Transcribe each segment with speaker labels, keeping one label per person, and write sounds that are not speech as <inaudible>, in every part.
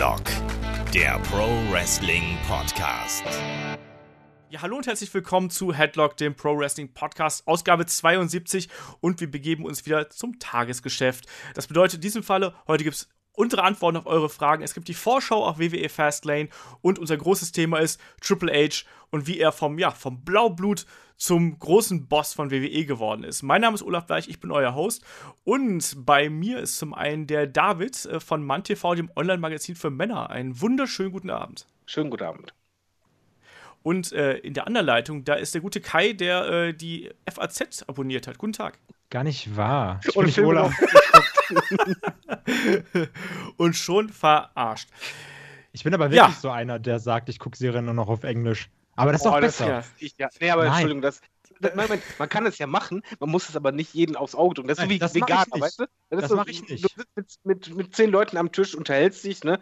Speaker 1: Headlock, der Pro Wrestling Podcast.
Speaker 2: Ja, hallo und herzlich willkommen zu Headlock, dem Pro Wrestling Podcast, Ausgabe 72 und wir begeben uns wieder zum Tagesgeschäft. Das bedeutet in diesem Falle, heute gibt es unsere Antworten auf eure Fragen. Es gibt die Vorschau auf WWE Fastlane und unser großes Thema ist Triple H und wie er vom, ja, vom Blaublut zum großen Boss von WWE geworden ist. Mein Name ist Olaf Bleich, ich bin euer Host und bei mir ist zum einen der David äh, von MannTV, dem Online-Magazin für Männer. Einen wunderschönen guten Abend.
Speaker 3: Schönen guten Abend.
Speaker 2: Und äh, in der anderen Leitung, da ist der gute Kai, der äh, die FAZ abonniert hat. Guten Tag.
Speaker 4: Gar nicht wahr.
Speaker 3: Ich bin nicht Olaf. <laughs>
Speaker 2: und schon verarscht.
Speaker 4: Ich bin aber wirklich ja. so einer, der sagt, ich gucke Serien nur noch auf Englisch. Aber das ist oh, doch besser.
Speaker 3: Das, ich, ja. Nee, aber Nein. Entschuldigung, das, man, man, man, kann es ja machen, man muss es aber nicht jeden aufs Auge drücken. Das ist Nein, so wie Veganer, weißt du?
Speaker 4: Das, das
Speaker 3: so,
Speaker 4: mache ich nicht.
Speaker 3: Du sitzt mit, mit, mit zehn Leuten am Tisch, unterhältst dich, ne?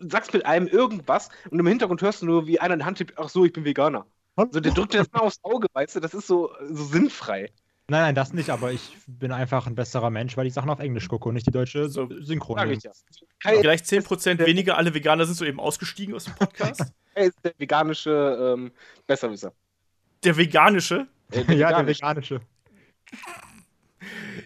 Speaker 3: sagst mit einem irgendwas und im Hintergrund hörst du nur, wie einer in der Hand tippt, ach so, ich bin Veganer. So, der drückt dir das mal aufs Auge, weißt du? Das ist so, so sinnfrei.
Speaker 4: Nein, nein, das nicht, aber ich bin einfach ein besserer Mensch, weil ich Sachen auf Englisch gucke und nicht die deutsche so, Synchron.
Speaker 2: Ja. Vielleicht 10% weniger alle Veganer sind soeben ausgestiegen aus dem Podcast. <laughs>
Speaker 3: er ist der veganische ähm, Besserwisser.
Speaker 2: Der veganische?
Speaker 4: Der <laughs> ja, veganische. der veganische.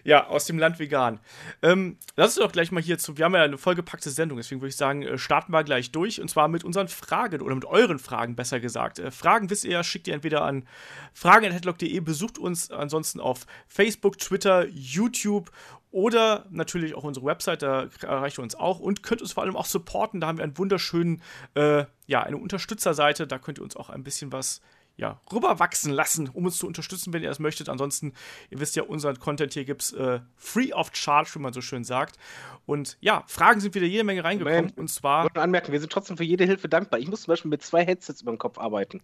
Speaker 2: Ja, aus dem Land vegan. Ähm, lass uns doch gleich mal hier zu. Wir haben ja eine vollgepackte Sendung, deswegen würde ich sagen, äh, starten wir gleich durch. Und zwar mit unseren Fragen oder mit euren Fragen, besser gesagt. Äh, Fragen wisst ihr ja, schickt ihr entweder an fragen.headlock.de, besucht uns ansonsten auf Facebook, Twitter, YouTube oder natürlich auch unsere Website, da erreicht ihr uns auch und könnt uns vor allem auch supporten. Da haben wir einen wunderschönen, äh, ja, eine Unterstützerseite. Da könnt ihr uns auch ein bisschen was ja, rüberwachsen lassen, um uns zu unterstützen, wenn ihr das möchtet. Ansonsten, ihr wisst ja, unseren Content hier gibt es äh, free of charge, wie man so schön sagt. Und ja, Fragen sind wieder jede Menge reingekommen. Moment, und zwar.
Speaker 3: Ich wollte anmerken, wir sind trotzdem für jede Hilfe dankbar. Ich muss zum Beispiel mit zwei Headsets über den Kopf arbeiten.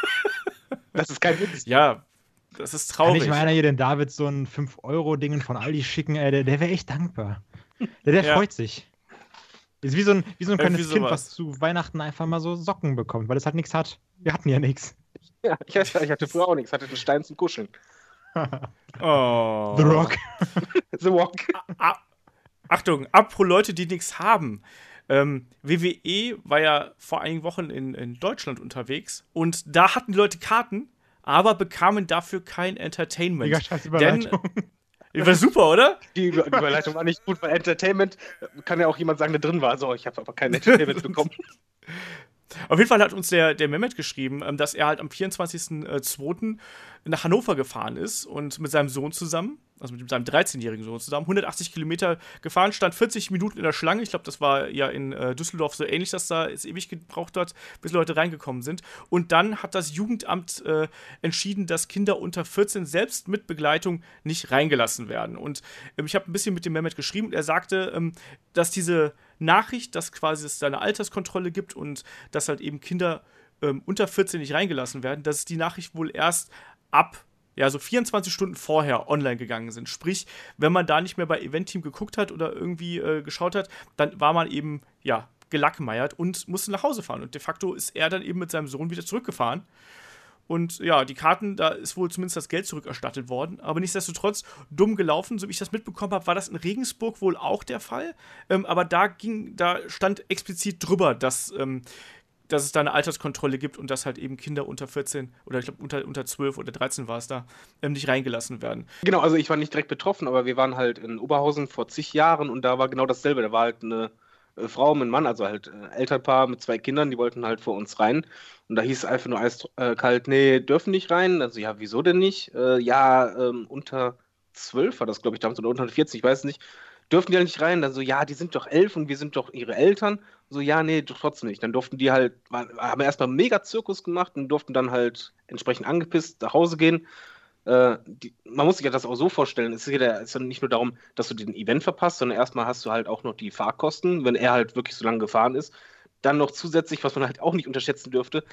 Speaker 3: <laughs>
Speaker 2: das ist kein Witz. Ja, das ist traurig.
Speaker 4: Kann ich mal einer hier den David so ein 5-Euro-Dingen von Aldi schicken, ey, der, der wäre echt dankbar. Der, der ja. freut sich. Ist wie so ein, wie so ein kleines Kind, was zu Weihnachten einfach mal so Socken bekommt, weil es halt nichts hat. Wir hatten ja nichts. <laughs>
Speaker 3: Ja, ich, ich hatte früher auch nichts, Ich hatte einen Stein zum Kuscheln.
Speaker 2: oh. <laughs>
Speaker 4: The Rock. <laughs>
Speaker 3: The Rock.
Speaker 2: Achtung, apropos Leute, die nichts haben. Ähm, WWE war ja vor einigen Wochen in, in Deutschland unterwegs und da hatten die Leute Karten, aber bekamen dafür kein Entertainment.
Speaker 4: Mega Denn,
Speaker 2: war super, oder?
Speaker 3: Die Überleitung war nicht gut, weil Entertainment kann ja auch jemand sagen, der drin war. So, ich habe aber kein Entertainment <laughs> bekommen.
Speaker 2: Auf jeden Fall hat uns der, der Mehmet geschrieben, ähm, dass er halt am 24.02. nach Hannover gefahren ist und mit seinem Sohn zusammen also mit seinem 13-jährigen Sohn zusammen, 180 Kilometer gefahren, stand 40 Minuten in der Schlange. Ich glaube, das war ja in äh, Düsseldorf so ähnlich, dass da es ewig gebraucht hat, bis Leute reingekommen sind. Und dann hat das Jugendamt äh, entschieden, dass Kinder unter 14 selbst mit Begleitung nicht reingelassen werden. Und ähm, ich habe ein bisschen mit dem Mehmet geschrieben und er sagte, ähm, dass diese Nachricht, dass quasi es da eine Alterskontrolle gibt und dass halt eben Kinder ähm, unter 14 nicht reingelassen werden, dass die Nachricht wohl erst ab ja, so 24 Stunden vorher online gegangen sind. Sprich, wenn man da nicht mehr bei Event-Team geguckt hat oder irgendwie äh, geschaut hat, dann war man eben, ja, gelackmeiert und musste nach Hause fahren. Und de facto ist er dann eben mit seinem Sohn wieder zurückgefahren. Und ja, die Karten, da ist wohl zumindest das Geld zurückerstattet worden. Aber nichtsdestotrotz dumm gelaufen. So wie ich das mitbekommen habe, war das in Regensburg wohl auch der Fall. Ähm, aber da ging, da stand explizit drüber, dass ähm, dass es da eine Alterskontrolle gibt und dass halt eben Kinder unter 14 oder ich glaube unter, unter 12 oder 13 war es da, ähm, nicht reingelassen werden.
Speaker 3: Genau, also ich war nicht direkt betroffen, aber wir waren halt in Oberhausen vor zig Jahren und da war genau dasselbe. Da war halt eine äh, Frau und ein Mann, also halt äh, Elternpaar mit zwei Kindern, die wollten halt vor uns rein. Und da hieß es einfach nur eiskalt, äh, nee, dürfen nicht rein. Also ja, wieso denn nicht? Ja, ähm, unter 12 war das, glaube ich, damals, oder unter 14, ich weiß nicht dürfen die ja nicht rein? Dann so, ja, die sind doch elf und wir sind doch ihre Eltern. So, ja, nee, trotzdem nicht. Dann durften die halt, haben erstmal mega Zirkus gemacht und durften dann halt entsprechend angepisst nach Hause gehen. Äh, die, man muss sich ja das auch so vorstellen, es ist ja, ist ja nicht nur darum, dass du den Event verpasst, sondern erstmal hast du halt auch noch die Fahrkosten, wenn er halt wirklich so lange gefahren ist. Dann noch zusätzlich, was man halt auch nicht unterschätzen dürfte,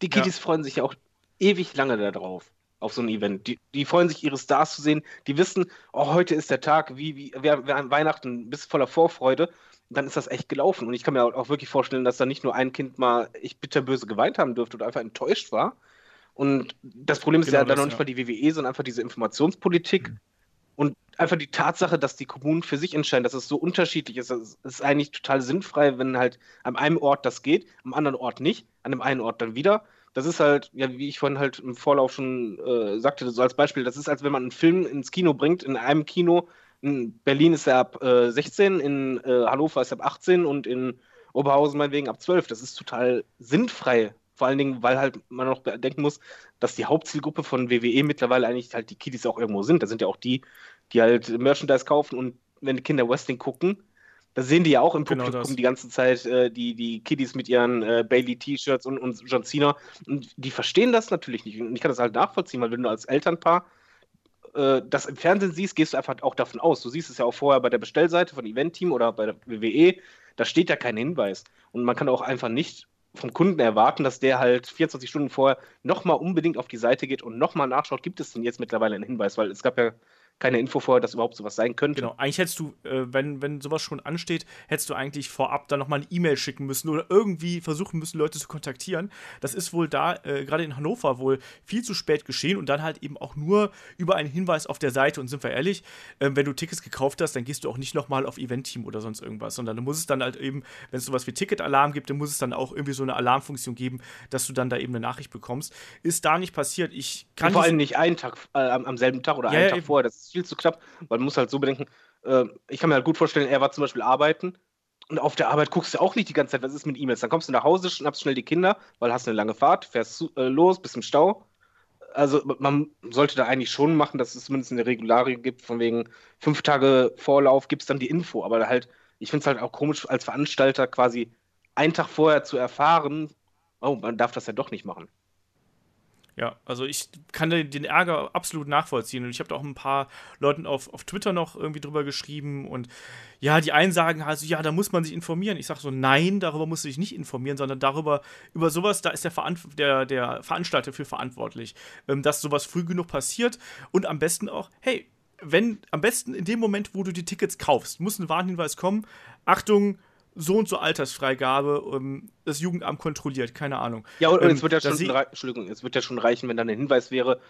Speaker 3: die Kiddies ja. freuen sich ja auch ewig lange darauf auf so ein Event. Die, die freuen sich, ihre Stars zu sehen. Die wissen, oh, heute ist der Tag, wie, wie wir, wir haben Weihnachten, bist voller Vorfreude. Dann ist das echt gelaufen. Und ich kann mir auch wirklich vorstellen, dass da nicht nur ein Kind mal echt bitterböse geweint haben dürfte oder einfach enttäuscht war. Und das Problem ist genau ja dann noch nicht mal die WWE, sondern einfach diese Informationspolitik. Mhm. Und einfach die Tatsache, dass die Kommunen für sich entscheiden, dass es so unterschiedlich ist, das ist eigentlich total sinnfrei, wenn halt an einem Ort das geht, am anderen Ort nicht, an dem einen Ort dann wieder. Das ist halt, ja, wie ich vorhin halt im Vorlauf schon äh, sagte, so als Beispiel, das ist, als wenn man einen Film ins Kino bringt, in einem Kino, in Berlin ist er ab äh, 16, in äh, Hannover ist er ab 18 und in Oberhausen meinetwegen ab 12. Das ist total sinnfrei. Vor allen Dingen, weil halt man noch bedenken muss, dass die Hauptzielgruppe von WWE mittlerweile eigentlich halt die Kiddies auch irgendwo sind. Da sind ja auch die, die halt Merchandise kaufen und wenn die Kinder Wrestling gucken, da sehen die ja auch im genau Publikum das. die ganze Zeit äh, die, die Kiddies mit ihren äh, Bailey-T-Shirts und, und John Cena. Und die verstehen das natürlich nicht. Und ich kann das halt nachvollziehen, weil wenn du als Elternpaar äh, das im Fernsehen siehst, gehst du einfach auch davon aus. Du siehst es ja auch vorher bei der Bestellseite von Event-Team oder bei der WWE, da steht ja kein Hinweis. Und man kann auch einfach nicht vom Kunden erwarten, dass der halt 24 Stunden vorher nochmal unbedingt auf die Seite geht und nochmal nachschaut, gibt es denn jetzt mittlerweile einen Hinweis, weil es gab ja keine Info vorher, dass überhaupt sowas sein könnte.
Speaker 2: Genau, eigentlich hättest du, äh, wenn, wenn sowas schon ansteht, hättest du eigentlich vorab dann nochmal eine E-Mail schicken müssen oder irgendwie versuchen müssen, Leute zu kontaktieren. Das ist wohl da, äh, gerade in Hannover, wohl viel zu spät geschehen und dann halt eben auch nur über einen Hinweis auf der Seite. Und sind wir ehrlich, äh, wenn du Tickets gekauft hast, dann gehst du auch nicht nochmal auf Event-Team oder sonst irgendwas, sondern du musst es dann halt eben, wenn es sowas wie Ticket-Alarm gibt, dann muss es dann auch irgendwie so eine Alarmfunktion geben, dass du dann da eben eine Nachricht bekommst. Ist da nicht passiert. Ich kann.
Speaker 3: vor allem nicht einen Tag äh, am, selben Tag oder ja, einen Tag vorher, das ist viel zu knapp. Man muss halt so bedenken, äh, ich kann mir halt gut vorstellen, er war zum Beispiel arbeiten und auf der Arbeit guckst du auch nicht die ganze Zeit, was ist mit E-Mails. Dann kommst du nach Hause, schnappst schnell die Kinder, weil hast eine lange Fahrt, fährst zu, äh, los, bist im Stau. Also man sollte da eigentlich schon machen, dass es zumindest eine Regularie gibt, von wegen fünf Tage Vorlauf gibt es dann die Info. Aber halt, ich finde es halt auch komisch, als Veranstalter quasi einen Tag vorher zu erfahren, oh, man darf das ja doch nicht machen.
Speaker 2: Ja, also ich kann den Ärger absolut nachvollziehen. Und ich habe da auch ein paar Leuten auf, auf Twitter noch irgendwie drüber geschrieben. Und ja, die einen sagen also, ja, da muss man sich informieren. Ich sage so, nein, darüber muss sich nicht informieren, sondern darüber, über sowas, da ist der, Veranf der, der Veranstalter für verantwortlich, ähm, dass sowas früh genug passiert. Und am besten auch, hey, wenn, am besten in dem Moment, wo du die Tickets kaufst, muss ein Warnhinweis kommen. Achtung, so und so Altersfreigabe ähm, das Jugendamt kontrolliert, keine Ahnung.
Speaker 3: Ja, und, ähm, es wird ja schon, Entschuldigung, es wird ja schon reichen, wenn dann ein Hinweis wäre,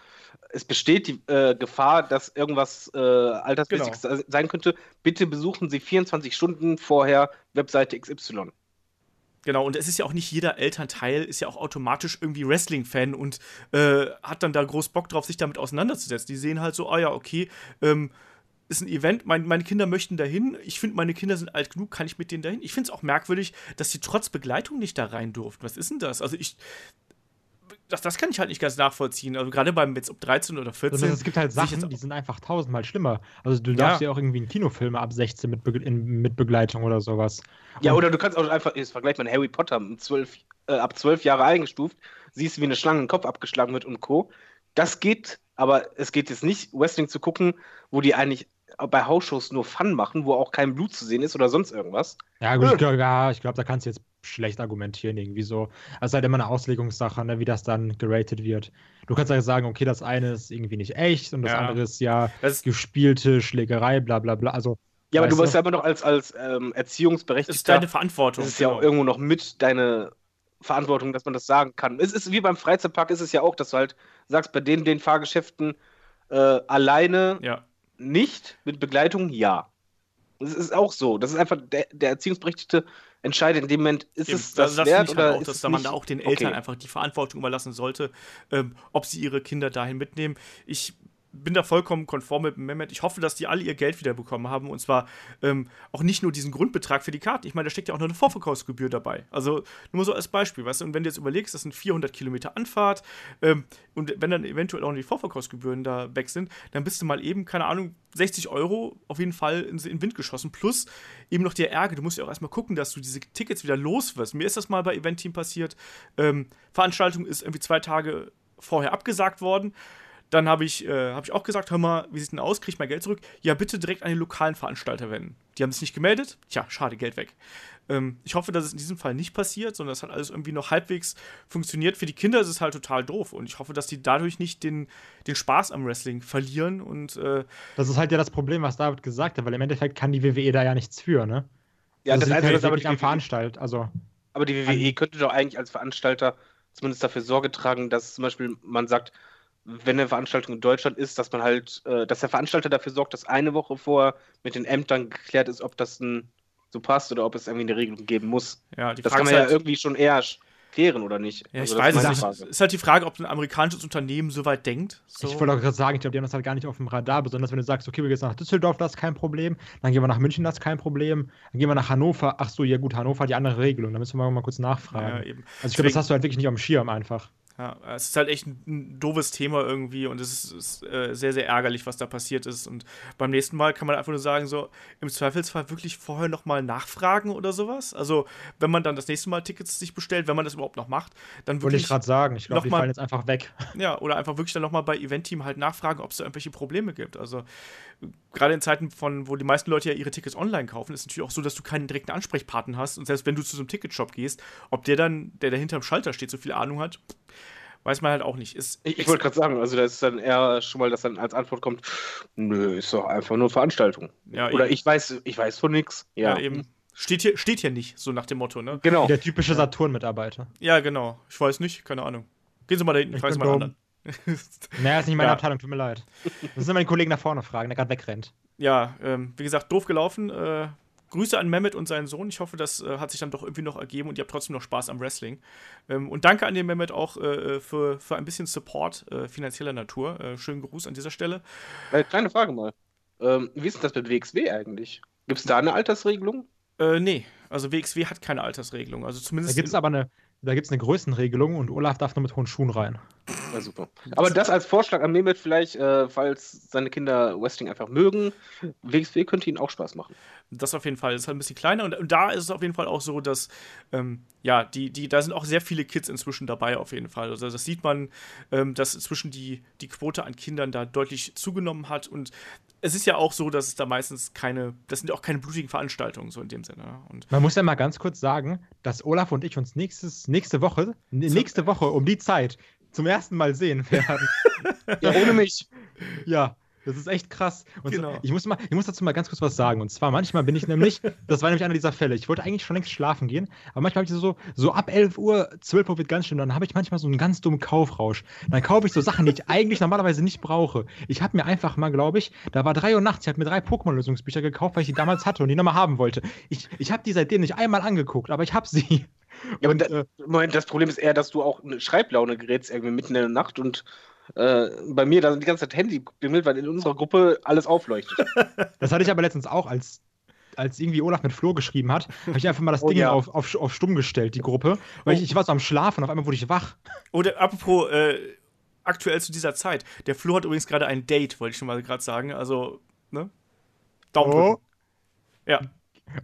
Speaker 3: es besteht die äh, Gefahr, dass irgendwas äh, altersmäßiges genau. sein könnte. Bitte besuchen Sie 24 Stunden vorher Webseite XY.
Speaker 2: Genau, und es ist ja auch nicht jeder Elternteil, ist ja auch automatisch irgendwie Wrestling-Fan und äh, hat dann da groß Bock drauf, sich damit auseinanderzusetzen. Die sehen halt so, ah ja, okay, ähm, ist ein Event, mein, meine Kinder möchten dahin. Ich finde, meine Kinder sind alt genug, kann ich mit denen dahin? Ich finde es auch merkwürdig, dass sie trotz Begleitung nicht da rein durften. Was ist denn das? Also ich. Das, das kann ich halt nicht ganz nachvollziehen. Also gerade beim jetzt ob 13 oder 14.
Speaker 4: Also es gibt halt Sachen, die sind einfach tausendmal schlimmer. Also du darfst ja, ja auch irgendwie einen Kinofilm ab 16 mit, Be in, mit Begleitung oder sowas.
Speaker 3: Und ja, oder du kannst auch einfach, jetzt vergleich mal Harry Potter 12, äh, ab 12 Jahre eingestuft, siehst, wie eine Schlange im Kopf abgeschlagen wird und Co. Das geht, aber es geht jetzt nicht, Wrestling zu gucken, wo die eigentlich bei Hausshows nur Fun machen, wo auch kein Blut zu sehen ist oder sonst irgendwas.
Speaker 4: Ja, gut, ich glaube, ja, glaub, da kannst du jetzt schlecht argumentieren, irgendwie so. Das ist halt immer eine Auslegungssache, ne, wie das dann geratet wird. Du kannst halt sagen, okay, das eine ist irgendwie nicht echt und das ja. andere ist ja das gespielte Schlägerei, bla bla bla. Also,
Speaker 3: ja, aber du bist ja immer noch als, als ähm, Erziehungsberechtigter. Das
Speaker 2: ist deine Verantwortung.
Speaker 3: Das ist ja auch genau. irgendwo noch mit deine Verantwortung, dass man das sagen kann. Es ist wie beim Freizeitpark, ist es ja auch, dass du halt sagst, bei den, den Fahrgeschäften äh, alleine
Speaker 2: ja
Speaker 3: nicht, mit Begleitung ja. Das ist auch so. Das ist einfach, der, der Erziehungsberechtigte entscheidet in dem Moment, ist Eben, es das, das wert
Speaker 2: oder halt auch, dass man da auch den Eltern okay. einfach die Verantwortung überlassen sollte, ähm, ob sie ihre Kinder dahin mitnehmen. Ich bin da vollkommen konform mit Mehmet. Ich hoffe, dass die alle ihr Geld wiederbekommen haben. Und zwar ähm, auch nicht nur diesen Grundbetrag für die Karten. Ich meine, da steckt ja auch noch eine Vorverkaufsgebühr dabei. Also nur so als Beispiel, weißt du? Und wenn du jetzt überlegst, das sind 400 Kilometer Anfahrt ähm, und wenn dann eventuell auch noch die Vorverkaufsgebühren da weg sind, dann bist du mal eben, keine Ahnung, 60 Euro auf jeden Fall in, den Wind geschossen. Plus eben noch der Ärger. Du musst ja auch erstmal gucken, dass du diese Tickets wieder los wirst. Mir ist das mal bei Event Team passiert. Ähm, Veranstaltung ist irgendwie zwei Tage vorher abgesagt worden. Dann habe ich, äh, hab ich auch gesagt, hör mal, wie sieht denn aus? Kriege ich mein Geld zurück? Ja, bitte direkt an den lokalen Veranstalter wenden. Die haben sich nicht gemeldet. Tja, schade, Geld weg. Ähm, ich hoffe, dass es in diesem Fall nicht passiert, sondern es hat alles irgendwie noch halbwegs funktioniert. Für die Kinder ist es halt total doof und ich hoffe, dass die dadurch nicht den, den Spaß am Wrestling verlieren und äh,
Speaker 4: Das ist halt ja das Problem, was David gesagt hat, weil im Endeffekt kann die WWE da ja nichts für, ne?
Speaker 3: Ja, also das
Speaker 4: ist halt wirklich am Veranstalter, also.
Speaker 3: Aber die WWE könnte doch eigentlich als Veranstalter zumindest dafür Sorge tragen, dass zum Beispiel man sagt, wenn eine Veranstaltung in Deutschland ist, dass man halt, äh, dass der Veranstalter dafür sorgt, dass eine Woche vor mit den Ämtern geklärt ist, ob das ein, so passt oder ob es irgendwie eine Regelung geben muss.
Speaker 2: Ja,
Speaker 3: das kann man halt ja irgendwie schon eher klären oder nicht.
Speaker 2: Ja, ich also, weiß es nicht. Ist halt die Frage, ob ein amerikanisches Unternehmen so weit denkt. So.
Speaker 4: Ich wollte auch gerade sagen, ich glaube, die haben das halt gar nicht auf dem Radar, besonders wenn du sagst, okay, wir gehen nach Düsseldorf, das ist kein Problem, dann gehen wir nach München, das ist kein Problem, dann gehen wir nach Hannover, ach so, ja gut, Hannover hat die andere Regelung, da müssen wir mal kurz nachfragen. Ja, also ich glaube, das hast du halt wirklich nicht auf dem Schirm einfach.
Speaker 2: Ja, es ist halt echt ein, ein doofes Thema irgendwie und es ist, ist äh, sehr, sehr ärgerlich, was da passiert ist. Und beim nächsten Mal kann man einfach nur sagen, so im Zweifelsfall wirklich vorher nochmal nachfragen oder sowas. Also, wenn man dann das nächste Mal Tickets sich bestellt, wenn man das überhaupt noch macht, dann wirklich.
Speaker 4: Wollte ich gerade sagen, ich glaube, die fallen jetzt einfach weg.
Speaker 2: Ja, oder einfach wirklich dann nochmal bei Event-Team halt nachfragen, ob es da irgendwelche Probleme gibt. Also, gerade in Zeiten von, wo die meisten Leute ja ihre Tickets online kaufen, ist es natürlich auch so, dass du keinen direkten Ansprechpartner hast. Und selbst wenn du zu so einem Ticketshop gehst, ob der dann, der dahinter im Schalter steht, so viel Ahnung hat, weiß man halt auch nicht. Ist
Speaker 3: ich, ich wollte gerade sagen, also da ist dann eher schon mal, dass dann als Antwort kommt, nö, ist doch einfach nur Veranstaltung. Ja, Oder eben. ich weiß, ich weiß von nichts. Ja. ja. eben.
Speaker 2: Steht hier, steht hier nicht, so nach dem Motto, ne?
Speaker 4: Genau. Der typische Saturn-Mitarbeiter.
Speaker 2: Ja, genau. Ich weiß nicht, keine Ahnung. Gehen Sie mal da hinten, ich, ich weiß mal anderen.
Speaker 4: naja, ist nicht meine ja. Abteilung, tut mir leid. Das sind meine Kollegen nach vorne fragen, der gerade wegrennt.
Speaker 2: Ja, ähm, wie gesagt, doof gelaufen. Äh, Grüße an Mehmet und seinen Sohn. Ich hoffe, das äh, hat sich dann doch irgendwie noch ergeben und ihr habt trotzdem noch Spaß am Wrestling. Ähm, und danke an den Mehmet auch äh, für, für ein bisschen Support äh, finanzieller Natur. Äh, schönen Gruß an dieser Stelle.
Speaker 3: Äh, kleine Frage mal. Ähm, wie ist denn das mit WXW eigentlich? Gibt es da eine Altersregelung?
Speaker 2: Äh, nee, also WXW hat keine Altersregelung. Also zumindest.
Speaker 4: Da gibt es aber eine, da gibt es eine Größenregelung und Olaf darf nur mit hohen Schuhen rein.
Speaker 3: Ja, super. Aber das als Vorschlag an Mehmet vielleicht, äh, falls seine Kinder Wrestling einfach mögen, WXW könnte ihnen auch Spaß machen.
Speaker 2: Das auf jeden Fall. Das ist halt ein bisschen kleiner und, und da ist es auf jeden Fall auch so, dass ähm, ja, die, die, da sind auch sehr viele Kids inzwischen dabei auf jeden Fall. Also das sieht man, ähm, dass inzwischen die, die Quote an Kindern da deutlich zugenommen hat und es ist ja auch so, dass es da meistens keine, das sind auch keine blutigen Veranstaltungen, so in dem Sinne. Und
Speaker 4: Man muss ja mal ganz kurz sagen, dass Olaf und ich uns nächstes, nächste Woche, nächste Woche um die Zeit zum ersten Mal sehen werden. <laughs>
Speaker 3: ja, ohne mich.
Speaker 4: Ja, das ist echt krass. Und genau. so, ich, muss mal, ich muss dazu mal ganz kurz was sagen. Und zwar, manchmal bin ich nämlich, <laughs> das war nämlich einer dieser Fälle. Ich wollte eigentlich schon längst schlafen gehen, aber manchmal habe ich so, so ab 11 Uhr, 12 Uhr wird ganz schön, dann habe ich manchmal so einen ganz dummen Kaufrausch. Dann kaufe ich so Sachen, die ich eigentlich normalerweise nicht brauche. Ich habe mir einfach mal, glaube ich, da war 3 Uhr nachts, ich habe mir drei Pokémon-Lösungsbücher gekauft, weil ich die damals hatte und die nochmal haben wollte. Ich, ich habe die seitdem nicht einmal angeguckt, aber ich habe sie.
Speaker 3: Ja, und, aber da, Moment, das Problem ist eher, dass du auch eine Schreiblaune gerätst irgendwie mitten in der Nacht und äh, bei mir da die ganze Zeit Handy bimmelt, weil in unserer Gruppe alles aufleuchtet. <laughs>
Speaker 4: Das hatte ich aber letztens auch, als, als irgendwie Olaf mit Flo geschrieben hat, habe ich einfach mal das oh, Ding ja. auf, auf, auf stumm gestellt, die Gruppe, weil oh. ich, ich war so am Schlafen und auf einmal wurde ich wach.
Speaker 2: Oder apropos, äh, aktuell zu dieser Zeit. Der Flo hat übrigens gerade ein Date, wollte ich schon mal gerade sagen. Also, ne? Daumen oh. Ja.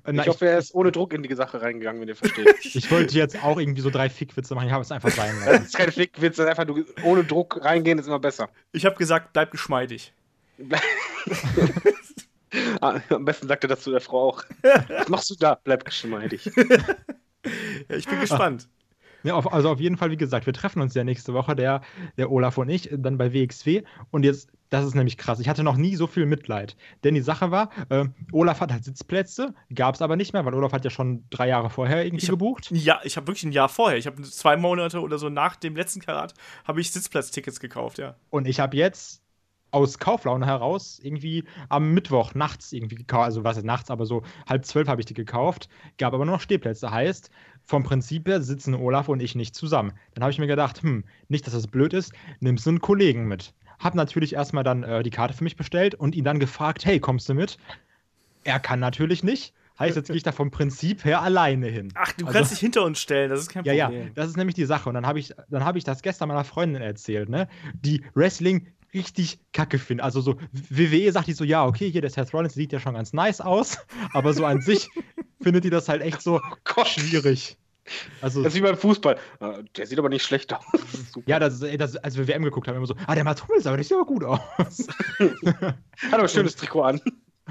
Speaker 3: Äh, na, ich hoffe, er ist ohne Druck in die Sache reingegangen, wenn ihr versteht. <laughs>
Speaker 4: ich wollte jetzt auch irgendwie so drei Fickwitze machen, ich habe es einfach sein
Speaker 3: lassen. Das ist kein Fickwitz, das ist einfach du, ohne Druck reingehen ist immer besser.
Speaker 2: Ich habe gesagt, bleib geschmeidig. <laughs>
Speaker 3: ah, am besten sagt er das zu der Frau auch. Was machst du da? Bleib geschmeidig. <laughs>
Speaker 2: ja, ich bin gespannt.
Speaker 4: Ja, auf, also auf jeden Fall, wie gesagt, wir treffen uns ja nächste Woche, der, der Olaf und ich, dann bei WXW. Und jetzt, das ist nämlich krass. Ich hatte noch nie so viel Mitleid. Denn die Sache war, äh, Olaf hat halt Sitzplätze, gab es aber nicht mehr, weil Olaf hat ja schon drei Jahre vorher irgendwie
Speaker 2: hab,
Speaker 4: gebucht.
Speaker 2: Ja, ich habe wirklich ein Jahr vorher. Ich habe zwei Monate oder so nach dem letzten Karat habe ich Sitzplatztickets gekauft, ja.
Speaker 4: Und ich habe jetzt aus Kauflaune heraus irgendwie am Mittwoch nachts irgendwie gekauft, also was ist nachts, aber so halb zwölf habe ich die gekauft, gab aber nur noch Stehplätze. Heißt, vom Prinzip her sitzen Olaf und ich nicht zusammen. Dann habe ich mir gedacht, hm, nicht, dass das blöd ist, nimmst du einen Kollegen mit. Hab natürlich erstmal dann äh, die Karte für mich bestellt und ihn dann gefragt, hey, kommst du mit? Er kann natürlich nicht. Heißt, jetzt gehe ich da vom Prinzip her alleine hin.
Speaker 2: Ach, du also, kannst dich hinter uns stellen, das ist kein Problem.
Speaker 4: Ja, ja, das ist nämlich die Sache. Und dann habe ich, hab ich das gestern meiner Freundin erzählt, ne? Die Wrestling richtig kacke finde. Also so, WWE sagt die so, ja, okay, hier der Seth Rollins sieht ja schon ganz nice aus, aber so an sich <laughs> findet die das halt echt so oh schwierig.
Speaker 3: Also, das ist wie beim Fußball. Äh, der sieht aber nicht schlecht aus. <laughs>
Speaker 4: ja, das, das, als wir WM geguckt haben, immer so, ah, der Mats Hummels, aber der sieht aber gut aus. <laughs>
Speaker 3: Hat aber ein schönes Trikot an.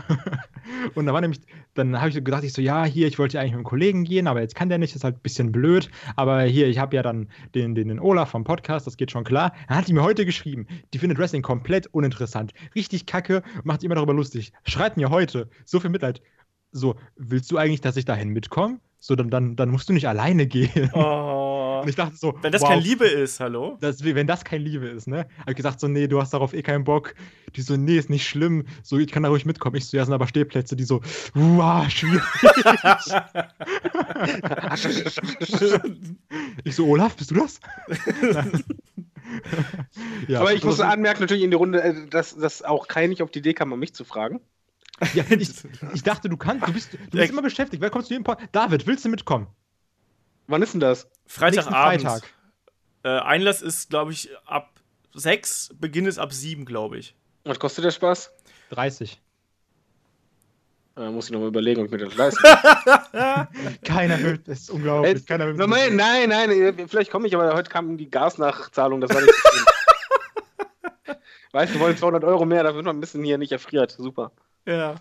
Speaker 3: <laughs>
Speaker 4: und da war nämlich, dann habe ich gedacht, ich so, ja, hier, ich wollte ja eigentlich mit einem Kollegen gehen, aber jetzt kann der nicht, das ist halt ein bisschen blöd. Aber hier, ich habe ja dann den, den, den Olaf vom Podcast, das geht schon klar. Dann hat die mir heute geschrieben, die findet Wrestling komplett uninteressant. Richtig kacke, macht immer darüber lustig. Schreibt mir heute, so viel Mitleid. So, willst du eigentlich, dass ich dahin mitkomme? So, dann, dann, dann musst du nicht alleine gehen.
Speaker 2: Oh. <laughs>
Speaker 4: Und ich dachte so,
Speaker 2: wenn das wow, keine Liebe ist, hallo?
Speaker 4: Das, wenn das keine Liebe ist, ne? Hab ich gesagt so, nee, du hast darauf eh keinen Bock. Die so, nee, ist nicht schlimm. So, ich kann da ruhig mitkommen. Ich so, ja, sind aber Stehplätze. Die so, wow, schwierig. <laughs> ich so, Olaf, bist du das? <laughs>
Speaker 3: ja, aber ich muss anmerken, natürlich in die Runde, äh, dass, dass auch kein nicht auf die Idee kam, mich zu fragen. <laughs>
Speaker 4: Ja, ich, ich, dachte, du kannst, du bist, du bist immer beschäftigt. Wer kommst du Pod David, willst du mitkommen?
Speaker 3: Wann ist denn das?
Speaker 2: Freitagabend. Freitag. Äh, Einlass ist, glaube ich, ab 6, Beginn ist ab 7, glaube ich.
Speaker 3: Was kostet der Spaß?
Speaker 4: 30.
Speaker 3: Äh, muss ich noch mal überlegen, ob ich mir das leiste. <laughs>
Speaker 4: Keiner will, das ist unglaublich. Hey, Keiner will
Speaker 3: nein, nein, nein, vielleicht komme ich, aber heute kam die Gasnachzahlung, das war nicht so <laughs> weißt du, wir wollen 200 Euro mehr, da wird man ein bisschen hier nicht erfriert. Super.
Speaker 2: Ja.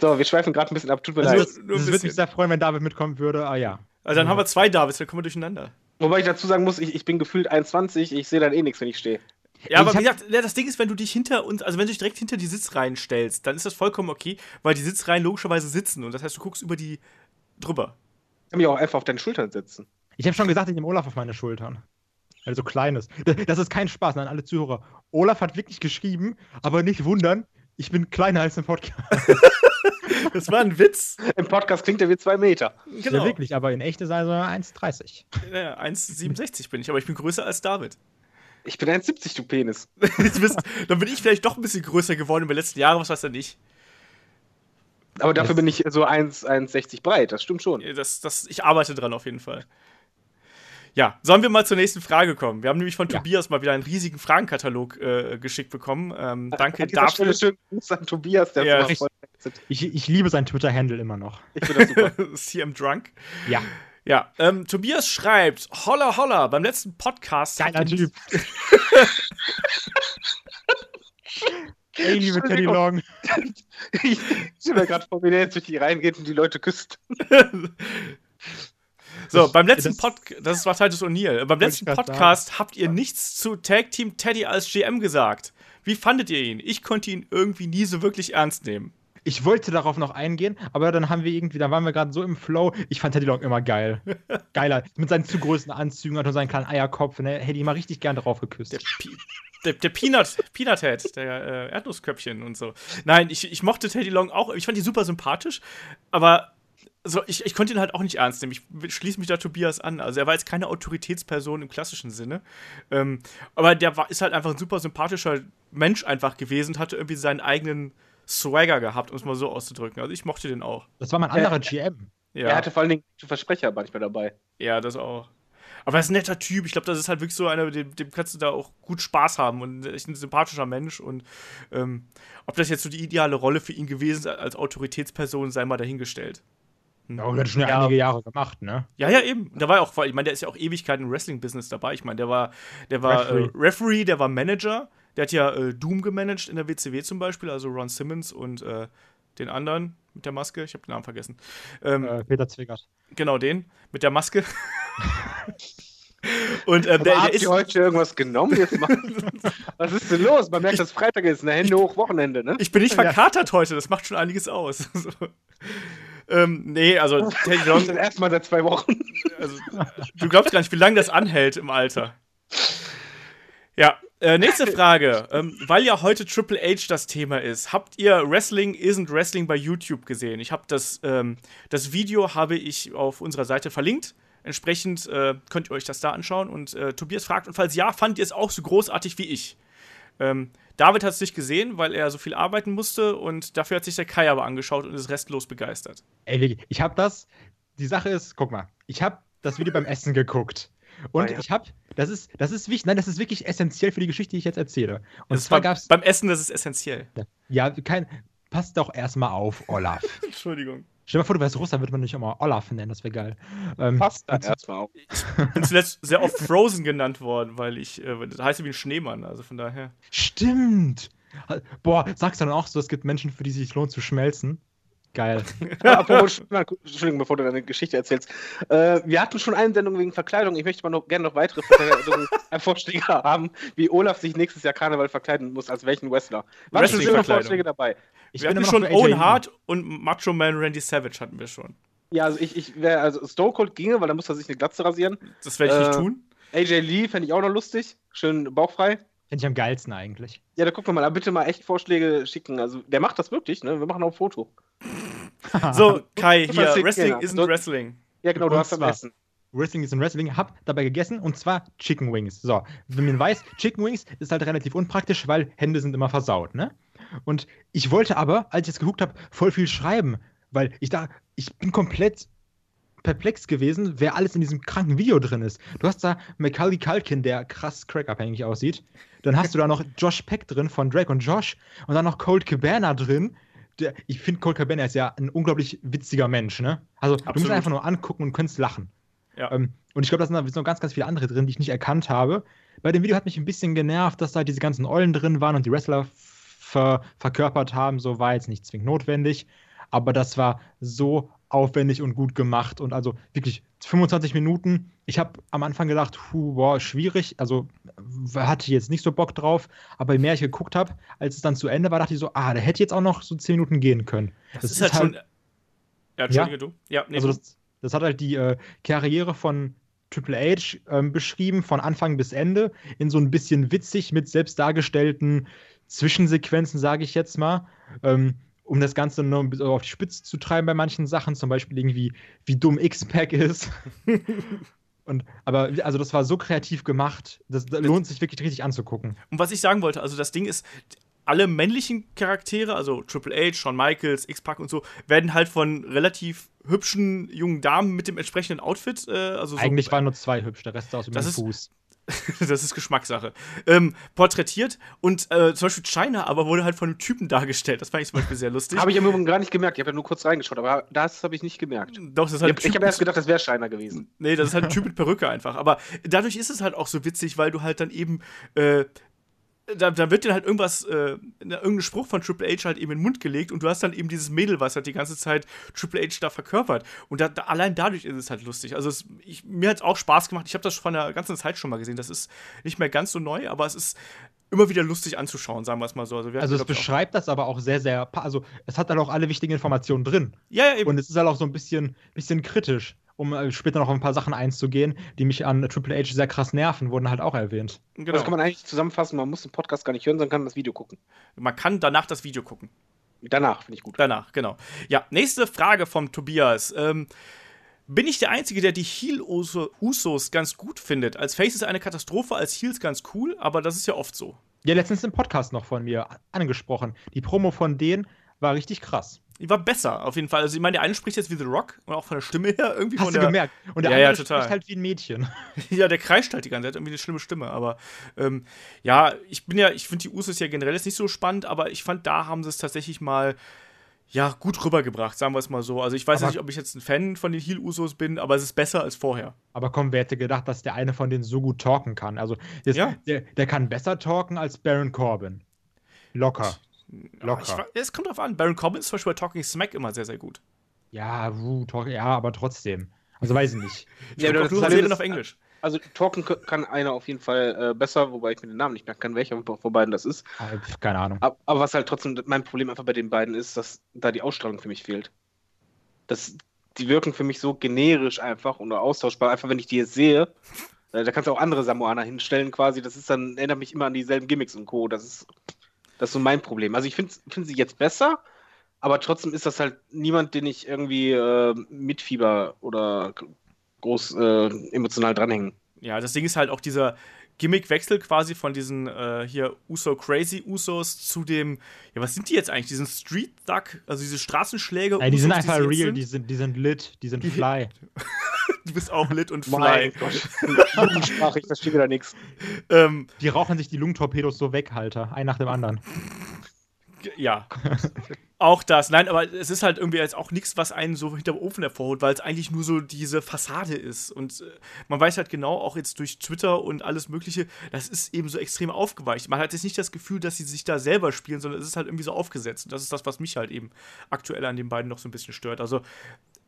Speaker 3: So, wir schweifen gerade ein bisschen ab, tut mir
Speaker 4: also,
Speaker 3: leid.
Speaker 4: Es würde mich sehr freuen, wenn David mitkommen würde. Ah ja.
Speaker 2: Also dann ja. haben wir zwei Davids, dann kommen wir durcheinander.
Speaker 3: Wobei ich dazu sagen muss, ich, ich bin gefühlt 21, ich sehe dann eh nichts, wenn ich stehe.
Speaker 2: Ja, aber wie gesagt, das Ding ist, wenn du dich hinter uns, also wenn du dich direkt hinter die Sitzreihen stellst, dann ist das vollkommen okay, weil die Sitzreihen logischerweise sitzen und das heißt, du guckst über die drüber.
Speaker 3: Ich kann mich auch einfach auf deine Schultern setzen.
Speaker 4: Ich habe schon gesagt, ich nehme Olaf auf meine Schultern. Weil er so klein ist. Das ist kein Spaß an alle Zuhörer. Olaf hat wirklich geschrieben, aber nicht wundern, ich bin kleiner als im Podcast. <laughs>
Speaker 2: das war ein Witz.
Speaker 3: Im Podcast klingt er wie zwei Meter.
Speaker 4: Genau. Ja, wirklich, aber in echt ist er so 1,30.
Speaker 2: Ja, 1,67 bin ich, aber ich bin größer als David.
Speaker 3: Ich bin 1,70, du Penis. <laughs>
Speaker 2: dann bin ich vielleicht doch ein bisschen größer geworden über die letzten Jahre, was weiß er nicht.
Speaker 3: Aber dafür bin ich so 1,60 breit, das stimmt schon.
Speaker 2: Das, das, ich arbeite dran auf jeden Fall. Ja, sollen wir mal zur nächsten Frage kommen? Wir haben nämlich von ja. Tobias mal wieder einen riesigen Fragenkatalog äh, geschickt bekommen. Ähm, danke
Speaker 3: an dafür. Schönen Gruß an Tobias, der
Speaker 4: ja. ich, ich, ich, liebe seinen Twitter-Handle immer noch.
Speaker 2: Ich finde das super. <laughs> CM Drunk.
Speaker 4: Ja.
Speaker 2: Ja, ähm, Tobias schreibt, holla holla, beim letzten Podcast.
Speaker 4: Geiler Typ. <laughs> Ey, liebe Teddy Long. <laughs>
Speaker 3: ich stelle mir gerade vor, wie der jetzt durch die Reihen geht und die Leute küsst.
Speaker 2: So, beim letzten Podcast, das war Titus O'Neill. Beim letzten Podcast habt ihr nichts zu Tag Team Teddy als GM gesagt. Wie fandet ihr ihn? Ich konnte ihn irgendwie nie so wirklich ernst nehmen.
Speaker 4: Ich wollte darauf noch eingehen, aber dann haben wir irgendwie, da waren wir gerade so im Flow. Ich fand Teddy Long immer geil. <laughs> Geiler. Mit seinen zu großen Anzügen und seinen kleinen Eierkopf. Ne? Hätte ich mal richtig gern drauf geküsst.
Speaker 2: Der, der, der Peanut, Peanut Head, der äh, Erdnussköpfchen und so. Nein, ich, ich mochte Teddy Long auch. Ich fand ihn super sympathisch, aber so, ich, ich konnte ihn halt auch nicht ernst nehmen. Ich schließe mich da Tobias an. Also er war jetzt keine Autoritätsperson im klassischen Sinne. Ähm, aber der war, ist halt einfach ein super sympathischer Mensch einfach gewesen und hatte irgendwie seinen eigenen Swagger gehabt, um es mal so auszudrücken. Also ich mochte den auch.
Speaker 4: Das war mein anderer GM.
Speaker 3: Ja. Er hatte vor allen Dingen Versprecher manchmal dabei.
Speaker 2: Ja, das auch. Aber er ist ein netter Typ. Ich glaube, das ist halt wirklich so einer, dem, dem, kannst du da auch gut Spaß haben und echt ein sympathischer Mensch. Und ähm, ob das jetzt so die ideale Rolle für ihn gewesen ist als Autoritätsperson, sei mal dahingestellt.
Speaker 4: Ja, und hat schon ja. einige Jahre gemacht, ne?
Speaker 2: Ja, ja, eben. Da war auch, ich meine, der ist ja auch Ewigkeit im Wrestling-Business dabei. Ich meine, der war, der war Referee. Äh, Referee, der war Manager. Der hat ja äh, Doom gemanagt in der WCW zum Beispiel, also Ron Simmons und äh, den anderen mit der Maske. Ich habe den Namen vergessen.
Speaker 4: Ähm, äh, Peter Zwickert.
Speaker 2: Genau, den mit der Maske. <laughs> Und
Speaker 3: ähm, der, der ist. heute irgendwas genommen? Jetzt <laughs> Was ist denn los? Man merkt, ich, dass Freitag ist, eine Hände hoch Wochenende, ne?
Speaker 2: Ich bin nicht verkatert ja. heute, das macht schon einiges aus. <laughs> so. Ähm, nee, also <laughs>
Speaker 3: Teddy Long. Das erstmal seit zwei Wochen.
Speaker 2: Also, du glaubst gar nicht, wie lange das anhält im Alter. Ja, äh, nächste Frage. Ähm, weil ja heute Triple H das Thema ist, habt ihr Wrestling Isn't Wrestling bei YouTube gesehen? Ich habe das, ähm, das Video habe ich auf unserer Seite verlinkt. Entsprechend äh, könnt ihr euch das da anschauen. Und äh, Tobias fragt, und falls ja, fand ihr es auch so großartig wie ich? Ähm, David hat es nicht gesehen, weil er so viel arbeiten musste und dafür hat sich der Kai aber angeschaut und ist restlos begeistert.
Speaker 4: Ey, ich habe das. Die Sache ist, guck mal, ich habe das Video beim Essen geguckt. Und ah, ja. ich habe, das ist, das ist wichtig, nein, das ist wirklich essentiell für die Geschichte, die ich jetzt erzähle. Und
Speaker 2: das zwar gab's. Beim Essen, das ist essentiell.
Speaker 4: Ja, kein. Passt doch erstmal auf, Olaf. <laughs>
Speaker 2: Entschuldigung.
Speaker 4: Stell dir mal vor, du wärst Russland, würde man dich auch mal Olaf nennen, das wäre geil.
Speaker 3: Ähm, Passt da erstmal auf.
Speaker 2: Ich bin zuletzt sehr oft Frozen genannt worden, weil ich, äh, das heißt wie ein Schneemann, also von daher.
Speaker 4: Stimmt! Boah, sagst du dann auch so, es gibt Menschen, für die sich lohnt zu schmelzen? Geil. <laughs>
Speaker 3: Apropos, Entschuldigung, bevor du deine Geschichte erzählst. Äh, wir hatten schon eine Sendung wegen Verkleidung. Ich möchte mal noch, gerne noch weitere <laughs> Vorschläge haben, wie Olaf sich nächstes Jahr Karneval verkleiden muss, als welchen Wrestler.
Speaker 2: Schon schöne Vorschläge dabei? Ich wir hatten schon Owen Hart und Macho Man Randy Savage hatten wir schon.
Speaker 3: Ja, also ich, ich wäre, also Stone Cold ginge, weil dann muss er sich eine Glatze rasieren.
Speaker 2: Das werde ich äh, nicht tun.
Speaker 3: AJ Lee fände ich auch noch lustig. Schön bauchfrei.
Speaker 4: Finde ich am geilsten eigentlich.
Speaker 3: Ja, da gucken wir mal. Bitte mal echt Vorschläge schicken. Also, der macht das wirklich, ne? Wir machen auch ein Foto. <laughs> <laughs>
Speaker 2: so, Kai, hier, Wrestling isn't Wrestling.
Speaker 3: Ja, genau, du hast vergessen.
Speaker 4: Wrestling ist ein Wrestling, hab dabei gegessen und zwar Chicken Wings. So, wenn man weiß, Chicken Wings ist halt relativ unpraktisch, weil Hände sind immer versaut, ne? Und ich wollte aber, als ich es geguckt habe, voll viel schreiben, weil ich da, ich bin komplett perplex gewesen, wer alles in diesem kranken Video drin ist. Du hast da Macaulay Culkin, der krass crackabhängig aussieht. Dann hast du da noch Josh Peck drin von Drake und Josh und dann noch Cold Cabana drin. Der, ich finde, Cold Cabana ist ja ein unglaublich witziger Mensch, ne? Also, Absolut. du musst einfach nur angucken und könntest lachen. Ja. Ähm, und ich glaube, da sind noch ganz, ganz viele andere drin, die ich nicht erkannt habe. Bei dem Video hat mich ein bisschen genervt, dass da diese ganzen Eulen drin waren und die Wrestler ver verkörpert haben. So war jetzt nicht zwingend notwendig. Aber das war so aufwendig und gut gemacht. Und also wirklich 25 Minuten. Ich habe am Anfang gedacht, hu, boah, schwierig. Also hatte jetzt nicht so Bock drauf. Aber je mehr ich geguckt habe, als es dann zu Ende war, dachte ich so, ah, der hätte jetzt auch noch so 10 Minuten gehen können.
Speaker 2: Das, das ist, halt, halt schon. Ja, Entschuldige ja? du.
Speaker 4: Ja, nee, also das, das hat halt die äh, Karriere von Triple H ähm, beschrieben, von Anfang bis Ende, in so ein bisschen witzig mit selbst dargestellten Zwischensequenzen, sage ich jetzt mal. Ähm, um das Ganze noch ein bisschen auf die Spitze zu treiben bei manchen Sachen, zum Beispiel irgendwie, wie dumm X-Pack ist. <laughs> Und, aber also das war so kreativ gemacht, das, das lohnt sich wirklich richtig anzugucken.
Speaker 2: Und was ich sagen wollte, also das Ding ist, alle männlichen Charaktere, also Triple H, Shawn Michaels, X-Pac und so, werden halt von relativ hübschen jungen Damen mit dem entsprechenden Outfit. Äh, also
Speaker 4: Eigentlich
Speaker 2: so,
Speaker 4: waren nur zwei hübsch, der Rest aus dem Fuß. <laughs>
Speaker 2: das ist Geschmackssache. Ähm, porträtiert und äh, zum Beispiel China aber wurde halt von einem Typen dargestellt. Das fand ich zum Beispiel sehr lustig.
Speaker 3: habe ich im Übrigen gar nicht gemerkt. Ich habe ja nur kurz reingeschaut, aber das habe ich nicht gemerkt.
Speaker 2: Doch, das ist halt
Speaker 3: ich habe erst gedacht, das wäre China gewesen.
Speaker 2: Nee, das ist halt ein Typ mit Perücke einfach. Aber dadurch ist es halt auch so witzig, weil du halt dann eben äh, da, da, wird dir halt irgendwas, äh, irgendein Spruch von Triple H halt eben in den Mund gelegt und du hast dann eben dieses Mädel, was halt die ganze Zeit Triple H da verkörpert. Und da, da, allein dadurch ist es halt lustig. Also es, ich, mir hat es auch Spaß gemacht. Ich habe das von der ganzen Zeit schon mal gesehen. Das ist nicht mehr ganz so neu, aber es ist immer wieder lustig anzuschauen, sagen wir es mal so.
Speaker 4: Also, also es beschreibt das aber auch sehr, sehr, also es hat halt auch alle wichtigen Informationen drin.
Speaker 2: Ja, ja, eben.
Speaker 4: Und es ist halt auch so ein bisschen, bisschen kritisch um äh, später noch auf ein paar Sachen einzugehen, die mich an Triple H sehr krass nerven, wurden halt auch erwähnt.
Speaker 3: Genau. Das kann man eigentlich zusammenfassen, man muss den Podcast gar nicht hören, sondern kann das Video gucken.
Speaker 2: Man kann danach das Video gucken.
Speaker 3: Danach, finde ich gut.
Speaker 2: Danach, genau. Ja, nächste Frage vom Tobias. Ähm, bin ich der Einzige, der die Heel-Usos ganz gut findet? Als Face ist eine Katastrophe, als Heels ganz cool, aber das ist ja oft so.
Speaker 4: Ja, letztens im Podcast noch von mir angesprochen. Die Promo von denen war richtig krass.
Speaker 2: Die war besser, auf jeden Fall. Also, ich meine, der eine spricht jetzt wie The Rock und auch von der Stimme her irgendwie.
Speaker 4: Hast
Speaker 2: du
Speaker 4: der, gemerkt?
Speaker 2: Und der ja, andere ja,
Speaker 4: spricht halt wie ein Mädchen. <laughs>
Speaker 2: ja, der kreischt halt die ganze Zeit, irgendwie eine schlimme Stimme. Aber ähm, ja, ich bin ja, ich finde die Usos ja generell jetzt nicht so spannend, aber ich fand, da haben sie es tatsächlich mal ja, gut rübergebracht, sagen wir es mal so. Also ich weiß aber nicht, ob ich jetzt ein Fan von den Heal-Usos bin, aber es ist besser als vorher.
Speaker 4: Aber komm, wer hätte gedacht, dass der eine von denen so gut talken kann? Also das, ja. der, der kann besser talken als Baron Corbin. Locker.
Speaker 2: Locker. Ich, es kommt drauf an. Baron Corbin ist zum Beispiel bei Talking Smack immer sehr, sehr gut.
Speaker 4: Ja, uh, talk, ja, aber trotzdem. Also weiß ich nicht.
Speaker 2: Ich <laughs> ja, du hast halt auf Englisch.
Speaker 3: Also talken kann einer auf jeden Fall äh, besser, wobei ich mir den Namen nicht merken kann, welcher von beiden das ist.
Speaker 4: Ah, keine Ahnung.
Speaker 3: Aber, aber, was halt trotzdem mein Problem einfach bei den beiden ist, dass da die Ausstrahlung für mich fehlt. Das, die wirken für mich so generisch einfach oder austauschbar. Einfach wenn ich die jetzt sehe, äh, da kannst du auch andere Samoaner hinstellen quasi. Das ist dann, erinnert mich immer an dieselben Gimmicks und Co. Das ist das ist so mein Problem. Also ich finde find sie jetzt besser, aber trotzdem ist das halt niemand, den ich irgendwie äh, mitfieber oder groß äh, emotional dranhängen.
Speaker 2: Ja, das Ding ist halt auch dieser Gimmickwechsel quasi von diesen äh, hier Uso Crazy Usos zu dem, ja, was sind die jetzt eigentlich? Diesen Street Duck, also diese Straßenschläge.
Speaker 4: Nein, die sind einfach die real, sind? Die, sind, die sind lit, die sind fly. <laughs>
Speaker 2: du bist auch lit und fly. Mein
Speaker 3: Gott. Sprache, ich verstehe wieder nichts.
Speaker 4: Ähm, die rauchen sich die Lungentorpedos so weg, Alter. Ein nach dem anderen.
Speaker 2: Ja. <laughs> auch das. Nein, aber es ist halt irgendwie jetzt auch nichts, was einen so hinterm Ofen hervorholt, weil es eigentlich nur so diese Fassade ist. Und äh, man weiß halt genau, auch jetzt durch Twitter und alles Mögliche, das ist eben so extrem aufgeweicht. Man hat jetzt nicht das Gefühl, dass sie sich da selber spielen, sondern es ist halt irgendwie so aufgesetzt. Und das ist das, was mich halt eben aktuell an den beiden noch so ein bisschen stört. Also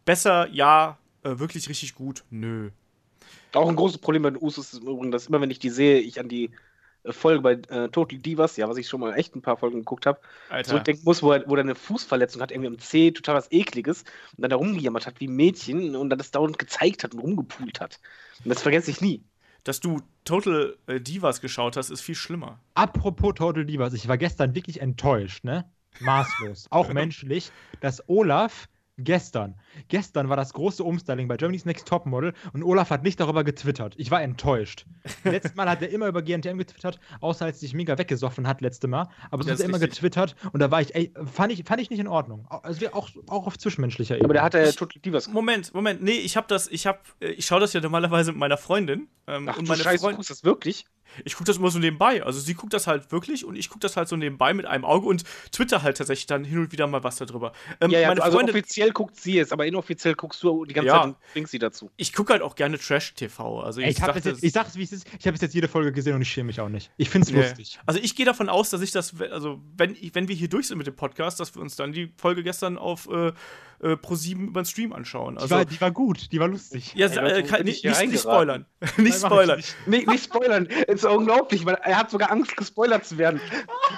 Speaker 2: besser, ja, äh, wirklich richtig gut, nö.
Speaker 3: Auch ein großes Problem bei den Usos ist im Übrigen, dass immer, wenn ich die sehe, ich an die Folge bei äh, Total Divas, ja, was ich schon mal echt ein paar Folgen geguckt habe, zurückdenken muss, wo er, wo er eine Fußverletzung hat, irgendwie am C, total was Ekliges, und dann da rumgejammert hat wie ein Mädchen und dann das dauernd gezeigt hat und rumgepult hat. Und das vergesse ich nie.
Speaker 2: Dass du Total äh, Divas geschaut hast, ist viel schlimmer.
Speaker 4: Apropos Total Divas, ich war gestern wirklich enttäuscht, ne? Maßlos. Auch <laughs> menschlich, dass Olaf Gestern. Gestern war das große Umstyling bei Germany's Next Topmodel und Olaf hat nicht darüber getwittert. Ich war enttäuscht. <laughs> Letztes Mal hat er immer über GNTM getwittert, außer als sich mega weggesoffen hat, letzte Mal. Aber sonst hat er immer getwittert und da war ich, ey, fand ich, fand ich nicht in Ordnung. Also auch, auch auf zwischenmenschlicher Ebene.
Speaker 3: Aber der hat ja total Divas.
Speaker 2: Moment, Moment, nee, ich hab das, ich hab, äh, ich schaue das ja normalerweise mit meiner Freundin.
Speaker 3: Ähm, Ach,
Speaker 2: und
Speaker 3: meine Scheiße,
Speaker 2: Freundin,
Speaker 3: du guckst das wirklich?
Speaker 2: Ich gucke das immer so nebenbei. Also sie guckt das halt wirklich und ich gucke das halt so nebenbei mit einem Auge und twitter halt tatsächlich dann hin und wieder mal was darüber.
Speaker 3: Ähm, ja, ja, meine also Freundin, offiziell guckt sie es, aber inoffiziell guckst du die ganze ja, Zeit und bringst sie dazu.
Speaker 2: Ich gucke halt auch gerne Trash-TV. Also ich, Ey,
Speaker 4: ich, jetzt, ich sag's, wie es ist. Ich habe jetzt jede Folge gesehen und ich schäme mich auch nicht. Ich find's nee. lustig.
Speaker 2: Also ich gehe davon aus, dass ich das, also wenn, wenn wir hier durch sind mit dem Podcast, dass wir uns dann die Folge gestern auf äh, äh, pro 7 über den Stream anschauen. Also,
Speaker 4: die, war, die war gut, die war lustig.
Speaker 2: Ja, Ey, äh, kann, <laughs> nicht, nicht, nicht, spoilern. nicht spoilern.
Speaker 3: Nicht, nicht spoilern. Es ist unglaublich, weil er hat sogar Angst, gespoilert zu werden.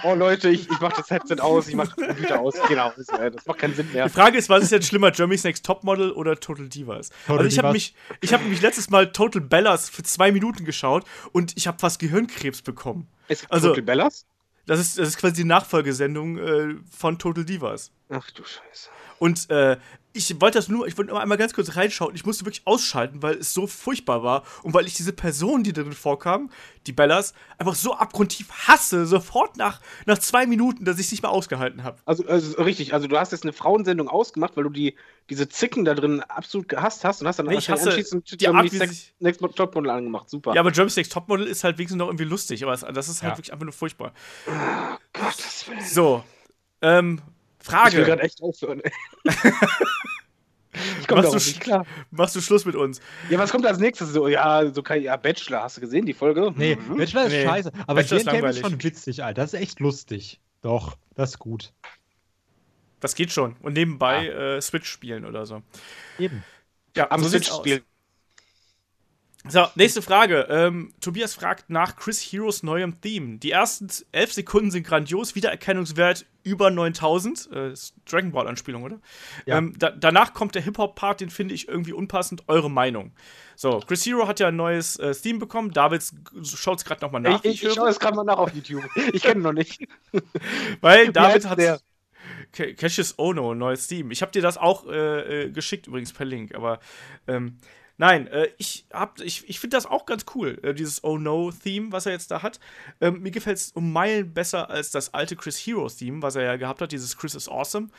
Speaker 3: Oh Leute, ich, ich mach das Headset aus, ich mach das Computer aus. Genau, das macht keinen Sinn mehr.
Speaker 2: Die Frage ist, was ist jetzt schlimmer, Germany's Next Topmodel oder Total Divas? Total also ich habe mich, ich habe mich letztes Mal Total Bellas für zwei Minuten geschaut und ich habe fast Gehirnkrebs bekommen.
Speaker 3: Es also, Total Bellas?
Speaker 2: Das ist, das ist quasi die Nachfolgesendung äh, von Total Divas.
Speaker 3: Ach du Scheiße.
Speaker 2: Und äh, ich wollte das nur, ich wollte nur einmal ganz kurz reinschauen. Ich musste wirklich ausschalten, weil es so furchtbar war und weil ich diese Person, die darin vorkam, die Bellas, einfach so abgrundtief hasse, sofort nach, nach zwei Minuten, dass ich es nicht mehr ausgehalten habe.
Speaker 3: Also, also, richtig, also du hast jetzt eine Frauensendung ausgemacht, weil du die, diese Zicken da drin absolut gehasst hast und hast dann
Speaker 2: nee, ich hasse
Speaker 3: anschließend die Art, Sex, Next Topmodel angemacht. Super.
Speaker 2: Ja, aber Next Topmodel ist halt wenigstens noch irgendwie lustig, aber das ist halt ja. wirklich einfach nur furchtbar.
Speaker 3: Oh Gott, das
Speaker 2: So. Ähm, Frage. Ich
Speaker 3: will gerade echt aufhören. <laughs>
Speaker 2: ich komme machst, du, nicht klar. machst du Schluss mit uns?
Speaker 3: Ja, was kommt als nächstes? So, ja, so kein, ja, Bachelor, hast du gesehen, die Folge?
Speaker 4: Nee, mhm. Bachelor ist nee. scheiße. Aber Bachelor ist, ist schon witzig, Alter. Das ist echt lustig. Doch, das ist gut.
Speaker 2: Das geht schon. Und nebenbei ja. äh, Switch spielen oder so.
Speaker 4: Eben.
Speaker 2: Ja, am so Switch spielen. So, nächste Frage. Ähm, Tobias fragt nach Chris Heroes neuem Theme. Die ersten elf Sekunden sind grandios, Wiedererkennungswert über 9000. Äh, ist Dragon Ball Anspielung, oder? Ja. Ähm, da, danach kommt der Hip-Hop-Part, den finde ich irgendwie unpassend. Eure Meinung. So, Chris Hero hat ja ein neues äh, Theme bekommen. David schaut es gerade nochmal nach.
Speaker 3: Ich, ich, ich schaue es gerade mal nach auf YouTube. Ich kenne noch nicht. <laughs>
Speaker 2: Weil David hat. Cassius Ono, neues Theme. Ich habe dir das auch äh, äh, geschickt, übrigens per Link, aber. Ähm, Nein, äh, ich, ich, ich finde das auch ganz cool, äh, dieses Oh No-Theme, was er jetzt da hat. Ähm, mir gefällt es um Meilen besser als das alte Chris Hero-Theme, was er ja gehabt hat, dieses Chris is Awesome.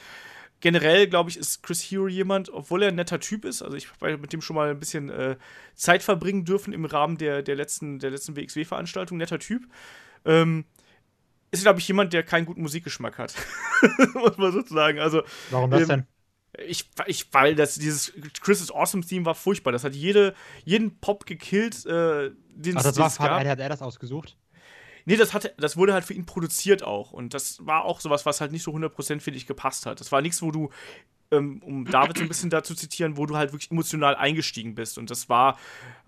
Speaker 2: Generell, glaube ich, ist Chris Hero jemand, obwohl er ein netter Typ ist, also ich habe mit dem schon mal ein bisschen äh, Zeit verbringen dürfen im Rahmen der, der letzten, der letzten WXW-Veranstaltung, netter Typ. Ähm, ist, glaube ich, jemand, der keinen guten Musikgeschmack hat. <laughs> Muss man sozusagen. Also,
Speaker 4: Warum das ähm, denn?
Speaker 2: Ich, ich, weil das, dieses Chris is Awesome Theme war furchtbar. Das hat jede, jeden Pop gekillt, äh,
Speaker 4: den Ach, das war, hat, hat er das ausgesucht?
Speaker 2: Nee, das, hat, das wurde halt für ihn produziert auch. Und das war auch sowas, was halt nicht so 100% für dich gepasst hat. Das war nichts, wo du ähm, um David so ein bisschen dazu zitieren, wo du halt wirklich emotional eingestiegen bist. Und das war,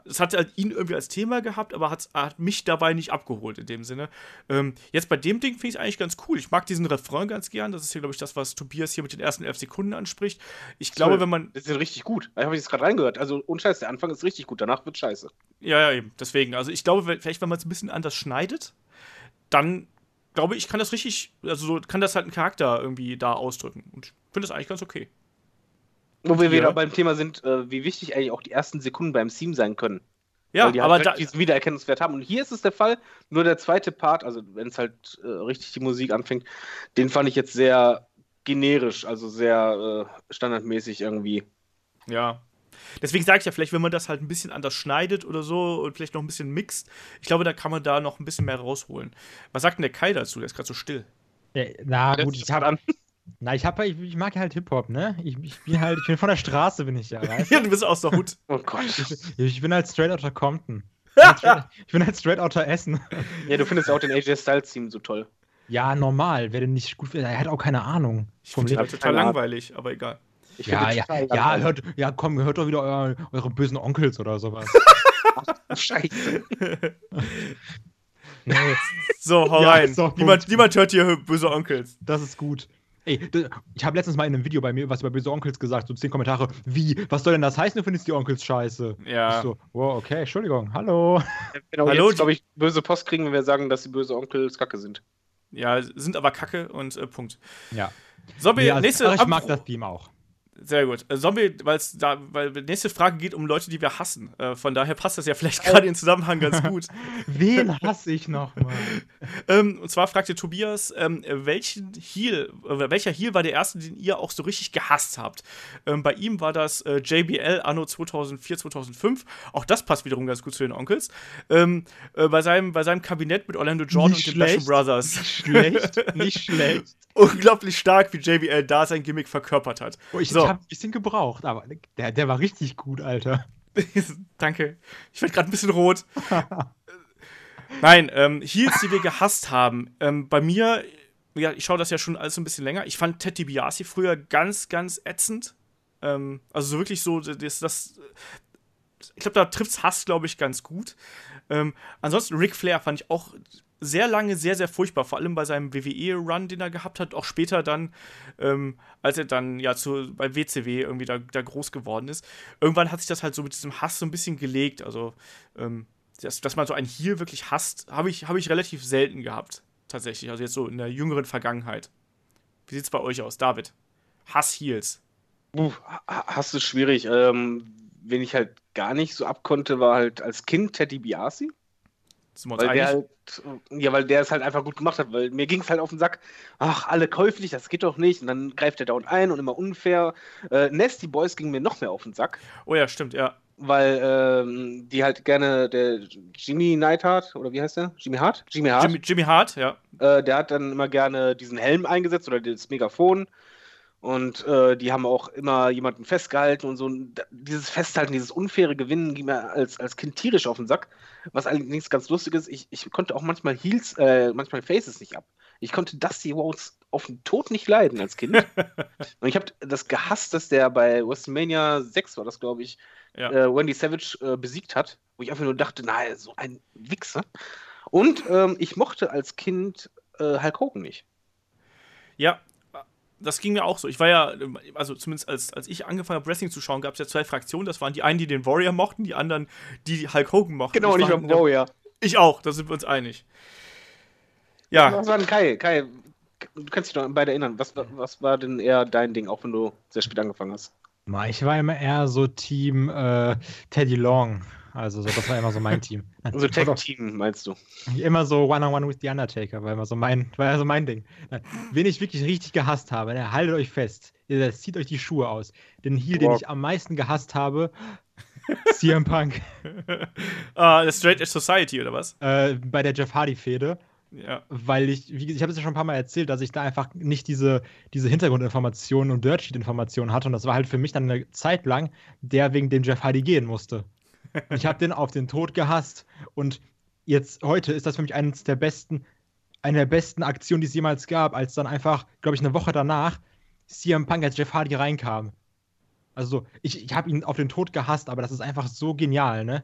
Speaker 2: es hat halt ihn irgendwie als Thema gehabt, aber hat, hat mich dabei nicht abgeholt in dem Sinne. Ähm, jetzt bei dem Ding finde ich es eigentlich ganz cool. Ich mag diesen Refrain ganz gern. Das ist hier, glaube ich, das, was Tobias hier mit den ersten elf Sekunden anspricht. Ich glaube, Sorry, wenn man.
Speaker 3: Das ist richtig gut. Da habe ich jetzt gerade reingehört. Also, unscheiß, der Anfang ist richtig gut. Danach wird scheiße.
Speaker 2: Ja, ja, eben. Deswegen. Also, ich glaube, vielleicht, wenn man es ein bisschen anders schneidet, dann glaube ich, kann das richtig, also kann das halt einen Charakter irgendwie da ausdrücken. Und ich finde das eigentlich ganz okay.
Speaker 3: Wo wir wieder beim Thema sind, äh, wie wichtig eigentlich auch die ersten Sekunden beim Theme sein können.
Speaker 2: Ja, die aber halt
Speaker 3: da, diesen Wiedererkennungswert haben. Und hier ist es der Fall, nur der zweite Part, also wenn es halt äh, richtig die Musik anfängt, den fand ich jetzt sehr generisch, also sehr äh, standardmäßig irgendwie.
Speaker 2: Ja. Deswegen sage ich ja, vielleicht, wenn man das halt ein bisschen anders schneidet oder so und vielleicht noch ein bisschen mixt, ich glaube, da kann man da noch ein bisschen mehr rausholen. Was sagt denn der Kai dazu? Der ist gerade so still.
Speaker 4: Ja, na gut, ich habe na, ich, hab, ich, ich mag halt Hip-Hop, ne? Ich, ich, bin halt, ich bin von der Straße, bin ich ja, <laughs>
Speaker 2: weißt du? ja, du bist aus der Hut.
Speaker 3: Oh Gott.
Speaker 4: Ich, ich bin halt straight outta Compton. <laughs> Ich bin, halt straight outta Essen.
Speaker 3: Ja, du findest auch den AJ Styles Team so toll.
Speaker 4: Ja, normal. Wer denn nicht gut findet, er hat auch keine Ahnung.
Speaker 2: Ich finde halt total langweilig, aber egal.
Speaker 4: Ich ja, ja, ja, hört, ja, komm, hört doch wieder eure, eure bösen Onkels oder sowas. <laughs>
Speaker 3: Ach, Scheiße.
Speaker 2: Nee. so, hau ja, rein. Niemand, niemand hört hier böse Onkels.
Speaker 4: Das ist gut. Ey, ich habe letztens mal in einem Video bei mir was über böse Onkels gesagt, so zehn Kommentare. Wie? Was soll denn das heißen, du findest die Onkels scheiße?
Speaker 2: Ja.
Speaker 4: Ich so, wow, okay, Entschuldigung, hallo.
Speaker 3: Genau, hallo, glaube ich, böse Post kriegen, wenn wir sagen, dass die böse Onkels kacke sind.
Speaker 2: Ja, sind aber kacke und äh, Punkt.
Speaker 4: Ja.
Speaker 2: Zombie, nee,
Speaker 4: also,
Speaker 2: nächste.
Speaker 4: Ich mag das Theme auch.
Speaker 2: Sehr gut. Äh, Zombie, weil's da, weil die nächste Frage geht um Leute, die wir hassen. Äh, von daher passt das ja vielleicht gerade in Zusammenhang ganz gut. <laughs>
Speaker 4: Wen hasse ich nochmal? <laughs>
Speaker 2: ähm, und zwar fragte Tobias, ähm, welchen Heal, äh, welcher Heal war der erste, den ihr auch so richtig gehasst habt? Ähm, bei ihm war das äh, JBL Anno 2004, 2005. Auch das passt wiederum ganz gut zu den Onkels. Ähm, äh, bei, seinem, bei seinem Kabinett mit Orlando Jordan
Speaker 4: nicht
Speaker 2: und
Speaker 4: den
Speaker 2: Basham Brothers.
Speaker 4: Nicht schlecht, nicht <laughs> schlecht.
Speaker 2: Unglaublich stark, wie JBL da sein Gimmick verkörpert hat.
Speaker 4: Oh, ich so. habe ein bisschen gebraucht, aber der, der war richtig gut, Alter. <laughs>
Speaker 2: Danke. Ich werde gerade ein bisschen rot. <laughs> Nein, ähm, Heels, die wir gehasst haben. Ähm, bei mir, ja, ich schaue das ja schon alles ein bisschen länger. Ich fand Ted DiBiase früher ganz, ganz ätzend. Ähm, also so wirklich so, das, das ich glaube, da trifft's Hass, glaube ich, ganz gut. Ähm, ansonsten Ric Flair fand ich auch sehr lange sehr, sehr furchtbar, vor allem bei seinem WWE-Run, den er gehabt hat, auch später dann, ähm, als er dann ja zu, bei WCW irgendwie da, da groß geworden ist. Irgendwann hat sich das halt so mit diesem Hass so ein bisschen gelegt. Also, ähm, dass, dass man so einen Heal wirklich hasst, habe ich, hab ich relativ selten gehabt, tatsächlich. Also jetzt so in der jüngeren Vergangenheit. Wie sieht's bei euch aus, David? Hass-Heals.
Speaker 3: Hass ist schwierig. Ähm, wen ich halt gar nicht so abkonnte, war halt als Kind Teddy Biasi.
Speaker 2: Sind wir uns weil
Speaker 3: der halt, ja, weil der es halt einfach gut gemacht hat, weil mir ging es halt auf den Sack, ach, alle käuflich, das geht doch nicht. Und dann greift er dauernd ein und immer unfair. Äh, Nasty Boys ging mir noch mehr auf den Sack.
Speaker 2: Oh ja, stimmt, ja.
Speaker 3: Weil ähm, die halt gerne, der Jimmy Neidhart, oder wie heißt der? Jimmy Hart?
Speaker 2: Jimmy Hart. Jimmy, Jimmy Hart, ja.
Speaker 3: Äh, der hat dann immer gerne diesen Helm eingesetzt oder das Megafon. Und äh, die haben auch immer jemanden festgehalten und so. Dieses Festhalten, dieses unfaire Gewinnen ging mir als, als Kind tierisch auf den Sack. Was allerdings ganz lustig ist, ich, ich konnte auch manchmal Heels, äh, manchmal Faces nicht ab. Ich konnte Dusty Rhodes auf den Tod nicht leiden als Kind. <laughs> und ich habe das gehasst, dass der bei WrestleMania 6 war das, glaube ich, ja. äh, Wendy Savage äh, besiegt hat. Wo ich einfach nur dachte, na, so ein Wichser. Und ähm, ich mochte als Kind äh, Hulk Hogan nicht.
Speaker 2: Ja, das ging mir auch so. Ich war ja, also zumindest als, als ich angefangen habe, Wrestling zu schauen, gab es ja zwei Fraktionen. Das waren die einen, die den Warrior mochten, die anderen, die Hulk Hogan mochten.
Speaker 3: Genau, nicht beim Warrior.
Speaker 2: Ich auch, da sind wir uns einig. Ja.
Speaker 3: Was war denn Kai? Kai, du kannst dich noch an beide erinnern. Was, was war denn eher dein Ding, auch wenn du sehr spät angefangen hast?
Speaker 4: Ich war immer eher so Team äh, Teddy Long. Also so, das war immer so mein Team. <laughs>
Speaker 3: Also Tag-Team meinst du?
Speaker 4: Immer so One-on-One -on -one with the Undertaker, war immer so mein, war also mein Ding. Wen ich wirklich richtig gehasst habe, ne, haltet euch fest, ihr zieht euch die Schuhe aus. Den Heal, den ich am meisten gehasst habe, CM Punk. <laughs>
Speaker 2: Ah, uh, Straight Edge Society oder was?
Speaker 4: Äh, bei der Jeff Hardy-Fehde.
Speaker 2: Ja.
Speaker 4: Weil ich, wie, ich habe es ja schon ein paar Mal erzählt, dass ich da einfach nicht diese, diese Hintergrundinformationen und Dirtsheet-Informationen hatte. Und das war halt für mich dann eine Zeit lang der, wegen dem Jeff Hardy gehen musste. Ich habe den auf den Tod gehasst. Und jetzt heute ist das für mich eines der besten, eine der besten Aktionen, die es jemals gab, als dann einfach, glaube ich, eine Woche danach CM Punk als Jeff Hardy reinkam. Also, ich, ich habe ihn auf den Tod gehasst, aber das ist einfach so genial, ne?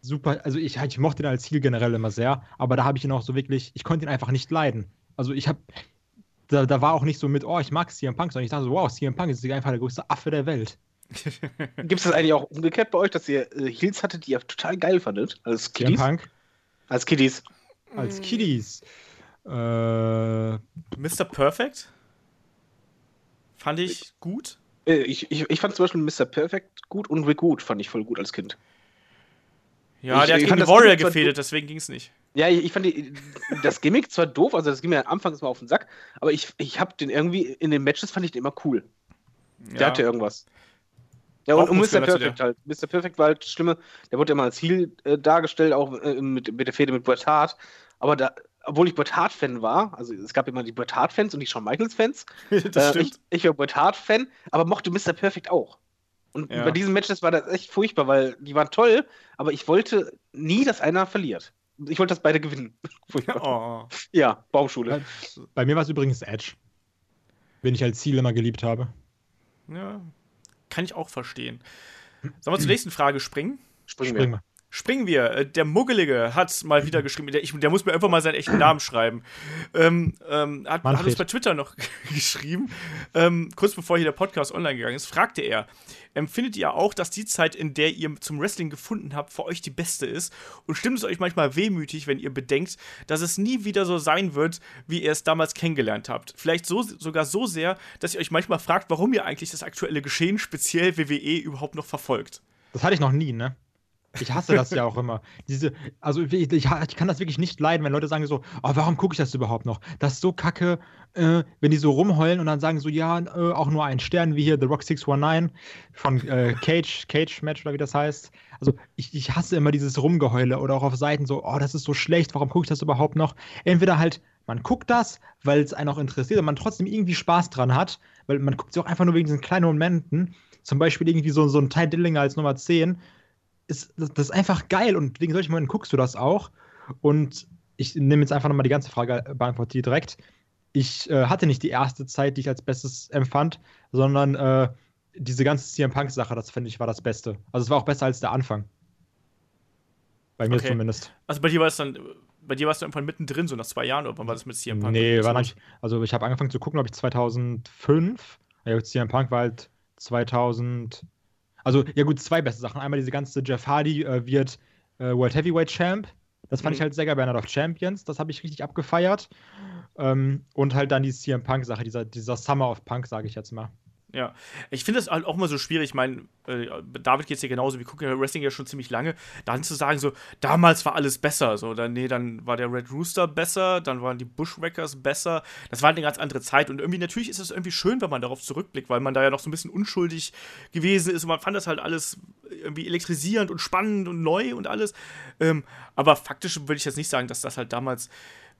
Speaker 4: Super, also ich, ich mochte ihn als Ziel generell immer sehr, aber da habe ich ihn auch so wirklich, ich konnte ihn einfach nicht leiden. Also ich habe, da, da war auch nicht so mit, oh, ich mag CM Punk, sondern ich dachte so, wow, CM Punk ist einfach der größte Affe der Welt. <laughs>
Speaker 3: Gibt es das eigentlich auch umgekehrt bei euch, dass ihr äh, Heels hattet, die ihr total geil fandet? Als Kiddies?
Speaker 4: Punk?
Speaker 3: Als Kiddies.
Speaker 4: Als Kiddies. Äh,
Speaker 2: Mr. Perfect? Fand ich gut.
Speaker 3: Äh, ich, ich, ich fand zum Beispiel Mr. Perfect gut und Rick Good fand ich voll gut als Kind.
Speaker 2: Ja, ich, der hat gegen Warrior gefädelt, deswegen ging es nicht.
Speaker 3: Ja, ich, ich fand die, das Gimmick zwar doof, also das ging mir anfangs mal auf den Sack, aber ich, ich hab den irgendwie, in den Matches fand ich den immer cool. Der ja. hatte irgendwas. Ja, und, und Mr. Perfect halt. Mr. Perfect war halt das Schlimme, der wurde ja mal als Heel äh, dargestellt, auch äh, mit, mit der Fehde mit Bret Hart. Aber da, obwohl ich Bret Hart-Fan war, also es gab immer die Bret Hart-Fans und die Shawn Michaels-Fans. <laughs>
Speaker 2: das stimmt.
Speaker 3: Äh, ich, ich, war Bret Hart-Fan, aber mochte Mr. Perfect auch. Und ja. bei diesen Matches war das echt furchtbar, weil die waren toll, aber ich wollte nie, dass einer verliert. Ich wollte, dass beide gewinnen. <laughs>
Speaker 2: oh.
Speaker 3: Ja, Baumschule.
Speaker 4: Bei, mir war es übrigens Edge. Wen ich als Ziel immer geliebt habe.
Speaker 2: Ja, kann ich auch verstehen. Sollen wir zur <clears throat> nächsten Frage springen?
Speaker 3: Springen, Springen wir.
Speaker 2: Springen wir. Äh, der Muggelige hat mal wieder <laughs> geschrieben. Der, ich, der muss mir einfach mal seinen echten Namen schreiben. Ähm, ähm, hat, hat, uns bei Twitter noch <laughs> geschrieben. Ähm, kurz bevor hier der Podcast online gegangen ist, fragte er: Empfindet ihr auch, dass die Zeit, in der ihr zum Wrestling gefunden habt, für euch die beste ist? Und stimmt es euch manchmal wehmütig, wenn ihr bedenkt, dass es nie wieder so sein wird, wie ihr es damals kennengelernt habt? Vielleicht so, sogar so sehr, dass ihr euch manchmal fragt, warum ihr eigentlich das aktuelle Geschehen, speziell WWE, überhaupt noch verfolgt.
Speaker 4: Das hatte ich noch nie, ne? Ich hasse das ja auch immer. Diese, also ich, ich, kann das wirklich nicht leiden, wenn Leute sagen so, oh, warum gucke ich das überhaupt noch? Das ist so kacke, äh, wenn die so rumheulen und dann sagen so, ja, äh, auch nur ein Stern, wie hier The Rock 619 von äh, Cage, Cage Match oder wie das heißt. Also ich, ich hasse immer dieses Rumgeheule oder auch auf Seiten so, oh, das ist so schlecht, warum gucke ich das überhaupt noch? Entweder halt, man guckt das, weil es einen auch interessiert und man trotzdem irgendwie Spaß dran hat, weil man guckt es auch einfach nur wegen diesen kleinen Momenten. Zum Beispiel irgendwie so, so ein Ty Dillinger als Nummer 10 ist, das, das ist einfach geil und wegen solchen Momenten guckst du das auch. Und ich nehme jetzt einfach nochmal die ganze Frage beantwortet direkt. Ich äh, hatte nicht die erste Zeit, die ich als Bestes empfand, sondern äh, diese ganze CM Punk-Sache, das finde ich war das Beste. Also es war auch besser als der Anfang. Bei mir okay. zumindest.
Speaker 2: Also bei dir war es dann, bei dir warst du irgendwann mittendrin, so nach zwei Jahren, oder wann war das mit CM Punk?
Speaker 4: Nee, war nicht. Also ich habe angefangen zu gucken, glaube ich, 2005. Ja, CM Punk war halt 2000. Also, ja gut, zwei beste Sachen. Einmal diese ganze Jeff Hardy äh, wird äh, World Heavyweight Champ. Das fand mhm. ich halt sehr geil bei Night of Champions. Das habe ich richtig abgefeiert. Ähm, und halt dann die CM Punk-Sache, dieser, dieser Summer of Punk, sage ich jetzt mal.
Speaker 2: Ja, ich finde es halt auch mal so schwierig. Ich meine, äh, David geht es ja genauso. Wir gucken ja Wrestling ja schon ziemlich lange. Dann zu sagen, so, damals war alles besser. So, dann, nee, dann war der Red Rooster besser, dann waren die Bushwhackers besser. Das war eine ganz andere Zeit. Und irgendwie, natürlich ist es irgendwie schön, wenn man darauf zurückblickt, weil man da ja noch so ein bisschen unschuldig gewesen ist. Und man fand das halt alles irgendwie elektrisierend und spannend und neu und alles. Ähm, aber faktisch würde ich jetzt nicht sagen, dass das halt damals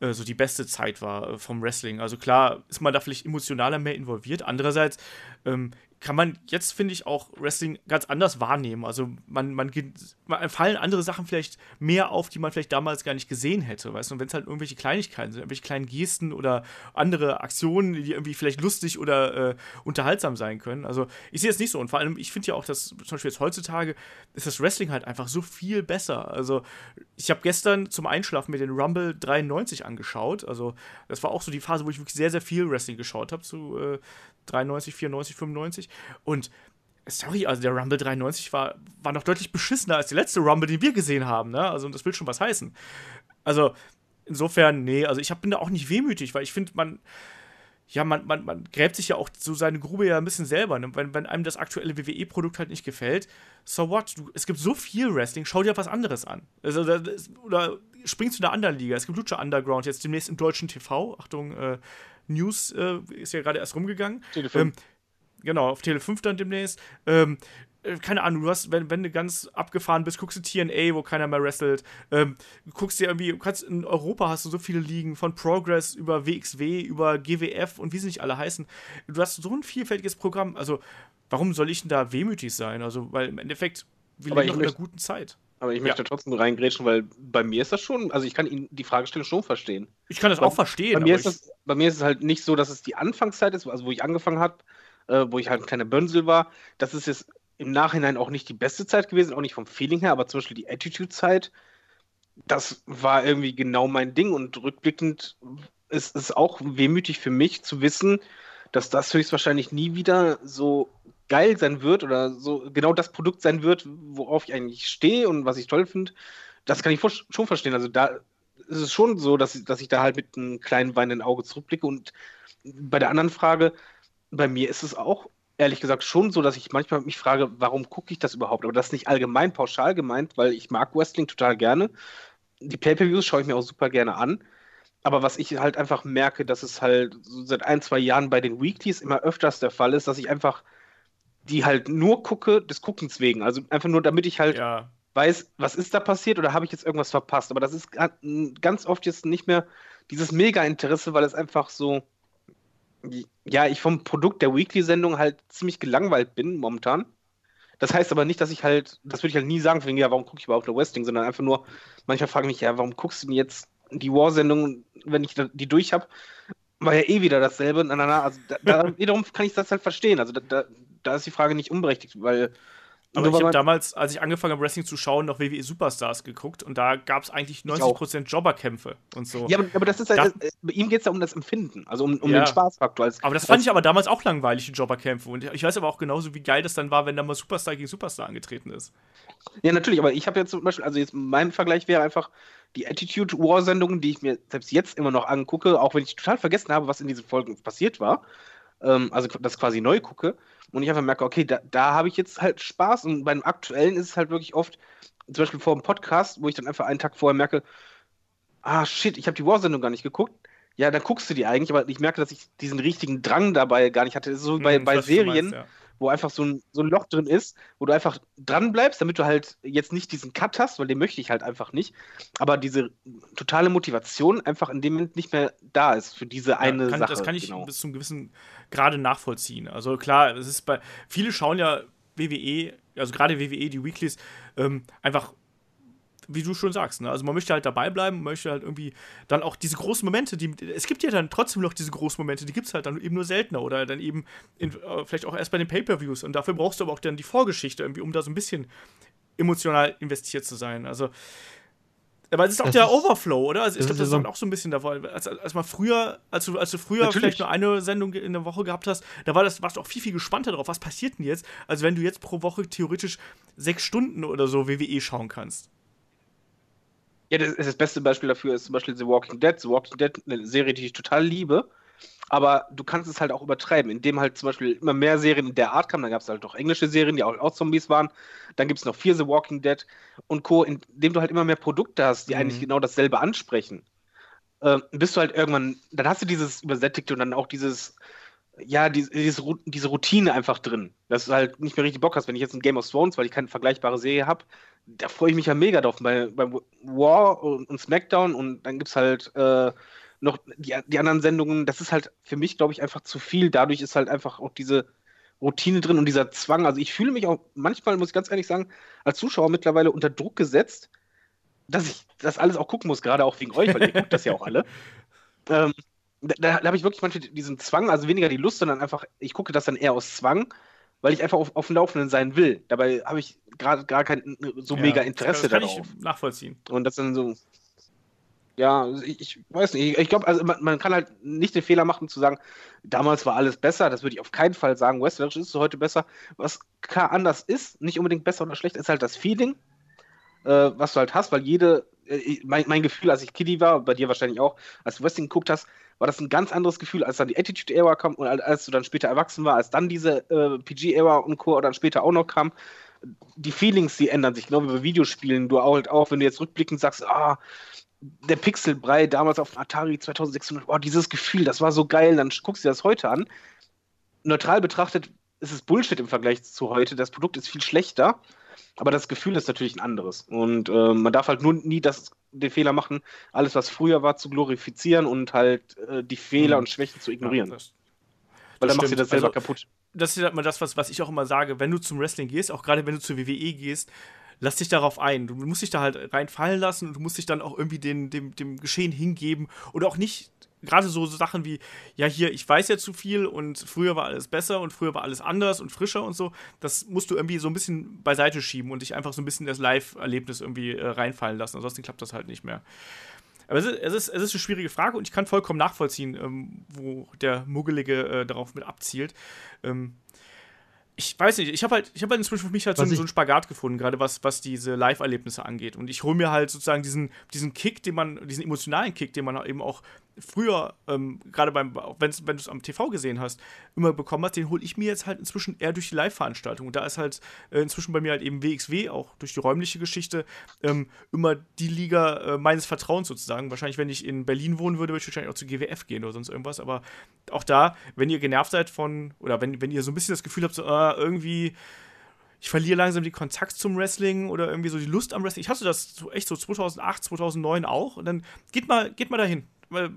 Speaker 2: äh, so die beste Zeit war äh, vom Wrestling. Also klar ist man da vielleicht emotionaler mehr involviert. Andererseits ähm, kann man jetzt, finde ich, auch Wrestling ganz anders wahrnehmen. Also man, man, man fallen andere Sachen vielleicht mehr auf, die man vielleicht damals gar nicht gesehen hätte, weißt du? Und wenn es halt irgendwelche Kleinigkeiten sind, irgendwelche kleinen Gesten oder andere Aktionen, die irgendwie vielleicht lustig oder äh, unterhaltsam sein können. Also ich sehe es nicht so. Und vor allem, ich finde ja auch, dass zum Beispiel jetzt heutzutage ist das Wrestling halt einfach so viel besser. Also ich habe gestern zum Einschlafen mir den Rumble 93 angeschaut. Also das war auch so die Phase, wo ich wirklich sehr, sehr viel Wrestling geschaut habe, zu äh, 93, 94, 95. Und sorry, also der Rumble 93 war, war noch deutlich beschissener als der letzte Rumble, den wir gesehen haben, ne? Also das will schon was heißen. Also insofern, nee, also ich hab, bin da auch nicht wehmütig, weil ich finde, man, ja, man, man, man gräbt sich ja auch so seine Grube ja ein bisschen selber. Ne? Wenn, wenn einem das aktuelle WWE-Produkt halt nicht gefällt, so what? Du, es gibt so viel Wrestling, schau dir was anderes an. Also, das, oder spring zu einer anderen Liga. Es gibt Lucha Underground, jetzt demnächst im deutschen TV. Achtung, äh, News äh, ist ja gerade erst rumgegangen. Tele 5. Ähm, genau, auf Tele 5 dann demnächst. Ähm, äh, keine Ahnung, du hast, wenn, wenn du ganz abgefahren bist, guckst du TNA, wo keiner mehr wrestelt. Ähm, guckst dir irgendwie, du kannst in Europa hast du so viele Ligen, von Progress über WXW, über GWF und wie sie nicht alle heißen. Du hast so ein vielfältiges Programm. Also, warum soll ich denn da wehmütig sein? Also, weil im Endeffekt, wir leben noch in einer guten Zeit.
Speaker 3: Aber ich möchte ja. trotzdem reingrätschen, weil bei mir ist das schon, also ich kann Ihnen die Fragestellung schon verstehen.
Speaker 2: Ich kann das bei, auch verstehen.
Speaker 3: Bei mir, ist das, bei mir ist es halt nicht so, dass es die Anfangszeit ist, also wo ich angefangen habe, äh, wo ich halt ein kleiner Bönsel war. Das ist jetzt im Nachhinein auch nicht die beste Zeit gewesen, auch nicht vom Feeling her, aber zum Beispiel die Attitude-Zeit, das war irgendwie genau mein Ding und rückblickend ist es auch wehmütig für mich zu wissen, dass das höchstwahrscheinlich nie wieder so geil sein wird oder so genau das Produkt sein wird, worauf ich eigentlich stehe und was ich toll finde, das kann ich schon verstehen. Also da ist es schon so, dass, ich, dass ich da halt mit einem kleinen weinenden Auge zurückblicke. Und bei der anderen Frage, bei mir ist es auch ehrlich gesagt schon so, dass ich manchmal mich frage, warum gucke ich das überhaupt? Aber das ist nicht allgemein pauschal gemeint, weil ich mag Wrestling total gerne. Die Pay-per-Views schaue ich mir auch super gerne an. Aber was ich halt einfach merke, dass es halt so seit ein, zwei Jahren bei den Weeklies immer öfters der Fall ist, dass ich einfach die halt nur gucke des Guckens wegen. Also einfach nur, damit ich halt ja. weiß, was ist da passiert oder habe ich jetzt irgendwas verpasst. Aber das ist ganz oft jetzt nicht mehr dieses Mega-Interesse, weil es einfach so, ja, ich vom Produkt der Weekly-Sendung halt ziemlich gelangweilt bin momentan. Das heißt aber nicht, dass ich halt, das würde ich halt nie sagen, wegen, ja, warum gucke ich überhaupt nur Wrestling, sondern einfach nur, manchmal frage ich mich, ja, warum guckst du denn jetzt die War-Sendung, wenn ich die durch habe? War ja eh wieder dasselbe. Also da, da wiederum kann ich das halt verstehen. Also da, da, da ist die Frage nicht unberechtigt, weil
Speaker 2: Aber ich habe damals, als ich angefangen habe, Wrestling zu schauen, noch WWE Superstars geguckt und da gab es eigentlich 90% Jobberkämpfe und so.
Speaker 3: Ja, aber, aber das ist ja, da, äh, bei ihm geht es ja um das Empfinden, also um, um ja. den Spaßfaktor. Als,
Speaker 2: aber das fand ich aber damals auch langweilig, die Jobberkämpfe. Und ich weiß aber auch genauso, wie geil das dann war, wenn da mal Superstar gegen Superstar angetreten ist.
Speaker 3: Ja, natürlich, aber ich habe jetzt zum Beispiel, also jetzt mein Vergleich wäre einfach die Attitude War-Sendungen, die ich mir selbst jetzt immer noch angucke, auch wenn ich total vergessen habe, was in diesen Folgen passiert war. Ähm, also das quasi neu gucke und ich einfach merke, okay, da, da habe ich jetzt halt Spaß und beim aktuellen ist es halt wirklich oft, zum Beispiel vor dem Podcast, wo ich dann einfach einen Tag vorher merke, ah shit, ich habe die War-Sendung gar nicht geguckt. Ja, dann guckst du die eigentlich, aber ich merke, dass ich diesen richtigen Drang dabei gar nicht hatte. Das ist so hm, bei, bei Serien, meinst, ja wo einfach so ein, so ein Loch drin ist, wo du einfach dran bleibst, damit du halt jetzt nicht diesen Cut hast, weil den möchte ich halt einfach nicht. Aber diese totale Motivation einfach in dem Moment nicht mehr da ist für diese eine
Speaker 2: kann,
Speaker 3: Sache.
Speaker 2: Das kann ich genau. bis zum gewissen Grade nachvollziehen. Also klar, es ist bei viele schauen ja WWE, also gerade WWE, die Weeklies, ähm, einfach wie du schon sagst, ne? also man möchte halt dabei bleiben, möchte halt irgendwie dann auch diese großen Momente, die, es gibt ja dann trotzdem noch diese großen Momente, die gibt es halt dann eben nur seltener oder dann eben in, äh, vielleicht auch erst bei den Pay-Per-Views und dafür brauchst du aber auch dann die Vorgeschichte irgendwie, um da so ein bisschen emotional investiert zu sein, also aber es ist auch das der ist, Overflow, oder? Also ich glaube, das ist so auch so ein bisschen davon. Als, als man früher, als du, als du früher Natürlich. vielleicht nur eine Sendung in der Woche gehabt hast, da war das, warst du auch viel, viel gespannter drauf. Was passiert denn jetzt? als wenn du jetzt pro Woche theoretisch sechs Stunden oder so WWE schauen kannst.
Speaker 3: Ja, das, das beste Beispiel dafür ist zum Beispiel The Walking Dead. The Walking Dead, eine Serie, die ich total liebe. Aber du kannst es halt auch übertreiben, indem halt zum Beispiel immer mehr Serien in der Art kamen. Dann gab es halt auch englische Serien, die auch, auch Zombies waren. Dann gibt es noch vier The Walking Dead und Co., indem du halt immer mehr Produkte hast, die mhm. eigentlich genau dasselbe ansprechen. Äh, bist du halt irgendwann, dann hast du dieses Übersättigte und dann auch dieses, ja, die, diese, diese Routine einfach drin. Dass du halt nicht mehr richtig Bock hast. Wenn ich jetzt ein Game of Thrones, weil ich keine vergleichbare Serie habe, da freue ich mich ja mega drauf. Bei, bei War und, und SmackDown und dann gibt es halt äh, noch die, die anderen Sendungen. Das ist halt für mich, glaube ich, einfach zu viel. Dadurch ist halt einfach auch diese Routine drin und dieser Zwang. Also ich fühle mich auch manchmal, muss ich ganz ehrlich sagen, als Zuschauer mittlerweile unter Druck gesetzt, dass ich das alles auch gucken muss, gerade auch wegen euch, weil ihr guckt das ja auch alle. <laughs> Ähm, da, da habe ich wirklich manchmal diesen Zwang, also weniger die Lust, sondern einfach, ich gucke das dann eher aus Zwang, weil ich einfach auf, auf dem Laufenden sein will. Dabei habe ich gerade gar kein so ja, mega Interesse das kann darauf.
Speaker 2: Ich nachvollziehen.
Speaker 3: Und das dann so. Ja, ich, ich weiß nicht. Ich, ich glaube, also man, man, kann halt nicht den Fehler machen zu sagen, damals war alles besser. Das würde ich auf keinen Fall sagen. Westverisch ist heute besser. Was anders ist, nicht unbedingt besser oder schlecht, ist halt das Feeling, äh, was du halt hast, weil jede, mein, mein Gefühl, als ich Kitty war, bei dir wahrscheinlich auch, als du Wrestling geguckt hast, war das ein ganz anderes Gefühl, als dann die Attitude-Era kam und als du dann später erwachsen war, als dann diese äh, PG-Era und Co. dann später auch noch kam. Die Feelings, die ändern sich, genau wie bei Videospielen. Du halt auch, wenn du jetzt rückblickend sagst, ah, der Pixelbrei damals auf dem Atari 2600, oh, dieses Gefühl, das war so geil, dann guckst du dir das heute an. Neutral betrachtet ist es Bullshit im Vergleich zu heute. Das Produkt ist viel schlechter, aber das Gefühl ist natürlich ein anderes. Und äh, man darf halt nur nie das den Fehler machen, alles, was früher war, zu glorifizieren und halt äh, die Fehler mhm. und Schwächen zu ignorieren. Ja, das, Weil dann machst du das selber also, kaputt.
Speaker 2: Das ist halt mal das, was, was ich auch immer sage, wenn du zum Wrestling gehst, auch gerade wenn du zur WWE gehst, lass dich darauf ein. Du musst dich da halt reinfallen lassen und du musst dich dann auch irgendwie den, dem, dem Geschehen hingeben und auch nicht gerade so, Sachen wie, ja, hier, ich weiß ja zu viel und früher war alles besser und früher war alles anders und frischer und so, das musst du irgendwie so ein bisschen beiseite schieben und dich einfach so ein bisschen das Live-Erlebnis irgendwie äh, reinfallen lassen. Ansonsten klappt das halt nicht mehr. Aber es ist, es ist, es ist eine schwierige Frage und ich kann vollkommen nachvollziehen, ähm, wo der Muggelige äh, darauf mit abzielt. Ähm, ich weiß nicht, ich habe halt, ich habe halt inzwischen für mich halt so, so, einen Spagat gefunden, gerade was, was diese Live-Erlebnisse angeht. Und ich hole mir halt sozusagen diesen, diesen Kick, den man, diesen emotionalen Kick, den man eben auch früher, ähm, gerade beim, wenn du es am TV gesehen hast, immer bekommen hast, den hole ich mir jetzt halt inzwischen eher durch die Live-Veranstaltung. Und da ist halt äh, inzwischen bei mir halt eben WXW, auch durch die räumliche Geschichte, ähm, immer die Liga äh, meines Vertrauens sozusagen. Wahrscheinlich, wenn ich in Berlin wohnen würde, würde ich wahrscheinlich auch zu GWF gehen oder sonst irgendwas. Aber auch da, wenn ihr genervt seid von, oder wenn, wenn ihr so ein bisschen das Gefühl habt, so, äh, irgendwie ich verliere langsam den Kontakt zum Wrestling oder irgendwie so die Lust am Wrestling. Ich hatte das so echt so 2008, 2009 auch. Und dann geht mal, geht mal dahin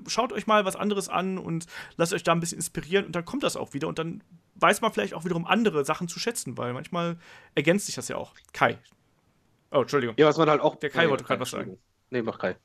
Speaker 2: schaut euch mal was anderes an und lasst euch da ein bisschen inspirieren und dann kommt das auch wieder und dann weiß man vielleicht auch wiederum andere Sachen zu schätzen, weil manchmal ergänzt sich das ja auch. Kai. Oh, Entschuldigung.
Speaker 3: Ja, was man halt auch.
Speaker 2: Der Kai wollte gerade was sagen.
Speaker 3: Nee, mach Kai.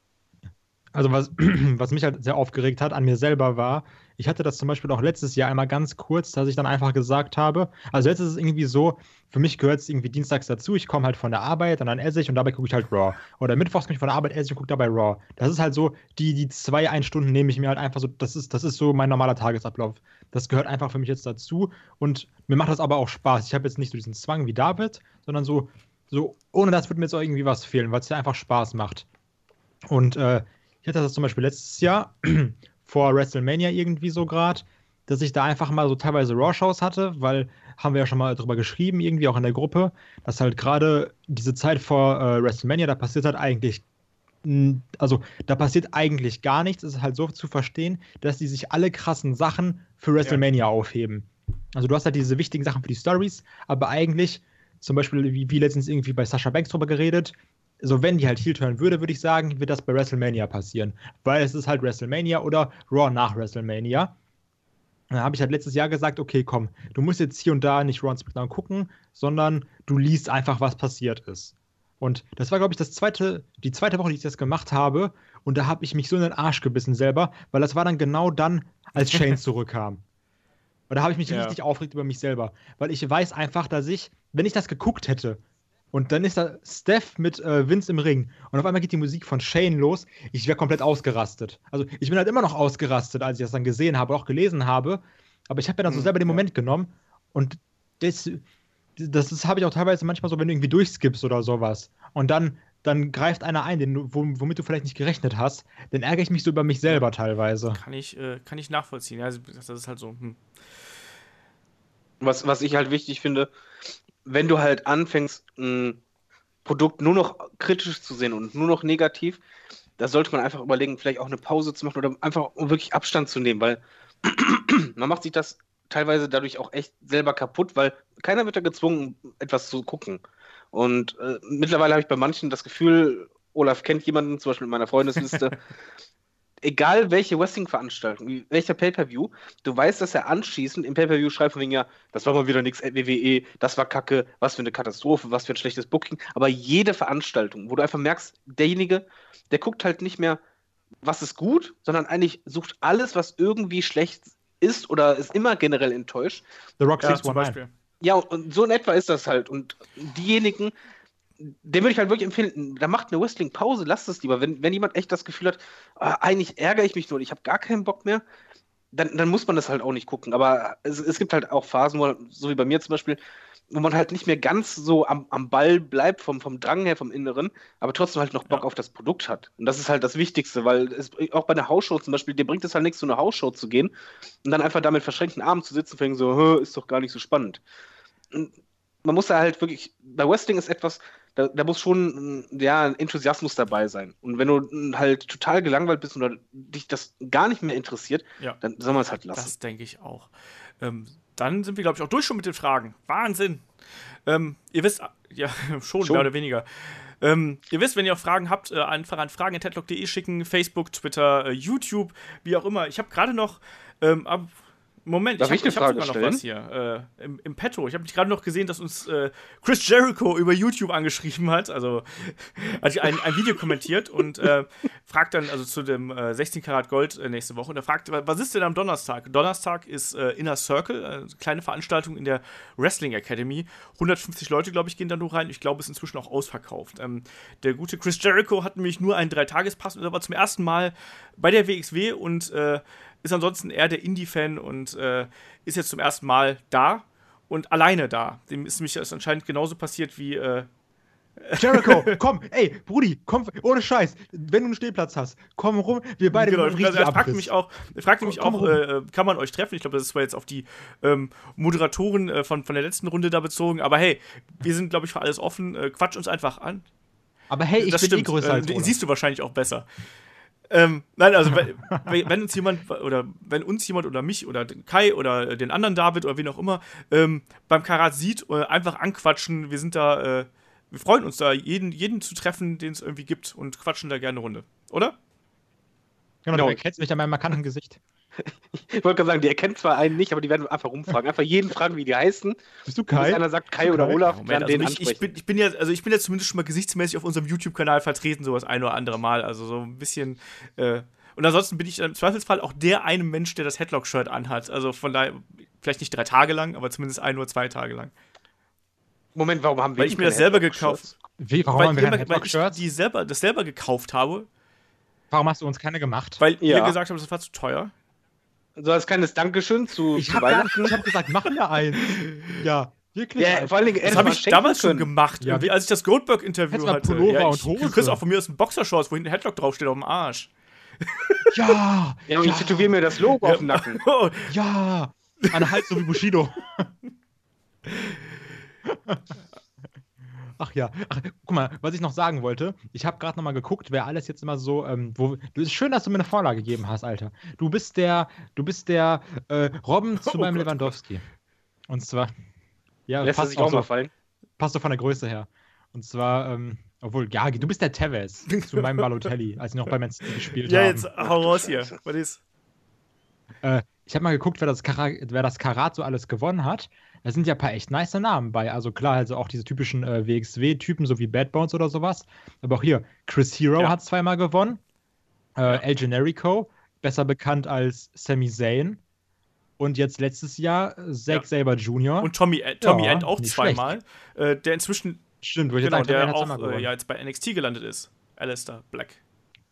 Speaker 4: Also was, <clears throat> was mich halt sehr aufgeregt hat an mir selber war, ich hatte das zum Beispiel auch letztes Jahr einmal ganz kurz, dass ich dann einfach gesagt habe, also jetzt ist es irgendwie so, für mich gehört es irgendwie dienstags dazu, ich komme halt von der Arbeit und dann esse ich und dabei gucke ich halt Raw. Oder mittwochs komme ich von der Arbeit, esse ich und gucke dabei Raw. Das ist halt so, die, die zwei, ein Stunden nehme ich mir halt einfach so, das ist, das ist so mein normaler Tagesablauf. Das gehört einfach für mich jetzt dazu und mir macht das aber auch Spaß. Ich habe jetzt nicht so diesen Zwang wie David, sondern so, so ohne das würde mir jetzt auch irgendwie was fehlen, weil es dir einfach Spaß macht. Und äh, ich hatte das zum Beispiel letztes Jahr <clears throat> vor WrestleMania irgendwie so gerade, dass ich da einfach mal so teilweise Raw-Shows hatte, weil haben wir ja schon mal drüber geschrieben, irgendwie auch in der Gruppe, dass halt gerade diese Zeit vor äh, WrestleMania, da passiert halt eigentlich, also da passiert eigentlich gar nichts. Es ist halt so zu verstehen, dass die sich alle krassen Sachen für WrestleMania ja. aufheben. Also du hast halt diese wichtigen Sachen für die Stories, aber eigentlich, zum Beispiel wie, wie letztens irgendwie bei Sasha Banks drüber geredet, so wenn die halt Heel turn würde, würde ich sagen, wird das bei WrestleMania passieren. Weil es ist halt WrestleMania oder Raw nach WrestleMania. Dann habe ich halt letztes Jahr gesagt, okay, komm, du musst jetzt hier und da nicht Raw und SmackDown gucken, sondern du liest einfach, was passiert ist. Und das war, glaube ich, das zweite, die zweite Woche, die ich das gemacht habe. Und da habe ich mich so in den Arsch gebissen selber, weil das war dann genau dann, als Shane <laughs> zurückkam. Und da habe ich mich ja. richtig aufgeregt über mich selber. Weil ich weiß einfach, dass ich, wenn ich das geguckt hätte, und dann ist da Steph mit äh, Vince im Ring. Und auf einmal geht die Musik von Shane los. Ich wäre komplett ausgerastet. Also ich bin halt immer noch ausgerastet, als ich das dann gesehen habe, auch gelesen habe. Aber ich habe mir dann so hm, selber den Moment genommen. Und das, das, das habe ich auch teilweise manchmal so, wenn du irgendwie durchskippst oder sowas. Und dann, dann greift einer ein, den, womit du vielleicht nicht gerechnet hast. Dann ärgere ich mich so über mich selber teilweise.
Speaker 2: Kann ich, äh, kann ich nachvollziehen. Ja, das ist halt so. Hm.
Speaker 3: Was, was ich halt wichtig finde, wenn du halt anfängst, ein Produkt nur noch kritisch zu sehen und nur noch negativ, da sollte man einfach überlegen, vielleicht auch eine Pause zu machen oder einfach wirklich Abstand zu nehmen, weil <clears throat> man macht sich das teilweise dadurch auch echt selber kaputt, weil keiner wird da gezwungen, etwas zu gucken. Und äh, mittlerweile habe ich bei manchen das Gefühl, Olaf kennt jemanden, zum Beispiel in meiner Freundesliste, <laughs> egal welche Wrestling-Veranstaltung, welcher Pay-Per-View, du weißt, dass er anschließend im Pay-Per-View schreibt von wegen, ja, das war mal wieder nichts WWE, das war kacke, was für eine Katastrophe, was für ein schlechtes Booking. Aber jede Veranstaltung, wo du einfach merkst, derjenige, der guckt halt nicht mehr, was ist gut, sondern eigentlich sucht alles, was irgendwie schlecht ist oder ist immer generell enttäuscht.
Speaker 4: The Rock ja, zum Beispiel.
Speaker 3: Ja, und so in etwa ist das halt. Und diejenigen, den würde ich halt wirklich empfehlen, da macht eine Wrestling-Pause, lasst es lieber. Wenn, wenn jemand echt das Gefühl hat, ah, eigentlich ärgere ich mich nur, ich habe gar keinen Bock mehr, dann, dann muss man das halt auch nicht gucken. Aber es, es gibt halt auch Phasen, wo, so wie bei mir zum Beispiel, wo man halt nicht mehr ganz so am, am Ball bleibt, vom, vom Drang her, vom Inneren, aber trotzdem halt noch Bock ja. auf das Produkt hat. Und das ist halt das Wichtigste, weil es, auch bei einer Hausshow zum Beispiel, dir bringt es halt nichts, zu einer Hausshow zu gehen und dann einfach da mit verschränkten Armen zu sitzen und so, ist doch gar nicht so spannend. Und man muss da halt wirklich, bei Wrestling ist etwas, da, da, muss schon ja, ein Enthusiasmus dabei sein. Und wenn du halt total gelangweilt bist oder dich das gar nicht mehr interessiert, ja. dann soll man es halt lassen.
Speaker 2: Das denke ich auch. Ähm, dann sind wir, glaube ich, auch durch schon mit den Fragen. Wahnsinn. Ähm, ihr wisst, <laughs> ja, schon, schon. mehr oder weniger. Ähm, ihr wisst, wenn ihr auch Fragen habt, äh, einfach an fragen.tedlock.de schicken, Facebook, Twitter, äh, YouTube, wie auch immer. Ich habe gerade noch, ähm, ab, Moment,
Speaker 3: Darf ich, ich habe
Speaker 2: hab sogar noch was hier äh, im, im Petto. Ich habe gerade noch gesehen, dass uns äh, Chris Jericho über YouTube angeschrieben hat, also <laughs> hat ein, ein Video kommentiert und äh, fragt dann also zu dem 16 äh, Karat Gold äh, nächste Woche und er fragt, was ist denn am Donnerstag? Donnerstag ist äh, Inner Circle, eine kleine Veranstaltung in der Wrestling Academy. 150 Leute, glaube ich, gehen da nur rein. Ich glaube, es ist inzwischen auch ausverkauft. Ähm, der gute Chris Jericho hat nämlich nur einen Dreitagespass und er war zum ersten Mal bei der WXW und ist ansonsten eher der Indie-Fan und äh, ist jetzt zum ersten Mal da und alleine da. Dem ist nämlich das anscheinend genauso passiert wie. Äh,
Speaker 4: Jericho, <laughs> komm, ey, Brudi, komm, ohne Scheiß, wenn du einen Stehplatz hast, komm rum, wir beide
Speaker 2: genau, richtig also, er fragte mich auch, er fragte mich auch äh, kann man euch treffen? Ich glaube, das ist zwar jetzt auf die ähm, Moderatoren äh, von, von der letzten Runde da bezogen, aber hey, wir sind, glaube ich, für alles offen, äh, quatsch uns einfach an.
Speaker 4: Aber hey, ich das bin eh stimmt. eh größer als
Speaker 2: äh, Siehst du wahrscheinlich auch besser. Ähm, nein, also wenn, wenn, uns jemand oder wenn uns jemand oder mich oder Kai oder den anderen David oder wen auch immer ähm, beim Karat sieht, äh, einfach anquatschen. Wir sind da, äh, wir freuen uns da, jeden, jeden zu treffen, den es irgendwie gibt und quatschen da gerne eine Runde. Oder?
Speaker 4: Genau, du erkennst mich an meinem markanten Gesicht. <laughs>
Speaker 3: Ich wollte gerade sagen, die erkennen zwar einen nicht, aber die werden einfach rumfragen. Einfach jeden fragen, wie die heißen.
Speaker 4: Bist du Kai? Bis
Speaker 3: einer sagt Kai oder Kai? Olaf,
Speaker 2: ja, Moment, also den ich, ich, bin, ich, bin ja, also ich bin ja zumindest schon mal gesichtsmäßig auf unserem YouTube-Kanal vertreten, so das ein oder andere Mal. Also so ein bisschen. Äh, und ansonsten bin ich im Zweifelsfall auch der eine Mensch, der das Headlock-Shirt anhat. Also von daher, vielleicht nicht drei Tage lang, aber zumindest ein oder zwei Tage lang.
Speaker 3: Moment, warum haben wir
Speaker 2: Weil ich mir das selber gekauft
Speaker 4: Wie, warum weil, haben wir keine
Speaker 2: weil ich die selber, das selber gekauft habe.
Speaker 4: Warum hast du uns keine gemacht?
Speaker 2: Weil ja. ihr gesagt habt, das war zu teuer.
Speaker 3: So als kleines Dankeschön zu,
Speaker 4: ich zu hab Weihnachten. ich habe gesagt, machen <laughs> wir eins. Ja. Wirklich?
Speaker 2: Ja, vor allen Dingen, das habe ich damals können. schon gemacht. Ja. Als ich das Goldberg-Interview hatte.
Speaker 4: Pullover ja, ich, und Hose.
Speaker 2: Du kriegst auch von mir aus einen Boxershorts, wo hinten Headlock draufsteht auf dem Arsch. <laughs>
Speaker 4: Ja!
Speaker 3: ja, und ich tätowiere mir das Logo auf dem Nacken. <laughs>
Speaker 4: Ja! An der Hals so wie Bushido. Ach ja, Ach, guck mal, was ich noch sagen wollte, ich habe gerade noch mal geguckt, wer alles jetzt immer so, ähm, wo, es ist schön, dass du mir eine Vorlage gegeben hast, Alter. Du bist der, du bist der äh, Robben <laughs> zu oh meinem Gott. Lewandowski. Und zwar,
Speaker 3: ja, Lässt passt auch, auch mal fallen.
Speaker 4: Passt doch von der Größe her. Und zwar, ähm, obwohl, ja, du bist der Tevez <laughs> zu meinem Balotelli, als ich noch bei Man City gespielt habe.
Speaker 2: Ja, jetzt hau raus hier. Was ist?
Speaker 4: Äh, ich habe mal geguckt, wer das, Karat, wer das Karat so alles gewonnen hat. Da sind ja ein paar echt nice Namen bei. Also klar, also auch diese typischen äh, WXW-Typen, so wie Bad Bones oder sowas. Aber auch hier, Chris Hero ja. hat zweimal gewonnen. Äh. El Generico, besser bekannt als Sami Zayn. Und jetzt letztes Jahr Zack ja. Saber Jr.
Speaker 2: Und Tommy, äh, Tommy ja, End auch zweimal. Äh, der inzwischen.
Speaker 4: Stimmt,
Speaker 2: wo ich genau, jetzt der auch äh, ja, jetzt bei NXT gelandet ist. Alistair Black.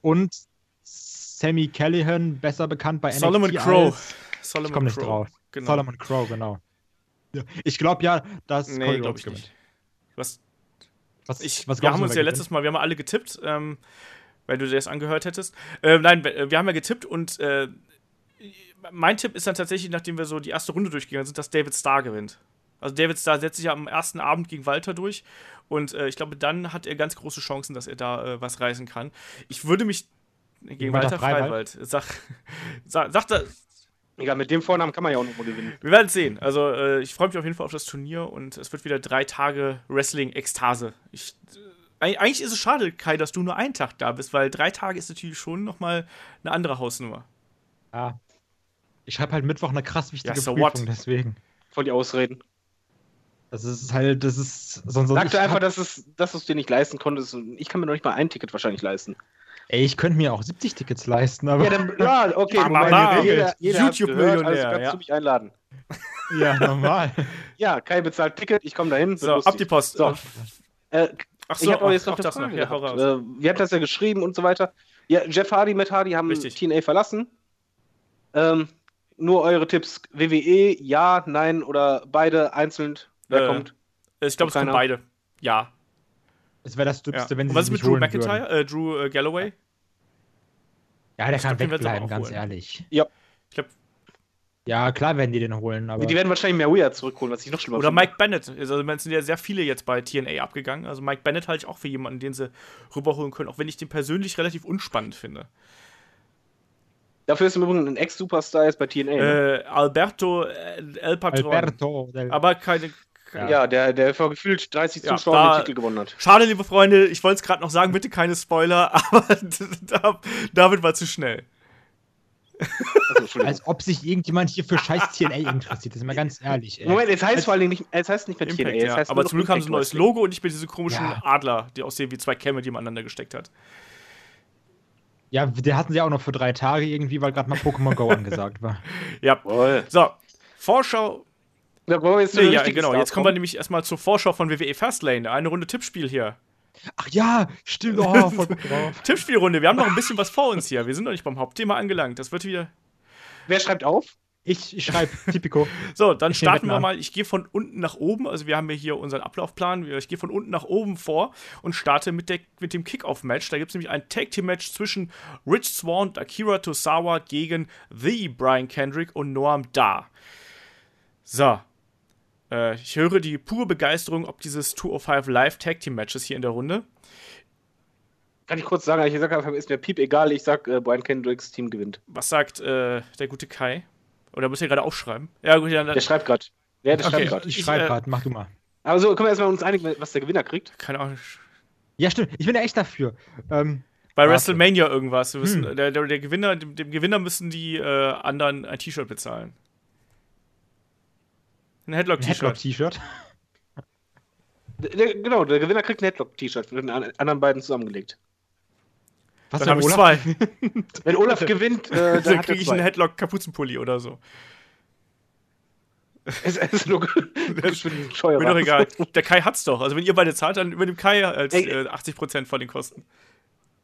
Speaker 4: Und Sammy Callahan, besser bekannt bei NXT.
Speaker 2: Solomon Crow.
Speaker 4: Solomon ich komme nicht drauf. Genau. Solomon Crow, genau. Ja. Ich glaube ja, dass
Speaker 2: nee, Cody Rhodes gewinnt. Was? Was, ich, was wir haben uns ja letztes Mal, wir haben alle getippt, ähm, weil du dir das angehört hättest. Äh, nein, wir haben ja getippt und äh, mein Tipp ist dann tatsächlich, nachdem wir so die erste Runde durchgegangen sind, dass David Starr gewinnt. Also David Starr setzt sich ja am ersten Abend gegen Walter durch und äh, ich glaube, dann hat er ganz große Chancen, dass er da äh, was reißen kann. Ich würde mich gegen Walter, Walter Freiwald, Freiwald sag, <laughs> sag, sag,
Speaker 3: Egal, mit dem Vornamen kann man ja auch noch mal gewinnen.
Speaker 2: Wir werden sehen. Also, äh, ich freue mich auf jeden Fall auf das Turnier und es wird wieder drei Tage Wrestling-Ekstase. äh, eigentlich ist es schade, Kai, dass du nur einen Tag da bist, weil drei Tage ist natürlich schon noch mal eine andere Hausnummer.
Speaker 4: Ja. Ich schreibe halt Mittwoch eine krass wichtige ja, so Prüfung, what? deswegen.
Speaker 3: Voll die Ausreden.
Speaker 4: Das ist halt, das ist.
Speaker 3: So, so Sag dir einfach, dass, es, dass du es dir nicht leisten konntest. Ich kann mir noch nicht mal ein Ticket wahrscheinlich leisten.
Speaker 4: Ey, ich könnte mir auch 70 Tickets leisten, aber.
Speaker 3: Ja, dann, ja okay,
Speaker 2: Moment, jeder, jeder YouTube-Millionär. Also
Speaker 3: kannst ja. du mich einladen.
Speaker 4: Ja, normal. <laughs>
Speaker 3: ja, Kai bezahlt Ticket, ich komme dahin.
Speaker 2: So, ab die Post.
Speaker 3: So. Äh, Ach so, ich habe jetzt noch das noch. Ja, äh, wir haben das ja geschrieben und so weiter. Ja, Jeff Hardy, Matt Hardy haben Richtig. TNA verlassen. Ähm, nur eure Tipps. WWE, ja, nein oder beide einzeln. Wer äh, kommt?
Speaker 2: Ich glaube, es kommen beide. Ja.
Speaker 4: Es wäre das Dümmste,
Speaker 2: ja.
Speaker 4: wenn sie
Speaker 2: Und was ist mit Drew McIntyre? Äh, Drew äh, Galloway?
Speaker 4: Ja, der ich kann glaub, wegbleiben, ganz holen. ehrlich.
Speaker 3: Ja.
Speaker 2: Ich glaube.
Speaker 4: Ja, klar werden die den holen, aber.
Speaker 3: Die werden wahrscheinlich mehr Weird zurückholen, was ich noch schlimmer
Speaker 2: Oder finde. Mike Bennett. Also, es sind ja sehr viele jetzt bei TNA abgegangen. Also, Mike Bennett halte ich auch für jemanden, den sie rüberholen können, auch wenn ich den persönlich relativ unspannend finde.
Speaker 3: Dafür ist im Übrigen ein Ex-Superstar jetzt bei TNA.
Speaker 2: Ne? Äh, Alberto El Patron.
Speaker 4: Alberto.
Speaker 2: Aber keine,
Speaker 3: ja, ja der, der vor gefühlt 30 ja, Zuschauern den Titel gewonnen hat.
Speaker 2: Schade, liebe Freunde, ich wollte es gerade noch sagen, bitte keine Spoiler, <laughs> aber David war zu schnell.
Speaker 4: Also, Als ob sich irgendjemand hier für scheiß TNA interessiert, das ist mal ganz ehrlich.
Speaker 3: Ey. Moment, es heißt vor allen Dingen nicht, es heißt nicht mehr
Speaker 2: Impact, TNA. Es heißt aber zum Glück haben sie ein neues Logo und nicht mehr diese komischen ja. Adler, die aussehen wie zwei Kämme, die man aneinander gesteckt hat.
Speaker 4: Ja, der hatten sie auch noch für drei Tage irgendwie, weil gerade mal Pokémon Go <laughs> angesagt war.
Speaker 2: Ja. So, Vorschau
Speaker 3: da wollen wir jetzt
Speaker 2: nee, ja, genau. Jetzt kommen wir nämlich erstmal zur Vorschau von WWE Fastlane. Eine Runde Tippspiel hier.
Speaker 4: Ach ja, stimmt. Oh, <laughs> voll gut
Speaker 2: drauf. Tippspielrunde. Wir haben noch ein bisschen was vor uns hier. Wir sind noch nicht beim Hauptthema angelangt. Das wird wieder.
Speaker 3: Wer schreibt auf?
Speaker 4: Ich, ich schreibe Typico. <laughs>
Speaker 2: so, dann ich starten wir mal. Ich gehe von unten nach oben. Also, wir haben hier unseren Ablaufplan. Ich gehe von unten nach oben vor und starte mit, der, mit dem Kickoff-Match. Da gibt es nämlich ein Tag-Team-Match zwischen Rich Swan und Akira Tosawa gegen The Brian Kendrick und Noam Da. So, äh, ich höre die pure Begeisterung ob dieses 205 Live Tag Team Matches hier in der Runde.
Speaker 3: Kann ich kurz sagen, ich sage einfach, ist mir piep egal, ich sag, äh, Brian Kendricks Team gewinnt.
Speaker 2: Was sagt äh, der gute Kai? Oder muss er gerade aufschreiben? Ja, gut,
Speaker 3: dann, Der schreibt gerade.
Speaker 4: Ja, der okay, schreibt gerade. Ich schreibe gerade, mach du mal.
Speaker 3: Also können wir erstmal uns einigen, was der Gewinner kriegt?
Speaker 2: Keine Ahnung.
Speaker 4: Ja, stimmt. Ich bin ja echt dafür. Ähm,
Speaker 2: Bei Warte. WrestleMania irgendwas. Müssen, hm. der, der, der, Gewinner, dem, dem, Gewinner müssen die äh, anderen ein T-Shirt bezahlen. Ein Headlock-T-Shirt.
Speaker 3: Headlock-T-Shirt. genau, der Gewinner kriegt ein Headlock-T-Shirt für den anderen beiden zusammengelegt.
Speaker 2: Was, dann habe ich zwei. <laughs>
Speaker 3: Wenn Olaf gewinnt,
Speaker 2: äh, dann, dann kriege ich einen Headlock-Kapuzenpulli oder so. <laughs>
Speaker 3: Es ist nur
Speaker 2: das Mir doch egal. Der Kai hat's doch. Also wenn ihr beide zahlt, dann übernimmt Kai als äh, 80% von den Kosten.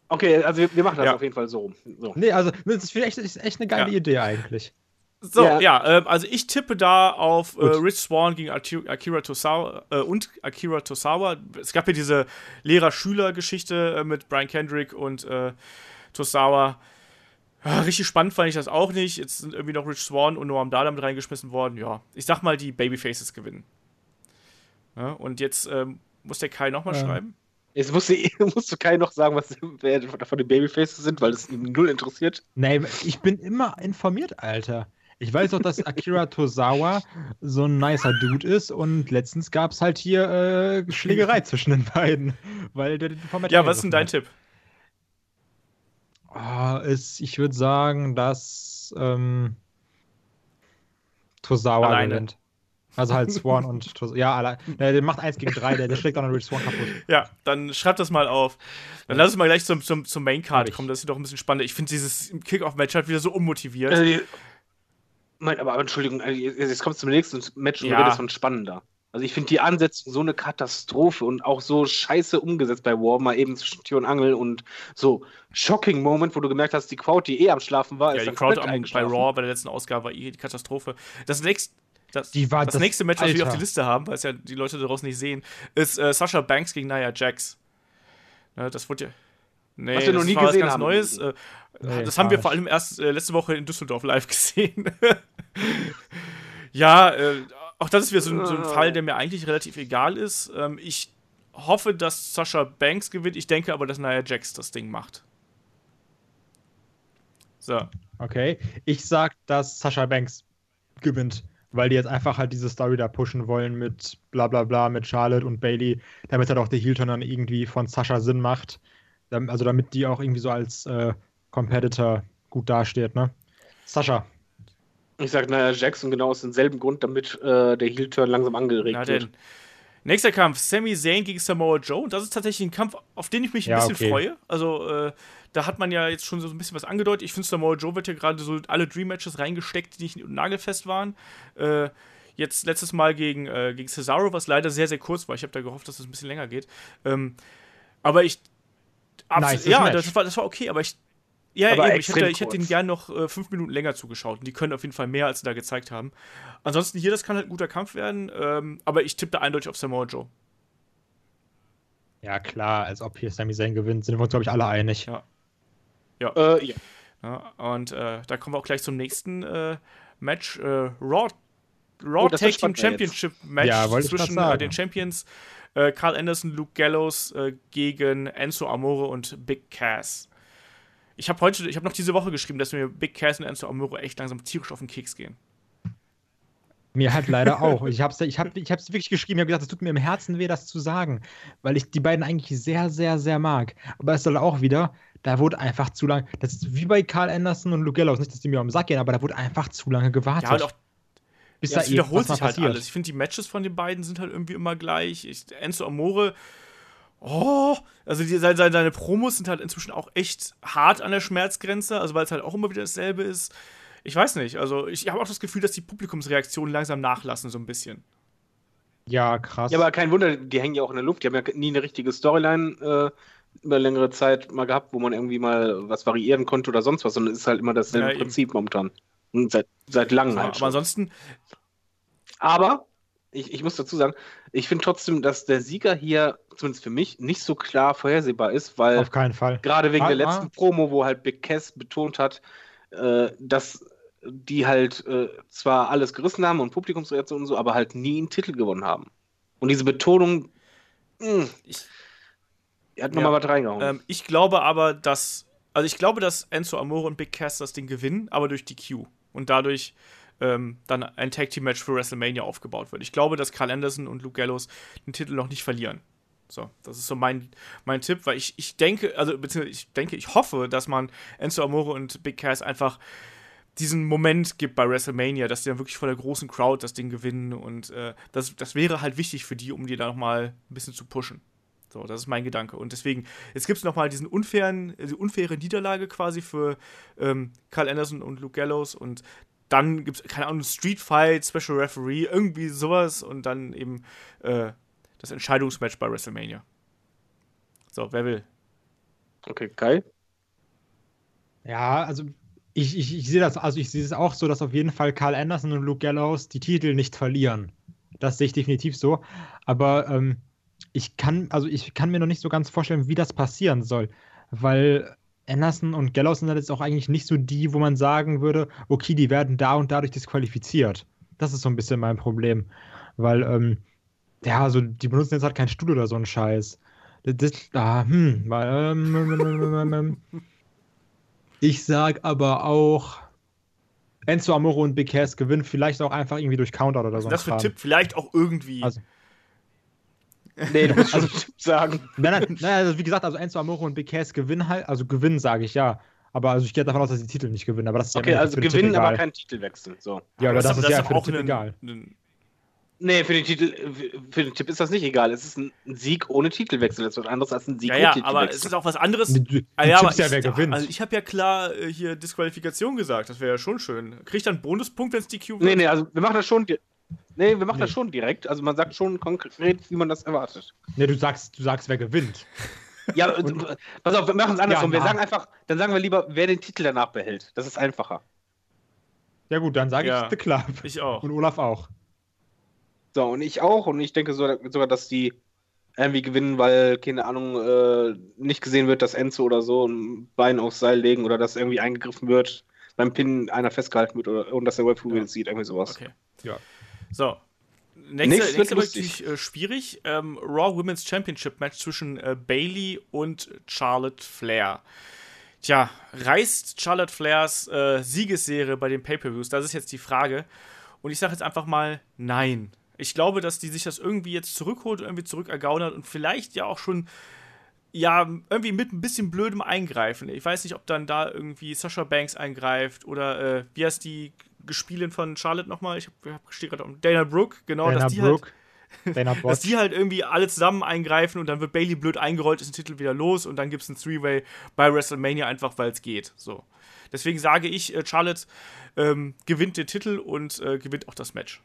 Speaker 3: Okay, also wir, wir machen das ja. auf jeden Fall so. so.
Speaker 4: Nee, also das ist echt, ist echt eine geile ja. Idee eigentlich.
Speaker 2: So, ja, ja äh, also ich tippe da auf äh, Rich Swan gegen Akira Tosawa äh, und Akira Tosawa. Es gab ja diese Lehrer-Schüler-Geschichte äh, mit Brian Kendrick und äh, Tosawa. Ja, richtig spannend fand ich das auch nicht. Jetzt sind irgendwie noch Rich Swan und Noam Dar mit reingeschmissen worden. Ja, ich sag mal, die Babyfaces gewinnen. Ja, und jetzt ähm, muss der Kai nochmal ähm. schreiben.
Speaker 3: Jetzt musst du, <laughs> musst du Kai noch sagen, was wer davon die Babyfaces sind, weil es ihn null interessiert.
Speaker 4: Nee, ich bin immer informiert, Alter. Ich weiß doch, dass Akira Tozawa so ein nicer Dude ist und letztens gab es halt hier äh, Schlägerei <laughs> zwischen den beiden. Weil der,
Speaker 2: der ja, was ist denn dein Tipp?
Speaker 4: Oh, ist, ich würde sagen, dass ähm, Tozawa Alleine. gewinnt. Also halt Swan und <laughs> Tozawa. Ja, allein. Der, macht 1 gegen 3, der, der schlägt auch noch Swan kaputt.
Speaker 2: Ja, dann schreibt das mal auf. Dann lass uns mal gleich zum, zum, zum Main Card kommen. Das ist doch ein bisschen spannender. Ich finde dieses Kick-Off-Match halt wieder so unmotiviert. Äh,
Speaker 3: Nein, aber, aber Entschuldigung, äh, jetzt kommt zum nächsten Match und ja. redest von spannender. Also ich finde die Ansetzung so eine Katastrophe und auch so scheiße umgesetzt bei War, mal eben zwischen Tür und Angel und so shocking Moment, wo du gemerkt hast, die Crowd, die eh am Schlafen war,
Speaker 2: ja, ist die Crowd am, bei Raw bei der letzten Ausgabe war eh die Katastrophe. Das nächste das, das, das, nächste Match, was wir auf die Liste haben, weil es ja die Leute daraus nicht sehen, ist äh, Sasha Banks gegen Nia Jax. Ja, das wurde ja. Nee, was wir noch nie gesehen was ganz haben. Neues. Äh, nee, das haben wir vor allem erst äh, letzte Woche in Düsseldorf live <laughs> gesehen. ja, äh, auch das ist wieder so ein, so ein, Fall, der mir eigentlich relativ egal ist. Ähm, ich hoffe, dass Sascha Banks gewinnt. Ich denke aber, dass Nia Jax das Ding macht.
Speaker 4: So. Okay. Ich sag, dass Sascha Banks gewinnt, weil die jetzt einfach halt diese Story da pushen wollen mit bla bla bla, mit Charlotte und Bailey, damit halt auch der Heel-Turn dann irgendwie von Sascha Sinn macht. Also damit die auch irgendwie so als äh, Competitor gut dasteht, ne? Sascha.
Speaker 3: Ich sag, naja, Jackson genau aus demselben Grund, damit äh, der Heel-Turn langsam angeregt Na, wird.
Speaker 2: Nächster Kampf, Sami Zayn gegen Samoa Joe. Und das ist tatsächlich ein Kampf, auf den ich mich ein ja, bisschen okay. freue. Also, äh, da hat man ja jetzt schon so ein bisschen was angedeutet. Ich finde, Samoa Joe wird ja gerade so alle Dream-Matches reingesteckt, die nicht nagelfest waren. Äh, jetzt letztes Mal gegen, äh, gegen Cesaro, was leider sehr, sehr kurz war. Ich habe da gehofft, dass es das ein bisschen länger geht. Ähm, aber ich Nice, ja, das war, das war okay, aber ich. Ja, aber eben, ich hätte, ich hätte ihnen gerne noch äh, fünf Minuten länger zugeschaut. Und die können auf jeden Fall mehr, als sie da gezeigt haben. Ansonsten hier, das kann halt ein guter Kampf werden, ähm, aber ich tippe da eindeutig auf Samoa Joe.
Speaker 4: Ja, klar, als ob hier Sami Zayn gewinnt, sind wir uns, glaube ich, alle einig.
Speaker 2: Ja. Ja. Äh, ja. ja und äh, da kommen wir auch gleich zum nächsten äh, Match. Äh, Raw, Raw oh, Tag Team Championship Match
Speaker 4: ja,
Speaker 2: zwischen äh, den Champions äh, Carl Anderson, Luke Gallows äh, gegen Enzo Amore und Big Cass. Ich habe heute, ich habe noch diese Woche geschrieben, dass mir Big Cass und Enzo Amore echt langsam tierisch auf den Keks gehen.
Speaker 4: Mir halt leider <laughs> auch. Ich habe es ich hab, ich wirklich geschrieben, ich habe gesagt, es tut mir im Herzen weh, das zu sagen, weil ich die beiden eigentlich sehr, sehr, sehr mag. Aber es soll auch wieder, da wurde einfach zu lange, das ist wie bei Carl Anderson und Luke Gallows, nicht, dass die mir am Sack gehen, aber da wurde einfach zu lange gewartet. Ja, und auch
Speaker 2: bis ja, da es wiederholt sich halt passiert. alles. Ich finde, die Matches von den beiden sind halt irgendwie immer gleich. Ich, Enzo Amore, oh, also die, seine, seine Promos sind halt inzwischen auch echt hart an der Schmerzgrenze, also weil es halt auch immer wieder dasselbe ist. Ich weiß nicht, also ich habe auch das Gefühl, dass die Publikumsreaktionen langsam nachlassen, so ein bisschen.
Speaker 3: Ja, krass. Ja, aber kein Wunder, die hängen ja auch in der Luft. Die haben ja nie eine richtige Storyline äh, über längere Zeit mal gehabt, wo man irgendwie mal was variieren konnte oder sonst was, sondern es ist halt immer dasselbe ja, Prinzip momentan. Seit, seit langem halt.
Speaker 2: Aber ansonsten.
Speaker 3: Aber ich, ich muss dazu sagen, ich finde trotzdem, dass der Sieger hier, zumindest für mich, nicht so klar vorhersehbar ist, weil.
Speaker 4: Auf keinen Fall.
Speaker 3: Gerade wegen ah, der letzten Promo, wo halt Big Cass betont hat, äh, dass die halt äh, zwar alles gerissen haben und Publikumsreaktionen und so, aber halt nie einen Titel gewonnen haben. Und diese Betonung, mh, hm, ich, er hat nochmal ja, was reingehauen.
Speaker 2: Ähm, ich glaube aber, dass, also ich glaube, dass Enzo Amore und Big Cass das Ding gewinnen, aber durch die Q und dadurch ähm, dann ein Tag Team Match für WrestleMania aufgebaut wird. Ich glaube, dass Carl Anderson und Luke Gallows den Titel noch nicht verlieren. So, das ist so mein, mein Tipp, weil ich, ich denke, also beziehungsweise ich denke, ich hoffe, dass man Enzo Amore und Big Cass einfach diesen Moment gibt bei WrestleMania, dass die dann wirklich vor der großen Crowd das Ding gewinnen und äh, das, das wäre halt wichtig für die, um die da nochmal ein bisschen zu pushen. So, das ist mein Gedanke. Und deswegen, jetzt gibt es nochmal diesen unfairen, die unfaire Niederlage quasi für ähm, Carl Anderson und Luke Gallows und dann gibt es, keine Ahnung, Street Fight, Special Referee, irgendwie sowas und dann eben äh, das Entscheidungsmatch bei WrestleMania. So, wer will?
Speaker 3: Okay, Kai?
Speaker 4: Ja, also ich, ich, ich sehe das, also ich sehe es auch so, dass auf jeden Fall Carl Anderson und Luke Gallows die Titel nicht verlieren. Das sehe ich definitiv so. Aber ähm, ich kann, also ich kann mir noch nicht so ganz vorstellen, wie das passieren soll. Weil Anderson und Gallows sind jetzt auch eigentlich nicht so die, wo man sagen würde, okay, die werden da und dadurch disqualifiziert. Das ist so ein bisschen mein Problem. Weil, ähm, ja, also die benutzen jetzt halt kein Stuhl oder so ein Scheiß. Das, das ah, hm, weil, ähm, <laughs> ich sag aber auch, Enzo Amore und Big Cass gewinnen vielleicht auch einfach irgendwie durch Counter oder so.
Speaker 2: Das für Tipp vielleicht auch irgendwie.
Speaker 4: Also, <laughs>
Speaker 3: Nee, du musst schon also, <laughs> sagen.
Speaker 4: Nein, nein, also wie gesagt, also Enzo Amore und Big Cass gewinnen halt, also gewinnen sage ich ja. Aber also ich gehe davon aus, dass sie Titel nicht gewinnen. Aber das ist
Speaker 3: okay,
Speaker 4: ja
Speaker 3: also gewinnen, aber kein Titelwechsel. So.
Speaker 4: Ja, aber, das, das, ist ja für
Speaker 2: auch
Speaker 4: den Tipp egal.
Speaker 3: Nee, für den Titel, für den Tipp ist das nicht egal. Es ist ein Sieg ohne Titelwechsel. Das ist was anderes als ein Sieg
Speaker 2: ja, ja, aber es ist auch was anderes.
Speaker 4: Du, du ah, ja, aber ja, wer gewinnt.
Speaker 2: Also ich habe ja klar äh, hier Disqualifikation gesagt. Das wäre ja schon schön. Kriegt dann einen Bonuspunkt, wenn es die Q
Speaker 3: wird? Nee, nee, also wir machen das schon. Nee, wir machen nee. das schon direkt. Also man sagt schon konkret, wie man das erwartet.
Speaker 4: Nee, du sagst, du sagst, wer gewinnt.
Speaker 3: Ja, und, pass auf, wir machen es andersrum. Ja, wir sagen einfach, dann sagen wir lieber, wer den Titel danach behält. Das ist einfacher.
Speaker 4: Ja gut, dann sage
Speaker 2: ja,
Speaker 4: ich The Club.
Speaker 2: Ich auch.
Speaker 4: Und Olaf auch.
Speaker 3: So, und ich auch. Und ich denke sogar, dass die irgendwie gewinnen, weil, keine Ahnung, äh, nicht gesehen wird, dass Enzo oder so ein Bein aufs Seil legen oder dass irgendwie eingegriffen wird, beim Pin einer festgehalten wird oder, und dass der Webfu ja. sieht, irgendwie sowas.
Speaker 2: Okay. Ja. So. Nächste, nächste wird natürlich äh, schwierig. Ähm, Raw Women's Championship Match zwischen äh, Bailey und Charlotte Flair. Tja, reißt Charlotte Flairs äh, Siegesserie bei den Pay-Per-Views? Das ist jetzt die Frage. Und ich sage jetzt einfach mal nein. Ich glaube, dass die sich das irgendwie jetzt zurückholt, irgendwie zurückergaunert und vielleicht ja auch schon ja, irgendwie mit ein bisschen blödem Eingreifen. Ich weiß nicht, ob dann da irgendwie Sasha Banks eingreift oder äh, wie heißt die Gespielin von Charlotte nochmal? Ich stehe gerade um Dana Brooke, genau,
Speaker 4: Dana
Speaker 2: dass die
Speaker 4: Brooke.
Speaker 2: halt. <laughs> dass die halt irgendwie alle zusammen eingreifen und dann wird Bailey blöd eingerollt, ist ein Titel wieder los und dann gibt es ein Three-Way bei WrestleMania einfach, weil es geht. So. Deswegen sage ich, äh, Charlotte ähm, gewinnt den Titel und äh, gewinnt auch das Match.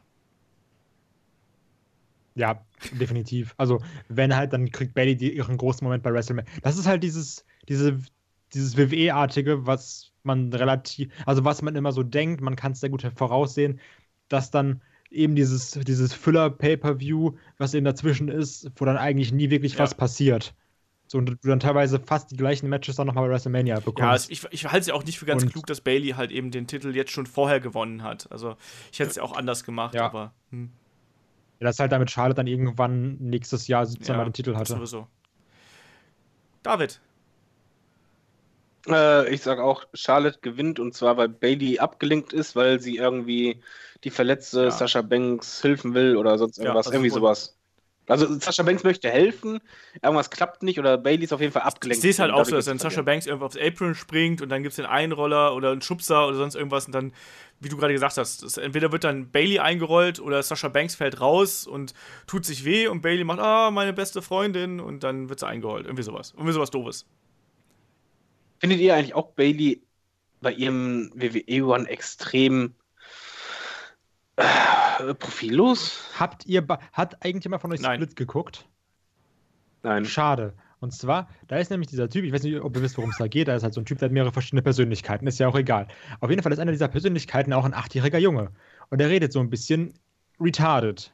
Speaker 4: Ja, definitiv. Also, wenn halt, dann kriegt Bailey die, ihren großen Moment bei WrestleMania. Das ist halt dieses, diese, dieses WWE-artige, was man relativ, also was man immer so denkt, man kann es sehr gut voraussehen, dass dann eben dieses, dieses Füller-Pay-Per-View, was eben dazwischen ist, wo dann eigentlich nie wirklich ja. was passiert. So, und du dann teilweise fast die gleichen Matches dann nochmal bei WrestleMania bekommst. Ja,
Speaker 2: also ich, ich halte es ja auch nicht für ganz und klug, dass Bailey halt eben den Titel jetzt schon vorher gewonnen hat. Also ich hätte es ja auch anders gemacht,
Speaker 4: ja.
Speaker 2: aber. Hm.
Speaker 4: Ja, dass halt damit Charlotte dann irgendwann nächstes Jahr 17 ja, Mal den Titel hatte.
Speaker 2: Sowieso. David.
Speaker 3: Äh, ich sage auch, Charlotte gewinnt und zwar, weil Bailey abgelenkt ist, weil sie irgendwie die verletzte ja. Sascha Banks helfen will oder sonst irgendwas. Ja, also irgendwie sowas. Also Sascha Banks möchte helfen, irgendwas klappt nicht oder Bailey ist auf jeden Fall abgelenkt.
Speaker 2: Ich sehe es halt auch so, dass dann Sascha Banks irgendwo aufs Apron springt und dann gibt es den Einroller oder einen Schubser oder sonst irgendwas und dann, wie du gerade gesagt hast, das, entweder wird dann Bailey eingerollt oder Sascha Banks fällt raus und tut sich weh und Bailey macht, ah, meine beste Freundin und dann wird sie eingerollt. Irgendwie sowas. Irgendwie sowas Doofes.
Speaker 3: Findet ihr eigentlich auch Bailey bei ihrem WWE One extrem äh, profillos?
Speaker 4: Habt ihr, hat irgendjemand von euch Nein. Split geguckt?
Speaker 3: Nein.
Speaker 4: Schade. Und zwar, da ist nämlich dieser Typ, ich weiß nicht, ob ihr wisst, worum es da geht, da ist halt so ein Typ, der hat mehrere verschiedene Persönlichkeiten, ist ja auch egal. Auf jeden Fall ist einer dieser Persönlichkeiten auch ein achtjähriger Junge. Und der redet so ein bisschen retarded.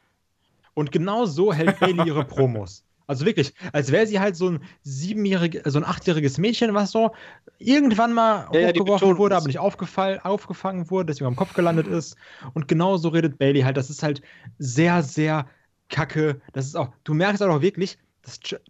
Speaker 4: Und genau so hält Bailey ihre <laughs> Promos. Also wirklich, als wäre sie halt so ein siebenjähriges, so ein achtjähriges Mädchen, was so irgendwann mal ja, hochgeworfen wurde, aber nicht aufgefangen wurde, deswegen am Kopf gelandet ist. Und genau so redet Bailey halt. Das ist halt sehr, sehr kacke. Das ist auch, du merkst auch wirklich,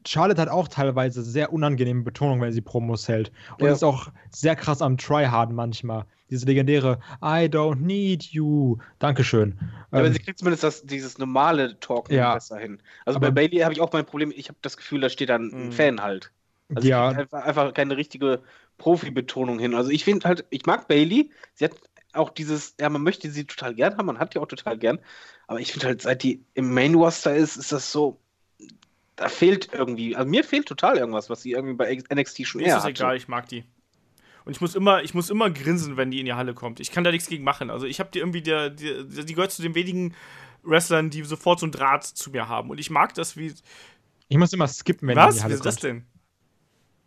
Speaker 4: Charlotte hat auch teilweise sehr unangenehme Betonung, wenn sie Promos hält. Und ja. ist auch sehr krass am Tryharden manchmal. Diese legendäre I don't need you. Dankeschön.
Speaker 3: Ja, ähm, aber sie kriegt zumindest das, dieses normale Talk ja. besser hin. Also aber bei Bailey habe ich auch mein Problem, ich habe das Gefühl, da steht dann ein mhm. Fan halt. Also ja. Einfach, einfach keine richtige Profi-Betonung hin. Also ich finde halt, ich mag Bailey. Sie hat auch dieses, ja, man möchte sie total gern haben, man hat die auch total gern. Aber ich finde halt, seit die im Main Roster ist, ist das so, da fehlt irgendwie, also mir fehlt total irgendwas, was sie irgendwie bei NXT schon eher
Speaker 2: Ist es egal, ich mag die. Und ich muss immer, ich muss immer grinsen, wenn die in die Halle kommt. Ich kann da nichts gegen machen. Also ich habe die irgendwie, der, die, die gehört zu den wenigen Wrestlern, die sofort so einen Draht zu mir haben. Und ich mag das, wie.
Speaker 4: Ich muss immer skippen, wenn
Speaker 2: Was?
Speaker 4: die in die Halle
Speaker 2: Was? Ist das denn?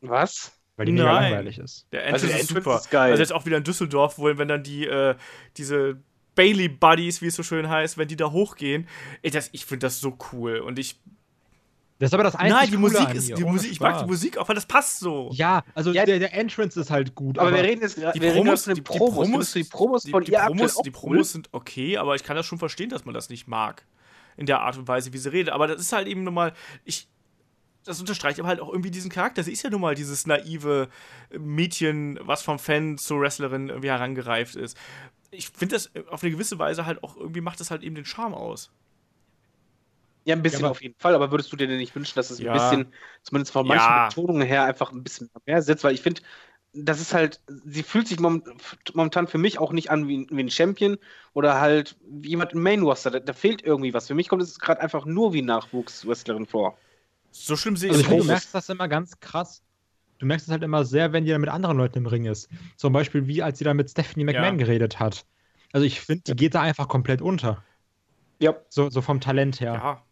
Speaker 3: Was?
Speaker 4: Weil die mega langweilig ist.
Speaker 2: Der Entrance, also der ist super. Ist geil. Also jetzt auch wieder in Düsseldorf, wo wenn dann die, äh, diese Bailey Buddies, wie es so schön heißt, wenn die da hochgehen, ey, das, ich finde das so cool. Und ich
Speaker 4: das ist aber das einzige
Speaker 2: Nein, die Musik ist, die Musik, ich mag die Musik auch, weil das passt so.
Speaker 4: Ja, also ja, der, der Entrance ist halt gut.
Speaker 3: Aber, aber wir reden jetzt
Speaker 2: die wir Promos, reden die Promos, die Promos, die, von die, Promos, die Promos sind okay, aber ich kann das schon verstehen, dass man das nicht mag. In der Art und Weise, wie sie redet. Aber das ist halt eben nochmal, ich, das unterstreicht aber halt auch irgendwie diesen Charakter. Sie ist ja nun mal dieses naive Mädchen, was vom Fan zur Wrestlerin irgendwie herangereift ist. Ich finde das auf eine gewisse Weise halt auch irgendwie macht das halt eben den Charme aus.
Speaker 3: Ja, ein bisschen ja, auf jeden Fall, aber würdest du dir denn nicht wünschen, dass es ja. ein bisschen, zumindest von manchen ja. Betonungen her, einfach ein bisschen mehr sitzt? Weil ich finde, das ist halt, sie fühlt sich momentan für mich auch nicht an wie, wie ein Champion oder halt wie jemand im Main Roster. Da, da, fehlt irgendwie was. Für mich kommt es gerade einfach nur wie Nachwuchswrestlerin vor.
Speaker 2: So schlimm sehe also
Speaker 4: ich also, Du merkst das immer ganz krass. Du merkst es halt immer sehr, wenn die dann mit anderen Leuten im Ring ist. Zum Beispiel, wie als sie da mit Stephanie McMahon geredet hat. Also ich finde, die geht da einfach komplett unter.
Speaker 3: Ja.
Speaker 4: So, so vom Talent her.
Speaker 3: Ja.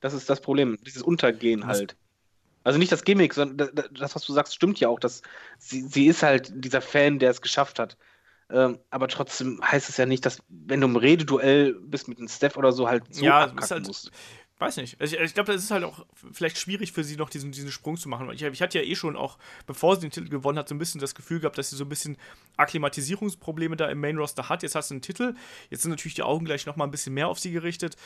Speaker 3: Das ist das Problem, dieses Untergehen halt. Also nicht das Gimmick, sondern das, was du sagst, stimmt ja auch. Dass sie, sie ist halt dieser Fan, der es geschafft hat. Ähm, aber trotzdem heißt es ja nicht, dass, wenn du im Rededuell bist mit einem Steph oder so, halt so
Speaker 2: ja, abkacken halt, musst. Weiß nicht. Also ich, ich glaube, das ist halt auch vielleicht schwierig für sie noch diesen, diesen Sprung zu machen. Ich, ich hatte ja eh schon auch, bevor sie den Titel gewonnen hat, so ein bisschen das Gefühl gehabt, dass sie so ein bisschen Akklimatisierungsprobleme da im Main Roster hat. Jetzt hast du einen Titel. Jetzt sind natürlich die Augen gleich noch mal ein bisschen mehr auf sie gerichtet.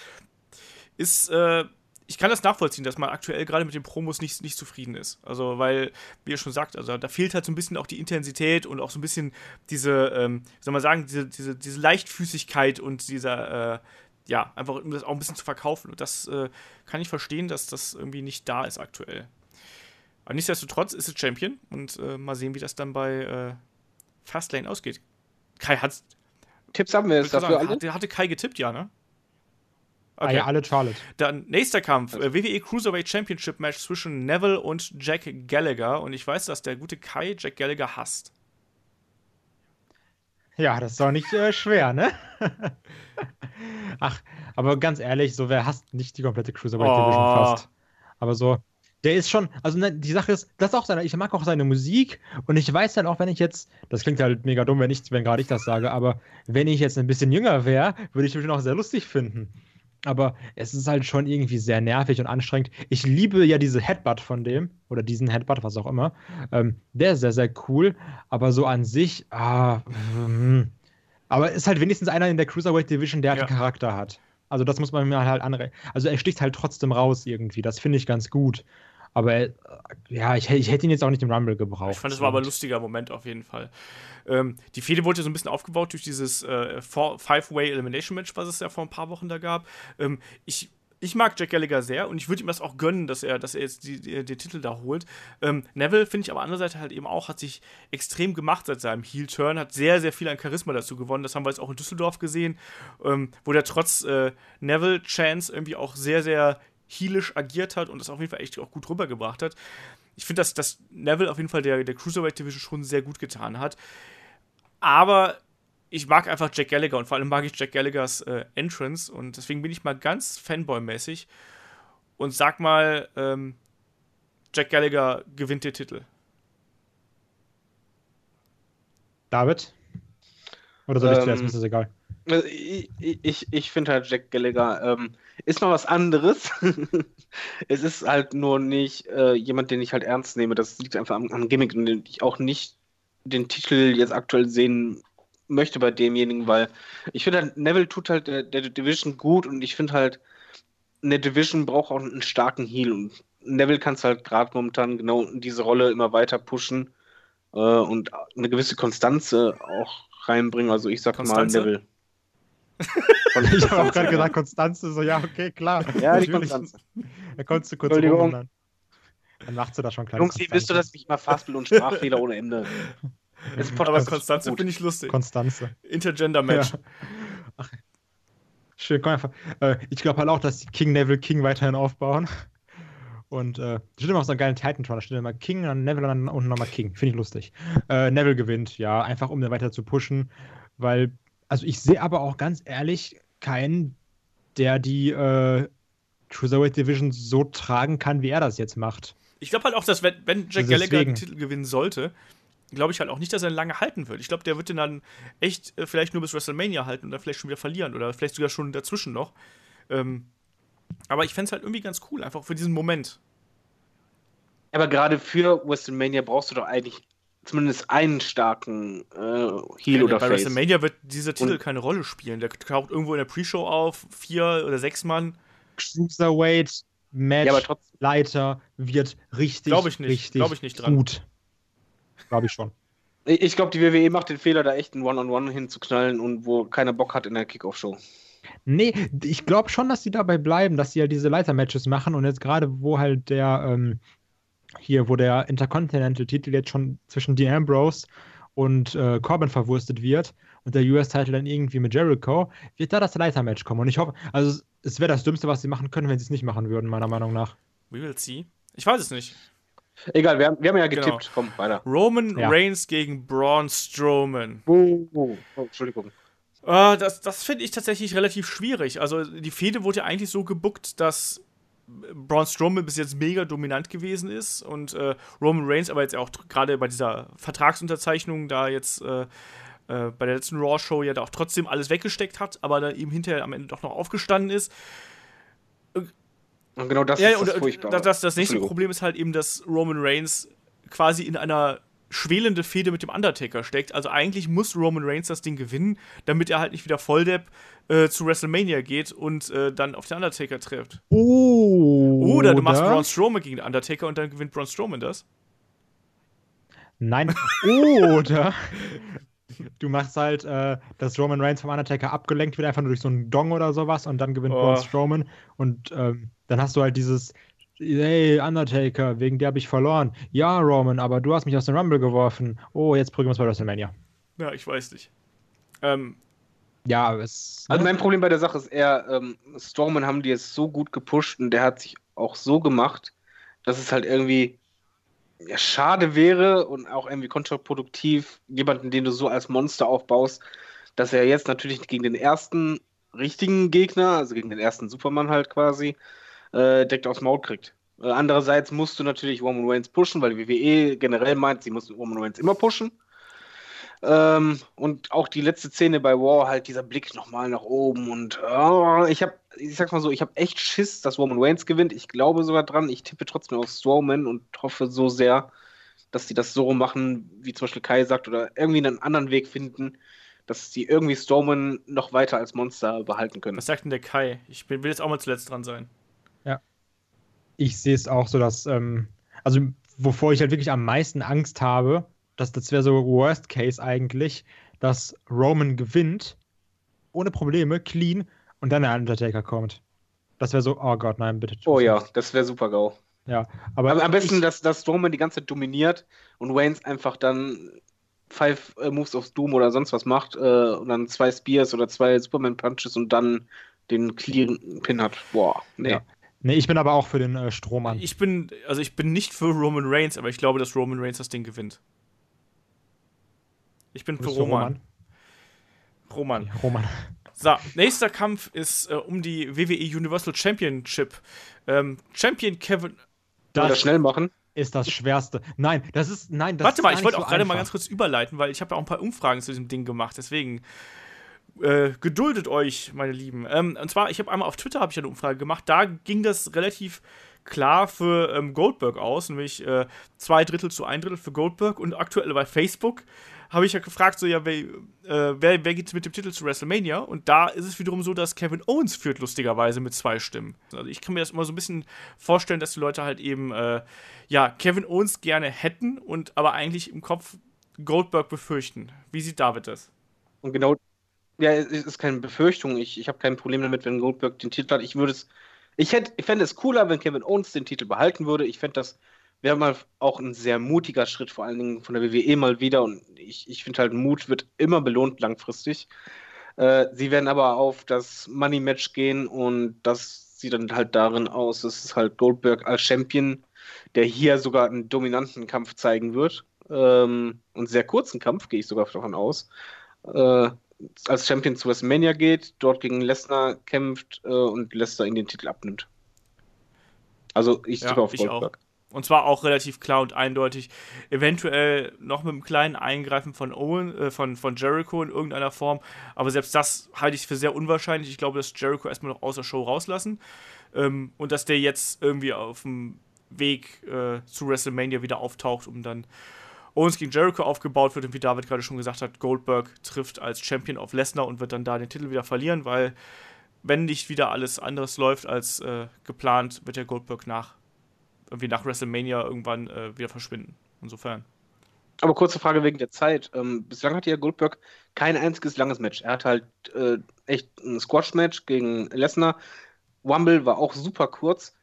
Speaker 2: Ist, äh, ich kann das nachvollziehen, dass man aktuell gerade mit den Promos nicht, nicht zufrieden ist. Also, weil, wie ihr schon sagt, also da fehlt halt so ein bisschen auch die Intensität und auch so ein bisschen diese, ähm, wie soll man sagen, diese, diese, diese Leichtfüßigkeit und dieser, äh, ja, einfach um das auch ein bisschen zu verkaufen. Und das äh, kann ich verstehen, dass das irgendwie nicht da ist aktuell. Aber nichtsdestotrotz ist es Champion und äh, mal sehen, wie das dann bei äh, Fastlane ausgeht. Kai hat.
Speaker 3: Tipps haben wir jetzt dafür
Speaker 2: alle? Hatte, hatte Kai getippt, ja, ne?
Speaker 4: Okay. Ah ja, alle Charlotte.
Speaker 2: Dann nächster Kampf, also. WWE Cruiserweight Championship Match zwischen Neville und Jack Gallagher. Und ich weiß, dass der gute Kai Jack Gallagher hasst.
Speaker 4: Ja, das ist doch nicht äh, schwer, ne? <laughs> Ach, aber ganz ehrlich, so wer hasst nicht die komplette Cruiserweight Division oh. fast. Aber so, der ist schon, also ne, die Sache ist, das ist auch seine, ich mag auch seine Musik und ich weiß dann auch, wenn ich jetzt, das klingt halt mega dumm, wenn ich, wenn gerade ich das sage, aber wenn ich jetzt ein bisschen jünger wäre, würde ich mich auch sehr lustig finden aber es ist halt schon irgendwie sehr nervig und anstrengend. Ich liebe ja diese Headbutt von dem, oder diesen Headbutt, was auch immer. Ähm, der ist sehr, sehr cool, aber so an sich, ah, mm, aber ist halt wenigstens einer in der Cruiserweight Division, der halt ja. einen Charakter hat. Also das muss man mir halt anrechnen. Also er sticht halt trotzdem raus irgendwie, das finde ich ganz gut. Aber äh, ja, ich, ich, hätte ihn jetzt auch nicht im Rumble gebraucht. Ich
Speaker 2: fand, das war aber ein lustiger Moment auf jeden Fall. Ähm, die Fehde wurde so ein bisschen aufgebaut durch dieses äh, Five-Way Elimination Match, was es ja vor ein paar Wochen da gab. Ähm, ich ich mag Jack Gallagher sehr und ich würde ihm das auch gönnen, dass er, dass er jetzt die, die, den Titel da holt. Ähm, Neville finde ich aber andererseits halt eben auch, hat sich extrem gemacht seit seinem Heel-Turn, hat sehr, sehr viel an Charisma dazu gewonnen. Das haben wir jetzt auch in Düsseldorf gesehen, ähm, wo der trotz äh, Neville-Chance irgendwie auch sehr, sehr heelisch agiert hat und das auf jeden Fall echt auch gut rübergebracht hat. Ich finde, dass, dass Neville auf jeden Fall der, der Cruiserweight Division schon sehr gut getan hat. Aber ich mag einfach Jack Gallagher und vor allem mag ich Jack Gallaghers äh, Entrance und deswegen bin ich mal ganz Fanboy-mäßig und sag mal, ähm, Jack Gallagher gewinnt den Titel.
Speaker 4: David? Oder soll ich ähm, zuerst? Ist das egal.
Speaker 3: Also ich, ich, ich finde halt Jack Gallagher ähm, ist mal was anderes. <laughs> es ist halt nur nicht äh, jemand, den ich halt ernst nehme. Das liegt einfach am, am Gimmick und ich auch nicht den Titel jetzt aktuell sehen möchte bei demjenigen, weil ich finde halt, Neville tut halt der, der Division gut und ich finde halt, eine Division braucht auch einen starken Heal und Neville kannst du halt gerade momentan genau diese Rolle immer weiter pushen äh, und eine gewisse Konstanze auch reinbringen. Also ich sag Konstanze? mal Neville. <laughs>
Speaker 4: ich habe auch gerade gesagt, Konstanze, so ja, okay, klar. <laughs>
Speaker 3: Ja, die Konstanze. <laughs>
Speaker 4: Da konntest du kurz Entschuldigung. Dann macht sie da schon
Speaker 3: klar. Jungs, wie wisst du, dass ich mal Fastbill und Sprachfehler ohne Ende.
Speaker 2: Aber Konstanze finde ich lustig.
Speaker 4: Konstanze.
Speaker 2: Intergender-Match. Ja. Ach,
Speaker 4: schön, komm einfach. Äh, ich glaube halt auch, dass die King Neville King weiterhin aufbauen. Und äh, steht immer auf so einem geilen Titan-Tron. Da steht immer King, dann Neville und dann unten nochmal King. Finde ich lustig. Äh, Neville gewinnt, ja, einfach um den weiter zu pushen. Weil, also ich sehe aber auch ganz ehrlich keinen, der die äh, Cruiserweight Division so tragen kann, wie er das jetzt macht.
Speaker 2: Ich glaube halt auch, dass wenn, wenn Jack also Gallagher den Titel gewinnen sollte, glaube ich halt auch nicht, dass er lange halten wird. Ich glaube, der wird den dann echt äh, vielleicht nur bis WrestleMania halten und dann vielleicht schon wieder verlieren oder vielleicht sogar schon dazwischen noch. Ähm, aber ich fände es halt irgendwie ganz cool, einfach für diesen Moment.
Speaker 3: Aber gerade für WrestleMania brauchst du doch eigentlich zumindest einen starken äh, Heel ja, oder
Speaker 2: bei
Speaker 3: Face.
Speaker 2: Bei WrestleMania wird dieser Titel und keine Rolle spielen. Der taucht irgendwo in der Pre-Show auf, vier oder sechs Mann.
Speaker 4: Cruiserweight Match ja, Leiter wird richtig,
Speaker 2: glaube ich nicht,
Speaker 4: richtig
Speaker 2: glaube ich nicht dran.
Speaker 4: gut. Glaube ich schon.
Speaker 3: Ich glaube, die WWE macht den Fehler, da echt ein One-on-One -on -One hinzuknallen und wo keiner Bock hat in der Kickoff-Show.
Speaker 4: Nee, ich glaube schon, dass sie dabei bleiben, dass sie ja diese Leiter-Matches machen und jetzt gerade, wo halt der, ähm, hier, wo der Intercontinental-Titel jetzt schon zwischen Dean Ambrose und äh, Corbin verwurstet wird und der US-Titel dann irgendwie mit Jericho, wird da das Leiter-Match kommen. Und ich hoffe, also es wäre das Dümmste, was sie machen können, wenn sie es nicht machen würden, meiner Meinung nach.
Speaker 2: We will see. Ich weiß es nicht.
Speaker 3: Egal, wir haben, wir haben ja genau. getippt. Genau. Komm, weiter.
Speaker 2: Roman ja. Reigns gegen Braun Strowman.
Speaker 3: Oh, oh, oh Entschuldigung.
Speaker 2: Uh, das das finde ich tatsächlich relativ schwierig. Also, die Fehde wurde ja eigentlich so gebuckt, dass Braun Strowman bis jetzt mega dominant gewesen ist und äh, Roman Reigns aber jetzt auch gerade bei dieser Vertragsunterzeichnung da jetzt äh, äh, bei der letzten Raw-Show ja da auch trotzdem alles weggesteckt hat, aber dann eben hinterher am Ende doch noch aufgestanden ist.
Speaker 3: Und genau das
Speaker 2: ja, ist das Furchtbare. Das, das nächste Problem ist halt eben, dass Roman Reigns quasi in einer schwelende Fehde mit dem Undertaker steckt. Also eigentlich muss Roman Reigns das Ding gewinnen, damit er halt nicht wieder Volldepp äh, zu WrestleMania geht und äh, dann auf den Undertaker trifft.
Speaker 4: Oh,
Speaker 2: oder du machst Braun Strowman gegen den Undertaker und dann gewinnt Braun Strowman das.
Speaker 4: Nein, <laughs> oder du machst halt, äh, dass Roman Reigns vom Undertaker abgelenkt wird, einfach nur durch so einen Dong oder sowas und dann gewinnt oh. Braun Strowman und ähm, dann hast du halt dieses Hey, Undertaker, wegen der habe ich verloren. Ja, Roman, aber du hast mich aus dem Rumble geworfen. Oh, jetzt prügeln wir uns bei WrestleMania.
Speaker 2: Ja, ich weiß nicht. Ähm,
Speaker 4: ja, es.
Speaker 3: Also, mein Problem bei der Sache ist eher, ähm, Strowman haben die jetzt so gut gepusht und der hat sich auch so gemacht, dass es halt irgendwie ja, schade wäre und auch irgendwie kontraproduktiv, jemanden, den du so als Monster aufbaust, dass er jetzt natürlich gegen den ersten richtigen Gegner, also gegen den ersten Superman halt quasi, äh, direkt aufs Maul kriegt. Äh, andererseits musst du natürlich Roman Reigns pushen, weil die WWE generell meint, sie muss Roman Reigns immer pushen. Ähm, und auch die letzte Szene bei War, halt dieser Blick nochmal nach oben und oh, ich habe, ich sag's mal so, ich habe echt Schiss, dass Roman Reigns gewinnt. Ich glaube sogar dran. Ich tippe trotzdem auf Strowman und hoffe so sehr, dass sie das so machen, wie zum Beispiel Kai sagt, oder irgendwie einen anderen Weg finden, dass sie irgendwie Strowman noch weiter als Monster behalten können.
Speaker 2: Was sagt denn der Kai? Ich will jetzt auch mal zuletzt dran sein
Speaker 4: ich sehe es auch so, dass, ähm, also wovor ich halt wirklich am meisten Angst habe, dass das wäre so Worst Case eigentlich, dass Roman gewinnt, ohne Probleme, clean, und dann der Undertaker kommt. Das wäre so, oh Gott, nein, bitte.
Speaker 3: Oh ja, das wäre super GAU.
Speaker 4: Ja, aber. aber
Speaker 3: am besten, ich, dass, dass Roman die ganze Zeit dominiert und Waynes einfach dann Five äh, Moves of Doom oder sonst was macht äh, und dann zwei Spears oder zwei Superman Punches und dann den clearen Pin hat. Boah, nee. Ja.
Speaker 4: Nee, ich bin aber auch für den äh, Strohmann.
Speaker 2: Ich bin, also ich bin nicht für Roman Reigns, aber ich glaube, dass Roman Reigns das Ding gewinnt. Ich bin für Roman. Roman.
Speaker 4: Ja, Roman.
Speaker 2: So, nächster Kampf ist äh, um die WWE Universal Championship. Ähm, Champion Kevin.
Speaker 3: Das, das schnell machen.
Speaker 4: Ist das Schwerste. Nein, das ist. Nein, das
Speaker 2: Warte
Speaker 4: ist
Speaker 2: mal, ich wollte auch gerade mal ganz kurz überleiten, weil ich habe ja auch ein paar Umfragen zu diesem Ding gemacht. Deswegen äh, geduldet euch, meine Lieben. Ähm, und zwar, ich habe einmal auf Twitter ich eine Umfrage gemacht. Da ging das relativ klar für ähm, Goldberg aus, nämlich äh, zwei Drittel zu ein Drittel für Goldberg. Und aktuell bei Facebook habe ich ja gefragt, so, ja, wer, äh, wer, wer geht mit dem Titel zu WrestleMania? Und da ist es wiederum so, dass Kevin Owens führt, lustigerweise, mit zwei Stimmen. Also ich kann mir das immer so ein bisschen vorstellen, dass die Leute halt eben, äh, ja, Kevin Owens gerne hätten und aber eigentlich im Kopf Goldberg befürchten. Wie sieht David das?
Speaker 3: Und genau, ja, es ist keine Befürchtung. Ich, ich habe kein Problem damit, wenn Goldberg den Titel hat. Ich würde es, ich, hätte, ich fände es cooler, wenn Kevin Owens den Titel behalten würde. Ich fände das wäre mal auch ein sehr mutiger Schritt, vor allen Dingen von der WWE mal wieder. Und ich, ich finde halt, Mut wird immer belohnt langfristig. Äh, sie werden aber auf das Money Match gehen und das sieht dann halt darin aus, dass es halt Goldberg als Champion, der hier sogar einen dominanten Kampf zeigen wird. Ähm, und sehr kurzen Kampf, gehe ich sogar davon aus. Äh, als Champion zu WrestleMania geht, dort gegen Lesnar kämpft äh, und Lesnar ihn den Titel abnimmt. Also ich
Speaker 2: tippe ja, auf Goldberg. Auch. Und zwar auch relativ klar und eindeutig. Eventuell noch mit einem kleinen Eingreifen von Owen, äh, von, von Jericho in irgendeiner Form. Aber selbst das halte ich für sehr unwahrscheinlich. Ich glaube, dass Jericho erstmal noch aus der Show rauslassen. Ähm, und dass der jetzt irgendwie auf dem Weg äh, zu WrestleMania wieder auftaucht, um dann Owens gegen Jericho aufgebaut wird. Und wie David gerade schon gesagt hat, Goldberg trifft als Champion auf Lesnar und wird dann da den Titel wieder verlieren, weil wenn nicht wieder alles anderes läuft als äh, geplant, wird der Goldberg nach irgendwie nach WrestleMania irgendwann äh, wieder verschwinden. Insofern.
Speaker 3: Aber kurze Frage wegen der Zeit. Ähm, bislang hatte ja Goldberg kein einziges langes Match. Er hat halt äh, echt ein Squash-Match gegen Lesnar. Wumble war auch super kurz.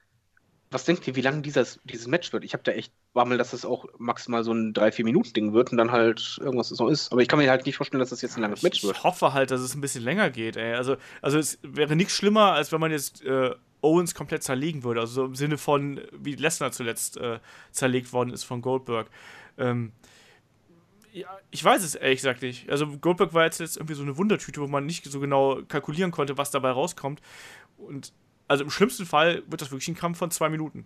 Speaker 3: Was denkt ihr, wie lang dieses, dieses Match wird? Ich habe da echt Wammel, dass es auch maximal so ein 3-4-Minuten-Ding wird und dann halt irgendwas so ist. Aber ich kann mir halt nicht vorstellen, dass das jetzt ein langes Match wird.
Speaker 2: Ich hoffe halt, dass es ein bisschen länger geht, ey. Also, also es wäre nichts schlimmer, als wenn man jetzt äh, Owens komplett zerlegen würde. Also im Sinne von, wie Lesnar zuletzt äh, zerlegt worden ist von Goldberg. Ähm, ja, ich weiß es ehrlich gesagt nicht. Also Goldberg war jetzt, jetzt irgendwie so eine Wundertüte, wo man nicht so genau kalkulieren konnte, was dabei rauskommt. Und also im schlimmsten Fall wird das wirklich ein Kampf von zwei Minuten.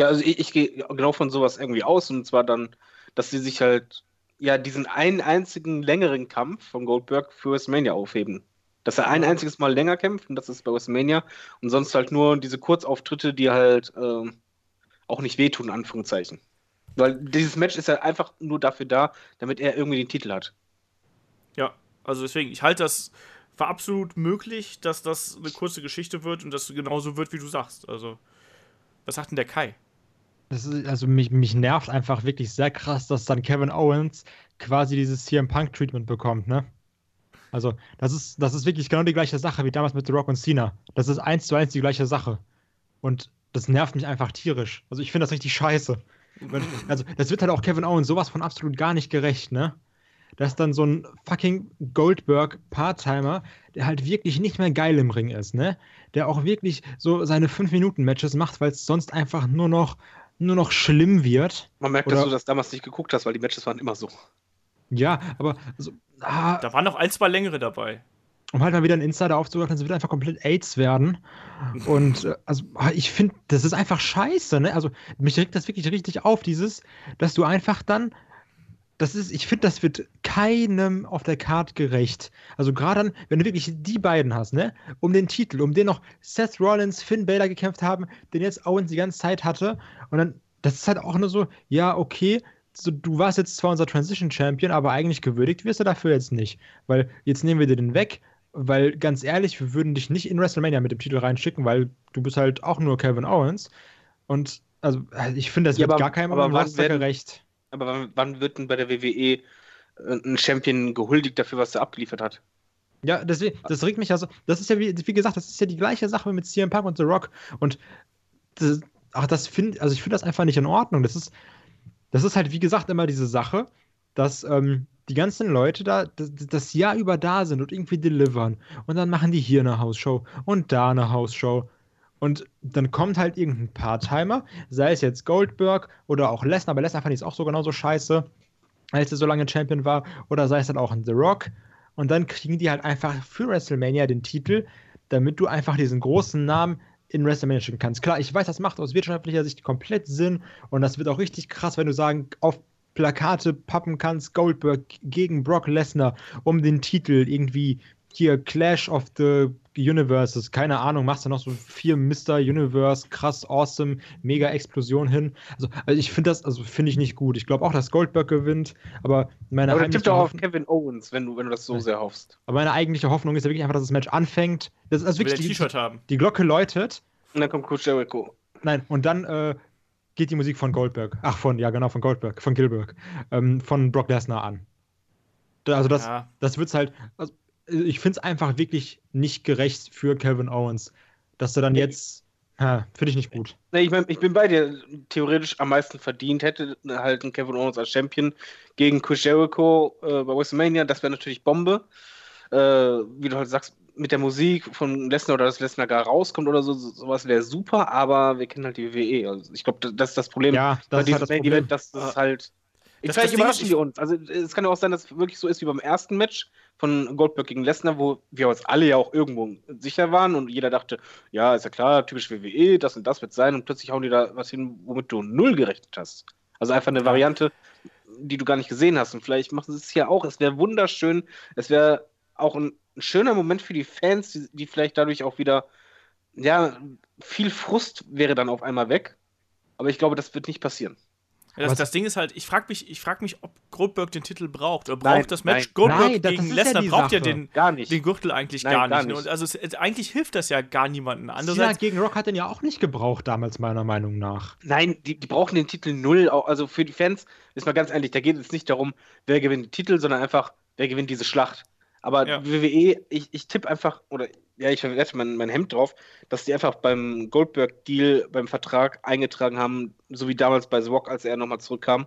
Speaker 3: Ja, also ich, ich gehe genau von sowas irgendwie aus und zwar dann, dass sie sich halt ja diesen einen einzigen längeren Kampf von Goldberg für WrestleMania aufheben. Dass er ein einziges Mal länger kämpft und das ist bei WrestleMania und sonst halt nur diese Kurzauftritte, die halt äh, auch nicht wehtun, in Anführungszeichen. Weil dieses Match ist ja einfach nur dafür da, damit er irgendwie den Titel hat.
Speaker 2: Ja, also deswegen, ich halte das für absolut möglich, dass das eine kurze Geschichte wird und dass es genauso wird, wie du sagst. Also, was sagt denn der Kai?
Speaker 4: Ist, also mich, mich nervt einfach wirklich sehr krass, dass dann Kevin Owens quasi dieses CM Punk Treatment bekommt, ne? Also, das ist, das ist wirklich genau die gleiche Sache wie damals mit The Rock und Cena. Das ist eins zu eins die gleiche Sache. Und das nervt mich einfach tierisch. Also, ich finde das richtig scheiße. Also, das wird halt auch Kevin Owens sowas von absolut gar nicht gerecht, ne? Dass dann so ein fucking Goldberg Part-Timer, der halt wirklich nicht mehr geil im Ring ist, ne? Der auch wirklich so seine 5-Minuten-Matches macht, weil es sonst einfach nur noch, nur noch schlimm wird.
Speaker 3: Man merkt, Oder, dass du das damals nicht geguckt hast, weil die Matches waren immer so.
Speaker 4: Ja, aber also,
Speaker 2: ah, da waren noch ein, zwei längere dabei.
Speaker 4: Um halt mal wieder einen Insider aufzuhören, sie wird einfach komplett AIDS werden. Und äh, also ah, ich finde, das ist einfach scheiße, ne? Also mich regt das wirklich richtig auf, dieses, dass du einfach dann. Das ist, ich finde, das wird keinem auf der Karte gerecht. Also gerade dann, wenn du wirklich die beiden hast, ne, um den Titel, um den noch Seth Rollins, Finn Balor gekämpft haben, den jetzt Owens die ganze Zeit hatte. Und dann, das ist halt auch nur so, ja, okay, so, du warst jetzt zwar unser Transition Champion, aber eigentlich gewürdigt wirst du dafür jetzt nicht. Weil jetzt nehmen wir dir den weg, weil ganz ehrlich, wir würden dich nicht in WrestleMania mit dem Titel reinschicken, weil du bist halt auch nur Kevin Owens. Und also ich finde, das ja, wird aber, gar keinem
Speaker 3: aber Roster gerecht. Aber wann, wann, wird denn bei der WWE äh, ein Champion gehuldigt dafür, was er abgeliefert hat?
Speaker 4: Ja, deswegen, das regt mich also. Das ist ja wie, wie gesagt, das ist ja die gleiche Sache mit CM Punk und The Rock. Und das, ach, das finde, also ich finde das einfach nicht in Ordnung. Das ist, das ist halt, wie gesagt, immer diese Sache, dass ähm, die ganzen Leute da das, das, Jahr über da sind und irgendwie delivern. Und dann machen die hier eine Hausshow und da eine Hausshow. Und dann kommt halt irgendein Part-Timer, sei es jetzt Goldberg oder auch Lesnar, aber Lesnar fand ich es auch so genauso scheiße, als er so lange Champion war, oder sei es dann auch ein The Rock. Und dann kriegen die halt einfach für WrestleMania den Titel, damit du einfach diesen großen Namen in WrestleMania schicken kannst. Klar, ich weiß, das macht aus wirtschaftlicher Sicht komplett Sinn und das wird auch richtig krass, wenn du sagen, auf Plakate pappen kannst, Goldberg gegen Brock Lesnar um den Titel irgendwie hier Clash of the Universes, keine Ahnung, machst du noch so vier Mr. Universe, krass, awesome, mega Explosion hin. Also, also ich finde das, also finde ich nicht gut. Ich glaube auch, dass Goldberg gewinnt, aber meine
Speaker 3: aber tippt doch auf Kevin Owens, wenn du, wenn du das so Nein. sehr hoffst.
Speaker 4: Aber meine eigentliche Hoffnung ist ja wirklich einfach, dass das Match anfängt. Das, also wirklich
Speaker 2: die, haben.
Speaker 4: die Glocke läutet.
Speaker 3: Und dann kommt Coach Jericho.
Speaker 4: Nein, und dann äh, geht die Musik von Goldberg. Ach, von, ja, genau, von Goldberg, von Gilberg. Ähm, von Brock Lesnar an. Also das, ja. das wird's halt. Also ich finde es einfach wirklich nicht gerecht für Kevin Owens, dass er dann jetzt. Finde ich nicht gut.
Speaker 3: Nee, ich, mein, ich bin bei dir. Theoretisch am meisten verdient hätte halt ein Kevin Owens als Champion gegen Chris Jericho äh, bei WrestleMania. Das wäre natürlich Bombe. Äh, wie du halt sagst, mit der Musik von Lesnar oder dass Lesnar gar rauskommt oder so, sowas wäre super, aber wir kennen halt die WWE. Also ich glaube, das ist das Problem
Speaker 4: ja, das bei
Speaker 3: diesem halt das Event, dass das halt ich vielleicht überraschen die uns. Also es kann ja auch sein, dass es wirklich so ist wie beim ersten Match von Goldberg gegen Lesnar, wo wir uns alle ja auch irgendwo sicher waren und jeder dachte, ja, ist ja klar, typisch WWE, das und das wird sein und plötzlich hauen die da was hin, womit du null gerechnet hast. Also einfach eine Variante, die du gar nicht gesehen hast. Und vielleicht machen sie es hier auch. Es wäre wunderschön. Es wäre auch ein, ein, schöner Moment für die Fans, die, die vielleicht dadurch auch wieder, ja, viel Frust wäre dann auf einmal weg. Aber ich glaube, das wird nicht passieren.
Speaker 2: Das, das, Ding ist halt, ich frage mich, frag mich, ob Goldberg den Titel braucht. Oder braucht nein, das Match nein. Goldberg nein, gegen Lesnar ja braucht ja den, den Gürtel eigentlich gar, gar, nicht. Und also es, eigentlich hilft das ja gar niemanden.
Speaker 4: Andererseits gegen Rock hat den ja auch nicht gebraucht damals, meiner Meinung nach.
Speaker 3: Nein, die, die brauchen den Titel null. Also für die Fans, ist mal ganz ehrlich, da geht es nicht darum, wer gewinnt den Titel, sondern einfach, wer gewinnt diese Schlacht. Aber ja. WWE, ich, ich tippe einfach, oder ja, ich verwerte mein, mein Hemd drauf, dass die einfach beim Goldberg-Deal, beim Vertrag eingetragen haben, so wie damals bei The Rock, als er nochmal zurückkam,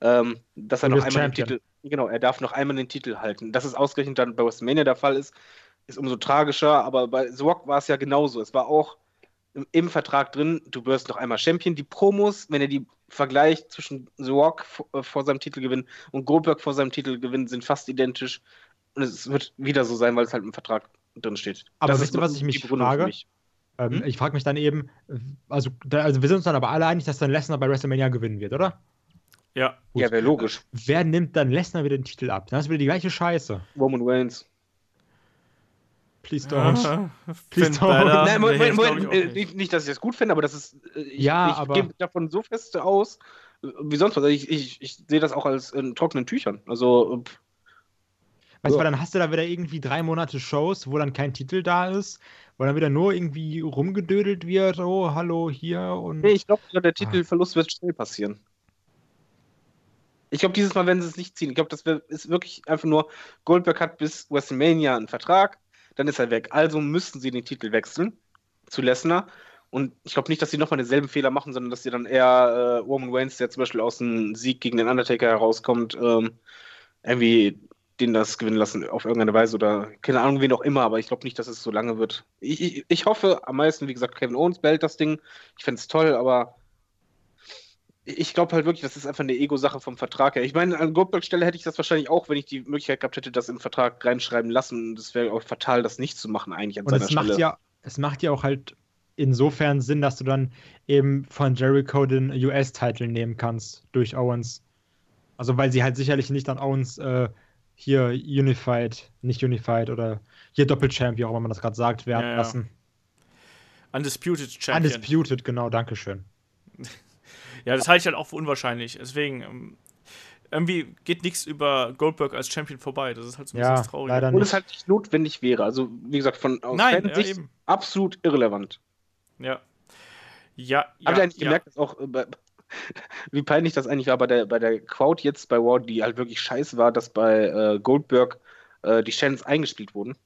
Speaker 3: ähm, dass er noch einmal Champion. den Titel, genau, er darf noch einmal den Titel halten. Dass es ausgerechnet dann bei WrestleMania der Fall ist, ist umso tragischer, aber bei The Rock war es ja genauso. Es war auch im, im, Vertrag drin, du wirst noch einmal Champion. Die Promos, wenn er die vergleicht zwischen The Rock vor, vor seinem Titelgewinn und Goldberg vor seinem Titelgewinn, sind fast identisch. Und es wird wieder so sein, weil es halt im Vertrag drin steht.
Speaker 4: Aber das wisst ihr, was ich mich frage? Mich. Ähm, hm? Ich frage mich dann eben, also, da, also wir sind uns dann aber alle einig, dass dann Lesnar bei WrestleMania gewinnen wird, oder?
Speaker 2: Ja.
Speaker 3: Gut. Ja, wäre logisch.
Speaker 4: Wer nimmt dann Lesnar wieder den Titel ab? Dann ist wieder die gleiche Scheiße.
Speaker 3: Roman Reigns.
Speaker 4: Please don't. <laughs> Ja,
Speaker 3: Please don't. Nein, Moment, Moment, äh, nicht. nicht, dass ich das gut finde, aber das ist.
Speaker 4: Äh, ich, ja, ich aber...
Speaker 3: gehe davon so fest aus, äh, wie sonst was. Ich, ich, ich sehe das auch als in trockenen Tüchern. Also. Pff
Speaker 4: Weißt du, ja. dann hast du da wieder irgendwie drei Monate Shows, wo dann kein Titel da ist, wo dann wieder nur irgendwie rumgedödelt wird, oh, hallo, hier und.
Speaker 3: Nee, ich glaube, der Titelverlust wird schnell passieren. Ich glaube, dieses Mal werden sie es nicht ziehen. Ich glaube, das ist wirklich einfach nur, Goldberg hat bis WrestleMania einen Vertrag, dann ist er weg. Also müssten sie den Titel wechseln zu Lesnar. Und ich glaube nicht, dass sie nochmal denselben Fehler machen, sondern dass sie dann eher äh, Roman Reigns, der zum Beispiel aus einem Sieg gegen den Undertaker herauskommt, ähm, irgendwie den das gewinnen lassen auf irgendeine Weise oder keine Ahnung, wen auch immer, aber ich glaube nicht, dass es so lange wird. Ich, ich, ich, hoffe am meisten, wie gesagt, Kevin Owens bellt das Ding. Ich fände es toll, aber ich glaube halt wirklich, das ist einfach eine Ego-Sache vom Vertrag her. Ich meine, an Goldberg Stelle hätte ich das wahrscheinlich auch, wenn ich die Möglichkeit gehabt hätte, das in den Vertrag reinschreiben lassen. Das wäre auch fatal, das nicht zu machen eigentlich an
Speaker 4: Und seiner es Stelle. Macht ja, es macht ja auch halt insofern Sinn, dass du dann eben von Jericho den US-Titel nehmen kannst durch Owens. Also weil sie halt sicherlich nicht an Owens äh, hier Unified, nicht Unified oder hier Doppelchamp, wie auch immer man das gerade sagt, werden ja, ja. lassen.
Speaker 2: Undisputed Champion.
Speaker 4: Undisputed, genau, danke schön. <laughs>
Speaker 2: ja, das halte ich halt auch für unwahrscheinlich. Deswegen, ähm, irgendwie geht nichts über Goldberg als Champion vorbei. Das ist halt so ein
Speaker 4: ja, bisschen traurig. Leider
Speaker 3: Und es halt nicht notwendig wäre. Also, wie gesagt, von
Speaker 2: aus Nein, ja,
Speaker 3: absolut irrelevant.
Speaker 2: Ja. Ja,
Speaker 3: ja. Habt ihr eigentlich ja. gemerkt, dass auch bei, <laughs> wie peinlich das eigentlich war bei der, bei der Crowd jetzt bei War, die halt wirklich scheiße war, dass bei äh, Goldberg äh, die Chants eingespielt wurden.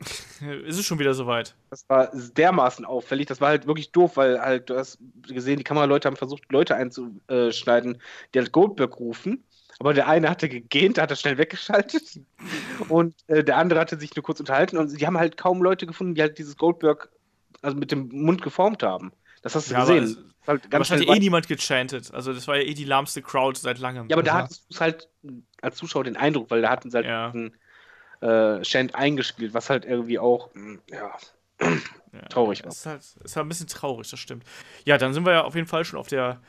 Speaker 3: <laughs>
Speaker 2: Ist es schon wieder soweit?
Speaker 3: Das war dermaßen auffällig. Das war halt wirklich doof, weil halt, du hast gesehen, die Kameraleute haben versucht, Leute einzuschneiden, die halt Goldberg rufen. Aber der eine hatte gegähnt, hat er schnell weggeschaltet. <laughs> Und äh, der andere hatte sich nur kurz unterhalten. Und sie haben halt kaum Leute gefunden, die halt dieses Goldberg also mit dem Mund geformt haben. Das hast du ja, gesehen.
Speaker 2: Halt ganz aber es hat eh niemand gechantet. Also das war ja eh die lahmste Crowd seit langem.
Speaker 3: Ja, aber da hattest du halt als Zuschauer den Eindruck, weil da hatten sie halt ja. einen äh, Chant eingespielt, was halt irgendwie auch, hm, ja, ja traurig war.
Speaker 2: Ist halt, ist halt ein bisschen traurig, das stimmt. Ja, dann sind wir ja auf jeden Fall schon auf der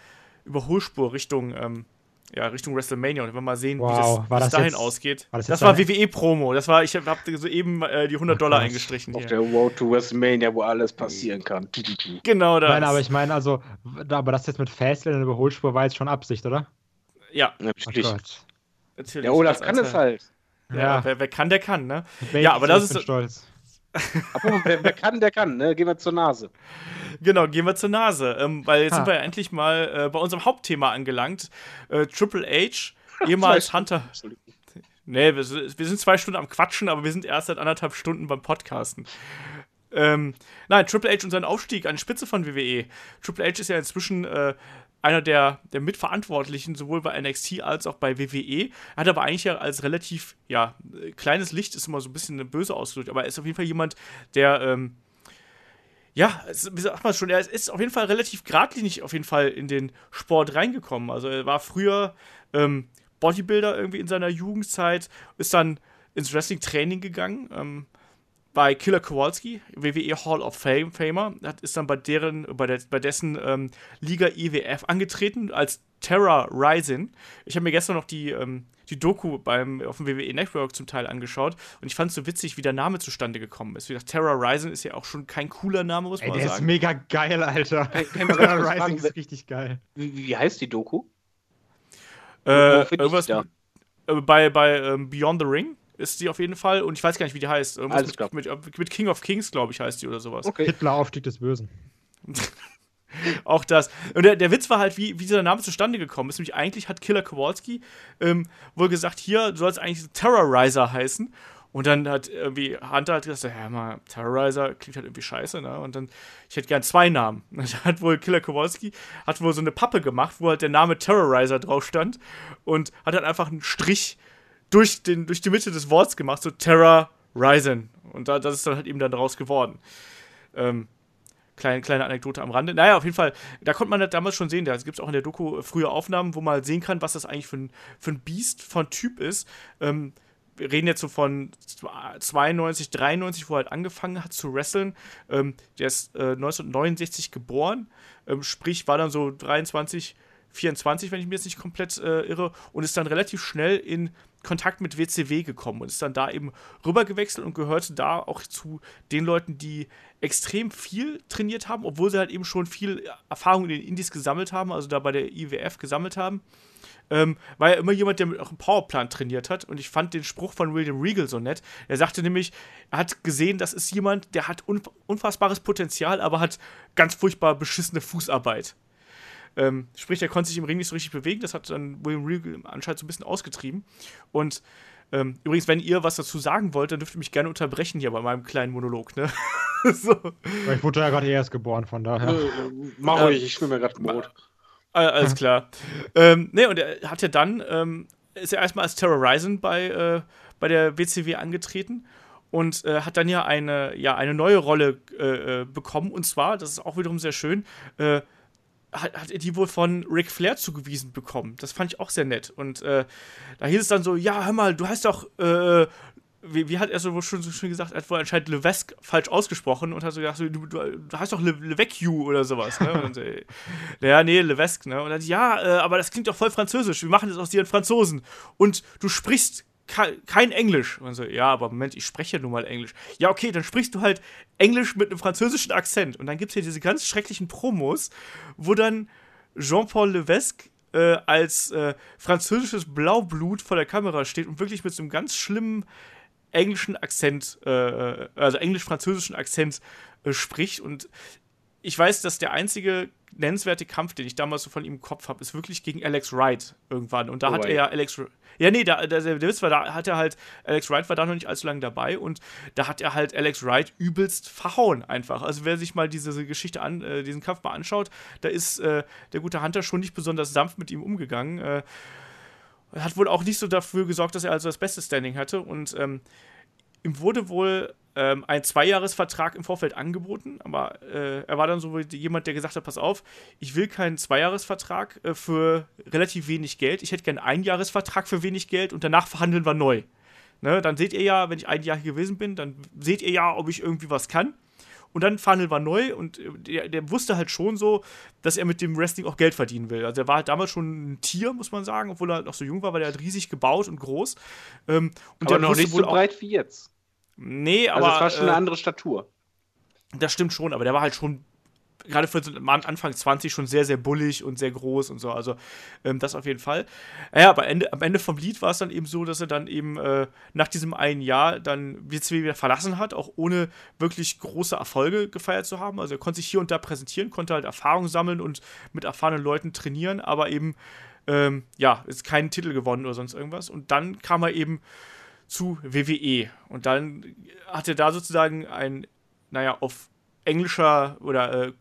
Speaker 2: Überholspur Richtung ähm, ja, Richtung WrestleMania und wenn wir mal sehen,
Speaker 4: wow,
Speaker 2: wie das,
Speaker 4: war das
Speaker 2: dahin
Speaker 4: jetzt,
Speaker 2: ausgeht.
Speaker 4: War das,
Speaker 2: das war WWE-Promo. Das war, ich habe soeben äh, die 100
Speaker 4: oh,
Speaker 2: Dollar eingestrichen.
Speaker 3: Auf
Speaker 2: hier.
Speaker 3: der Road to WrestleMania, wo alles passieren kann.
Speaker 2: Genau das.
Speaker 4: Nein, aber ich meine, also, aber das jetzt mit Fastlane in der Überholspur war jetzt schon Absicht, oder?
Speaker 2: Ja,
Speaker 3: natürlich.
Speaker 4: Oh
Speaker 2: natürlich.
Speaker 3: Der Olaf
Speaker 2: Das
Speaker 3: kann es halt.
Speaker 2: Ja,
Speaker 4: Ja.
Speaker 2: Wer, wer kann, der kann, ne? Ja, aber das ist-
Speaker 4: stolz.
Speaker 3: Apropos, wer, wer kann, der kann, ne? Gehen wir zur Nase.
Speaker 2: Genau, gehen wir zur Nase. Ähm, weil jetzt
Speaker 4: Ha.
Speaker 2: sind wir ja endlich mal äh, bei unserem Hauptthema angelangt. Äh, Triple H, ehemals Hunter. Nee, wir, sind- wir sind zwei Stunden am Quatschen, aber wir sind erst seit anderthalb Stunden beim Podcasten. Ähm, nein, Triple H und sein Aufstieg an die Spitze von WWE. Triple H ist ja inzwischen äh, einer der, der Mitverantwortlichen, sowohl bei NXT als auch bei WWE. Er hat aber eigentlich ja als relativ, ja, kleines Licht, ist immer so ein bisschen böse ausgedrückt, aber er ist auf jeden Fall jemand, der, ähm, ja, wie sagt man schon, er ist auf jeden Fall relativ geradlinig auf jeden Fall in den Sport reingekommen. Also er war früher ähm, Bodybuilder irgendwie in seiner Jugendzeit, ist dann ins Wrestling-Training gegangen, ähm, bei Killer Kowalski, WWE Hall of Fame Famer, hat, ist dann bei deren, bei, der, bei dessen ähm, Liga IWF angetreten als Terra Rising. Ich habe mir gestern noch die, ähm, die Doku beim, auf dem WWE Network zum Teil angeschaut und ich fand es so witzig, wie der Name zustande gekommen ist. Wie gesagt, Terra Rising ist ja auch schon kein cooler Name, muss
Speaker 4: Ey,
Speaker 2: man
Speaker 4: der ist
Speaker 2: sagen.
Speaker 4: mega geil, Alter. <laughs>
Speaker 3: Kurz
Speaker 4: Rising ist richtig geil.
Speaker 3: Wie, wie heißt die Doku?
Speaker 2: Äh, irgendwas
Speaker 3: da?
Speaker 2: äh, bei, bei ähm, Beyond the Ring ist die auf jeden Fall und ich weiß gar nicht, wie die heißt. Irgendwas
Speaker 3: Alles
Speaker 2: mit,
Speaker 3: klar.
Speaker 2: mit, mit King of Kings, glaube ich, heißt die oder sowas.
Speaker 3: Okay.
Speaker 4: Hitler Aufstieg des Bösen. <laughs>
Speaker 2: Auch das. Und der, der Witz war halt, wie, wie dieser Name zustande gekommen ist. Nämlich eigentlich hat Killer Kowalski ähm, wohl gesagt, hier, du sollst eigentlich Terrorizer heißen. Und dann hat irgendwie Hunter hat gesagt, ja mal, Terrorizer klingt halt irgendwie scheiße, ne? Und dann, ich hätte gern zwei Namen. Und <laughs> dann hat wohl Killer Kowalski, hat wohl so eine Pappe gemacht, wo halt der Name Terrorizer drauf stand und hat dann einfach einen Strich durch, den, durch die Mitte des Wortes gemacht, so Terror Ryzen. Und da, das ist dann halt eben dann daraus geworden. Ähm, kleine, kleine Anekdote am Rande. Naja, auf jeden Fall, da konnte man das damals schon sehen. Da gibt es auch in der Doku äh, frühe Aufnahmen, wo man halt sehen kann, was das eigentlich für ein, für ein Biest von Typ ist. Ähm, wir reden jetzt so von 92, 93, wo er halt angefangen hat zu wresteln. Ähm, der ist äh, 1969 geboren, ähm, sprich war dann so 23, 24, wenn ich mir jetzt nicht komplett äh, irre, und ist dann relativ schnell in Kontakt mit WCW gekommen und ist dann da eben rübergewechselt und gehörte da auch zu den Leuten, die extrem viel trainiert haben, obwohl sie halt eben schon viel Erfahrung in den Indies gesammelt haben, also da bei der IWF gesammelt haben. Ähm, war ja immer jemand, der auch im Powerplan trainiert hat. Und ich fand den Spruch von William Regal so nett. Er sagte nämlich, er hat gesehen, das ist jemand, der hat unf unfassbares Potenzial, aber hat ganz furchtbar beschissene Fußarbeit. Ähm, sprich, er konnte sich im Ring nicht so richtig bewegen. Das hat dann William Regal anscheinend so ein bisschen ausgetrieben. Und ähm, übrigens, wenn ihr was dazu sagen wollt, dann dürft ihr mich gerne unterbrechen hier bei meinem kleinen Monolog. Ne? <laughs> so.
Speaker 4: Weil ich wurde ja gerade erst geboren, von daher.
Speaker 3: Äh, Mach ruhig, ich schwimme mir gerade Brot.
Speaker 2: Äh, alles klar. ähm, ne, und er hat ja dann, ähm, ist er erstmal als Terrorizing bei, äh, bei der WCW angetreten und äh, hat dann ja eine, ja eine neue Rolle äh, äh, bekommen. Und zwar, das ist auch wiederum sehr schön, äh, hat, hat er die wohl von Ric Flair zugewiesen bekommen. Das fand ich auch sehr nett. Und äh, da hieß es dann so, ja, hör mal, du heißt doch, äh, wie, wie hat er so wohl schon so schön gesagt, er hat wohl anscheinend Levesque falsch ausgesprochen und hat so gedacht, du, du, du heißt doch Le, Levesque oder sowas, ne? Und dann äh, <laughs> ja, nee, Levesque, ne? Und dann, ja, äh, aber das klingt doch voll französisch, wir machen das aus dir einen Franzosen. Und du sprichst kein Englisch. Und so, ja, aber Moment, ich spreche ja nun mal Englisch. Ja, okay, dann sprichst du halt Englisch mit einem französischen Akzent. Und dann gibt es hier diese ganz schrecklichen Promos, wo dann Jean-Paul Levesque äh, als äh, französisches Blaublut vor der Kamera steht und wirklich mit so einem ganz schlimmen englischen Akzent, äh, also englisch-französischen Akzent äh, spricht. Und ich weiß, dass der einzige nennenswerte Kampf, den ich damals so von ihm im Kopf habe, ist wirklich gegen Alex Wright irgendwann. Und da
Speaker 3: Oh,
Speaker 2: hat er ja Alex. Ja, nee, da, der, der Witz war, da hat er halt, Alex Wright war da noch nicht allzu lange dabei und da hat er halt Alex Wright übelst verhauen einfach. Also wer sich mal diese Geschichte an, äh, diesen Kampf mal anschaut, da ist äh, der gute Hunter schon nicht besonders sanft mit ihm umgegangen. Äh, hat wohl auch nicht so dafür gesorgt, dass er also das beste Standing hatte und ähm, ihm wurde wohl ähm, ein Zweijahresvertrag im Vorfeld angeboten, aber äh, er war dann so jemand, der gesagt hat, pass auf, ich will keinen Zweijahresvertrag äh, für relativ wenig Geld, ich hätte gerne einen Jahresvertrag für wenig Geld und danach verhandeln wir neu. Ne, dann seht ihr ja, wenn ich ein Jahr hier gewesen bin, dann seht ihr ja, ob ich irgendwie was kann. und dann Funnel war neu und äh, der, der, wusste halt schon so, dass er mit dem Wrestling auch Geld verdienen will. Also er war halt damals schon ein Tier, muss man sagen, obwohl er noch so jung war, weil er halt riesig gebaut und groß.
Speaker 3: Ähm, und aber noch nicht so breit wie jetzt.
Speaker 2: Nee,
Speaker 3: aber. Also es war schon äh, eine andere Statur.
Speaker 2: Das stimmt schon, aber der war halt schon gerade für so Anfang 20 schon sehr, sehr bullig und sehr groß und so. Also ähm, das auf jeden Fall. Ja, aber Ende, am Ende vom Lied war es dann eben so, dass er dann eben äh, nach diesem einen Jahr dann WCW wieder verlassen hat, auch ohne wirklich große Erfolge gefeiert zu haben. Also er konnte sich hier und da präsentieren, konnte halt Erfahrung sammeln und mit erfahrenen Leuten trainieren, aber eben, ähm, ja, ist keinen Titel gewonnen oder sonst irgendwas. Und dann kam er eben zu WWE. Und dann hat er da sozusagen ein, naja, auf englischer oder äh,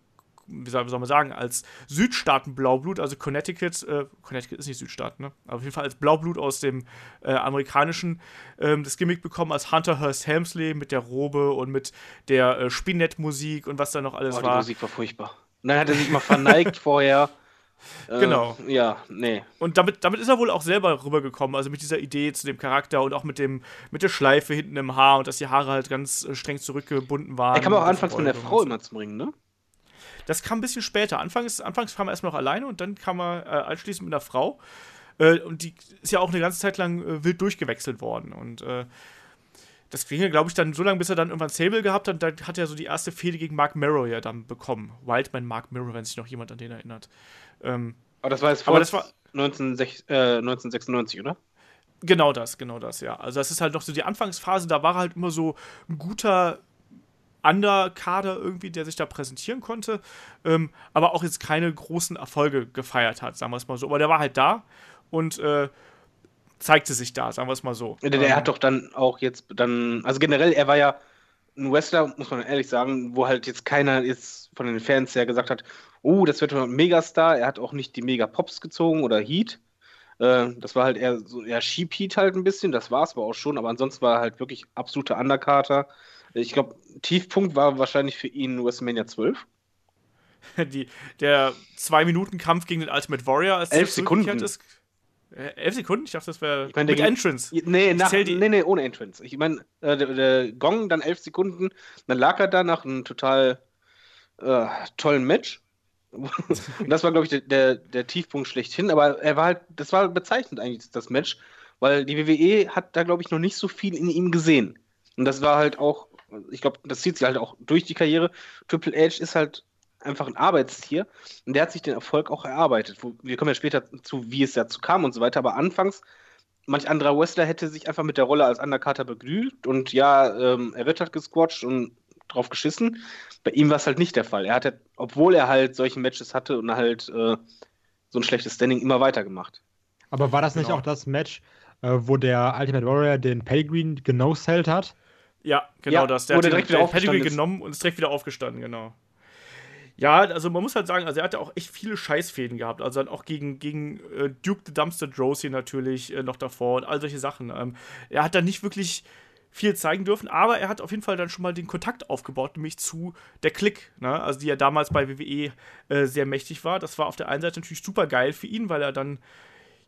Speaker 2: wie soll, man sagen, als Südstaaten Blaublut, also Connecticut, äh, Connecticut ist nicht Südstaat, ne? Aber auf jeden Fall als Blaublut aus dem äh, amerikanischen ähm, das Gimmick bekommen als Hunter Hearst Helmsley mit der Robe und mit der äh, Spinettmusik und was da noch alles oh, war. Die
Speaker 3: Musik war furchtbar. Und dann hat er sich mal verneigt vorher.
Speaker 2: Äh, genau.
Speaker 3: Ja, nee.
Speaker 2: Und damit, damit ist er wohl auch selber rübergekommen, also mit dieser Idee zu dem Charakter und auch mit dem mit der Schleife hinten im Haar und dass die Haare halt ganz äh, streng zurückgebunden waren.
Speaker 3: Er kam auch anfangs von der Frau immer zum Ringen, ne?
Speaker 2: Das kam ein bisschen später. Anfangs, anfangs kam er erstmal noch alleine und dann kam er äh, anschließend mit einer Frau. Äh, und die ist ja auch eine ganze Zeit lang äh, wild durchgewechselt worden. Und äh, das ging ja, glaube ich, dann so lange, bis er dann irgendwann Sable gehabt hat. Dann hat er so die erste Fehde gegen Mark Merrow ja dann bekommen. Wildman Mark Merrow, wenn sich noch jemand an den erinnert.
Speaker 3: Ähm, aber das war jetzt vor aber das war, 1996, 1996, äh, oder?
Speaker 2: Genau das, genau das, ja. Also das ist halt noch so die Anfangsphase, da war er halt immer so ein guter Underkader irgendwie, der sich da präsentieren konnte, ähm, aber auch jetzt keine großen Erfolge gefeiert hat, sagen wir es mal so. Aber der war halt da und äh, zeigte sich da, sagen wir es mal so.
Speaker 3: Der, der ähm, hat doch dann auch jetzt dann, also generell, er war ja ein Wrestler, muss man ehrlich sagen, wo halt jetzt keiner jetzt von den Fans her gesagt hat, oh, das wird ein Megastar. Er hat auch nicht die Mega-Pops gezogen oder Heat. Äh, das war halt eher so, ja, Sheep Heat halt ein bisschen, das war es aber auch schon, aber ansonsten war er halt wirklich absoluter Undercarter. Ich glaube, Tiefpunkt war wahrscheinlich für ihn WrestleMania 12. <laughs>
Speaker 2: Die, der Zwei-Minuten-Kampf gegen den Ultimate Warrior,
Speaker 3: als elf Sekunden.
Speaker 2: Ist. Äh, elf Sekunden? Ich dachte, das wäre
Speaker 3: ich mein, mit Entrance. Nee, nach, nee, nee, ohne Entrance. Ich meine, äh, der, der, Gong, dann elf Sekunden, dann lag er da nach einem total äh, tollen Match. <laughs> Und das war, glaube ich, der, der, der, Tiefpunkt schlechthin. Aber er war halt, das war bezeichnend eigentlich, das Match, weil die WWE hat da, glaube ich, noch nicht so viel in ihm gesehen. Und das war halt auch ich glaube, das zieht sich halt auch durch die Karriere. Triple H ist halt einfach ein Arbeitstier und der hat sich den Erfolg auch erarbeitet. Wir kommen ja später zu, wie es dazu kam und so weiter, aber anfangs, manch anderer Wrestler hätte sich einfach mit der Rolle als Undercarter begnügt und ja, ähm, er wird halt gesquatcht und drauf geschissen. Bei ihm war es halt nicht der Fall. Er hat, obwohl er halt solche Matches hatte und halt äh, so ein schlechtes Standing immer weitergemacht.
Speaker 4: Aber war das nicht genau. auch das Match, äh, wo der Ultimate Warrior den Pedigree genosellt hat?
Speaker 2: Ja, genau ja, das. Der hat direkt wieder Pedigree genommen und ist direkt wieder aufgestanden, genau. Ja, also man muss halt sagen, also er hatte auch echt viele Scheißfäden gehabt. Also dann auch gegen, gegen äh, Duke the Dumpster Drosy natürlich äh, noch davor und all solche Sachen. Ähm, er hat da nicht wirklich viel zeigen dürfen, aber er hat auf jeden Fall dann schon mal den Kontakt aufgebaut, nämlich zu der Click, ne? also die ja damals bei WWE äh, sehr mächtig war. Das war auf der einen Seite natürlich super geil für ihn, weil er dann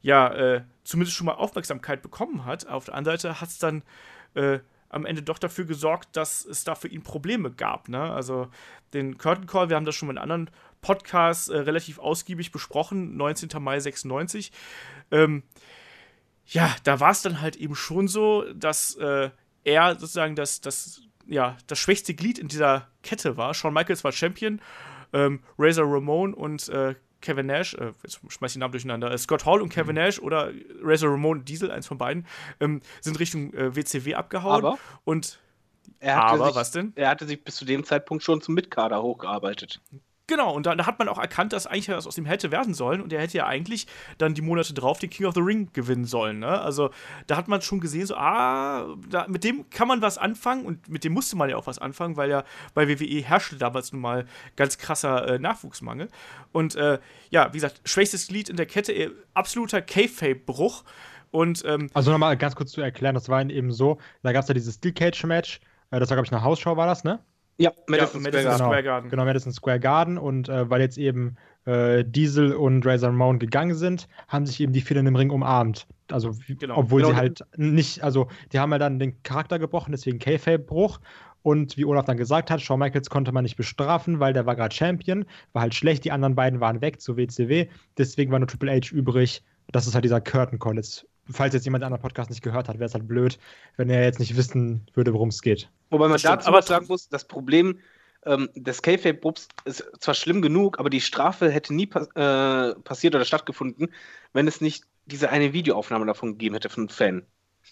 Speaker 2: ja äh, zumindest schon mal Aufmerksamkeit bekommen hat. Auf der anderen Seite hat es dann äh, am Ende doch dafür gesorgt, dass es da für ihn Probleme gab. Ne? Also den Curtain Call, wir haben das schon in anderen Podcasts äh, relativ ausgiebig besprochen, 19. Mai 96. Ähm, ja, da war es dann halt eben schon so, dass äh, er sozusagen das, das, ja, das schwächste Glied in dieser Kette war. Shawn Michaels war Champion, ähm, Razor Ramon und äh, Kevin Nash, äh, jetzt schmeiß ich den Namen durcheinander, äh, Scott Hall und Kevin mhm. Nash oder Razor Ramon Diesel, eins von beiden, ähm, sind Richtung äh, WCW abgehauen.
Speaker 3: Aber
Speaker 2: und
Speaker 3: aber
Speaker 2: sich, was denn?
Speaker 3: Er hatte sich bis zu dem Zeitpunkt schon zum Mitkader hochgearbeitet.
Speaker 2: Genau, und da, da, hat man auch erkannt, dass eigentlich was aus ihm hätte werden sollen. Und er hätte ja eigentlich dann die Monate drauf den King of the Ring gewinnen sollen. Ne? Also da hat man schon gesehen, so, ah, da, mit dem kann man was anfangen. Und mit dem musste man ja auch was anfangen, weil ja bei WWE herrschte damals nun mal ganz krasser äh, Nachwuchsmangel. Und äh, ja, wie gesagt, schwächstes Glied in der Kette, äh, absoluter K-Fape-Bruch. Und, ähm,
Speaker 4: also nochmal ganz kurz zu erklären, das war eben so, da gab es ja dieses Steel Cage-Match, äh, das war, glaube ich, eine Hausschau, war das, ne?
Speaker 3: Ja, Madison, ja, Madison Square,
Speaker 4: Square, Garden. Genau, Madison Square Garden. Und äh, weil jetzt eben äh, Diesel und Razor Ramon gegangen sind, haben sich eben die vielen im Ring umarmt. Also, genau. obwohl genau. sie halt nicht, also, die haben ja dann den Charakter gebrochen, deswegen K-Fape-Bruch. Und wie Olaf dann gesagt hat, Shawn Michaels konnte man nicht bestrafen, weil der war gerade Champion, war halt schlecht, die anderen beiden waren weg zu WCW, deswegen war nur Triple H übrig. Das ist halt dieser Curtain Call. Jetzt, falls jetzt jemand anderen Podcast nicht gehört hat, wäre es halt blöd, wenn er jetzt nicht wissen würde, worum es geht.
Speaker 3: Wobei man dazu aber sagen muss, das Problem ähm, des K-Fape-Bubs ist zwar schlimm genug, aber die Strafe hätte nie pa äh, passiert oder stattgefunden, wenn es nicht diese eine Videoaufnahme davon gegeben hätte von einem Fan.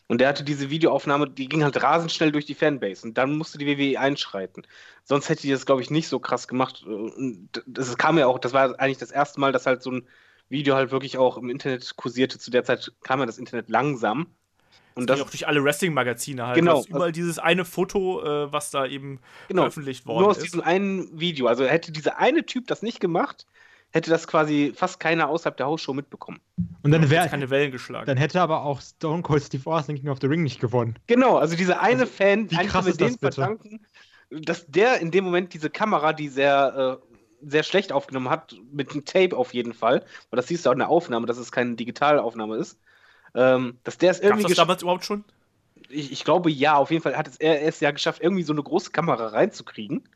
Speaker 3: Und der hatte diese Videoaufnahme, die ging halt rasend schnell durch die Fanbase. Und dann musste die WWE einschreiten. Sonst hätte die das, glaube ich, nicht so krass gemacht. Und das kam ja auch, das war eigentlich das erste Mal, dass halt so ein Video halt wirklich auch im Internet kursierte. Zu der Zeit kam ja das Internet langsam.
Speaker 2: Und das, das auch durch alle Wrestling-Magazine halt.
Speaker 3: Genau.
Speaker 2: Überall dieses eine Foto, äh, was da eben genau, veröffentlicht worden ist.
Speaker 3: Nur aus ist. diesem einen Video. Also hätte dieser eine Typ das nicht gemacht, hätte das quasi fast keiner außerhalb der Hausshow mitbekommen.
Speaker 4: Und dann wäre
Speaker 2: keine Wellen geschlagen.
Speaker 4: Dann hätte aber auch Stone Cold Steve Austin King of the Ring nicht gewonnen.
Speaker 3: Genau, also dieser eine also, Fan,
Speaker 4: wie krass ist das bitte? verdanken,
Speaker 3: dass der in dem Moment diese Kamera, die sehr äh, sehr schlecht aufgenommen hat, mit einem Tape auf jeden Fall, weil das siehst du auch in der Aufnahme, dass es keine Digitalaufnahme ist, ähm, dass der es irgendwie.
Speaker 2: Gab's das damals überhaupt schon?
Speaker 3: Ich, ich, glaube ja, auf jeden Fall hat es er, es ja geschafft, irgendwie so eine große Kamera reinzukriegen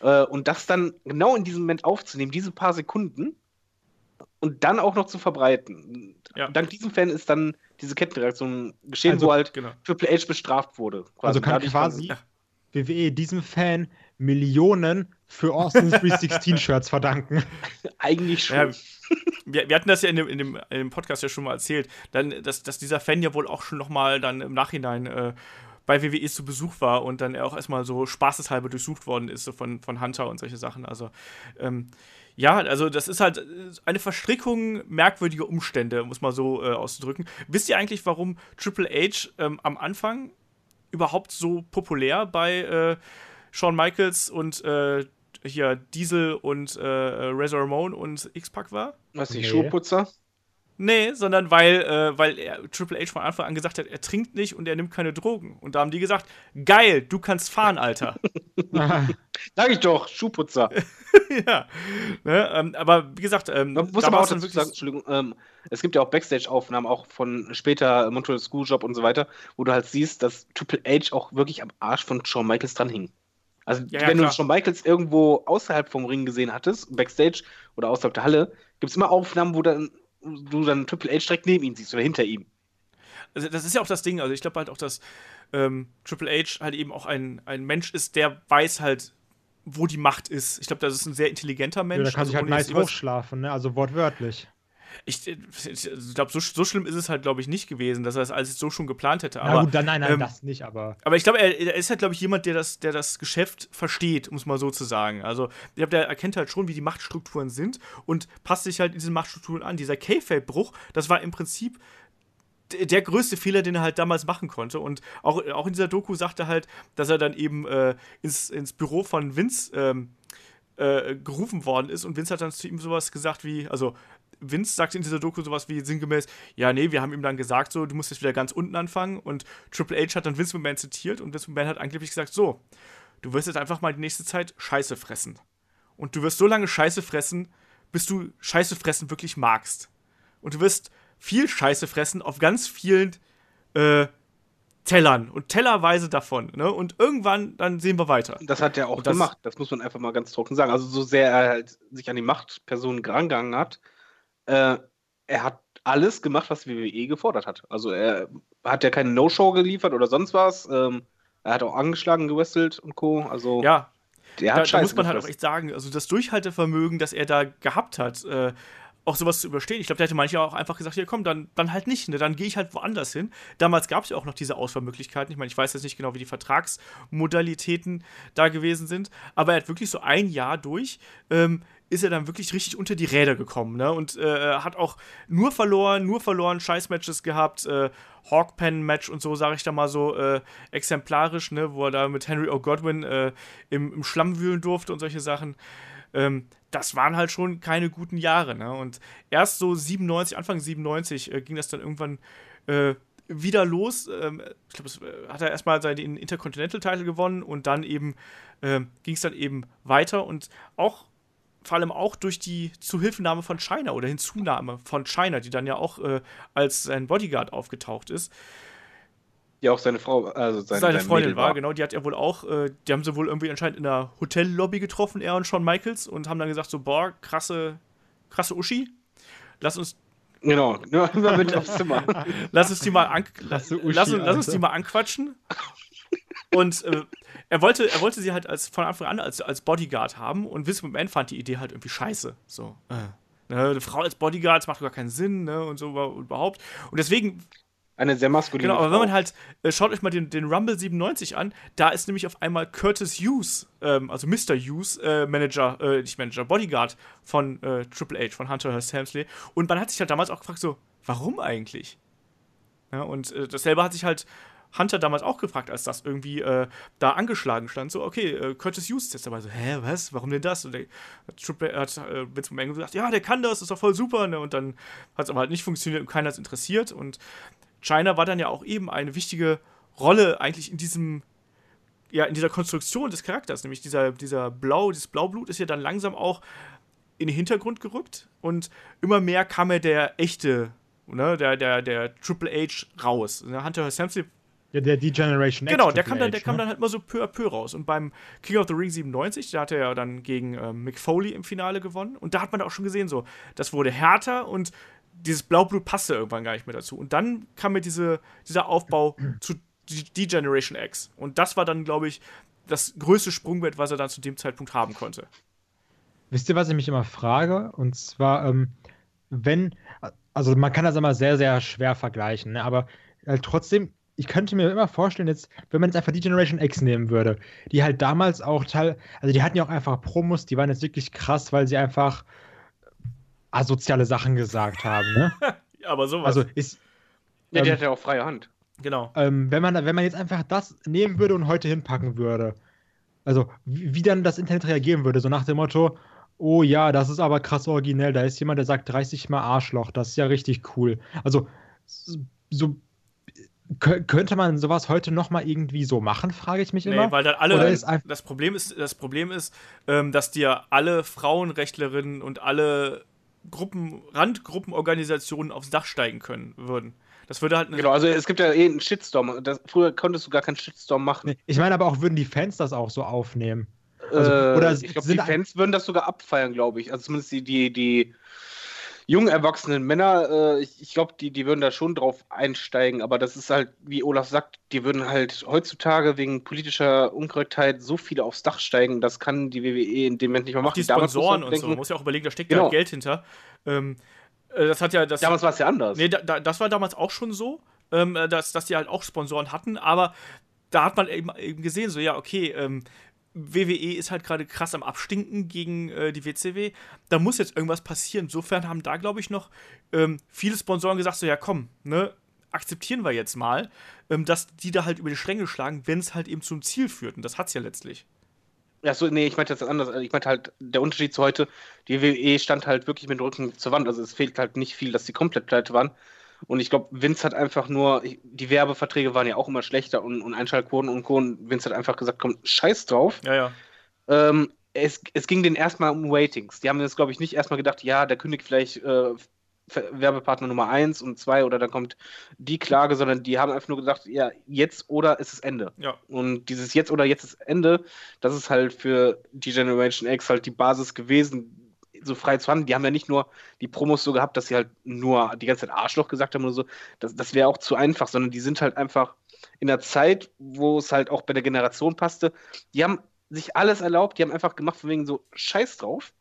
Speaker 3: äh, und das dann genau in diesem Moment aufzunehmen, diese paar Sekunden und dann auch noch zu verbreiten. Ja. Dank diesem Fan ist dann diese Kettenreaktion geschehen, also, wo halt genau. Triple H bestraft wurde.
Speaker 4: Quasi. Also kann quasi WWE diesem Fan Millionen für Austin 316-Shirts verdanken. <laughs>
Speaker 3: Eigentlich schon. Ja,
Speaker 2: wir, wir, hatten das ja in dem, in, dem, in dem Podcast ja schon mal erzählt, dann, dass, dass dieser Fan ja wohl auch schon nochmal dann im Nachhinein äh, bei WWE zu Besuch war und dann er auch erstmal so spaßeshalber durchsucht worden ist, so von, von Hunter und solche Sachen. Also, ähm, ja, also das ist halt eine Verstrickung merkwürdiger Umstände, muss man so äh, auszudrücken. Wisst ihr eigentlich, warum Triple H ähm, am Anfang überhaupt so populär bei äh, Shawn Michaels und äh, hier Diesel und äh, Razor Ramon und X-Pac war?
Speaker 3: Was, die nee. Schuhputzer?
Speaker 2: Nee, sondern weil, äh, weil er, Triple H von Anfang an gesagt hat, er trinkt nicht und er nimmt keine Drogen. Und da haben die gesagt, geil, du kannst fahren, Alter. <laughs> <laughs>
Speaker 3: Sag ich doch, Schuhputzer. <laughs>
Speaker 2: ja. Ne, ähm, aber wie gesagt, ähm,
Speaker 3: Man muss aber auch dazu sagen, Entschuldigung, ähm, es gibt ja auch Backstage-Aufnahmen, auch von später Montreal Schooljob und so weiter, wo du halt siehst, dass Triple H auch wirklich am Arsch von Shawn Michaels dran hing. Also, ja, wenn ja, du Shawn Michaels irgendwo außerhalb vom Ring gesehen hattest, Backstage oder außerhalb der Halle, gibt es immer Aufnahmen, wo dann, du dann Triple H direkt neben ihm siehst oder hinter ihm.
Speaker 2: Also, das ist ja auch das Ding. Also, ich glaube halt auch, dass ähm, Triple H halt eben auch ein, ein Mensch ist, der weiß halt, wo die Macht ist. Ich glaube, das ist ein sehr intelligenter Mensch. Ja,
Speaker 4: da kann
Speaker 2: also,
Speaker 4: sich halt nice hochschlafen, ne? also wortwörtlich.
Speaker 2: Ich, ich glaube, so, so, schlimm ist es halt, glaube ich, nicht gewesen, dass er das alles so schon geplant hätte.
Speaker 4: Aber, ja, gut, dann, nein, nein, ähm, das nicht, aber.
Speaker 2: Aber ich glaube, er, er, ist halt, glaube ich, jemand, der das, der das Geschäft versteht, um es mal so zu sagen. Also, ich glaube, der erkennt halt schon, wie die Machtstrukturen sind und passt sich halt diesen Machtstrukturen an. Dieser K-Fape-Bruch, das war im Prinzip der größte Fehler, den er halt damals machen konnte. Und auch, auch in dieser Doku sagt er halt, dass er dann eben äh, ins, ins Büro von Vince ähm, äh, gerufen worden ist und Vince hat dann zu ihm sowas gesagt wie, also Vince sagt in dieser Doku sowas wie sinngemäß, ja, nee, wir haben ihm dann gesagt, so, du musst jetzt wieder ganz unten anfangen. Und Triple H hat dann Vince McMahon zitiert und Vince McMahon hat angeblich gesagt, so, du wirst jetzt einfach mal die nächste Zeit Scheiße fressen. Und du wirst so lange Scheiße fressen, bis du Scheiße fressen wirklich magst. Und du wirst viel Scheiße fressen auf ganz vielen äh, Tellern und tellerweise davon. Ne? Und irgendwann, dann sehen wir weiter.
Speaker 3: Das hat er auch das, gemacht, das muss man einfach mal ganz trocken sagen. Also so sehr er halt sich an die Machtpersonen gerangegangen hat, äh, er hat alles gemacht, was WWE gefordert hat. Also er hat ja keine No-Show geliefert oder sonst was. Ähm, er hat auch angeschlagen, gewestelt und Co. Also
Speaker 2: ja, der hat da, da muss man halt auch echt sagen, also das Durchhaltevermögen, das er da gehabt hat, äh, auch sowas zu überstehen. Ich glaube, der hätte manchmal auch einfach gesagt, ja komm, dann, dann halt nicht, ne? dann gehe ich halt woanders hin. Damals gab es ja auch noch diese Auswahlmöglichkeiten. Ich meine, ich weiß jetzt nicht genau, wie die Vertragsmodalitäten da gewesen sind, aber er hat wirklich so ein Jahr durch ähm, ist er dann wirklich richtig unter die Räder gekommen, ne? Und äh, hat auch nur verloren, nur verloren, Scheißmatches gehabt, äh, Hawkpen-Match und so, sage ich da mal so äh, exemplarisch, ne? Wo er da mit Henry O'Godwin äh, im, im Schlamm wühlen durfte und solche Sachen. Ähm, das waren halt schon keine guten Jahre, ne? Und erst so 97, Anfang 97 äh, ging das dann irgendwann äh, wieder los. Ähm, ich glaube, äh, hat er erstmal seinen Intercontinental-Title gewonnen und dann eben äh, ging es dann eben weiter und auch vor allem auch durch die Zuhilfenahme von China oder Hinzunahme von China, die dann ja auch äh, als sein Bodyguard aufgetaucht ist,
Speaker 3: Ja, auch seine Frau, also
Speaker 2: seine, seine Freundin war, war, genau. Die hat er wohl auch, äh, die haben sie wohl irgendwie anscheinend in der Hotellobby getroffen, er und Shawn Michaels, und haben dann gesagt: so, boah, krasse, krasse Uschi. Lass uns.
Speaker 3: Genau, <laughs> nur immer mit aufs Zimmer. <laughs>
Speaker 2: lass uns die mal, an, lass, Uschi, lass, lass, uns die mal anquatschen. Und äh, er, wollte, er wollte sie halt als, von Anfang an als, als Bodyguard haben und Vince McMahon fand die Idee halt irgendwie scheiße. So, äh. Ne, eine Frau als Bodyguard, das macht gar keinen Sinn, ne, und so überhaupt. Und deswegen
Speaker 3: eine sehr maskuline
Speaker 2: Genau, aber wenn man halt, äh, schaut euch mal den, den Rumble 97 an, da ist nämlich auf einmal Curtis Hughes, ähm, also Mr. Hughes, äh, Manager, äh, nicht Manager, Bodyguard von äh, Triple H, von Hunter Hearst Helmsley. Und man hat sich halt damals auch gefragt, so, warum eigentlich? Ja, und äh, dasselbe hat sich halt Hunter damals auch gefragt, als das irgendwie äh, da angeschlagen stand. So, okay, äh, Curtis Hughes ist jetzt dabei so, hä, was? Warum denn das? Und der Triple hat äh, Vince McMahon gesagt, ja, der kann das, ist doch voll super. Ne? Und dann hat es aber halt nicht funktioniert und keiner hat es interessiert. Und China war dann ja auch eben eine wichtige Rolle eigentlich in diesem ja, in dieser Konstruktion des Charakters, nämlich dieser, dieser Blau, dieses Blaublut ist ja dann langsam auch in den Hintergrund gerückt und immer mehr kam ja der echte, ne, der, der, der Triple H raus. Ne, Hunter Hearst
Speaker 4: ja, der D-Generation.
Speaker 2: Genau, der kam, dann, der Age, kam ne? dann halt immer so peu à peu raus. Und beim King of the Ring 97, da hat er ja dann gegen ähm, Mick Foley im Finale gewonnen. Und da hat man auch schon gesehen, so, das wurde härter und dieses Blaublut passte irgendwann gar nicht mehr dazu. Und dann kam mir diese, dieser Aufbau zu D-Generation X. Und das war dann, glaube ich, das größte Sprungbrett, was er dann zu dem Zeitpunkt haben konnte.
Speaker 4: Wisst ihr, was ich mich immer frage? Und zwar, ähm, wenn, also man kann das immer sehr, sehr schwer vergleichen, ne? aber halt trotzdem ich könnte mir immer vorstellen, jetzt, wenn man jetzt einfach die Generation X nehmen würde, die halt damals auch teil, also die hatten ja auch einfach Promos, die waren jetzt wirklich krass, weil sie einfach asoziale Sachen gesagt haben, ne? <laughs>
Speaker 2: ja, aber sowas.
Speaker 4: Also ist.
Speaker 3: Ja, die ähm, hat ja auch freie Hand.
Speaker 2: Genau.
Speaker 4: Ähm, wenn, man, wenn man jetzt einfach das nehmen würde und heute hinpacken würde, also wie, wie dann das Internet reagieren würde, so nach dem Motto, oh ja, das ist aber krass originell, da ist jemand, der sagt 30 mal Arschloch, das ist ja richtig cool. Also so könnte man sowas heute noch mal irgendwie so machen, frage ich mich immer.
Speaker 2: Nee, weil dann alle, das Problem ist, das Problem ist ähm, dass dir alle Frauenrechtlerinnen und alle Gruppen, Randgruppenorganisationen aufs Dach steigen können würden. Das würde halt.
Speaker 3: Genau, also es gibt ja eh einen Shitstorm. Das, früher konntest du gar keinen Shitstorm machen.
Speaker 4: Ich meine aber auch, würden die Fans das auch so aufnehmen?
Speaker 3: Also, äh, oder ich glaube, die Fans würden das sogar abfeiern, glaube ich. Also zumindest die, die, die jungen erwachsenen Männer, äh, ich, ich glaube, die, die würden da schon drauf einsteigen, aber das ist halt, wie Olaf sagt, die würden halt heutzutage wegen politischer Unkorrektheit so viele aufs Dach steigen, das kann die WWE in dem Moment nicht mehr machen. Auch
Speaker 2: die Sponsoren und denken, so, man muss ja auch überlegen, da steckt genau. ja Geld hinter. Ähm, äh, das hat ja das,
Speaker 3: damals war es ja anders.
Speaker 2: Nee, da, da, das war damals auch schon so, ähm, dass, dass die halt auch Sponsoren hatten, aber da hat man eben, eben gesehen, so ja, okay, ähm, WWE ist halt gerade krass am Abstinken gegen äh, die WCW. Da muss jetzt irgendwas passieren. Insofern haben da, glaube ich, noch ähm, viele Sponsoren gesagt: so, ja, komm, ne, akzeptieren wir jetzt mal, ähm, dass die da halt über die Stränge schlagen, wenn es halt eben zum Ziel führt. Und das hat es ja letztlich.
Speaker 3: Ja, so, nee, ich meinte das anders. Ich meinte halt, der Unterschied zu heute, die WWE stand halt wirklich mit dem Rücken zur Wand. Also es fehlt halt nicht viel, dass die komplett pleite waren. Und ich glaube, Vince hat einfach nur, die Werbeverträge waren ja auch immer schlechter und, und Einschaltquoten und Co. Und Vince hat einfach gesagt, komm, scheiß drauf.
Speaker 2: Ja, ja.
Speaker 3: Ähm, es, es ging denen erstmal um Ratings. Die haben jetzt, glaube ich, nicht erstmal gedacht, ja, der kündigt vielleicht äh, Werbepartner Nummer 1 und 2 oder dann kommt die Klage, sondern die haben einfach nur gesagt, ja, jetzt oder ist es Ende.
Speaker 2: Ja.
Speaker 3: Und dieses jetzt oder jetzt ist Ende, das ist halt für die Generation X halt die Basis gewesen, so frei zu handeln. Die haben ja nicht nur die Promos so gehabt, dass sie halt nur die ganze Zeit Arschloch gesagt haben oder so. Das, das wäre auch zu einfach, sondern die sind halt einfach in der Zeit, wo es halt auch bei der Generation passte. Die haben sich alles erlaubt, die haben einfach gemacht von wegen so Scheiß drauf.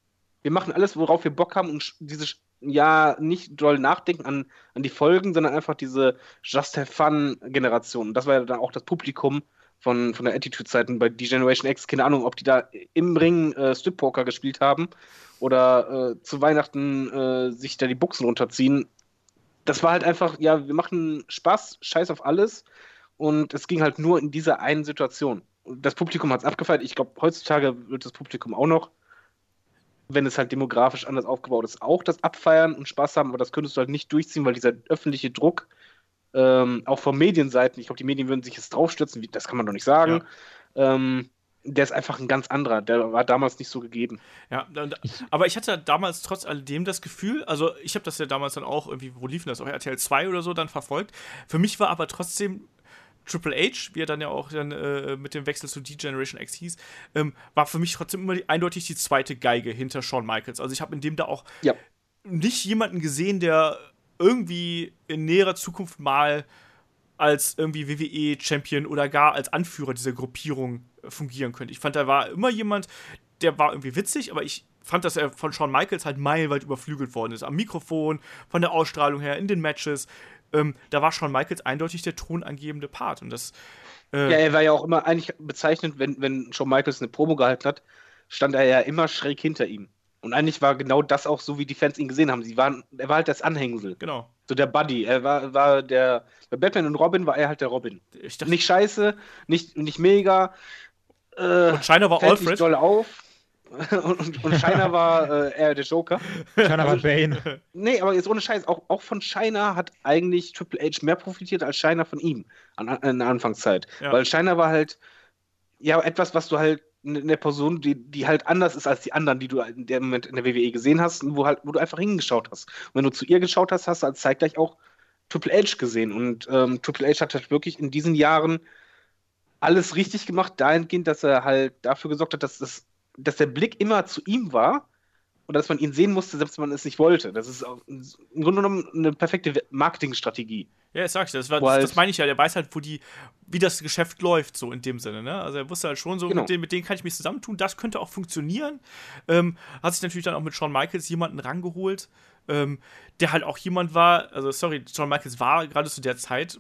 Speaker 3: Wir machen alles, worauf wir Bock haben und diese ja nicht doll nachdenken an, an die Folgen, sondern einfach diese Just Have Fun Generation. Und das war ja dann auch das Publikum von, von der Attitude-Zeiten bei D Generation X. Keine Ahnung, ob die da im Ring äh, Strip Poker gespielt haben oder äh, zu Weihnachten äh, sich da die Buchsen runterziehen. Das war halt einfach, ja, wir machen Spaß, Scheiß auf alles. Und es ging halt nur in dieser einen Situation. Das Publikum hat es abgefeiert. Ich glaube, heutzutage wird das Publikum auch noch, wenn es halt demografisch anders aufgebaut ist, auch das abfeiern und Spaß haben. Aber das könntest du halt nicht durchziehen, weil dieser öffentliche Druck, ähm, auch von Medienseiten, ich glaube, die Medien würden sich jetzt draufstürzen, das kann man doch nicht sagen. Ja. Ähm, der ist einfach ein ganz anderer. Der war damals nicht so gegeben.
Speaker 2: Ja, aber ich hatte damals trotz alledem das Gefühl, also ich habe das ja damals dann auch irgendwie, wo liefen das, auch RTL 2 oder so dann verfolgt. Für mich war aber trotzdem Triple H, wie er dann ja auch dann äh, mit dem Wechsel zu D-Generation X hieß, ähm, war für mich trotzdem immer die, eindeutig die zweite Geige hinter Shawn Michaels. Also ich habe in dem da auch ja. nicht jemanden gesehen, der irgendwie in näherer Zukunft mal als irgendwie WWE-Champion oder gar als Anführer dieser Gruppierung äh, fungieren könnte. Ich fand, da war immer jemand, der war irgendwie witzig, aber ich fand, dass er von Shawn Michaels halt meilenweit überflügelt worden ist. Am Mikrofon, von der Ausstrahlung her, in den Matches. Ähm, da war Shawn Michaels eindeutig der tonangebende Part. Und das.
Speaker 3: Äh ja, er war ja auch immer eigentlich bezeichnend, wenn, wenn Shawn Michaels eine Promo gehalten hat, stand er ja immer schräg hinter ihm. Und eigentlich war genau das auch so, wie die Fans ihn gesehen haben. Sie waren, er war halt das Anhängsel.
Speaker 2: Genau.
Speaker 3: So der Buddy. Er war, war der. Bei Batman und Robin war er halt der Robin. Dachte, nicht scheiße, nicht, nicht mega.
Speaker 2: Äh, und Shiner war Alfred.
Speaker 3: Doll auf. <laughs> und, und, und Shiner war äh, eher der Joker.
Speaker 4: Shiner war Bane.
Speaker 3: Nee, aber jetzt ohne Scheiß, auch, auch von Shiner hat eigentlich Triple H mehr profitiert als Shiner von ihm an, an, in der Anfangszeit. Ja. Weil Shiner war halt ja etwas, was du halt eine Person, die, die halt anders ist als die anderen, die du in dem Moment in der WWE gesehen hast, wo, halt, wo du einfach hingeschaut hast. Und wenn du zu ihr geschaut hast, hast du als zeitgleich auch Triple H gesehen. Und ähm, Triple H hat halt wirklich in diesen Jahren alles richtig gemacht, dahingehend, dass er halt dafür gesorgt hat, dass, das, dass der Blick immer zu ihm war und dass man ihn sehen musste, selbst wenn man es nicht wollte. Das ist im Grunde genommen eine perfekte Marketingstrategie.
Speaker 2: Ja, das sag ich. Das, war, das, das, meine ich ja. Der weiß halt, wo die, wie das Geschäft läuft, so in dem Sinne. Ne? Also er wusste halt schon so, genau. mit, denen, mit denen kann ich mich zusammentun. Das könnte auch funktionieren. Ähm, hat sich natürlich dann auch mit Shawn Michaels jemanden rangeholt, ähm, der halt auch jemand war. Also sorry, Shawn Michaels war gerade zu der Zeit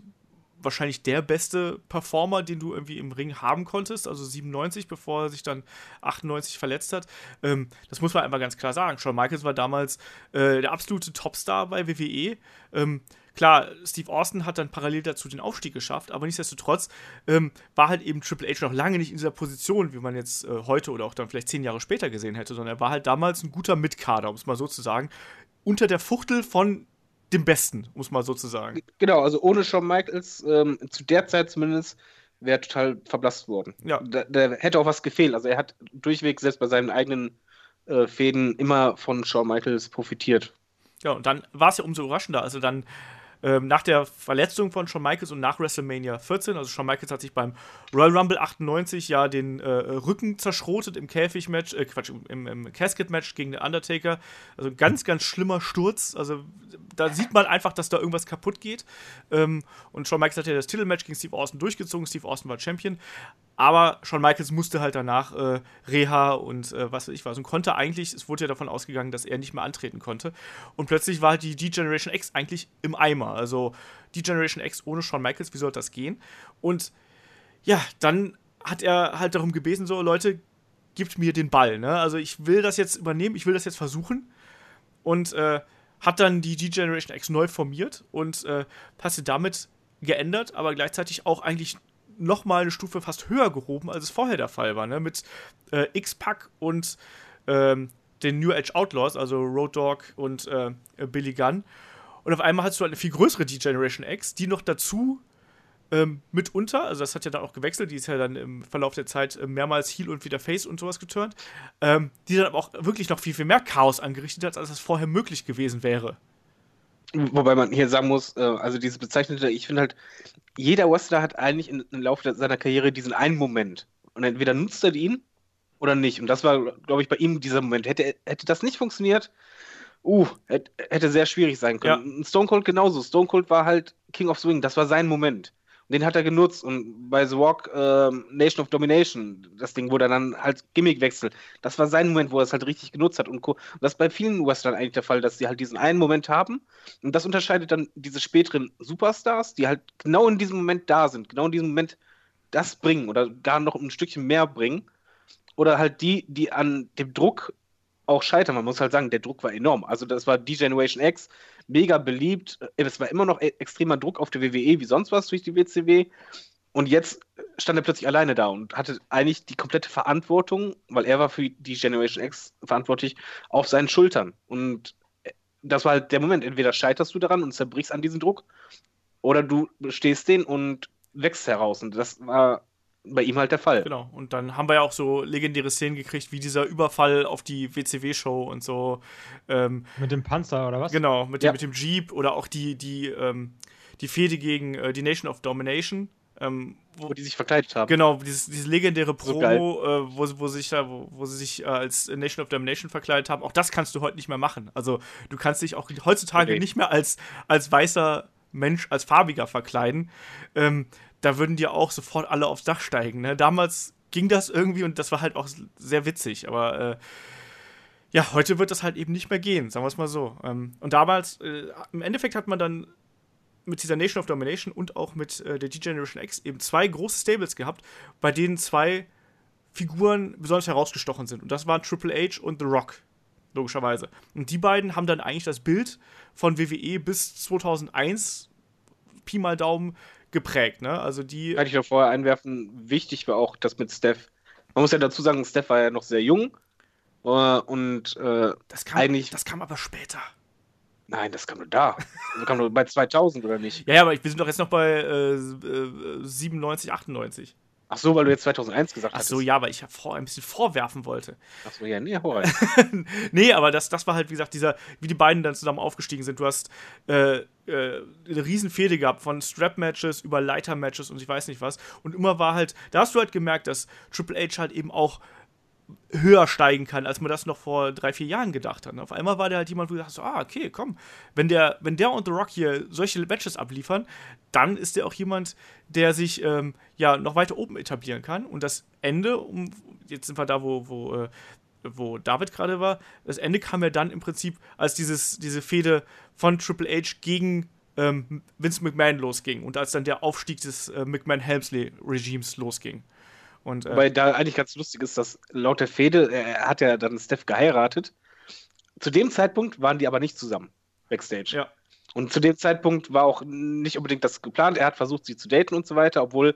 Speaker 2: wahrscheinlich der beste Performer, den du irgendwie im Ring haben konntest, also 97, bevor er sich dann 98 verletzt hat. Ähm, das muss man einfach ganz klar sagen. Shawn Michaels war damals äh, der absolute Topstar bei WWE. Ähm, klar, Steve Austin hat dann parallel dazu den Aufstieg geschafft, aber nichtsdestotrotz ähm, war halt eben Triple H noch lange nicht in dieser Position, wie man jetzt äh, heute oder auch dann vielleicht zehn Jahre später gesehen hätte, sondern er war halt damals ein guter Mitkader, um es mal so zu sagen, unter der Fuchtel von dem Besten, muss man sozusagen.
Speaker 3: Genau, also ohne Shawn Michaels, ähm, zu der Zeit zumindest, wäre total verblasst worden. Ja. Da, da, hätte auch was gefehlt. Also er hat durchweg selbst bei seinen eigenen äh, Fäden immer von Shawn Michaels profitiert.
Speaker 2: Ja, und dann war es ja umso überraschender. Also dann ähm, nach der Verletzung von Shawn Michaels und nach WrestleMania 14, also Shawn Michaels hat sich beim Royal Rumble 98 ja den äh, Rücken zerschrotet im Käfigmatch, äh, Quatsch, im, im Casket-Match gegen den Undertaker. Also ganz, ganz schlimmer Sturz. Also da sieht man einfach, dass da irgendwas kaputt geht. Ähm, und Shawn Michaels hat ja das Titelmatch gegen Steve Austin durchgezogen. Steve Austin war Champion. Aber Shawn Michaels musste halt danach äh, Reha und äh, was weiß ich was und konnte eigentlich, es wurde ja davon ausgegangen, dass er nicht mehr antreten konnte. Und plötzlich war die D-Generation X eigentlich im Eimer. Also D-Generation X ohne Shawn Michaels, wie soll das gehen? Und ja, dann hat er halt darum gebeten, so Leute, gibt mir den Ball. Ne? Also ich will das jetzt übernehmen, ich will das jetzt versuchen. Und äh, hat dann die D-Generation X neu formiert und äh, hat damit geändert, aber gleichzeitig auch eigentlich noch mal eine Stufe fast höher gehoben, als es vorher der Fall war, ne? Mit äh, X-Pack und ähm, den New Age Outlaws, also Road Dogg und äh, Billy Gunn. Und auf einmal hast du halt eine viel größere D-Generation X, die noch dazu ähm, mitunter, also das hat ja dann auch gewechselt, die ist ja dann im Verlauf der Zeit äh, mehrmals Heel und wieder Face und sowas geturnt, ähm, die dann aber auch wirklich noch viel, viel mehr Chaos angerichtet hat, als es vorher möglich gewesen wäre.
Speaker 3: Wobei man hier sagen muss, äh, also diese bezeichnete, ich finde halt, jeder Wrestler hat eigentlich im Laufe seiner Karriere diesen einen Moment. Und entweder nutzt er ihn oder nicht. Und das war, glaube ich, bei ihm dieser Moment. Hätte, hätte das nicht funktioniert, uh, hätte sehr schwierig sein können. Ja. Stone Cold genauso. Stone Cold war halt King of Swing. Das war sein Moment den hat er genutzt. Und bei The Walk äh, Nation of Domination, das Ding, wo er dann halt Gimmick wechselt, das war sein Moment, wo er es halt richtig genutzt hat. Und, und das ist bei vielen Western eigentlich der Fall, dass sie halt diesen einen Moment haben. Und das unterscheidet dann diese späteren Superstars, die halt genau in diesem Moment da sind, genau in diesem Moment das bringen oder gar noch ein Stückchen mehr bringen. Oder halt die, die an dem Druck auch scheitern. Man muss halt sagen, der Druck war enorm. Also das war D-Generation X, mega beliebt. Es war immer noch e-, extremer Druck auf der WWE wie sonst was durch die WCW. Und jetzt stand er plötzlich alleine da und hatte eigentlich die komplette Verantwortung, weil er war für die Generation X verantwortlich, auf seinen Schultern. Und das war halt der Moment. Entweder scheiterst du daran und zerbrichst an diesem Druck, oder du stehst den und wächst heraus. Und das war bei ihm halt der Fall.
Speaker 2: Genau. Und dann haben wir ja auch so legendäre Szenen gekriegt, wie dieser Überfall auf die WCW-Show und so.
Speaker 4: Ähm, mit dem Panzer oder was?
Speaker 2: Genau, mit, ja. dem, mit dem Jeep oder auch die, die, ähm, die Fehde gegen äh, die Nation of Domination. Ähm,
Speaker 3: wo, wo, die sich verkleidet haben.
Speaker 2: Genau, dieses, diese legendäre Promo, so äh, wo, wo, sich da, wo, wo sie sich äh, als Nation of Domination verkleidet haben. Auch das kannst du heute nicht mehr machen. Also du kannst dich auch heutzutage okay. nicht mehr als, als weißer Mensch, als farbiger verkleiden. Ähm, da würden dir auch sofort alle aufs Dach steigen. Ne? Damals ging das irgendwie und das war halt auch sehr witzig, aber äh, ja, heute wird das halt eben nicht mehr gehen, sagen wir es mal so. Ähm, und damals, äh, im Endeffekt hat man dann mit dieser Nation of Domination und auch mit äh, der D-Generation X eben zwei große Stables gehabt, bei denen zwei Figuren besonders herausgestochen sind. Und das waren Triple H und The Rock, logischerweise. Und die beiden haben dann eigentlich das Bild von WWE bis 2001, Pi mal Daumen, geprägt. Ne? Also die.
Speaker 3: Kann ich noch vorher einwerfen, wichtig war auch das mit Steph. Man muss ja dazu sagen, Steph war ja noch sehr jung. Äh, und äh,
Speaker 2: das kam, eigentlich. Das kam aber später.
Speaker 3: Nein, das kam nur da. Das kam nur bei 2000 oder nicht?
Speaker 2: Ja, ja, aber wir sind doch jetzt noch bei äh, 97, 98.
Speaker 3: Ach so, weil du jetzt 2001 gesagt hast.
Speaker 2: Ach so, ja, weil ich vor, ein bisschen vorwerfen wollte.
Speaker 3: Ach so, ja, nee, hau <laughs>
Speaker 2: Nee, aber das, das war halt, wie gesagt, dieser, wie die beiden dann zusammen aufgestiegen sind. Du hast äh, äh, eine Riesenfehde gehabt, von Strap-Matches über Leiter-Matches und ich weiß nicht was. Und immer war halt, da hast du halt gemerkt, dass Triple H halt eben auch höher steigen kann, als man das noch vor drei, vier Jahren gedacht hat. Und auf einmal war der halt jemand, wo du dachtest, ah, okay, komm, wenn der, wenn der und The Rock hier solche Matches abliefern, dann ist der auch jemand, der sich ähm, ja noch weiter oben etablieren kann. Und das Ende, um, jetzt sind wir da, wo, wo, äh, wo David gerade war, das Ende kam ja dann im Prinzip, als dieses, diese Fehde von Triple H gegen ähm, Vince McMahon losging und als dann der Aufstieg des äh, McMahon-Helmsley-Regimes losging. Und,
Speaker 3: äh, Wobei da eigentlich ganz lustig ist, dass laut der Fehde, er hat ja dann Steph geheiratet. Zu dem Zeitpunkt waren die aber nicht zusammen, Backstage.
Speaker 2: Ja.
Speaker 3: Und zu dem Zeitpunkt war auch nicht unbedingt das geplant. Er hat versucht, sie zu daten und so weiter, obwohl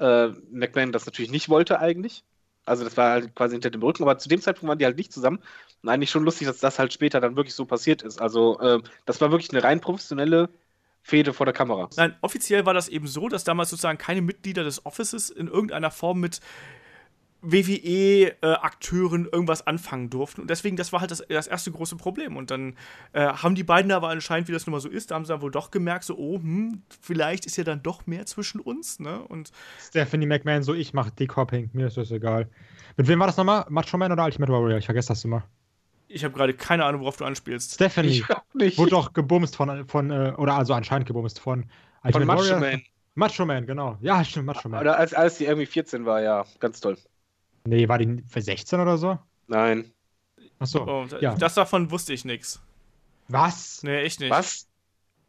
Speaker 3: äh, McMahon das natürlich nicht wollte eigentlich. Also das war halt quasi hinter dem Rücken, aber zu dem Zeitpunkt waren die halt nicht zusammen. Und eigentlich schon lustig, dass das halt später dann wirklich so passiert ist. Also äh, das war wirklich eine rein professionelle Fehde vor der Kamera.
Speaker 2: Nein, offiziell war das eben so, dass damals sozusagen keine Mitglieder des Offices in irgendeiner Form mit WWE-Akteuren äh, irgendwas anfangen durften. Und deswegen, das war halt das, das erste große Problem. Und dann äh, haben die beiden aber anscheinend, wie das nun mal so ist, da haben sie dann wohl doch gemerkt, so, oh, hm, vielleicht ist ja dann doch mehr zwischen uns, ne? Und
Speaker 4: Stephanie McMahon, so, ich mach Decopping, mir ist das egal. Mit wem war das nochmal? Macho Man oder Ultimate Warrior? Ich vergesse das immer.
Speaker 2: Ich habe gerade keine Ahnung, worauf du anspielst.
Speaker 4: Stephanie. Ich nicht. Wurde doch gebumst von, von äh, oder also anscheinend gebumst von
Speaker 3: Von Macho Man.
Speaker 4: Macho Man, genau. Ja, stimmt, Macho Man.
Speaker 3: Oder als, als die irgendwie 14 war, ja, ganz toll.
Speaker 4: Nee, war die für 16 oder so?
Speaker 3: Nein.
Speaker 2: Achso. Oh, ja. Das davon wusste ich nichts.
Speaker 4: Was?
Speaker 2: Nee, echt nicht.
Speaker 3: Was?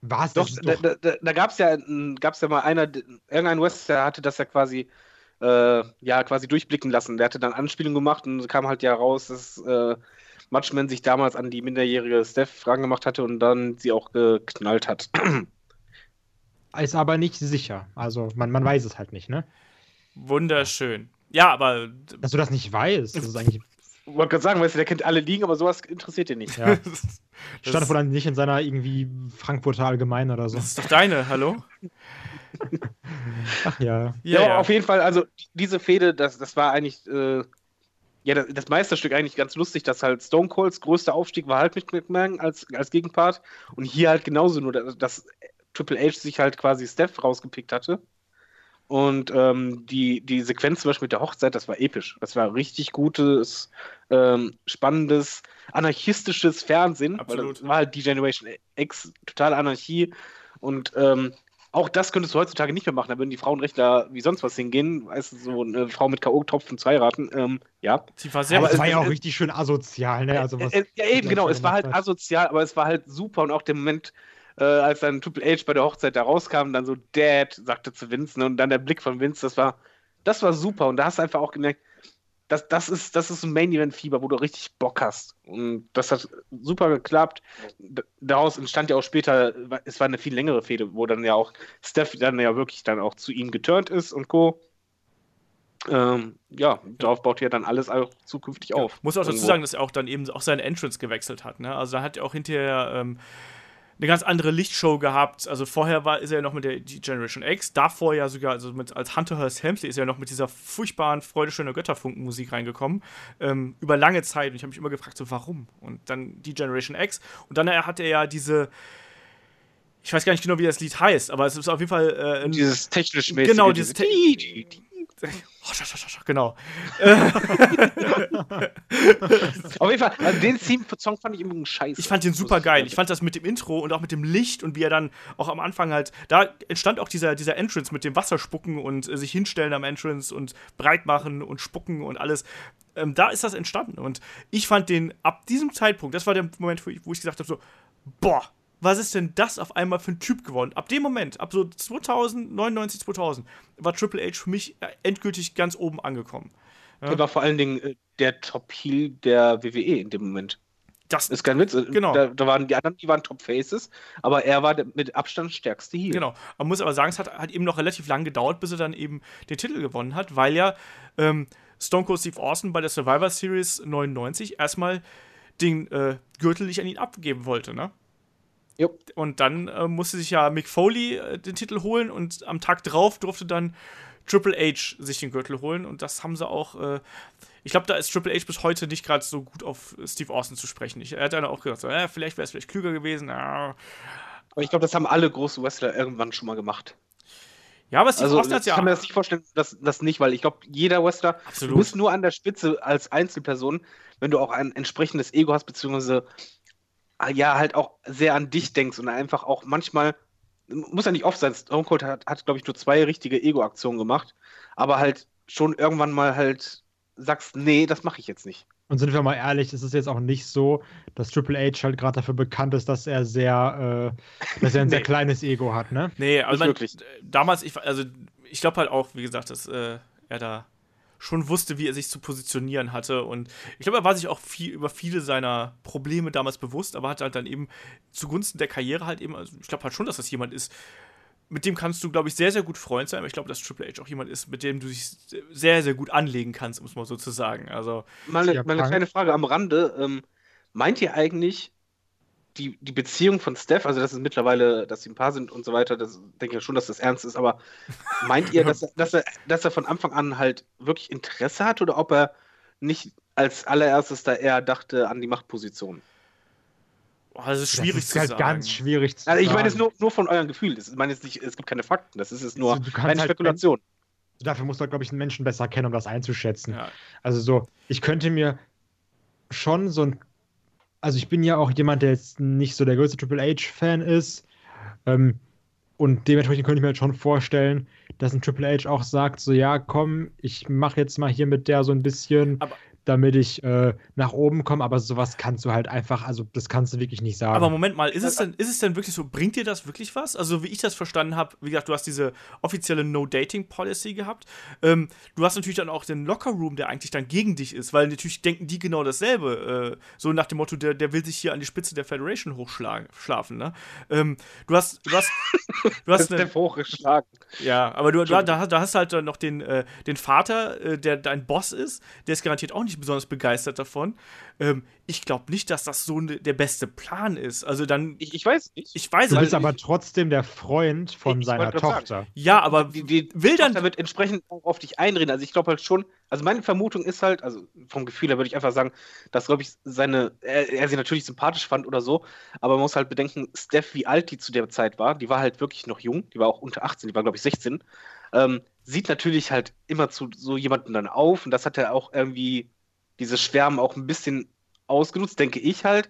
Speaker 4: Was?
Speaker 3: Doch, doch. da, da, da gab es ja, gab's ja mal einer, irgendein Wrestler hatte das ja quasi, äh, ja, quasi durchblicken lassen. Der hatte dann Anspielungen gemacht und kam halt ja raus, dass äh, Matchman sich damals an die minderjährige Steph gemacht hatte und dann sie auch geknallt hat. <clears throat>
Speaker 4: Ist aber nicht sicher. Also man, man weiß es halt nicht, ne?
Speaker 2: Wunderschön. Ja, aber.
Speaker 4: Dass du das nicht weißt, das ist eigentlich.
Speaker 3: Ich wollte gerade sagen, weißt du, der kennt alle Ligen, aber sowas interessiert ihn nicht.
Speaker 4: Ja. <laughs> Stand wohl dann nicht in seiner irgendwie Frankfurter Allgemein oder so.
Speaker 2: Das ist doch deine, hallo? <laughs>
Speaker 4: Ach ja.
Speaker 3: Ja, ja, ja. auf jeden Fall, also diese Fehde, das, das war eigentlich äh, ja, das, das, Meisterstück eigentlich ganz lustig, dass halt Stone Colds größter Aufstieg war halt mit McMahon als, als Gegenpart und hier halt genauso, nur dass, Triple H sich halt quasi Steph rausgepickt hatte. Und ähm, die, die Sequenz zum Beispiel mit der Hochzeit, das war episch. Das war richtig gutes, ähm, spannendes, anarchistisches Fernsehen.
Speaker 2: Absolut.
Speaker 3: Weil das war halt die Generation X, total Anarchie. Und ähm, auch das könntest du heutzutage nicht mehr machen. Da würden die Frauenrechtler wie sonst was hingehen. Weißt du, so eine Frau mit K.O.-Tropfen zwei raten. Ähm, ja.
Speaker 4: Sie war sehr, aber es war ja auch richtig schön asozial, ne? Also
Speaker 3: was äh, ja, eben, genau. Es war halt asozial, aber es war halt super. Und auch der Moment, äh, als dann Triple H bei der Hochzeit da rauskam, dann so Dad sagte zu Vince, ne? Und dann der Blick von Vince, das war, das war super. Und da hast du einfach auch gemerkt, das, das, ist, das ist ein Main-Event-Fieber, wo du richtig Bock hast. Und das hat super geklappt. Daraus entstand ja auch später, es war eine viel längere Fehde, wo dann ja auch Steph dann ja wirklich dann auch zu ihm geturnt ist und Co. Ähm, ja, darauf baut ja dann alles auch zukünftig ja. auf.
Speaker 2: Muss auch dazu sagen, dass er auch dann eben auch seinen Entrance gewechselt hat. Ne? Also da hat er auch hinterher ähm, eine ganz andere Lichtshow gehabt. Also vorher war, ist er ja noch mit der Generation X, davor ja sogar, also mit, als Hunter Hearst Helmsley ist er ja noch mit dieser furchtbaren Freude schöner Götterfunken-Musik reingekommen. Ähm, über lange Zeit. Und ich habe mich immer gefragt, so warum? Und dann die Generation X. Und dann hat er ja diese ich weiß gar nicht genau, wie das Lied heißt, aber es ist auf jeden Fall
Speaker 3: äh, dieses technisch.
Speaker 2: Genau, dieses te <laughs> genau. <laughs>
Speaker 3: Auf jeden Fall, also den Theme-Song fand ich immer scheiße.
Speaker 2: Ich fand den super geil. Ich fand das mit dem Intro und auch mit dem Licht und wie er dann auch am Anfang halt, da entstand auch dieser, dieser Entrance mit dem Wasserspucken und äh, sich hinstellen am Entrance und breit machen und spucken und alles. Ähm, da ist das entstanden und ich fand den ab diesem Zeitpunkt, das war der Moment, wo ich, wo ich gesagt habe, so, boah, was ist denn das auf einmal für ein Typ geworden? Ab dem Moment, ab so 2000, 99, 2000, war Triple H für mich äh, endgültig ganz oben angekommen.
Speaker 3: Ja? Der war vor allen Dingen äh, der Top-Heel der WWE in dem Moment. Das ist kein Witz. Äh,
Speaker 2: genau.
Speaker 3: Da, da, waren die anderen, die waren Top Faces, aber er war der mit Abstand stärkste Heel.
Speaker 2: Genau. Man muss aber sagen, es hat, hat eben noch relativ lang gedauert, bis er dann eben den Titel gewonnen hat, weil ja ähm, Stone Cold Steve Austin bei der Survivor Series 99 erstmal den äh, Gürtel nicht an ihn abgeben wollte, ne?
Speaker 3: Jo.
Speaker 2: Und dann äh, musste sich ja Mick Foley äh, den Titel holen und am Tag drauf durfte dann Triple H sich den Gürtel holen und das haben sie auch. Äh, ich glaube, da ist Triple H bis heute nicht gerade so gut auf Steve Austin zu sprechen. Ich, er hat dann auch gesagt, so, ja, vielleicht wäre es vielleicht klüger gewesen. Ja.
Speaker 3: Aber ich glaube, das haben alle großen Wrestler irgendwann schon mal gemacht.
Speaker 2: Ja, aber Steve
Speaker 3: also,
Speaker 2: Austin hat ja.
Speaker 3: Ich kann mir das nicht vorstellen, dass das nicht, weil ich glaube, jeder Wrestler, Absolut. du bist nur an der Spitze als Einzelperson, wenn du auch ein entsprechendes Ego hast, beziehungsweise Ah, ja halt auch sehr an dich denkst und einfach auch manchmal, muss ja nicht oft sein, Stone Cold hat, hat glaube ich, nur zwei richtige Ego-Aktionen gemacht, aber halt schon irgendwann mal halt sagst, nee, das mache ich jetzt nicht.
Speaker 4: Und sind wir mal ehrlich, es ist jetzt auch nicht so, dass Triple H halt gerade dafür bekannt ist, dass er sehr, äh, dass er ein <laughs> nee. sehr kleines Ego hat, ne?
Speaker 2: Nee, also wirklich. damals, ich, also ich glaube halt auch, wie gesagt, dass äh, er da schon wusste, wie er sich zu positionieren hatte. Und ich glaube, er war sich auch viel über viele seiner Probleme damals bewusst, aber hat halt dann eben zugunsten der Karriere halt eben, also ich glaube halt schon, dass das jemand ist, mit dem kannst du, glaube ich, sehr, sehr gut Freund sein. Aber ich glaube, dass Triple H auch jemand ist, mit dem du dich sehr, sehr gut anlegen kannst, muss man so zu sagen. Also,
Speaker 3: mal eine, mal eine kleine Frage am Rande. Ähm, meint ihr eigentlich, die, die Beziehung von Steph, also dass es mittlerweile, dass sie ein Paar sind und so weiter, das denke ich schon, dass das ernst ist, aber <laughs> meint ihr, dass, er, dass, er, dass er von Anfang an halt wirklich Interesse hat oder ob er nicht als allererstes da eher dachte an die Machtposition?
Speaker 2: Boah, das ist schwierig das ist zu halt sagen.
Speaker 4: ganz schwierig
Speaker 3: zu also ich meine es nur, nur von eurem Gefühl. Ich meine jetzt nicht, es gibt keine Fakten, das ist jetzt nur also eine halt Spekulation.
Speaker 4: Dafür musst du, glaube ich, einen Menschen besser kennen, um das einzuschätzen. Ja. Also so, ich könnte mir schon so ein also ich bin ja auch jemand, der jetzt nicht so der größte Triple H-Fan ist. Ähm, und dementsprechend könnte ich mir jetzt schon vorstellen, dass ein Triple H auch sagt, so ja, komm, ich mache jetzt mal hier mit der so ein bisschen. Aber damit ich äh, nach oben komme, aber sowas kannst du halt einfach, also das kannst du wirklich nicht sagen.
Speaker 2: Aber Moment mal, ist es denn, ist es denn wirklich so, bringt dir das wirklich was? Also wie ich das verstanden habe, wie gesagt, du hast diese offizielle No-Dating-Policy gehabt. Ähm, du hast natürlich dann auch den Locker-Room, der eigentlich dann gegen dich ist, weil natürlich denken die genau dasselbe. Äh, so nach dem Motto, der, der will sich hier an die Spitze der Federation hochschlafen, ne? Ähm, du hast, du hast,
Speaker 3: du hast <laughs> eine, hochgeschlagen.
Speaker 2: Ja, aber du, du, da, da hast halt noch den, äh, den Vater, äh, der dein Boss ist, der ist garantiert auch nicht nicht besonders begeistert davon. Ähm, ich glaube nicht, dass das so ne, der beste Plan ist. Also dann.
Speaker 3: Ich, ich weiß nicht.
Speaker 2: Ich weiß
Speaker 4: Du bist aber trotzdem der Freund von ich, seiner Tochter. Sagen.
Speaker 2: Ja, aber
Speaker 3: die, die will dann. Tochter wird entsprechend auf dich einreden. Also ich glaube halt schon. Also meine Vermutung ist halt, also vom Gefühl her würde ich einfach sagen, dass glaube ich seine, er, er, sie natürlich sympathisch fand oder so. Aber man muss halt bedenken, Steph, wie alt die zu der Zeit war. Die war halt wirklich noch jung. Die war auch unter 18. Die war glaube ich 16. Ähm, sieht natürlich halt immer zu so jemandem dann auf und das hat er auch irgendwie dieses Schwärmen auch ein bisschen ausgenutzt, denke ich halt,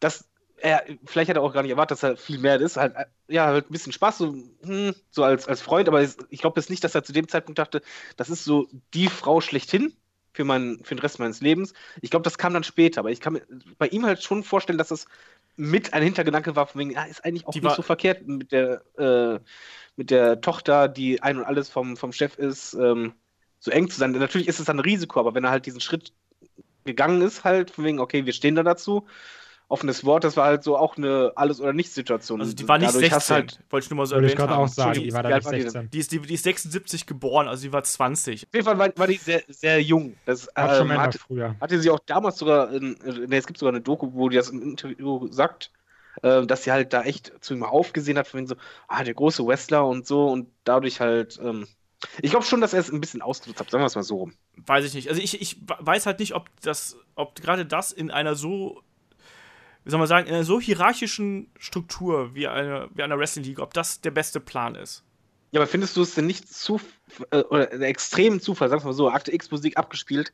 Speaker 3: dass er, vielleicht hat er auch gar nicht erwartet, dass er viel mehr ist, halt, ja, halt ein bisschen Spaß, so, hm, so als, als Freund, aber ich glaube jetzt nicht, dass er zu dem Zeitpunkt dachte, das ist so die Frau schlechthin für, mein, für den Rest meines Lebens. Ich glaube, das kam dann später, aber ich kann mir bei ihm halt schon vorstellen, dass das mit ein Hintergedanke war, von wegen, ja, ist eigentlich auch die nicht so verkehrt mit der, äh, mit der Tochter, die ein und alles vom, vom Chef ist, ähm, so eng zu sein. Natürlich ist es dann ein Risiko, aber wenn er halt diesen Schritt gegangen ist, halt, von wegen, okay, wir stehen da dazu. Offenes Wort, das war halt so auch eine Alles- oder Nichts-Situation.
Speaker 2: Also die war nicht Dadurch 16, halt, wollte ich nur mal so
Speaker 4: erwähnen. Ich gerade auch sagen, die war da nicht 16.
Speaker 2: Die ist, die, die ist 76 geboren, also die war 20.
Speaker 3: Auf jeden Fall war, war die sehr, sehr jung. Das
Speaker 4: hat ähm, schon hat, früher.
Speaker 3: Hatte sie auch damals sogar, in, ne, es gibt sogar eine Doku, wo die das im Interview sagt, äh, dass sie halt da echt zu ihm aufgesehen hat, von wegen so, ah, der große Wrestler und so und dadurch halt ähm, ich glaube schon, dass er es ein bisschen ausgenutzt hat, sagen wir es mal so rum.
Speaker 2: Weiß ich nicht. Also ich, ich weiß halt nicht, ob das, ob gerade das in einer so wie soll man sagen, in einer so hierarchischen Struktur wie eine, wie einer Wrestling-Liga, ob das der beste Plan ist.
Speaker 3: Ja, aber findest du es denn nicht zu, äh, oder einen extremen Zufall, sagen wir mal so, Akte X Musik abgespielt,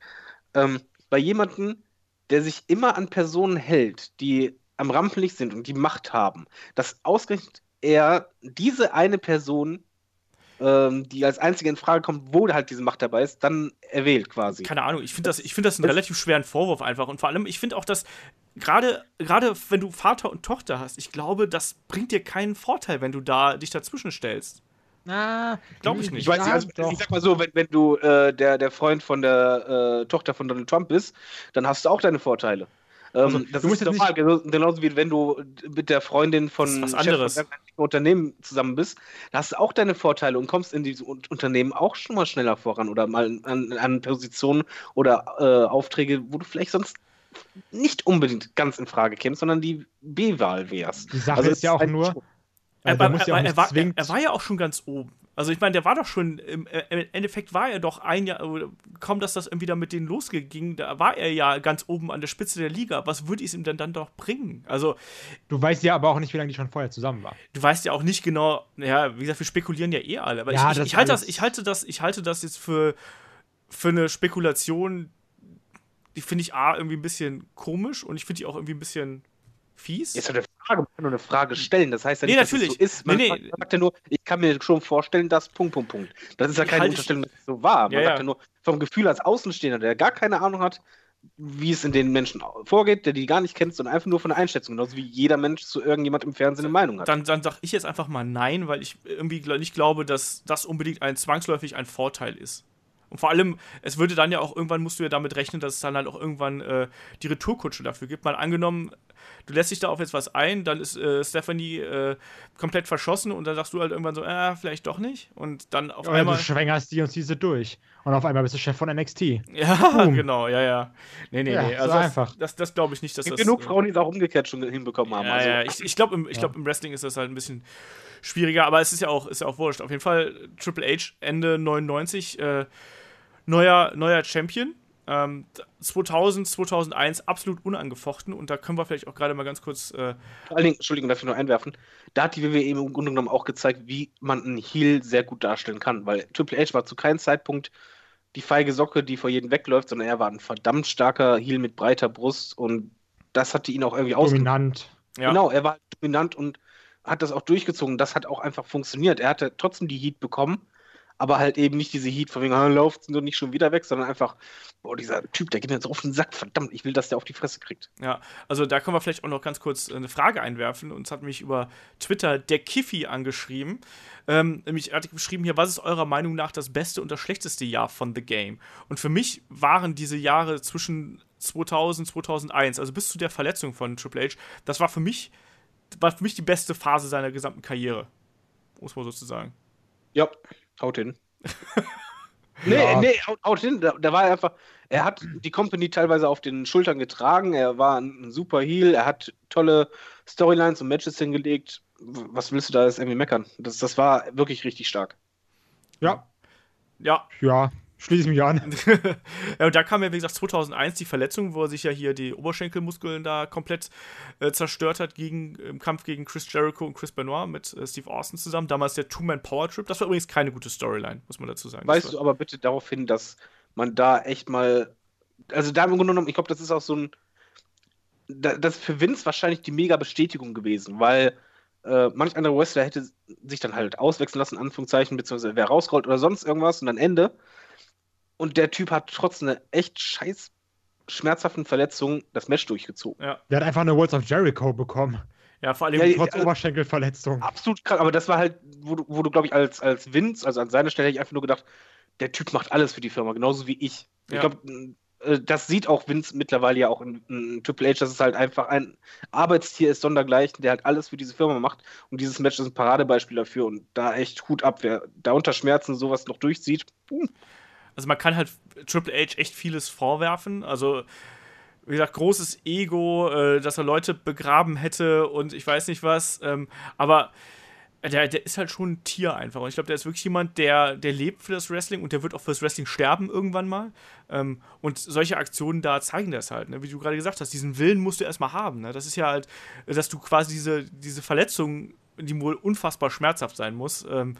Speaker 3: ähm, bei jemandem, der sich immer an Personen hält, die am Rampenlicht sind und die Macht haben, dass ausgerechnet er diese eine Person ähm, die als einzige in Frage kommt, wo halt diese Macht dabei ist, dann erwählt quasi.
Speaker 2: Keine Ahnung, ich finde das, find das einen relativ schweren Vorwurf einfach. Und vor allem, ich finde auch, dass gerade, gerade wenn du Vater und Tochter hast, ich glaube, das bringt dir keinen Vorteil, wenn du da dich dazwischen stellst.
Speaker 4: Ah, glaube ich nicht.
Speaker 3: Ich, weiß nicht, also, ich sag mal so, wenn, wenn du äh, der, der Freund von der äh, Tochter von Donald Trump bist, dann hast du auch deine Vorteile. Ähm, also, das ist normal, nicht... genauso wie wenn du mit der Freundin von
Speaker 2: was anderes.
Speaker 3: Chef von Unternehmen zusammen bist, da hast du auch deine Vorteile und kommst in diese Unternehmen auch schon mal schneller voran oder mal an, an Positionen oder äh, Aufträge, wo du vielleicht sonst nicht unbedingt ganz in Frage kämst, sondern die B-Wahl wärst.
Speaker 4: Die Sache also ist ja auch nur,
Speaker 2: er, er, er, er, war, er, war, ja auch schon ganz oben. Also ich meine, der war doch schon, im, äh, im, Endeffekt war er doch ein Jahr, kaum dass das irgendwie da mit denen losging, da war er ja ganz oben an der Spitze der Liga. Was würde es ihm denn dann doch bringen? Also
Speaker 4: Du weißt ja aber auch nicht, wie lange die schon vorher zusammen waren.
Speaker 2: Du weißt ja auch nicht genau, ja, wie gesagt, wir spekulieren ja eh alle. Aber ja, ich, ich, ich, halte das, ich, halte das, ich halte das jetzt für, für eine Spekulation, die finde ich A, irgendwie ein bisschen komisch und ich finde die auch irgendwie ein bisschen fies.
Speaker 3: Ist eine Frage, man kann nur eine Frage stellen. Das heißt ja
Speaker 2: nicht, nee, natürlich. dass
Speaker 3: es so ist. Man, nee, nee. sagt ja nur, ich kann mir schon vorstellen, dass Punkt, Punkt, Punkt. Das ist ja keine Unterstellung, dass es so war. Man ja, sagt ja nur vom Gefühl als Außenstehender, der gar keine Ahnung hat, wie es in den Menschen vorgeht, der die gar nicht kennt, sondern einfach nur von der Einschätzung, genauso wie jeder Mensch zu irgendjemand im Fernsehen eine Meinung hat.
Speaker 2: Dann, dann sage ich jetzt einfach mal nein, weil ich irgendwie nicht glaube, dass das unbedingt ein zwangsläufig ein Vorteil ist. Und vor allem, es würde dann ja auch irgendwann, musst du ja damit rechnen, dass es dann halt auch irgendwann äh, die Retourkutsche dafür gibt. Mal angenommen, du lässt dich da auf jetzt was ein, dann ist äh, Stephanie äh, komplett verschossen und dann sagst du halt irgendwann so, äh, vielleicht doch nicht. Und dann auf
Speaker 4: Oder
Speaker 2: einmal.
Speaker 4: Du schwängerst die und ziehst sie durch. Und auf einmal bist du Chef von NXT. <laughs>
Speaker 2: Ja, Boom. genau, ja, ja. Nee, nee, ja, nee. Also
Speaker 4: so einfach.
Speaker 2: Das, das, das glaube ich nicht, dass
Speaker 3: es
Speaker 2: das.
Speaker 3: genug Frauen, die es auch umgekehrt schon hinbekommen haben.
Speaker 2: Ja, also. ja. Ich, ich glaube, im, glaub, im Wrestling ist das halt ein bisschen schwieriger, aber es ist ja auch, ist ja auch wurscht. Auf jeden Fall Triple H Ende 99, äh, neuer, neuer Champion. Ähm, 2000, 2001 absolut unangefochten und da können wir vielleicht auch gerade mal ganz kurz. Äh
Speaker 3: Vor allen Dingen, Entschuldigung, darf ich nur einwerfen, da hat die WWE im Grunde genommen auch gezeigt, wie man einen Heel sehr gut darstellen kann, weil Triple H war zu keinem Zeitpunkt die feige Socke, die vor jedem wegläuft, sondern er war ein verdammt starker Heel mit breiter Brust und das hatte ihn auch irgendwie
Speaker 4: aus. Dominant.
Speaker 3: Ja. Genau, er war dominant und hat das auch durchgezogen. Das hat auch einfach funktioniert. Er hatte trotzdem die Heat bekommen aber halt eben nicht diese Heat von wegen, ah, lauft nur nicht schon wieder weg, sondern einfach, boah, dieser Typ, der geht mir jetzt auf den Sack, verdammt, ich will, dass der auf die Fresse kriegt.
Speaker 2: Ja, also da können wir vielleicht auch noch ganz kurz eine Frage einwerfen. Uns hat mich über Twitter der Kiffi angeschrieben. Ähm, nämlich, er hat geschrieben hier, was ist eurer Meinung nach das beste und das schlechteste Jahr von The Game? Und für mich waren diese Jahre zwischen 2000, 2001, also bis zu der Verletzung von Triple H, das war für mich, war für mich die beste Phase seiner gesamten Karriere. Muss man sozusagen.
Speaker 3: Ja, Haut hin. <laughs> nee, ja. nee, haut, haut hin. Da, da, war er einfach, er hat die Company teilweise auf den Schultern getragen. Er war ein, super Heel. Er hat tolle Storylines und Matches hingelegt. Was willst du da jetzt irgendwie meckern? Das, das war wirklich richtig stark.
Speaker 4: Ja.
Speaker 2: Ja.
Speaker 4: Ja, Schließe ich mich an. <laughs>
Speaker 2: ja, und da kam ja, wie gesagt, 2001 die Verletzung, wo er sich ja hier die Oberschenkelmuskeln da komplett äh, zerstört hat gegen, im Kampf gegen Chris Jericho und Chris Benoit mit äh, Steve Austin zusammen. Damals der Two-Man-Power-Trip. Das war übrigens keine gute Storyline, muss man dazu sagen.
Speaker 3: Weißt du aber bitte darauf hin, dass man da echt mal. Also, da im Grunde genommen, ich glaube, das ist auch so ein. Das ist für Vince wahrscheinlich die mega Bestätigung gewesen, weil äh, manch anderer Wrestler hätte sich dann halt auswechseln lassen, Anführungszeichen, beziehungsweise wer rausrollt oder sonst irgendwas und dann Ende. Und der Typ hat trotz einer echt scheiß schmerzhaften Verletzung das Match durchgezogen.
Speaker 4: Ja. Der hat einfach eine Worlds of Jericho bekommen.
Speaker 2: Ja, vor allem
Speaker 4: ja, trotz also, Oberschenkelverletzung.
Speaker 3: Absolut krass, aber das war halt, wo du, wo du glaube ich, als, als Vince, also an seiner Stelle hätte ich einfach nur gedacht, der Typ macht alles für die Firma, genauso wie ich. Ja. Ich glaube, äh, das sieht auch Vince mittlerweile ja auch in, in, Triple H, dass es halt einfach ein Arbeitstier ist, sondergleichen, der halt alles für diese Firma macht. Und dieses Match ist ein Paradebeispiel dafür und da echt Hut ab, wer da unter Schmerzen sowas noch durchzieht. Boom
Speaker 2: also man kann halt Triple H echt vieles vorwerfen. Also, wie gesagt, großes Ego, äh, dass er Leute begraben hätte und ich weiß nicht was. Ähm, aber der, der ist halt schon ein Tier einfach. Und ich glaube, der ist wirklich jemand, der, der lebt für das Wrestling und der wird auch fürs Wrestling sterben irgendwann mal. Ähm, und solche Aktionen da zeigen das halt, ne? wie du gerade gesagt hast. Diesen Willen musst du erstmal haben. Ne? Das ist ja halt, dass du quasi diese, diese Verletzung, die wohl unfassbar schmerzhaft sein muss, ähm,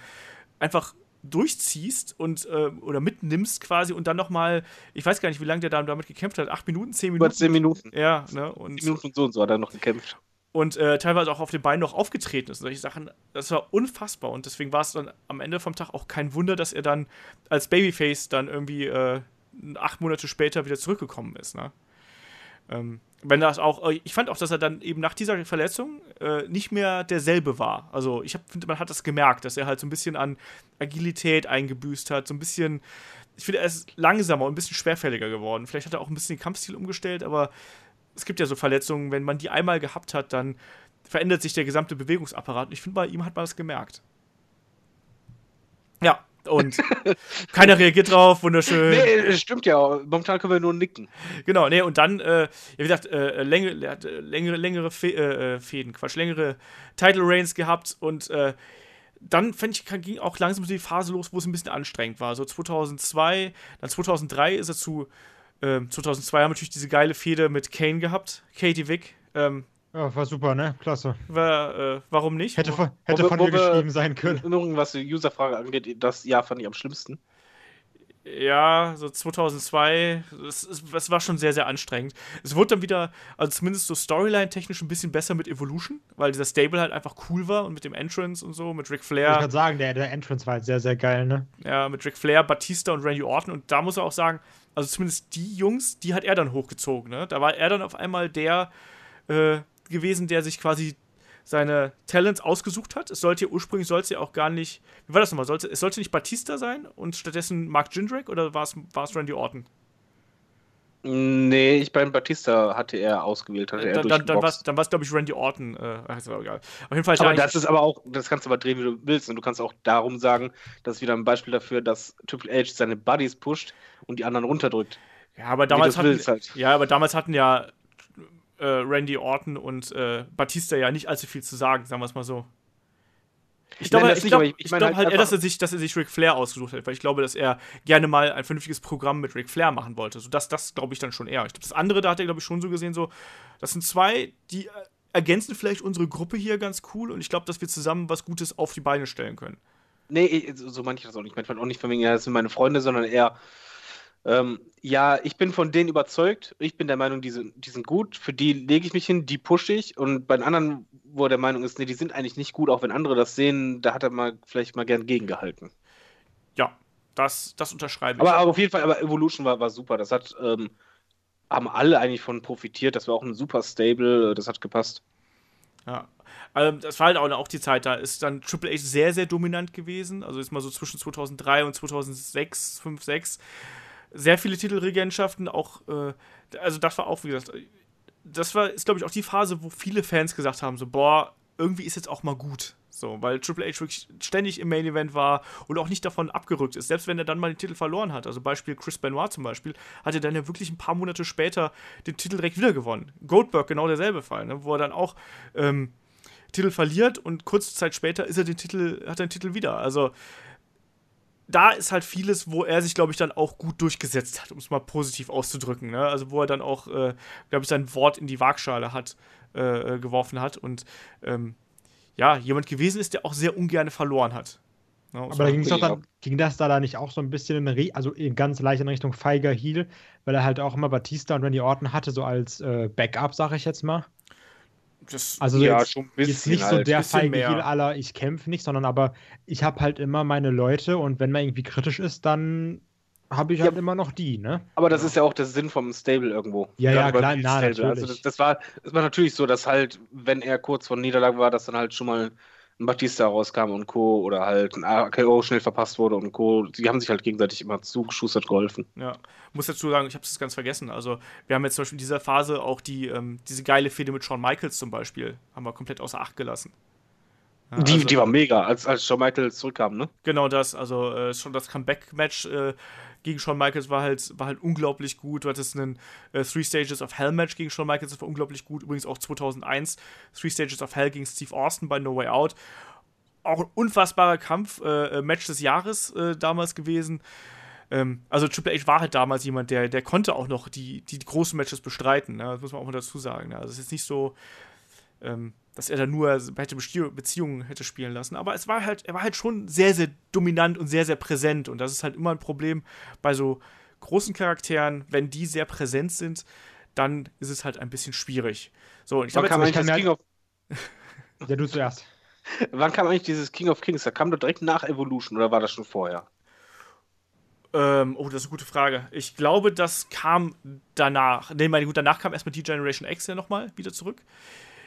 Speaker 2: einfach durchziehst und äh, oder mitnimmst quasi und dann nochmal, ich weiß gar nicht, wie lange der damit gekämpft hat, acht Minuten, zehn Minuten? Über
Speaker 3: zehn Minuten.
Speaker 2: Ja, ne? Und,
Speaker 3: zehn Minuten und so und so hat er noch gekämpft
Speaker 2: und äh, teilweise auch auf den Beinen noch aufgetreten ist. Solche Sachen, das war unfassbar und deswegen war es dann am Ende vom Tag auch kein Wunder, dass er dann als Babyface dann irgendwie äh, acht Monate später wieder zurückgekommen ist. Ne? Ähm, wenn das auch, äh, ich fand auch, dass er dann eben nach dieser Verletzung äh, nicht mehr derselbe war. Also ich finde, man hat das gemerkt, dass er halt so ein bisschen an Agilität eingebüßt hat, so ein bisschen, ich finde, er ist langsamer und ein bisschen schwerfälliger geworden. Vielleicht hat er auch ein bisschen den Kampfstil umgestellt, aber es gibt ja so Verletzungen, wenn man die einmal gehabt hat, dann verändert sich der gesamte Bewegungsapparat. Und ich finde, bei ihm hat man das gemerkt. Ja, und keiner reagiert drauf, wunderschön.
Speaker 3: Nee, stimmt ja. Momentan können wir nur nicken.
Speaker 2: Genau, nee, und dann, äh, wie gesagt, äh, längere, längere, längere Fe äh, äh, Fäden, Quatsch, längere Title Reigns gehabt und äh, dann fand ich, ging auch langsam die Phase los, wo es ein bisschen anstrengend war. So 2002, dann 2003 ist er zu ähm, 2002 haben wir natürlich diese geile Fehde mit Kane gehabt, Katie Vick. Ähm,
Speaker 4: ja, war super, ne? Klasse.
Speaker 2: War, äh, warum nicht?
Speaker 4: Hätte von, hätte wo, von wo dir geschrieben sein können.
Speaker 3: Nur was die Userfrage angeht, das Jahr fand ich am schlimmsten.
Speaker 2: Ja, so 2002, es war schon sehr, sehr anstrengend. Es wurde dann wieder, also zumindest so Storyline-technisch ein bisschen besser mit Evolution, weil dieser Stable halt einfach cool war und mit dem Entrance und so, mit Ric Flair.
Speaker 4: Ich kann sagen, der, der Entrance war halt sehr, sehr geil, ne?
Speaker 2: Ja, mit Ric Flair, Batista und Randy Orton und da muss er auch sagen, also zumindest die Jungs, die hat er dann hochgezogen. Ne? Da war er dann auf einmal der äh, gewesen, der sich quasi seine Talents ausgesucht hat. Es sollte ursprünglich sollte ja auch gar nicht. Wie war das nochmal? Sollte, es sollte nicht Batista sein und stattdessen Mark Jindrak oder war es Randy Orton?
Speaker 3: Nee, ich beim Batista hatte er ausgewählt, hatte
Speaker 2: er Dann, dann war es, glaube ich, Randy Orton. Äh, ist aber egal. Auf jeden Fall.
Speaker 3: Aber das ist aber auch, das kannst du aber drehen, wie du willst. Und du kannst auch darum sagen, das ist wieder ein Beispiel dafür, dass Triple H seine Buddies pusht und die anderen runterdrückt.
Speaker 2: Ja, aber damals hatten, halt. ja, aber damals hatten ja äh, Randy Orton und äh, Batista ja nicht allzu viel zu sagen, sagen wir es mal so. Ich glaube, ich glaube, ich, ich glaub halt, halt eher, dass er, sich, dass er sich Ric Flair ausgesucht hat, weil ich glaube, dass er gerne mal ein vernünftiges Programm mit Ric Flair machen wollte. So, das, das glaube ich dann schon eher. Ich glaube, das andere, da hat er, glaube ich, schon so gesehen, so, das sind zwei, die ergänzen vielleicht unsere Gruppe hier ganz cool und ich glaube, dass wir zusammen was Gutes auf die Beine stellen können.
Speaker 3: Nee, so meine ich das auch nicht. Ich meine auch nicht von wegen, ja, das sind meine Freunde, sondern eher, ähm, ja, ich bin von denen überzeugt. Ich bin der Meinung, die sind, die sind gut. Für die lege ich mich hin, die pushe ich. Und bei den anderen, wo er der Meinung ist, nee, die sind eigentlich nicht gut, auch wenn andere das sehen, da hat er mal vielleicht mal gern gegengehalten.
Speaker 2: Ja, das, das unterschreibe
Speaker 3: ich. Aber, aber auf jeden Fall, aber Evolution war, war super. Das hat, ähm, haben alle eigentlich von profitiert. Das war auch ein super Stable, das hat gepasst.
Speaker 2: Ja. Also das war halt auch, auch die Zeit, da ist dann Triple H sehr, sehr dominant gewesen. Also ist mal so zwischen 2003 und 2006, 5, 6 sehr viele Titelregentschaften, auch, äh, also das war auch, wie gesagt, das war, ist glaube ich auch die Phase, wo viele Fans gesagt haben, so, boah, irgendwie ist jetzt auch mal gut. So, weil Triple H wirklich ständig im Main Event war und auch nicht davon abgerückt ist. Selbst wenn er dann mal den Titel verloren hat. Also Beispiel Chris Benoit zum Beispiel, hat er dann ja wirklich ein paar Monate später den Titel direkt wieder gewonnen. Goldberg genau derselbe Fall, ne? wo er dann auch ähm, Titel verliert und kurze Zeit später ist er den Titel, hat er den Titel wieder. Also da ist halt vieles, wo er sich, glaube ich, dann auch gut durchgesetzt hat, um es mal positiv auszudrücken. Ne? Also wo er dann auch, äh, glaube ich, sein Wort in die Waagschale hat, äh, äh, geworfen hat und ähm, ja, jemand gewesen ist, der auch sehr ungern verloren hat.
Speaker 4: Ne? Aber da ging, dann, ging das da, da nicht auch so ein bisschen, in, also in ganz leicht in Richtung feiger Heel, weil er halt auch immer Batista und Randy Orton hatte, so als äh, Backup, sag ich jetzt mal. Das, also ja, jetzt, schon jetzt nicht halt. so der feige Heal aller, ich kämpfe nicht, sondern aber ich habe halt immer meine Leute und wenn man irgendwie kritisch ist, dann habe ich ja, halt immer noch die, ne?
Speaker 3: Aber das ist ja auch der Sinn vom Stable irgendwo.
Speaker 4: Ja, ja, klar, na, natürlich. Also
Speaker 3: das, das, war, das war natürlich so, dass halt, wenn er kurz vor Niederlage war, dass dann halt schon mal ein Batista rauskam und Co. oder halt ein AKO schnell verpasst wurde und Co. Die haben sich halt gegenseitig immer zugeschustert geholfen.
Speaker 2: Ja, muss dazu sagen, ich habe es ganz vergessen. Also, wir haben jetzt zum Beispiel in dieser Phase auch die, ähm, diese geile Fehde mit Shawn Michaels zum Beispiel, haben wir komplett außer Acht gelassen.
Speaker 3: Ja, die, also, die war mega, als, als Shawn Michaels zurückkam, ne?
Speaker 2: Genau das, also äh, schon das Comeback-Match äh, gegen Shawn Michaels war halt, war halt unglaublich gut. Du hattest einen äh, Three Stages of Hell Match gegen Shawn Michaels, das war unglaublich gut. Übrigens auch 2001 Three Stages of Hell gegen Steve Austin bei No Way Out. auch ein unfassbarer Kampf, äh, äh, Match des Jahres äh, damals gewesen. Ähm, also Triple H war halt damals jemand, der, der konnte auch noch die, die, großen Matches bestreiten. Ne? Das muss man auch mal dazu sagen. Ne? Also es ist nicht so, ähm, dass er da nur hätte Beziehungen hätte spielen lassen. Aber es war halt, er war halt schon sehr, sehr dominant und sehr, sehr präsent. Und das ist halt immer ein Problem bei so großen Charakteren, wenn die sehr präsent sind, dann ist es halt ein bisschen schwierig. So, und ich glaube,
Speaker 3: jetzt kann King of <laughs>
Speaker 4: Ja, du zuerst. <laughs>
Speaker 3: Wann kam eigentlich dieses King of Kings? Da kam doch direkt nach Evolution oder war das schon vorher?
Speaker 2: Ähm, oh, das ist eine gute Frage. Ich glaube, das kam danach. Ne, meine gut, danach kam erstmal die Generation X ja nochmal wieder zurück.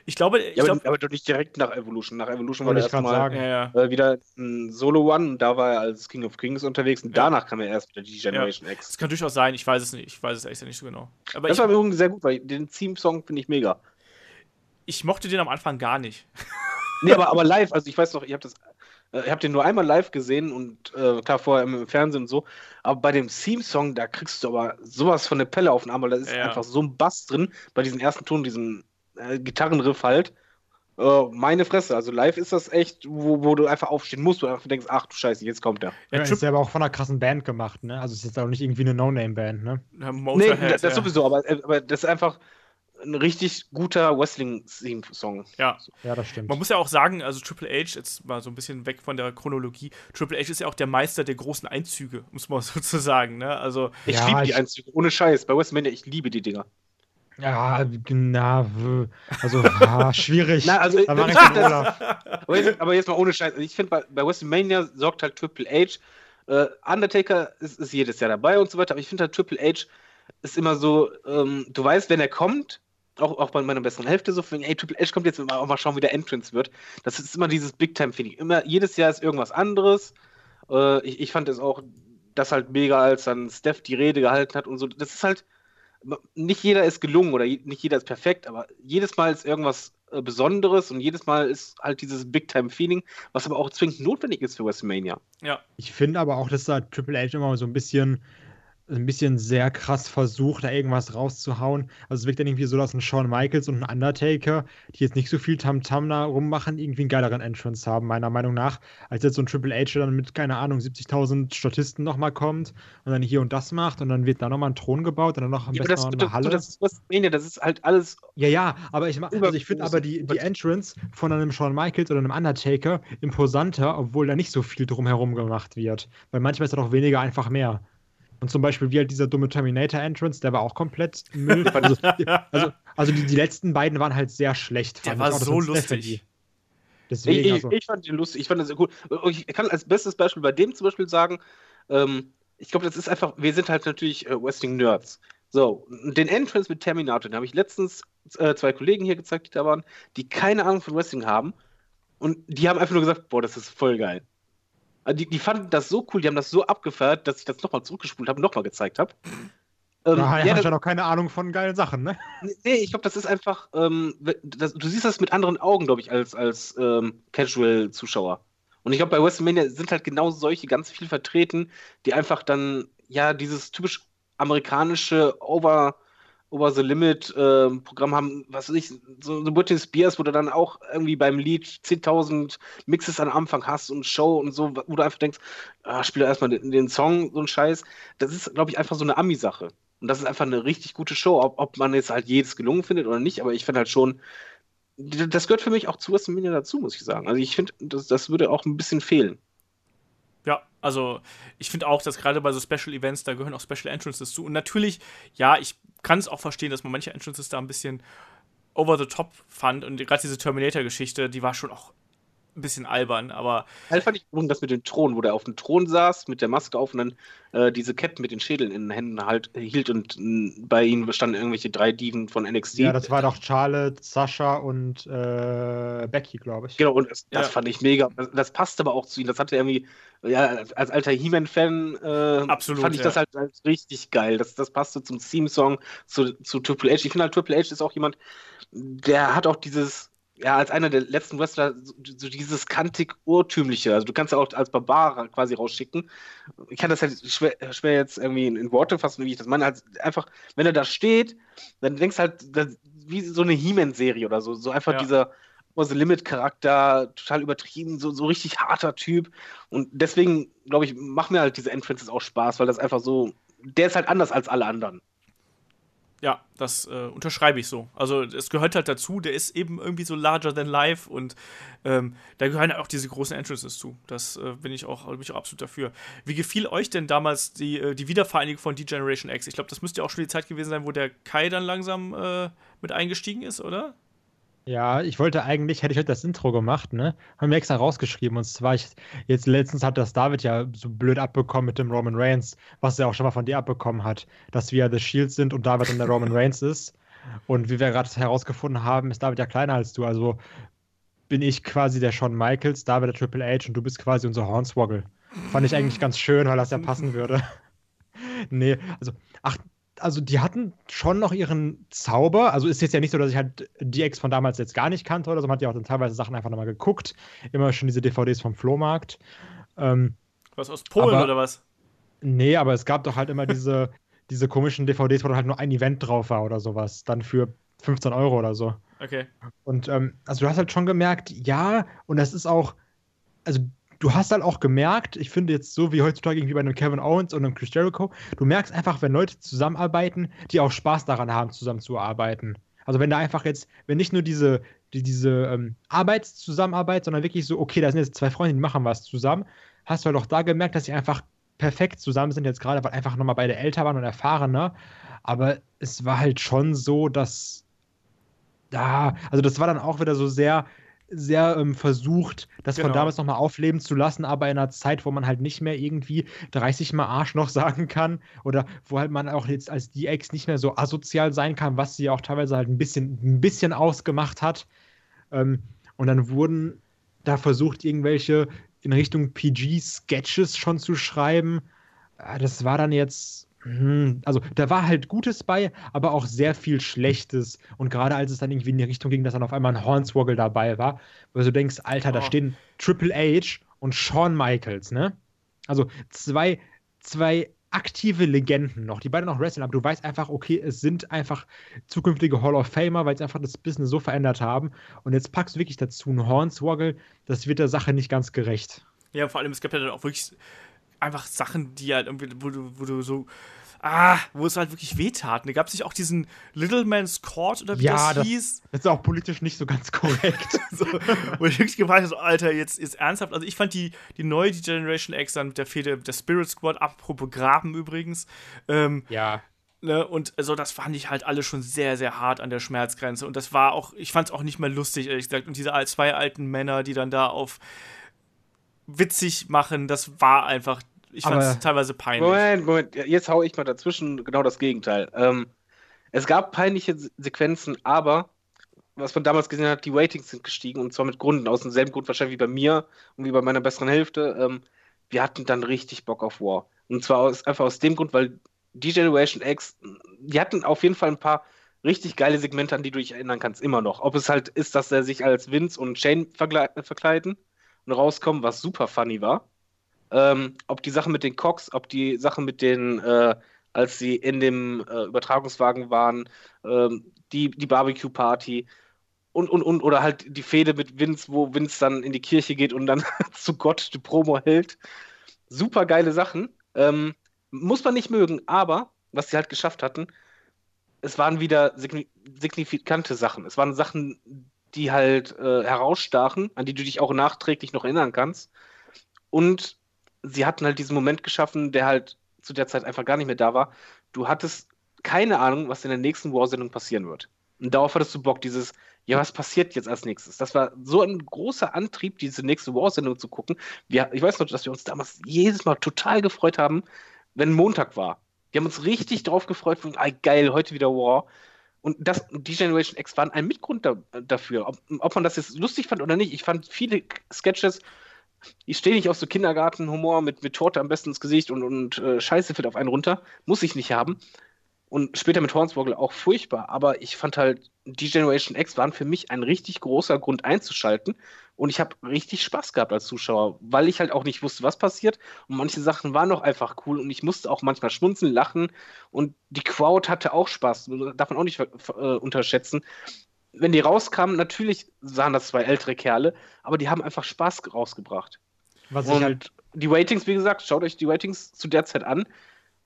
Speaker 2: Ich glaube, ich
Speaker 3: ja, aber,
Speaker 2: glaub,
Speaker 3: aber doch nicht direkt nach Evolution. Nach Evolution war er
Speaker 4: erstmal
Speaker 2: ja, ja.
Speaker 3: äh, wieder ein Solo One und da war er als King of Kings unterwegs und danach kam er erst wieder die Generation X.
Speaker 2: Das kann durchaus sein, ich weiß es nicht. Ich weiß es echt nicht so genau.
Speaker 3: Aber das ich, war übrigens sehr gut, weil den Theme-Song finde ich mega.
Speaker 2: Ich mochte den am Anfang gar nicht. <laughs>
Speaker 3: nee, aber, aber live, also ich weiß noch, ich habe das äh, ich habe den nur einmal live gesehen und äh, klar vorher im, Fernsehen und so. Aber bei dem Theme-Song, da kriegst du aber sowas von der Pelle auf den Arm, weil da ist ja. einfach so ein Bass drin, bei diesem ersten Ton, diesem äh, Gitarrenriff halt. Äh, meine Fresse, also live ist das echt, wo, wo du einfach aufstehen musst, wo du einfach denkst, ach du Scheiße, jetzt kommt der.
Speaker 4: Ja, ist ja aber auch von einer krassen Band gemacht, ne? Also ist jetzt auch nicht irgendwie eine No-Name-Band, ne?
Speaker 3: Ja, nee, das, das sowieso, aber, aber das ist einfach ein richtig guter Wrestling-Theme-Song.
Speaker 2: Ja.
Speaker 4: ja, das stimmt.
Speaker 2: Man muss ja auch sagen, also Triple H, jetzt mal so ein bisschen weg von der Chronologie, Triple H ist ja auch der Meister der großen Einzüge, muss man sozusagen. <laughs> Ne? Also,
Speaker 3: ich ja, liebe die Einzüge, ohne Scheiß. Bei WrestleMania, ich liebe die Dinger.
Speaker 4: Ja, na, also ah, schwierig. <laughs>
Speaker 3: Na, also, da ich das, aber, jetzt, aber, jetzt, mal ohne Scheiß. Ich finde, bei, bei WrestleMania sorgt halt Triple H. Äh, Undertaker ist, ist, jedes Jahr dabei und so weiter, aber ich finde halt Triple H ist immer so, ähm, du weißt, wenn er kommt, auch, auch bei meiner besseren Hälfte so, ey, Triple H kommt jetzt auch mal schauen, wie der Entrance wird. Das ist immer dieses Big-Time-Feeling. Immer, jedes Jahr ist irgendwas anderes. Äh, ich, ich fand es auch, das halt mega, als dann Steph die Rede gehalten hat und so. Das ist halt, nicht jeder ist gelungen oder nicht jeder ist perfekt, aber jedes Mal ist irgendwas äh, Besonderes und jedes Mal ist halt dieses Big-Time-Feeling, was aber auch zwingend notwendig ist für WrestleMania.
Speaker 2: Ja.
Speaker 4: Ich finde aber auch, dass da Triple H immer so ein bisschen ein bisschen sehr krass versucht, da irgendwas rauszuhauen. Also es wirkt dann irgendwie so, dass ein Shawn Michaels und ein Undertaker, die jetzt nicht so viel Tamtam -Tam da rummachen, irgendwie einen geileren Entrance haben, meiner Meinung nach, als jetzt so ein Triple H, der dann mit, keine Ahnung, 70.000 Statisten nochmal kommt und dann hier und das macht und dann wird da nochmal ein Thron gebaut und dann noch am ja, besten
Speaker 3: das, noch eine Halle. Das ist WrestleMania, das ist halt alles...
Speaker 4: Ja, ja, aber ich, also ich finde aber die, die Entrance von einem Shawn Michaels oder einem Undertaker imposanter, obwohl da nicht so viel drumherum gemacht wird. Weil manchmal ist da doch weniger einfach mehr. Und zum Beispiel wie halt dieser dumme Terminator-Entrance, der war auch komplett Müll. <laughs> also, also, also die, die, letzten beiden waren halt sehr schlecht.
Speaker 2: Der war so lustig.
Speaker 3: Deswegen, ich, also. ich, fand den lustig, ich fand das sehr gut. Ich kann als bestes Beispiel bei dem zum Beispiel sagen, ähm, ich glaube, das ist einfach, wir sind halt natürlich äh, Wrestling-Nerds. So, den Entrance mit Terminator, den habe ich letztens äh, zwei Kollegen hier gezeigt, die da waren, die keine Ahnung von Wrestling haben. Und die haben einfach nur gesagt, boah, das ist voll geil. Also die, die fanden das so cool, die haben das so abgefeiert, dass ich das nochmal zurückgespult habe und nochmal gezeigt habe.
Speaker 4: Ähm, ja, ja, hast ja noch keine Ahnung von geilen Sachen, ne?
Speaker 3: Nee, ich glaube, das ist einfach, ähm, das, du siehst das mit anderen Augen, glaube ich, als, als ähm, Casual-Zuschauer. Und ich glaube, bei WrestleMania sind halt genau solche ganz viel vertreten, die einfach dann, ja, dieses typisch amerikanische Over- Over the Limit äh, Programm haben, was weiß ich, so, so Britney Spears, wo du dann auch irgendwie beim Lied 10.000 Mixes am Anfang hast und Show und so, wo du einfach denkst, ah, spiel erstmal den, den Song, so ein Scheiß. Das ist, glaube ich, einfach so eine Ami-Sache. Und das ist einfach eine richtig gute Show, ob, ob man jetzt halt jedes gelungen findet oder nicht, aber ich finde halt schon, das gehört für mich auch zu WrestleMania dazu, muss ich sagen. Also ich finde, das, das würde auch ein bisschen fehlen.
Speaker 2: Ja, also ich finde auch, dass gerade bei so Special Events, da gehören auch Special Entrances zu. Und natürlich, ja, ich kann es auch verstehen, dass man manche Entrances da ein bisschen over the top fand. Und gerade diese Terminator-Geschichte, die war schon auch ein bisschen albern, aber.
Speaker 3: Halt fand ich das mit dem Thron, wo der auf dem Thron saß, mit der Maske auf und dann äh, diese Ketten mit den Schädeln in den Händen halt hielt und äh, bei ihnen standen irgendwelche drei Diven von NXT.
Speaker 4: Ja, das war doch Charlotte, Sascha und äh, Becky, glaube ich.
Speaker 3: Genau, und das, das ja. fand ich mega. Das, das passte aber auch zu ihnen. Das hatte irgendwie, ja, als alter He-Man-Fan äh, fand ich ja. das halt, halt, richtig geil. Das, das passte zum Theme-Song, zu, zu Triple H. Ich finde halt, Triple H ist auch jemand, der hat auch dieses ja, als einer der letzten Wrestler so, so dieses kantig urtümliche. Also du kannst ja auch als Barbar quasi rausschicken. Ich kann das halt schwer, schwer jetzt irgendwie in, in, Worte fassen, wie ich das meine. Also einfach, wenn er da steht, dann denkst du halt, das, wie so eine He-Man-Serie oder so. So einfach ja. dieser was Limit Charakter, total übertrieben, so, so richtig harter Typ. Und deswegen, glaube ich, machen mir halt diese Entrances auch Spaß, weil das einfach so, der ist halt anders als alle anderen.
Speaker 2: Ja, das äh, unterschreibe ich so. Also es gehört halt dazu, der ist eben irgendwie so larger than life und ähm, da gehören auch diese großen Entrances zu. Das äh, bin ich auch, bin ich auch absolut dafür. Wie gefiel euch denn damals die, äh, die Wiedervereinigung von D-Generation X? Ich glaube, das müsste ja auch schon die Zeit gewesen sein, wo der Kai dann langsam äh, mit eingestiegen ist, oder?
Speaker 4: Ja, ich wollte eigentlich, hätte ich heute das Intro gemacht, ne? Haben wir extra rausgeschrieben. Und zwar, ich, jetzt letztens hat das David ja so blöd abbekommen mit dem Roman Reigns, was er auch schon mal von dir abbekommen hat, dass wir The Shield sind und David dann der Roman Reigns ist. Und wie wir gerade herausgefunden haben, ist David ja kleiner als du. Also bin ich quasi der Shawn Michaels, David der Triple H und du bist quasi unser Hornswoggle. Fand ich eigentlich ganz schön, weil das ja passen würde. <laughs> nee, also, ach, also die hatten schon noch ihren Zauber. Also ist jetzt ja nicht so, dass ich halt die Ex von damals jetzt gar nicht kannte oder so. Man hat ja auch dann teilweise Sachen einfach nochmal geguckt. Immer schon diese DVDs vom Flohmarkt.
Speaker 2: Ähm, was aus Polen aber, oder was?
Speaker 4: Nee, aber es gab doch halt immer diese, <laughs> diese komischen DVDs, wo dann halt nur ein Event drauf war oder sowas. Dann für 15 Euro oder so.
Speaker 2: Okay.
Speaker 4: Und ähm, also du hast halt schon gemerkt, ja, und das ist auch, also du hast halt auch gemerkt, ich finde jetzt so wie heutzutage irgendwie bei einem Kevin Owens und einem Chris Jericho, du merkst einfach, wenn Leute zusammenarbeiten, die auch Spaß daran haben, zusammenzuarbeiten. Also wenn da einfach jetzt, wenn nicht nur diese, die, diese ähm, Arbeitszusammenarbeit, sondern wirklich so, okay, da sind jetzt zwei Freunde, die machen was zusammen, hast du halt auch da gemerkt, dass sie einfach perfekt zusammen sind jetzt gerade, weil einfach nochmal beide älter waren und erfahrener. Aber es war halt schon so, dass da, also das war dann auch wieder so sehr, sehr ähm, versucht, das genau. von damals nochmal aufleben zu lassen, aber in einer Zeit, wo man halt nicht mehr irgendwie 30 Mal Arsch noch <laughs> sagen kann oder wo halt man auch jetzt als Ex nicht mehr so asozial sein kann, was sie auch teilweise halt ein bisschen, ein bisschen ausgemacht hat. Ähm, und dann wurden da versucht, irgendwelche in Richtung PG-Sketches schon zu schreiben. Ah, das war dann jetzt also da war halt Gutes bei, aber auch sehr viel Schlechtes. Und gerade als es dann irgendwie in die Richtung ging, dass dann auf einmal ein Hornswoggle dabei war, wo du denkst, Alter, oh. da stehen Triple H und Shawn Michaels, ne? Also zwei, zwei aktive Legenden noch, die beide noch wrestlen, aber du weißt einfach, okay, es sind einfach zukünftige Hall of Famer, weil sie einfach das Business so verändert haben. Und jetzt packst du wirklich dazu einen Hornswoggle, das wird der Sache nicht ganz gerecht.
Speaker 2: Ja, vor allem, es gibt ja dann auch wirklich einfach Sachen, die halt irgendwie, wo du, wo du so, ah, wo es halt wirklich wehtat. Da gab es nicht auch diesen Little Man's Court oder wie
Speaker 4: ja,
Speaker 2: das, hieß?
Speaker 4: Das ist auch politisch nicht so ganz <laughs> korrekt.
Speaker 2: so, wo ich wirklich gefragt habe, so, Alter, jetzt, jetzt ernsthaft. Also ich fand die, die neue die Generation X dann mit der Fehde, der Spirit Squad, apropos Graben übrigens. Ähm,
Speaker 4: ja.
Speaker 2: Ne, und also das fand ich halt alle schon sehr, sehr hart an der Schmerzgrenze. Und das war auch, ich fand es auch nicht mehr lustig, ehrlich gesagt. Und diese zwei alten Männer, die dann da auf witzig machen, das war einfach ich fand es teilweise peinlich.
Speaker 3: Moment, Moment, jetzt hau ich mal dazwischen genau das Gegenteil. Ähm, es gab peinliche Sequenzen, aber was man damals gesehen hat, die Ratings sind gestiegen und zwar mit Gründen, aus demselben Grund wahrscheinlich wie bei mir und wie bei meiner besseren Hälfte. Ähm, wir hatten dann richtig Bock auf War. Und zwar aus, einfach aus dem Grund, weil die Generation X, die hatten auf jeden Fall ein paar richtig geile Segmente, an die du dich erinnern kannst, immer noch. Ob es halt ist, dass er sich als Vince und Shane verkleiden und rauskommen, was super funny war ähm, ob die Sache mit den Cox, ob die Sache mit den, äh, als sie in dem äh, Übertragungswagen waren, ähm, die, die Barbecue-Party und, und, und, oder halt die Fehde mit Vince, wo Vince dann in die Kirche geht und dann <laughs> zu Gott die Promo hält. Super geile Sachen. Ähm, muss man nicht mögen, aber was sie halt geschafft hatten, es waren wieder signifikante Sachen. Es waren Sachen, die halt äh, herausstachen, an die du dich auch nachträglich noch erinnern kannst. Und sie hatten halt diesen Moment geschaffen, der halt zu der Zeit einfach gar nicht mehr da war. Du hattest keine Ahnung, was in der nächsten War-Sendung passieren wird. Und darauf hattest du Bock, dieses, ja, was passiert jetzt als nächstes? Das war so ein großer Antrieb, diese nächste War-Sendung zu gucken. Wir, ich weiß noch, dass wir uns damals jedes Mal total gefreut haben, wenn Montag war. Wir haben uns richtig drauf gefreut, von, ah, geil, heute wieder War. Und das, die Generation X waren ein Mitgrund da, dafür. Ob, ob man das jetzt lustig fand oder nicht, ich fand viele Sketches ich stehe nicht auf so Kindergartenhumor mit, mit Torte am besten ins Gesicht und, und äh, Scheiße fällt auf einen runter. Muss ich nicht haben. Und später mit Hornswoggle auch furchtbar. Aber ich fand halt, die Generation X waren für mich ein richtig großer Grund einzuschalten. Und ich habe richtig Spaß gehabt als Zuschauer, weil ich halt auch nicht wusste, was passiert. Und manche Sachen waren auch einfach cool. Und ich musste auch manchmal schmunzeln, lachen. Und die Crowd hatte auch Spaß. Darf man auch nicht äh, unterschätzen wenn die rauskamen, natürlich sahen das zwei ältere Kerle, aber die haben einfach Spaß rausgebracht. Was und halt die Ratings, wie gesagt, schaut euch die Ratings zu der Zeit an.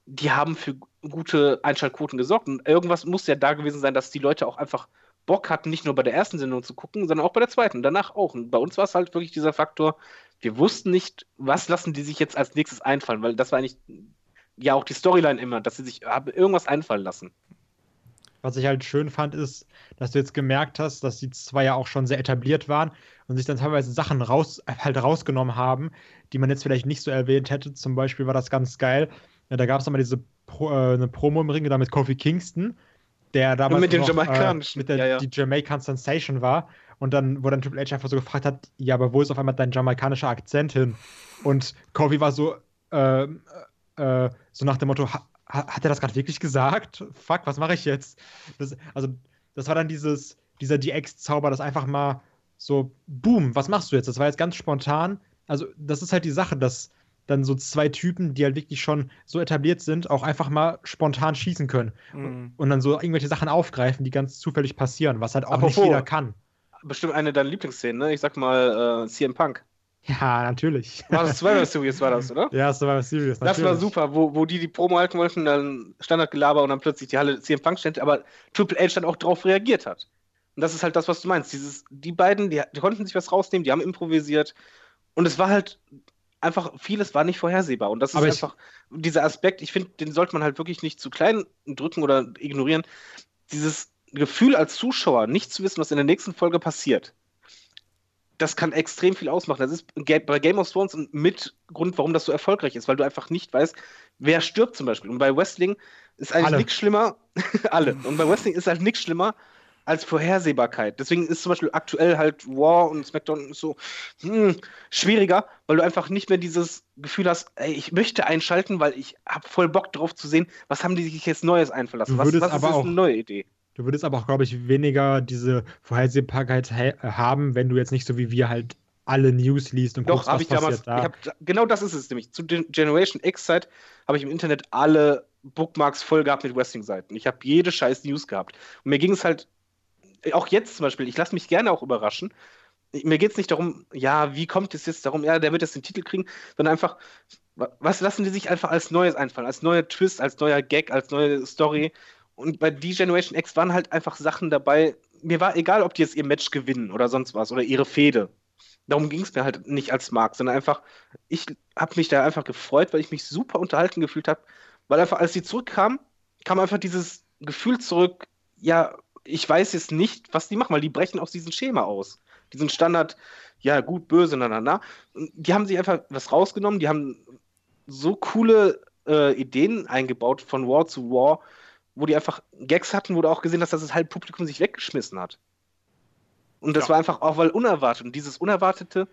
Speaker 3: Die haben für gute Einschaltquoten gesorgt. Und irgendwas muss ja da gewesen sein, dass die Leute auch einfach Bock hatten, nicht nur bei der ersten Sendung zu gucken, sondern auch bei der zweiten. Danach auch. Und bei uns war es halt wirklich dieser Faktor, wir wussten nicht, was lassen die sich jetzt als nächstes einfallen, weil das war eigentlich ja auch die Storyline immer, dass sie sich irgendwas einfallen lassen.
Speaker 4: Was ich halt schön fand, ist, dass du jetzt gemerkt hast, dass die zwei ja auch schon sehr etabliert waren und sich dann teilweise Sachen raus, halt rausgenommen haben, die man jetzt vielleicht nicht so erwähnt hätte. Zum Beispiel war das ganz geil. Ja, da gab es nochmal diese Pro, äh, eine Promo im Ring da mit Kofi Kingston, der damals
Speaker 3: mit,
Speaker 4: noch,
Speaker 3: äh,
Speaker 4: mit der
Speaker 3: ja, ja.
Speaker 4: die Jamaican Sensation war. Und dann, wo dann Triple H einfach so gefragt hat, ja, aber wo ist auf einmal dein jamaikanischer Akzent hin? Und Kofi war so, äh, äh, so nach dem Motto, hat er das gerade wirklich gesagt? Fuck, was mache ich jetzt? Das, also, das war dann dieses, dieser DX-Zauber, das einfach mal so, boom, was machst du jetzt? Das war jetzt ganz spontan. Also, das ist halt die Sache, dass dann so zwei Typen, die halt wirklich schon so etabliert sind, auch einfach mal spontan schießen können. Mhm. Und dann so irgendwelche Sachen aufgreifen, die ganz zufällig passieren, was halt auch Apropos, nicht jeder kann.
Speaker 3: Bestimmt eine deiner Lieblingsszenen, ne? Ich sag mal äh, CM Punk.
Speaker 4: Ja, natürlich.
Speaker 3: War das Survivor Series, war das, oder?
Speaker 4: Ja, Survivor Series,
Speaker 3: natürlich. Das war super, wo, wo die die Promo halten wollten, dann Standardgelaber und dann plötzlich die Halle CM Punk stand, aber Triple H dann auch darauf reagiert hat. Und das ist halt das, was du meinst. Dieses, die beiden, die, die konnten sich was rausnehmen, die haben improvisiert. Und es war halt einfach, vieles war nicht vorhersehbar. Und das ist einfach dieser Aspekt, ich finde, den sollte man halt wirklich nicht zu klein drücken oder ignorieren. Dieses Gefühl als Zuschauer, nicht zu wissen, was in der nächsten Folge passiert das kann extrem viel ausmachen. Das ist bei Game of Thrones ein Mitgrund, warum das so erfolgreich ist, weil du einfach nicht weißt, wer stirbt zum Beispiel. Und bei Wrestling ist eigentlich nichts schlimmer, <laughs> alle. Und bei Wrestling ist halt nichts schlimmer als Vorhersehbarkeit. Deswegen ist zum Beispiel aktuell halt War und SmackDown so hm, schwieriger, weil du einfach nicht mehr dieses Gefühl hast, ey, ich möchte einschalten, weil ich habe voll Bock drauf zu sehen, was haben die sich jetzt Neues einverlassen?
Speaker 4: Was, was
Speaker 3: ist
Speaker 4: auch,
Speaker 3: eine neue Idee?
Speaker 4: Du würdest aber auch, glaube ich, weniger diese Vorhersehbarkeit haben, wenn du jetzt nicht so wie wir halt alle News liest und
Speaker 3: Doch, guckst, was ich damals, da. Ich hab, genau das ist es nämlich. Zu Generation X-Zeit habe ich im Internet alle Bookmarks voll gehabt mit Wrestling-Seiten. Ich habe jede scheiß News gehabt. Und mir ging es halt, auch jetzt zum Beispiel, ich lasse mich gerne auch überraschen. Mir geht es nicht darum, ja, wie kommt es jetzt darum, ja, der wird jetzt den Titel kriegen, sondern einfach, was lassen die sich einfach als Neues einfallen, als neuer Twist, als neuer Gag, als neue Story und bei D-Generation X waren halt einfach Sachen dabei. Mir war egal, ob die jetzt ihr Match gewinnen oder sonst was oder ihre Fehde. Darum ging es mir halt nicht als Mark, sondern einfach, ich habe mich da einfach gefreut, weil ich mich super unterhalten gefühlt habe. Weil einfach, als sie zurückkamen, kam einfach dieses Gefühl zurück, ja, ich weiß jetzt nicht, was die machen, weil die brechen aus diesem Schema aus. Diesen Standard, ja, gut, böse, na, na, na. Die haben sich einfach was rausgenommen, die haben so coole äh, Ideen eingebaut von War zu War, wo die einfach Gags hatten, wo du auch gesehen hast, dass das halt Publikum sich weggeschmissen hat. Und das ja. war einfach auch weil unerwartet. Und dieses Unerwartete,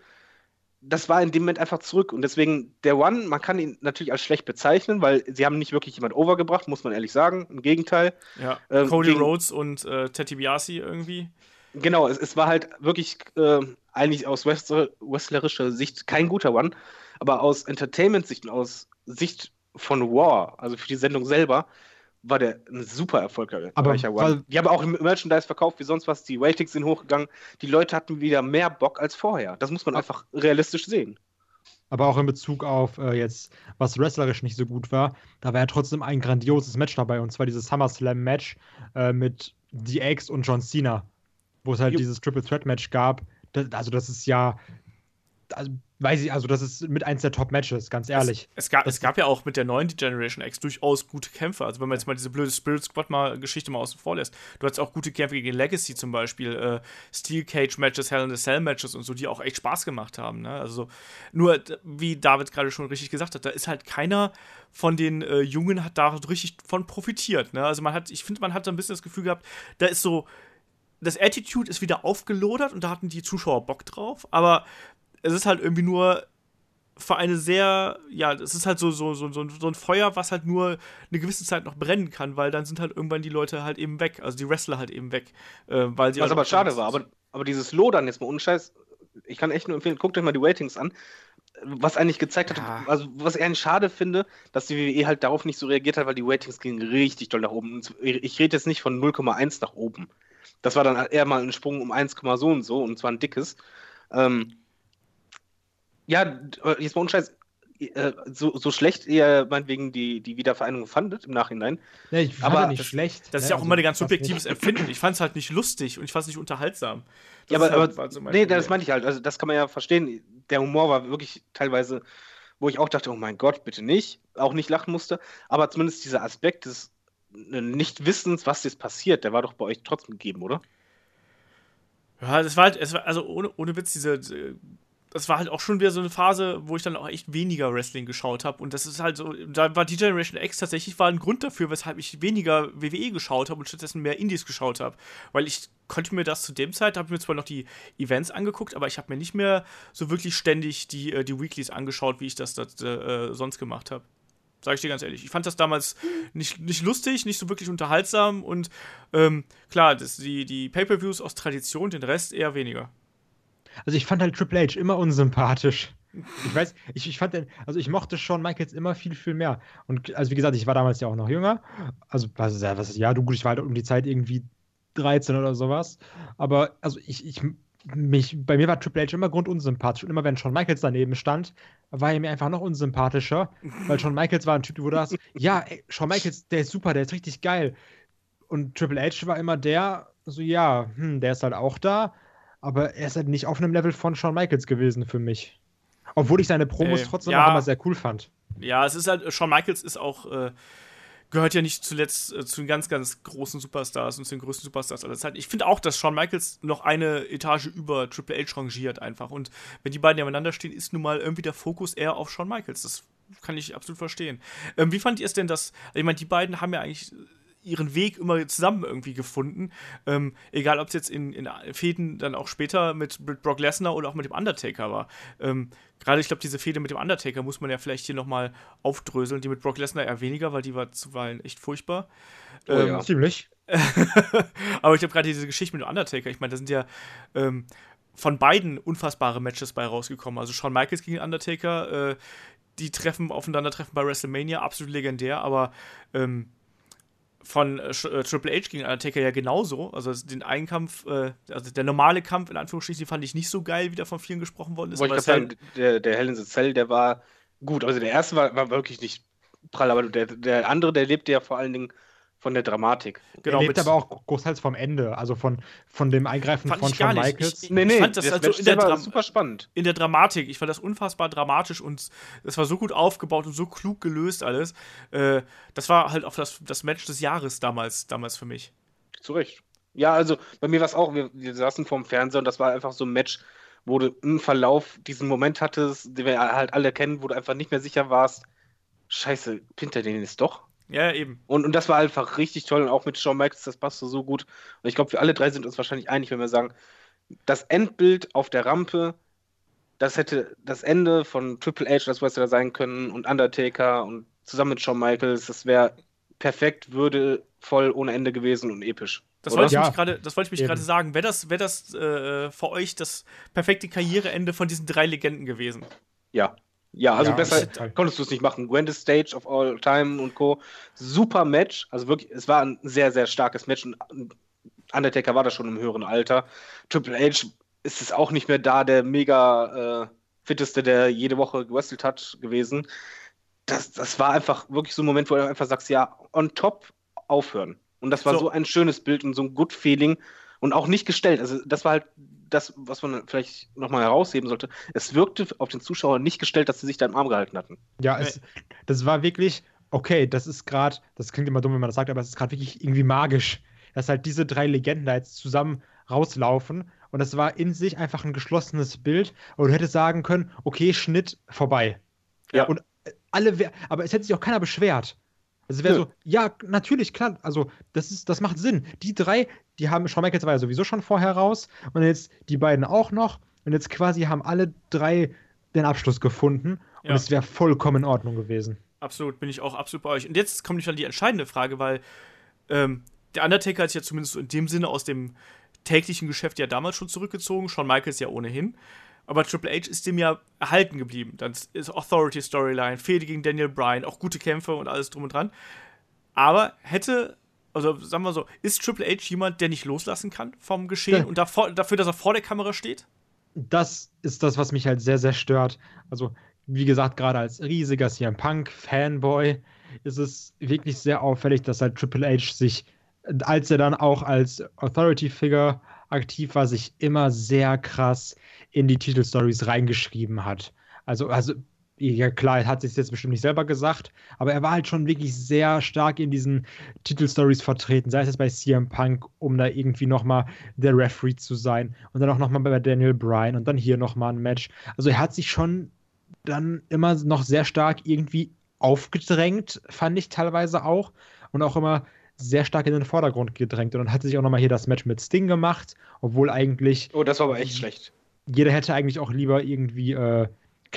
Speaker 3: das war in dem Moment einfach zurück. Und deswegen, der One, man kann ihn natürlich als schlecht bezeichnen, weil sie haben nicht wirklich jemand overgebracht, muss man ehrlich sagen. Im Gegenteil.
Speaker 2: Ja, ähm, Cody Rhodes und äh, Teddy Biasi irgendwie.
Speaker 3: Genau, es, es war halt wirklich äh, eigentlich aus wrestlerischer Sicht kein guter One. Aber aus Entertainment-Sicht und aus Sicht von War, also für die Sendung selber, war der ein super erfolgreicher
Speaker 4: aber,
Speaker 3: One. Die haben auch im Merchandise verkauft wie sonst was, die Ratings sind hochgegangen, die Leute hatten wieder mehr Bock als vorher. Das muss man einfach realistisch sehen.
Speaker 4: Aber auch in Bezug auf äh, jetzt, was wrestlerisch nicht so gut war, da war ja trotzdem ein grandioses Match dabei, und zwar dieses SummerSlam-Match äh, mit DX und John Cena, wo es halt Jupp. dieses Triple Threat Match gab. Das, also, das ist ja. Also, weiß ich, also das ist mit eins der Top-Matches, ganz ehrlich.
Speaker 2: Es, es, gab, es gab ja auch mit der neuen Generation X durchaus gute Kämpfe. Also wenn man jetzt mal diese blöde Spirit Squad mal Geschichte mal außen vor lässt. Du hattest auch gute Kämpfe gegen Legacy zum Beispiel, äh, Steel Cage Matches, Hell in a Cell Matches und so, die auch echt Spaß gemacht haben. Ne? Also nur, wie David gerade schon richtig gesagt hat, da ist halt keiner von den äh, Jungen hat da richtig von profitiert. Ne? Also man hat, ich finde, man hat so ein bisschen das Gefühl gehabt, da ist so das Attitude ist wieder aufgelodert und da hatten die Zuschauer Bock drauf, aber es ist halt irgendwie nur für eine sehr, ja, es ist halt so, so, so, so, ein Feuer, was halt nur eine gewisse Zeit noch brennen kann, weil dann sind halt irgendwann die Leute halt eben weg, also die Wrestler halt eben weg. Äh, weil sie
Speaker 3: was halt aber schade war, aber, aber dieses Lodern jetzt mal unscheiß, ich kann echt nur empfehlen, guckt euch mal die Ratings an, was eigentlich gezeigt ja. hat, also was ich eigentlich schade finde, dass die WWE halt darauf nicht so reagiert hat, weil die Ratings gingen richtig doll nach oben. Ich rede jetzt nicht von 0,1 nach oben. Das war dann eher mal ein Sprung um 1, so und so und zwar ein dickes. Ähm, ja, jetzt mal unscheiß, äh, so, so schlecht ihr meinetwegen die, die Wiedervereinigung fandet im Nachhinein.
Speaker 4: Ja, ich fand aber nicht das, schlecht.
Speaker 2: Das ist ja auch also, immer ein ganz subjektives Empfinden. Ich fand es halt nicht lustig und ich fand es nicht unterhaltsam.
Speaker 3: Das ja, aber, halt, aber so nee, das meine ich halt. Also das kann man ja verstehen. Der Humor war wirklich teilweise, wo ich auch dachte, oh mein Gott, bitte nicht. Auch nicht lachen musste. Aber zumindest dieser Aspekt des äh, Nichtwissens, was jetzt passiert, der war doch bei euch trotzdem gegeben, oder?
Speaker 2: Ja, das war halt, es war, also ohne, ohne Witz, diese das war halt auch schon wieder so eine Phase, wo ich dann auch echt weniger Wrestling geschaut habe. Und das ist halt so, da war D-Generation X tatsächlich war ein Grund dafür, weshalb ich weniger WWE geschaut habe und stattdessen mehr Indies geschaut habe. Weil ich konnte mir das zu dem Zeit, habe ich mir zwar noch die Events angeguckt, aber ich habe mir nicht mehr so wirklich ständig die, äh, die Weeklies angeschaut, wie ich das, das äh, sonst gemacht habe. Sag ich dir ganz ehrlich. Ich fand das damals nicht, nicht lustig, nicht so wirklich unterhaltsam und ähm, klar, das, die, die Pay-Per-Views aus Tradition, den Rest eher weniger.
Speaker 4: Also ich fand halt Triple H immer unsympathisch. Ich weiß, ich, ich fand den, also ich mochte Shawn Michaels immer viel, viel mehr. Und also wie gesagt, ich war damals ja auch noch jünger. Also, was, was ja, du gut, ich war halt um die Zeit irgendwie 13 oder sowas. Aber also ich, ich mich, bei mir war Triple H immer grundunsympathisch. Und immer wenn Shawn Michaels daneben stand, war er mir einfach noch unsympathischer. Weil Shawn Michaels war ein Typ, wo du hast, <laughs> ja, ey, Shawn Michaels, der ist super, der ist richtig geil. Und Triple H war immer der, so ja, hm, der ist halt auch da aber er ist halt nicht auf einem Level von Shawn Michaels gewesen für mich. Obwohl ich seine Promos äh, trotzdem ja, auch immer sehr cool fand.
Speaker 2: Ja, es ist halt, Shawn Michaels ist auch, äh, gehört ja nicht zuletzt äh, zu den ganz, ganz großen Superstars und zu den größten Superstars aller Zeiten. Ich finde auch, dass Shawn Michaels noch eine Etage über Triple H rangiert einfach. Und wenn die beiden nebeneinander stehen, ist nun mal irgendwie der Fokus eher auf Shawn Michaels. Das kann ich absolut verstehen. Ähm, wie fand ihr es denn, dass, ich meine, die beiden haben ja eigentlich ihren Weg immer zusammen irgendwie gefunden. Ähm, egal, ob es jetzt in, in Fäden dann auch später mit, mit Brock Lesnar oder auch mit dem Undertaker war. Ähm, Gerade, ich glaube, diese Fehde mit dem Undertaker muss man ja vielleicht hier nochmal aufdröseln. Die mit Brock Lesnar eher weniger, weil die war zuweilen echt furchtbar.
Speaker 4: Oh, ähm, ja. <laughs> Ziemlich.
Speaker 2: aber ich habe gerade diese Geschichte mit dem Undertaker. Ich meine, da sind ja ähm, von beiden unfassbare Matches bei rausgekommen. Also Shawn Michaels gegen Undertaker, äh, die treffen aufeinandertreffen bei WrestleMania, absolut legendär, aber ähm, von äh, äh, Triple H gegen Undertaker ja genauso. Also den einen Kampf, äh, also der normale Kampf in Anführungsstrichen, fand ich nicht so geil, wie da von vielen gesprochen worden ist.
Speaker 3: Wollte ich sagen, der, der Hell in the Cell, der war gut. Also der erste war, war wirklich nicht prall, aber der, der andere, der lebte ja vor allen Dingen von der Dramatik.
Speaker 4: Genau, er lebt aber auch großteils vom Ende, also von, von dem Eingreifen fand von Shawn Michaels.
Speaker 2: Ich, nee, nee, ich fand das, das also in der war super spannend. In der Dramatik, ich fand das unfassbar dramatisch und es war so gut aufgebaut und so klug gelöst alles. Äh, das war halt auch das, das Match des Jahres damals, damals für mich.
Speaker 3: Zu Recht. Ja, also bei mir war es auch, wir, wir saßen vorm Fernseher und das war einfach so ein Match, wo du im Verlauf diesen Moment hattest, den wir halt alle kennen, wo du einfach nicht mehr sicher warst, scheiße, Pinter den ist doch.
Speaker 2: Ja, eben.
Speaker 3: Und, und das war einfach richtig toll. Und auch mit Shawn Michaels, das passte so gut. Und ich glaube, wir alle drei sind uns wahrscheinlich einig, wenn wir sagen, das Endbild auf der Rampe, das hätte das Ende von Triple H, das da sein können, und Undertaker und zusammen mit Shawn Michaels, das wäre perfekt, würdevoll, ohne Ende gewesen und episch.
Speaker 2: Das wollte, ja. das wollte ich mich gerade sagen. Wäre das, wär das äh, für euch das perfekte Karriereende von diesen drei Legenden gewesen?
Speaker 3: Ja. Ja, also ja, besser konntest du es nicht machen. Grandest Stage of All Time und Co. Super Match. Also wirklich, es war ein sehr, sehr starkes Match. Und Undertaker war da schon im höheren Alter. Triple H ist es auch nicht mehr da, der mega äh, fitteste, der jede Woche gewrestelt hat, gewesen. Das, das war einfach wirklich so ein Moment, wo du einfach sagst, ja, on top aufhören. Und das war so, so ein schönes Bild und so ein Good Feeling und auch nicht gestellt. Also das war halt das, was man vielleicht nochmal herausheben sollte, es wirkte auf den Zuschauer nicht gestellt, dass sie sich da im Arm gehalten hatten.
Speaker 4: Ja, es, das war wirklich, okay, das ist gerade, das klingt immer dumm, wenn man das sagt, aber es ist gerade wirklich irgendwie magisch, dass halt diese drei Legenden da jetzt zusammen rauslaufen und das war in sich einfach ein geschlossenes Bild und du hättest sagen können, okay, Schnitt vorbei. Ja. Und alle, aber es hätte sich auch keiner beschwert. Also wäre so, ja, natürlich, klar, also das ist, das macht Sinn. Die drei, die haben, Shawn Michaels war ja sowieso schon vorher raus und jetzt die beiden auch noch und jetzt quasi haben alle drei den Abschluss gefunden und es wäre vollkommen in Ordnung gewesen.
Speaker 2: Absolut, bin ich auch absolut bei euch. Und jetzt kommt dann die entscheidende Frage, weil ähm, der Undertaker hat sich ja zumindest in dem Sinne aus dem täglichen Geschäft ja damals schon zurückgezogen, Shawn Michaels ja ohnehin. Aber Triple H ist dem ja erhalten geblieben. Dann ist Authority Storyline, Fehde gegen Daniel Bryan, auch gute Kämpfe und alles drum und dran. Aber hätte also sagen wir so, ist Triple H jemand, der nicht loslassen kann vom Geschehen ja. und davor, dafür, dass er vor der Kamera steht?
Speaker 4: Das ist das, was mich halt sehr, sehr stört. Also, wie gesagt, gerade als riesiger CM Punk-Fanboy ist es wirklich sehr auffällig, dass halt Triple H sich, als er dann auch als Authority-Figure aktiv war, sich immer sehr krass in die Titelstories reingeschrieben hat. Also, also ja klar, er hat sich jetzt bestimmt nicht selber gesagt, aber er war halt schon wirklich sehr stark in diesen Titelstories vertreten, sei es jetzt bei CM Punk, um da irgendwie nochmal der Referee zu sein und dann auch nochmal bei Daniel Bryan und dann hier nochmal ein Match. Also er hat sich schon dann immer noch sehr stark irgendwie aufgedrängt, fand ich teilweise auch und auch immer sehr stark in den Vordergrund gedrängt und dann hat sich auch nochmal hier das Match mit Sting gemacht, obwohl eigentlich.
Speaker 3: Oh, das war aber echt schlecht.
Speaker 4: Jeder hätte eigentlich auch lieber irgendwie äh,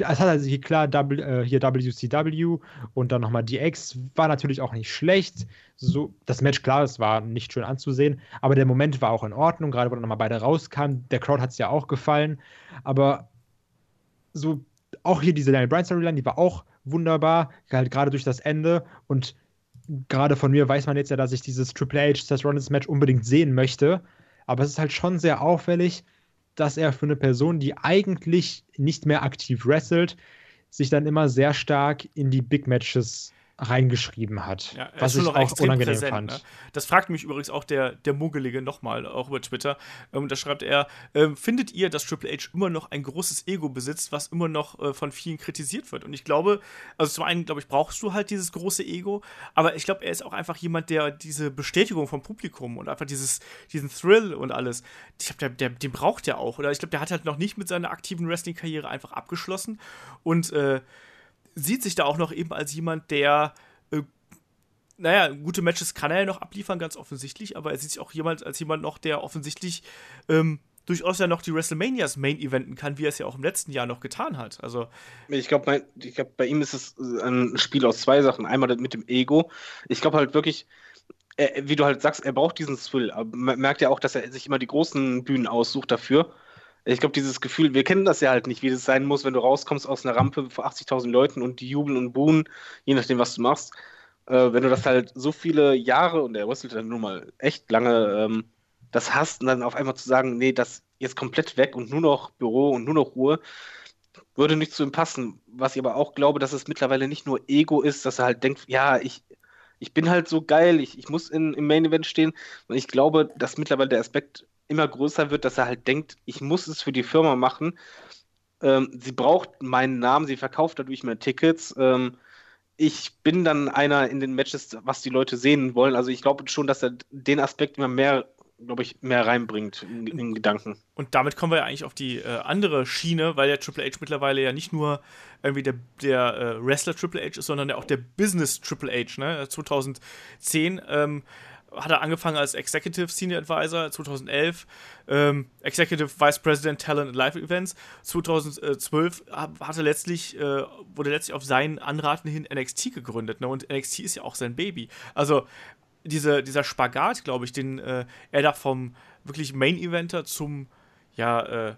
Speaker 4: es hat also hier klar w, äh, hier WCW und dann nochmal DX war natürlich auch nicht schlecht. So, das Match, klar, es war nicht schön anzusehen, aber der Moment war auch in Ordnung, gerade wo dann nochmal beide rauskamen. Der Crowd hat es ja auch gefallen, aber so auch hier diese Daniel Bryan Storyline, die war auch wunderbar, halt gerade durch das Ende und gerade von mir weiß man jetzt ja, dass ich dieses Triple H Seth Rollins Match unbedingt sehen möchte, aber es ist halt schon sehr auffällig, dass er für eine Person, die eigentlich nicht mehr aktiv wrestelt, sich dann immer sehr stark in die Big Matches reingeschrieben hat. Ja, was ich auch unangenehm präsent, fand. Ne?
Speaker 2: Das fragt mich übrigens auch der, der Muggelige nochmal, auch über Twitter. Ähm, da schreibt er: ähm, Findet ihr, dass Triple H immer noch ein großes Ego besitzt, was immer noch äh, von vielen kritisiert wird? Und ich glaube, also zum einen, glaube ich, brauchst du halt dieses große Ego, aber ich glaube, er ist auch einfach jemand, der diese Bestätigung vom Publikum und einfach dieses, diesen Thrill und alles, ich glaube, der, der, den braucht er auch. Oder ich glaube, der hat halt noch nicht mit seiner aktiven Wrestling-Karriere einfach abgeschlossen und äh, sieht sich da auch noch eben als jemand, der äh, naja, gute Matches kann er ja noch abliefern, ganz offensichtlich, aber er sieht sich auch jemand als jemand noch, der offensichtlich ähm, durchaus ja noch die WrestleManias Main Eventen kann, wie er es ja auch im letzten Jahr noch getan hat. Also
Speaker 3: ich glaube, glaub, bei ihm ist es ein Spiel aus zwei Sachen. Einmal mit dem Ego. Ich glaube halt wirklich, wie du halt sagst, er braucht diesen Thrill. Aber man merkt ja auch, dass er sich immer die großen Bühnen aussucht dafür. Ich glaube, dieses Gefühl, wir kennen das ja halt nicht, wie das sein muss, wenn du rauskommst aus einer Rampe vor 80.000 Leuten und die jubeln und buhen, je nachdem, was du machst. Äh, wenn du das halt so viele Jahre, und er wrestelt dann nur mal echt lange, ähm, das hast und dann auf einmal zu sagen, nee, das jetzt komplett weg und nur noch Büro und nur noch Ruhe, würde nicht zu ihm passen. Was ich aber auch glaube, dass es mittlerweile nicht nur Ego ist, dass er halt denkt, ja, ich, ich bin halt so geil, ich, ich muss in, im Main Event stehen. Und ich glaube, dass mittlerweile der Aspekt immer größer wird, dass er halt denkt, ich muss es für die Firma machen. Ähm, sie braucht meinen Namen, sie verkauft dadurch mehr Tickets. Ähm, ich bin dann einer in den Matches, was die Leute sehen wollen. Also ich glaube schon, dass er den Aspekt immer mehr, glaube ich, mehr reinbringt in, in, Gedanken.
Speaker 2: Und damit kommen wir ja eigentlich auf die äh, andere Schiene, weil der Triple H mittlerweile ja nicht nur irgendwie der, der äh, Wrestler Triple H ist, sondern ja auch der Business Triple H. Ne? 2010 ähm, hat er angefangen als Executive Senior Advisor 2011, ähm, Executive Vice President Talent and Live Events. 2012 hatte letztlich, äh, wurde letztlich auf seinen Anraten hin NXT gegründet. Ne? Und NXT ist ja auch sein Baby. Also diese, dieser Spagat, glaube ich, den äh, er da vom wirklich Main Eventer zum ja, äh,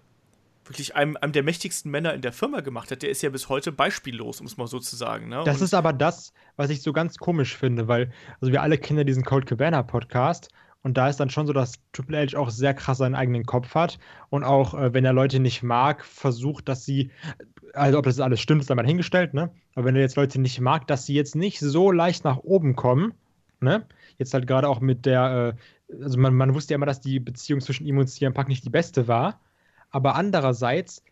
Speaker 2: wirklich einem, einem der mächtigsten Männer in der Firma gemacht hat, der ist ja bis heute beispiellos, um es mal so zu sagen. Ne?
Speaker 4: Das Und ist aber das, was ich so ganz komisch finde, weil, also wir alle kennen ja diesen Cold Cabana Podcast und da ist dann schon so, dass Triple H auch sehr krass seinen eigenen Kopf hat und auch, äh, wenn er Leute nicht mag, versucht, dass sie, also ob das alles stimmt, ist dann mal hingestellt, ne? Aber wenn er jetzt Leute nicht mag, dass sie jetzt nicht so leicht nach oben kommen, ne? Jetzt halt gerade auch mit der, äh, also man, man wusste ja immer, dass die Beziehung zwischen ihm und CM Punk nicht die beste war aber andererseits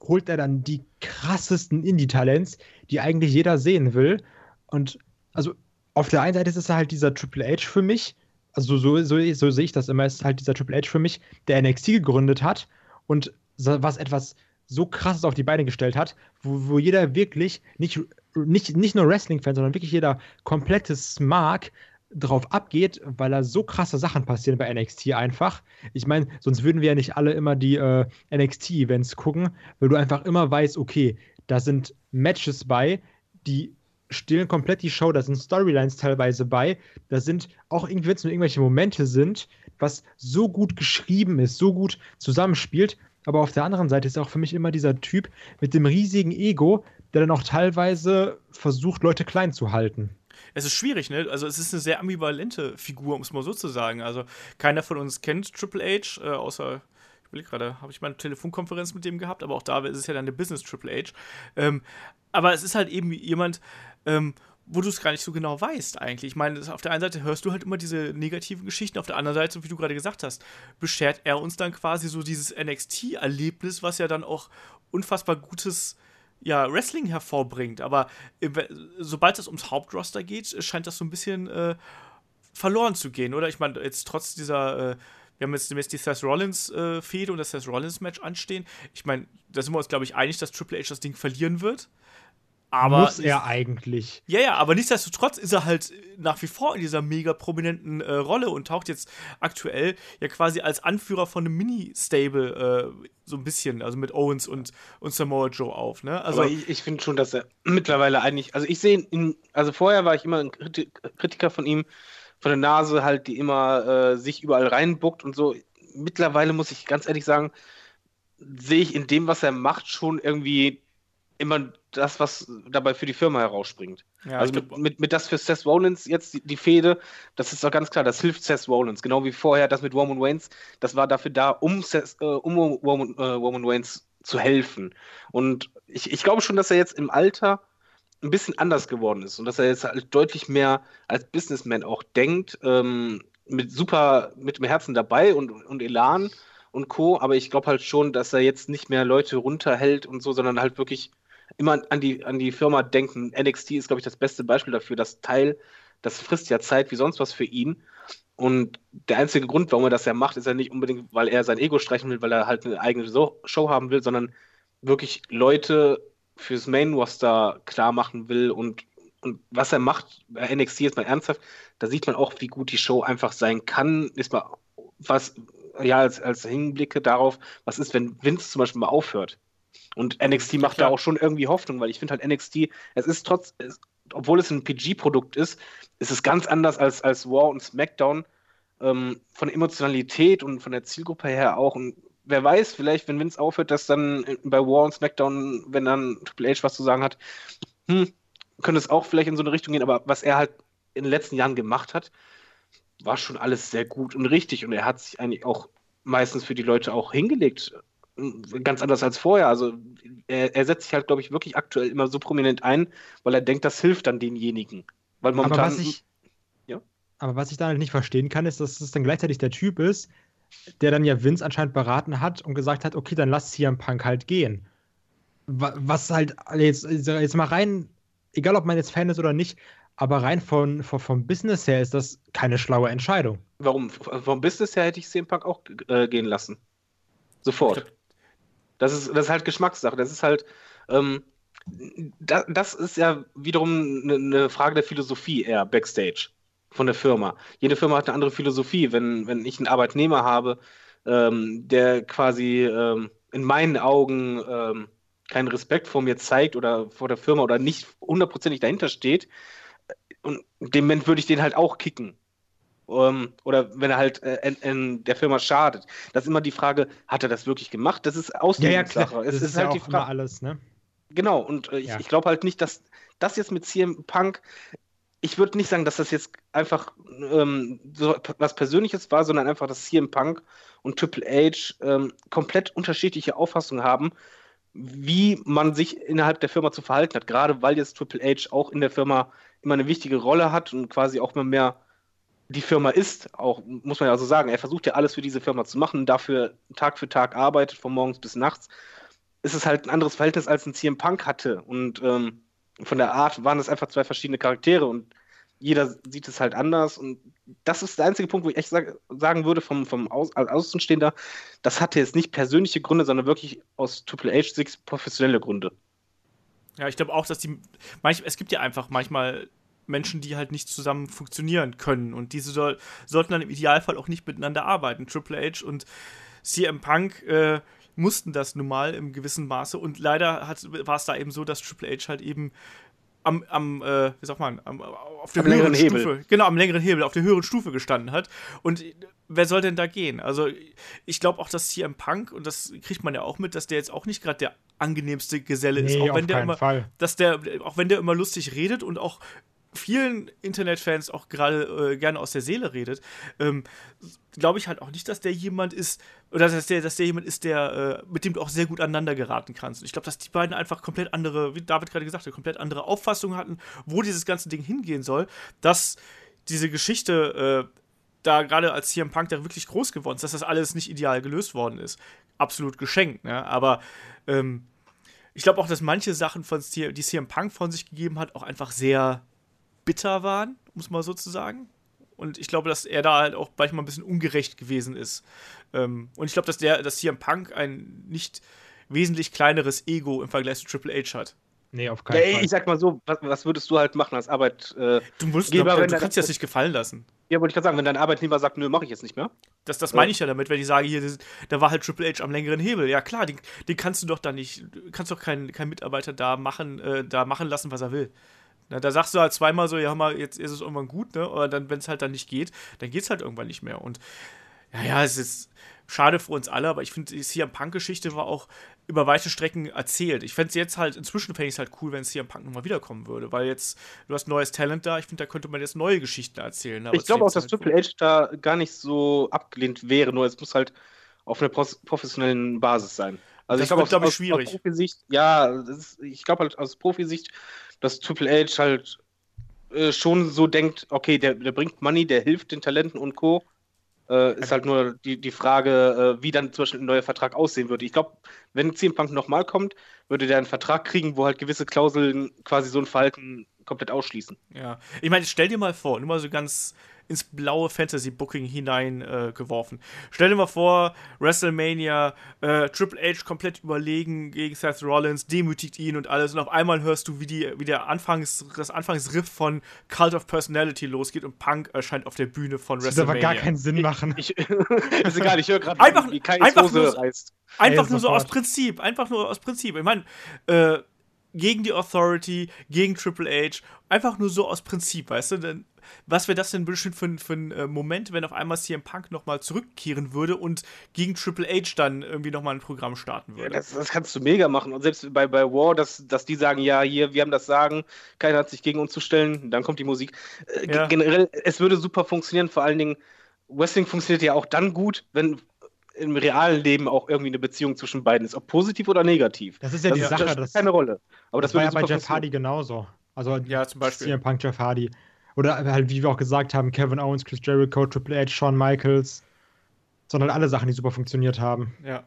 Speaker 4: holt er dann die krassesten Indie-Talents, die eigentlich jeder sehen will. Und also auf der einen Seite ist es halt dieser Triple H für mich, also so, so, so sehe ich das immer, ist halt dieser Triple H für mich, der NXT gegründet hat und was etwas so krasses auf die Beine gestellt hat, wo, wo jeder wirklich, nicht, nicht, nicht nur Wrestling-Fan, sondern wirklich jeder komplette Smart drauf abgeht, weil da so krasse Sachen passieren bei NXT einfach. Ich meine, sonst würden wir ja nicht alle immer die äh, NXT-Events gucken, weil du einfach immer weißt, okay, da sind Matches bei, die stillen komplett die Show, da sind Storylines teilweise bei, da sind auch irgendwie, wenn es nur irgendwelche Momente sind, was so gut geschrieben ist, so gut zusammenspielt. Aber auf der anderen Seite ist auch für mich immer dieser Typ mit dem riesigen Ego, der dann auch teilweise versucht, Leute klein zu halten.
Speaker 2: Es ist schwierig, ne? Also es ist eine sehr ambivalente Figur, um es mal so zu sagen. Also keiner von uns kennt Triple H, äh, außer ich will gerade, habe ich mal eine Telefonkonferenz mit dem gehabt, aber auch da ist es ja dann eine Business Triple H. Ähm, aber es ist halt eben jemand, ähm, wo du es gar nicht so genau weißt eigentlich. Ich meine, auf der einen Seite hörst du halt immer diese negativen Geschichten, auf der anderen Seite, wie du gerade gesagt hast, beschert er uns dann quasi so dieses NXT-Erlebnis, was ja dann auch unfassbar gutes ja, Wrestling hervorbringt. Aber sobald es ums Hauptroster geht, scheint das so ein bisschen äh, verloren zu gehen, oder? Ich meine, jetzt trotz dieser, äh, wir haben jetzt, jetzt die Seth Rollins-Fehde äh, und das Seth Rollins-Match anstehen. Ich meine, da sind wir uns, glaube ich, einig, dass Triple H das Ding verlieren wird.
Speaker 4: Aber muss er eigentlich.
Speaker 2: Ja, ja, aber nichtsdestotrotz ist er halt nach wie vor in dieser mega prominenten äh, Rolle und taucht jetzt aktuell ja quasi als Anführer von einem Mini-Stable äh, so ein bisschen, also mit Owens und, und Samoa Joe auf, ne? Also,
Speaker 3: aber ich, ich finde schon, dass er mittlerweile eigentlich, also ich sehe ihn, also vorher war ich immer ein Kritiker von ihm, von der Nase halt, die immer äh, sich überall reinbuckt und so. Mittlerweile muss ich ganz ehrlich sagen, sehe ich in dem, was er macht, schon irgendwie immer das, was dabei für die Firma herausspringt. Ja, also mit, mit, mit, das für Seth Rollins jetzt die, die Fehde, das ist doch ganz klar, das hilft Seth Rollins. Genau wie vorher das mit Roman Reigns, das war dafür da, um, Seth, äh, um Roman, äh, Roman Reigns zu helfen. Und ich, ich glaube schon, dass er jetzt im Alter ein bisschen anders geworden ist und dass er jetzt halt deutlich mehr als Businessman auch denkt, ähm, mit super, mit dem Herzen dabei und, und Elan und Co. Aber ich glaube halt schon, dass er jetzt nicht mehr Leute runterhält und so, sondern halt wirklich immer an die, an die Firma denken. NXT ist, glaube ich, das beste Beispiel dafür. Das Teil, das frisst ja Zeit wie sonst was für ihn. Und der einzige Grund, warum er das ja macht, ist ja nicht unbedingt, weil er sein Ego streichen will, weil er halt eine eigene Show haben will, sondern wirklich Leute fürs Main Roster klar machen will und, und was er macht bei NXT jetzt mal ernsthaft, da sieht man auch, wie gut die Show einfach sein kann. Ist mal was, ja, als, als Hinblicke darauf, was ist, wenn Vince zum Beispiel mal aufhört. Und NXT macht Klar. da auch schon irgendwie Hoffnung, weil ich finde halt NXT, es ist trotz, es, obwohl es ein PG-Produkt ist, ist es ganz anders als, als War und SmackDown. Ähm, von Emotionalität und von der Zielgruppe her auch. Und wer weiß, vielleicht, wenn Vince aufhört, dass dann bei War und SmackDown, wenn dann Triple H was zu sagen hat, hm, könnte es auch vielleicht in so eine Richtung gehen. Aber was er halt in den letzten Jahren gemacht hat, war schon alles sehr gut und richtig. Und er hat sich eigentlich auch meistens für die Leute auch hingelegt ganz anders als vorher. Also er, er setzt sich halt, glaube ich, wirklich aktuell immer so prominent ein, weil er denkt, das hilft dann denjenigen. Weil momentan.
Speaker 4: Aber was ich, ja? aber was ich da halt nicht verstehen kann, ist, dass es dann gleichzeitig der Typ ist, der dann ja Vince anscheinend beraten hat und gesagt hat, okay, dann lass CM Punk halt gehen. Was halt jetzt, jetzt mal rein, egal ob man jetzt Fan ist oder nicht, aber rein von, von, vom Business her ist das keine schlaue Entscheidung.
Speaker 3: Warum? Vom Business her hätte ich CM Punk auch äh, gehen lassen. Sofort. Das ist, das ist halt Geschmackssache. Das ist halt, ähm, da, das ist ja wiederum eine, eine Frage der Philosophie eher backstage von der Firma. Jede Firma hat eine andere Philosophie. Wenn, wenn ich einen Arbeitnehmer habe, ähm, der quasi ähm, in meinen Augen ähm, keinen Respekt vor mir zeigt oder vor der Firma oder nicht hundertprozentig dahinter steht, und in dem Moment würde ich den halt auch kicken. Ähm, oder wenn er halt äh, in, in, der Firma schadet. Das ist immer die Frage, hat er das wirklich gemacht? Das ist Auslegungssache.
Speaker 4: Ja, ja,
Speaker 3: es
Speaker 4: ist, ist halt ja die Frage. alles, ne?
Speaker 3: Genau, und äh, ich, ich glaube halt nicht, dass das jetzt mit CM Punk, ich würde nicht sagen, dass das jetzt einfach ähm, so was Persönliches war, sondern einfach, dass CM Punk und Triple H ähm, komplett unterschiedliche Auffassungen haben, wie man sich innerhalb der Firma zu verhalten hat. Gerade weil jetzt Triple H auch in der Firma immer eine wichtige Rolle hat und quasi auch immer mehr die Firma ist, auch muss man ja so sagen, er versucht ja alles für diese Firma zu machen, dafür Tag für Tag arbeitet, von morgens bis nachts, ist es halt ein anderes Verhältnis, als ein CM Punk hatte. Und ähm, von der Art waren es einfach zwei verschiedene Charaktere und jeder sieht es halt anders. Und das ist der einzige Punkt, wo ich echt sag, sagen würde, vom, vom Aus, als Außenstehender, das hatte jetzt nicht persönliche Gründe, sondern wirklich aus Triple H Sicht professionelle Gründe.
Speaker 2: Ja, ich glaube auch, dass die. Manch, es gibt ja einfach manchmal Menschen, die halt nicht zusammen funktionieren können. Und diese soll, sollten dann im Idealfall auch nicht miteinander arbeiten. Triple H und CM Punk äh, mussten das nun mal im gewissen Maße. Und leider war es da eben so, dass Triple H halt eben am, am äh, wie sagt man, am, auf der am höheren Stufe, Hebel. genau, am längeren Hebel, auf der höheren Stufe gestanden hat. Und wer soll denn da gehen? Also, ich glaube auch, dass CM Punk, und das kriegt man ja auch mit, dass der jetzt auch nicht gerade der angenehmste Geselle nee, ist. Auch wenn der immer, Fall. dass der, auch wenn der immer lustig redet und auch vielen Internetfans auch gerade äh, gerne aus der Seele redet, ähm, glaube ich halt auch nicht, dass der jemand ist, oder dass der, dass der jemand ist, der, äh, mit dem du auch sehr gut aneinander geraten kannst. Und ich glaube, dass die beiden einfach komplett andere, wie David gerade gesagt hat, komplett andere Auffassungen hatten, wo dieses ganze Ding hingehen soll, dass diese Geschichte äh, da gerade als CM Punk da wirklich groß geworden ist, dass das alles nicht ideal gelöst worden ist. Absolut geschenkt, ne? Aber ähm, ich glaube auch, dass manche Sachen, von, die CM Punk von sich gegeben hat, auch einfach sehr bitter waren, muss man so zu sagen. Und ich glaube, dass er da halt auch manchmal ein bisschen ungerecht gewesen ist. Ähm, und ich glaube, dass der, dass CM Punk ein nicht wesentlich kleineres Ego im Vergleich zu Triple H hat.
Speaker 3: Nee, auf keinen ja, Fall. Ich sag mal so, was, was, würdest du halt machen als Arbeit? Äh,
Speaker 2: du musst, Geber, du, du kannst dir das nicht gefallen lassen.
Speaker 3: Ja, wollte ich gerade sagen, wenn dein Arbeitnehmer sagt, nö, mache ich jetzt nicht mehr.
Speaker 2: Das, das meine ich ja damit, wenn ich sage, hier, da war halt Triple H am längeren Hebel. Ja klar, den, den kannst du doch da nicht, kannst doch keinen kein Mitarbeiter da machen, äh, da machen lassen, was er will. Na, da sagst du halt zweimal so, ja, mal, jetzt ist es irgendwann gut, ne? Oder dann, wenn es halt dann nicht geht, dann geht es halt irgendwann nicht mehr. Und ja, ja, es ist schade für uns alle, aber ich finde, die CM Punk-Geschichte war auch über weite Strecken erzählt. Ich fände es jetzt halt, inzwischen fände ich es halt cool, wenn CM Punk nochmal wiederkommen würde, weil jetzt, du hast neues Talent da, ich finde, da könnte man jetzt neue Geschichten erzählen.
Speaker 3: ich glaube auch, dass halt Triple H da gar nicht so abgelehnt wäre, nur es muss halt auf einer professionellen Basis sein.
Speaker 2: Also das ich glaube, glaub aus, schwierig.
Speaker 3: Aus Profisicht, ja, ist, ich glaube halt aus Profisicht, dass Triple H halt äh, schon so denkt, okay, der, der bringt Money, der hilft den Talenten und Co. Äh, ist halt nur die, die Frage, äh, wie dann zum Beispiel ein neuer Vertrag aussehen würde. Ich glaube, wenn CM Punk nochmal kommt, würde der einen Vertrag kriegen, wo halt gewisse Klauseln quasi so ein Verhalten komplett ausschließen.
Speaker 2: Ja, ich meine, stell dir mal vor, nur mal so ganz ins blaue Fantasy-Booking hineingeworfen. Äh, Stell dir mal vor, WrestleMania, äh, Triple H komplett überlegen gegen Seth Rollins, demütigt ihn und alles und auf einmal hörst du, wie, die, wie der Anfangs, das Anfangsriff von Cult of Personality losgeht und Punk erscheint auf der Bühne von WrestleMania. Das
Speaker 4: würde aber gar keinen Sinn machen.
Speaker 3: Ich, ich, <laughs> ist egal, ich höre gerade,
Speaker 2: wie, wie Kais einfach Hose nur, reißt. Einfach Ey, nur so aus Prinzip, einfach nur aus Prinzip. Ich meine, äh, gegen die Authority, gegen Triple H, einfach nur so aus Prinzip, weißt du? Denn was wäre das denn bestimmt für, für ein äh, Moment, wenn auf einmal CM Punk nochmal zurückkehren würde und gegen Triple H dann irgendwie nochmal ein Programm starten würde?
Speaker 3: Ja, das, das, kannst du mega machen. Und selbst bei, bei War, dass, dass die sagen, ja, hier, wir haben das Sagen, keiner hat sich gegen uns zu stellen, dann kommt die Musik. Äh, ja. Generell, es würde super funktionieren, vor allen Dingen, Wrestling funktioniert ja auch dann gut, wenn im realen Leben auch irgendwie eine Beziehung zwischen beiden ist, ob positiv oder negativ.
Speaker 4: Das ist ja das die Sache. Das
Speaker 3: spielt keine Rolle.
Speaker 4: Aber das, das war ja bei Jeff Hardy genauso. Also
Speaker 2: ja, zum Beispiel. CM
Speaker 4: Punk, Jeff Hardy. Oder halt, wie wir auch gesagt haben, Kevin Owens, Chris Jericho, Triple H, Shawn Michaels. Sondern alle Sachen, die super funktioniert haben.
Speaker 2: Ja.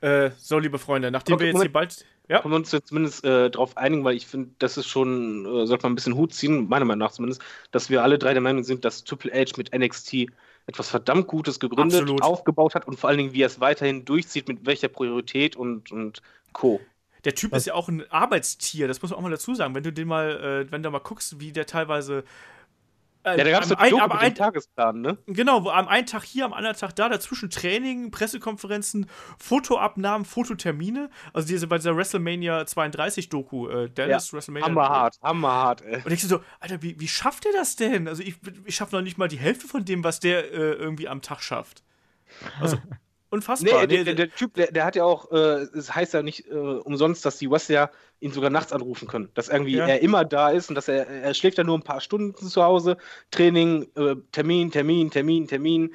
Speaker 2: Äh, so, liebe Freunde, nachdem Kommt, wir jetzt hier bald.
Speaker 3: Ja. Können wir uns jetzt zumindest äh, darauf einigen, weil ich finde, das ist schon, äh, sollte man ein bisschen Hut ziehen, meiner Meinung nach zumindest, dass wir alle drei der Meinung sind, dass Triple H mit NXT etwas verdammt Gutes gegründet, Absolut. aufgebaut hat und vor allen Dingen, wie er es weiterhin durchzieht, mit welcher Priorität und, und Co.
Speaker 2: Der Typ Was? ist ja auch ein Arbeitstier, das muss man auch mal dazu sagen. Wenn du den mal, äh, wenn du mal guckst, wie der teilweise
Speaker 3: äh, ja, da gab es ein, aber ein Tagesplan, ne?
Speaker 2: Genau, wo am einen Tag hier, am anderen Tag da, dazwischen Training, Pressekonferenzen, Fotoabnahmen, Fototermine. Also diese bei dieser WrestleMania 32 Doku, äh, Dallas
Speaker 3: ja,
Speaker 2: WrestleMania.
Speaker 3: Hammerhart, hammerhart, ey.
Speaker 2: Und ich so, Alter, wie, wie schafft der das denn? Also ich, ich schaffe noch nicht mal die Hälfte von dem, was der äh, irgendwie am Tag schafft. Also <laughs> Unfassbar.
Speaker 3: Nee, der, der, der Typ, der, der, hat ja auch, äh, es heißt ja nicht äh, umsonst, dass die Wrestler ihn sogar nachts anrufen können. Dass irgendwie ja. er immer da ist und dass er, er schläft ja nur ein paar Stunden zu Hause, Training, äh, Termin, Termin, Termin, Termin,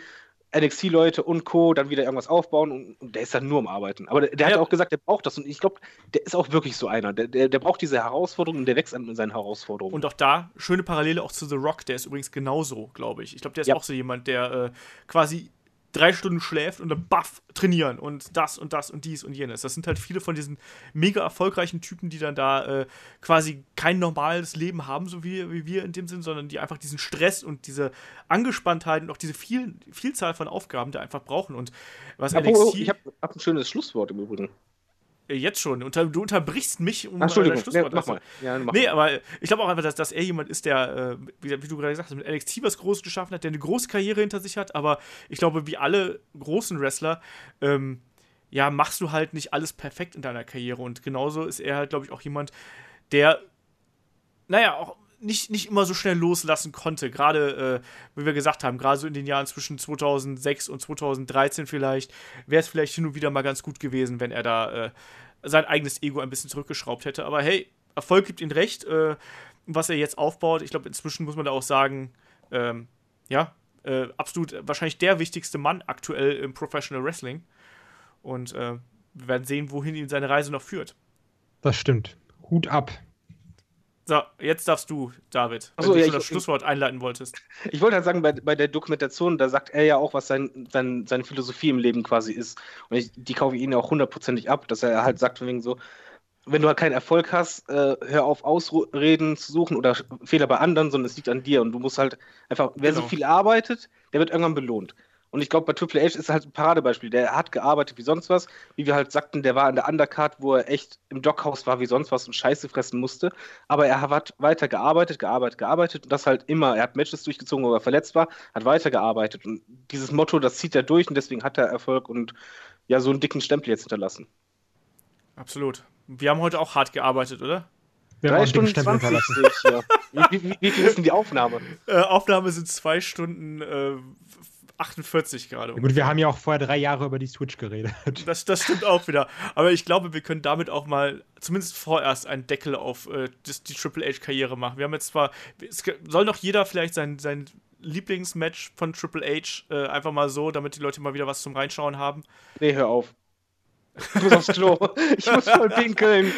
Speaker 3: NXT-Leute und Co. dann wieder irgendwas aufbauen und, und, der ist dann nur am Arbeiten. Aber der, der ja. hat auch gesagt, der braucht das und ich glaube, der ist auch wirklich so einer. Der, der, der braucht diese Herausforderungen und der wächst an seinen Herausforderungen.
Speaker 2: Und auch da, schöne Parallele auch zu The Rock, der ist übrigens genauso, glaube ich. Ich glaube, der ist ja. auch so jemand, der äh, quasi drei Stunden schläft und dann baff trainieren und das und das und dies und jenes. Das sind halt viele von diesen mega erfolgreichen Typen, die dann da äh, quasi kein normales Leben haben, so wie, wie wir in dem Sinn, sondern die einfach diesen Stress und diese Angespanntheit und auch diese viel, Vielzahl von Aufgaben da einfach brauchen. Und was
Speaker 3: Apropos, NXT, ich habe hab ein schönes Schlusswort im Übrigen.
Speaker 2: Äh, jetzt schon. Unter, du unterbrichst mich
Speaker 3: um Ach, Entschuldigung,
Speaker 2: ja, mach
Speaker 3: mal.
Speaker 2: Ja, mach nee, aber ich glaube auch einfach, dass, dass er jemand ist, der, äh, wie, wie, du gerade gesagt hast, mit NXT was Großes geschaffen hat, der eine große Karriere hinter sich hat, aber ich glaube, wie alle großen Wrestler, ähm, ja, machst du halt nicht alles perfekt in deiner Karriere. Und genauso ist er halt, glaube ich, auch jemand, der, naja, auch nicht, nicht immer so schnell loslassen konnte. Gerade, äh, wie wir gesagt haben, gerade so in den Jahren zwischen 2006 und 2013 vielleicht, wäre es vielleicht hin und wieder mal ganz gut gewesen, wenn er da äh, sein eigenes Ego ein bisschen zurückgeschraubt hätte. Aber hey, Erfolg gibt ihm recht, äh, was er jetzt aufbaut. Ich glaube, inzwischen muss man da auch sagen, ähm, ja, äh, absolut wahrscheinlich der wichtigste Mann aktuell im Professional Wrestling. Und äh, wir werden sehen, wohin ihn seine Reise noch führt.
Speaker 4: Das stimmt. Hut ab.
Speaker 2: So, jetzt darfst du, David, wenn so, du ja, ich, das Schlusswort einleiten wolltest.
Speaker 3: Ich wollte halt sagen, bei, bei der Dokumentation, da sagt er ja auch, was sein, sein, seine Philosophie im Leben quasi ist. Und ich, die kaufe ich ihn ja auch hundertprozentig ab, dass er halt sagt, von wegen so, wenn du halt keinen Erfolg hast, äh, hör auf, Ausreden zu suchen oder Fehler bei anderen, sondern es liegt an dir. Und du musst halt einfach, wer genau. so viel arbeitet, der wird irgendwann belohnt. Und ich glaube, bei Triple H ist halt ein Paradebeispiel. Der hat gearbeitet wie sonst was. Wie wir halt sagten, der war in der Undercard, wo er echt im Dockhaus war wie sonst was und Scheiße fressen musste. Aber er hat weiter gearbeitet, gearbeitet, gearbeitet. Und das halt immer. Er hat Matches durchgezogen, wo er verletzt war, hat weiter gearbeitet. Und dieses Motto, das zieht er durch und deswegen hat er Erfolg und ja, so einen dicken Stempel jetzt hinterlassen.
Speaker 2: Absolut. Wir haben heute auch hart gearbeitet, oder?
Speaker 3: Wir Drei Stunden 20 ja. wie, wie, wie, viel ist denn die Aufnahme?
Speaker 2: Äh, Aufnahme sind zwei Stunden äh, 48 gerade.
Speaker 4: Gut, wir haben ja auch vorher drei Jahre über die Switch geredet.
Speaker 2: Das, das stimmt auch wieder. Aber ich glaube, wir können damit auch mal zumindest vorerst einen Deckel auf äh, das, die Triple H-Karriere machen. Wir haben jetzt zwar, es soll noch jeder vielleicht sein, sein Lieblingsmatch von Triple H äh, einfach mal so, damit die Leute mal wieder was zum Reinschauen haben.
Speaker 3: Nee, hör auf. <laughs> Ich muss aufs Klo. Ich muss voll <laughs> pinkeln.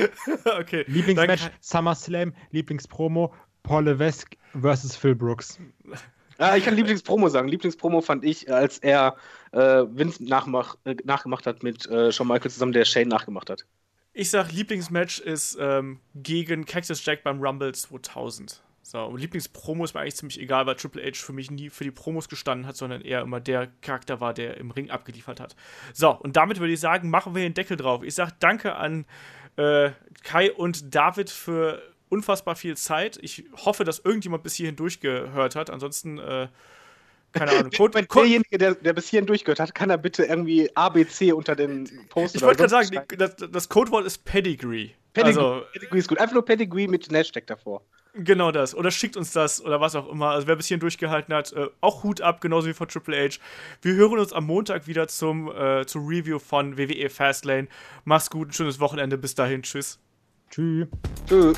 Speaker 4: okay. Lieblingsmatch SummerSlam, Lieblingspromo Paul Levesque versus Phil Brooks. <laughs>
Speaker 3: Ah, ich kann Lieblingspromo sagen. Lieblingspromo fand ich, als er äh, Vince nachmach, äh, nachgemacht hat mit äh, Shawn Michaels zusammen, der Shane nachgemacht hat.
Speaker 2: Ich sag, Lieblingsmatch ist ähm, gegen Cactus Jack beim Rumble 2000. So, und Lieblingspromo ist mir eigentlich ziemlich egal, weil Triple H für mich nie für die Promos gestanden hat, sondern eher immer der Charakter war, der im Ring abgeliefert hat. So, und damit würde ich sagen, machen wir den Deckel drauf. Ich sag danke an äh, Kai und David für unfassbar viel Zeit. Ich hoffe, dass irgendjemand bis hierhin durchgehört hat. Ansonsten, äh, keine Ahnung.
Speaker 3: Code, Wenn Code, derjenige, der, der, bis hierhin durchgehört hat, kann er bitte irgendwie ABC unter den
Speaker 2: Post Ich wollte gerade sagen, das, das Codewort ist Pedigree.
Speaker 3: Pedigree, also, Pedigree ist gut. Einfach nur Pedigree mit Hashtag davor.
Speaker 2: Genau das. Oder schickt uns das oder was auch immer. Also wer bis hierhin durchgehalten hat, äh, auch Hut ab, genauso wie von Triple H. Wir hören uns am Montag wieder zum, äh, zur Review von WWE Fastlane. Mach's gut, ein schönes Wochenende. Bis dahin. Tschüss.
Speaker 4: Tschüss. Tschüss.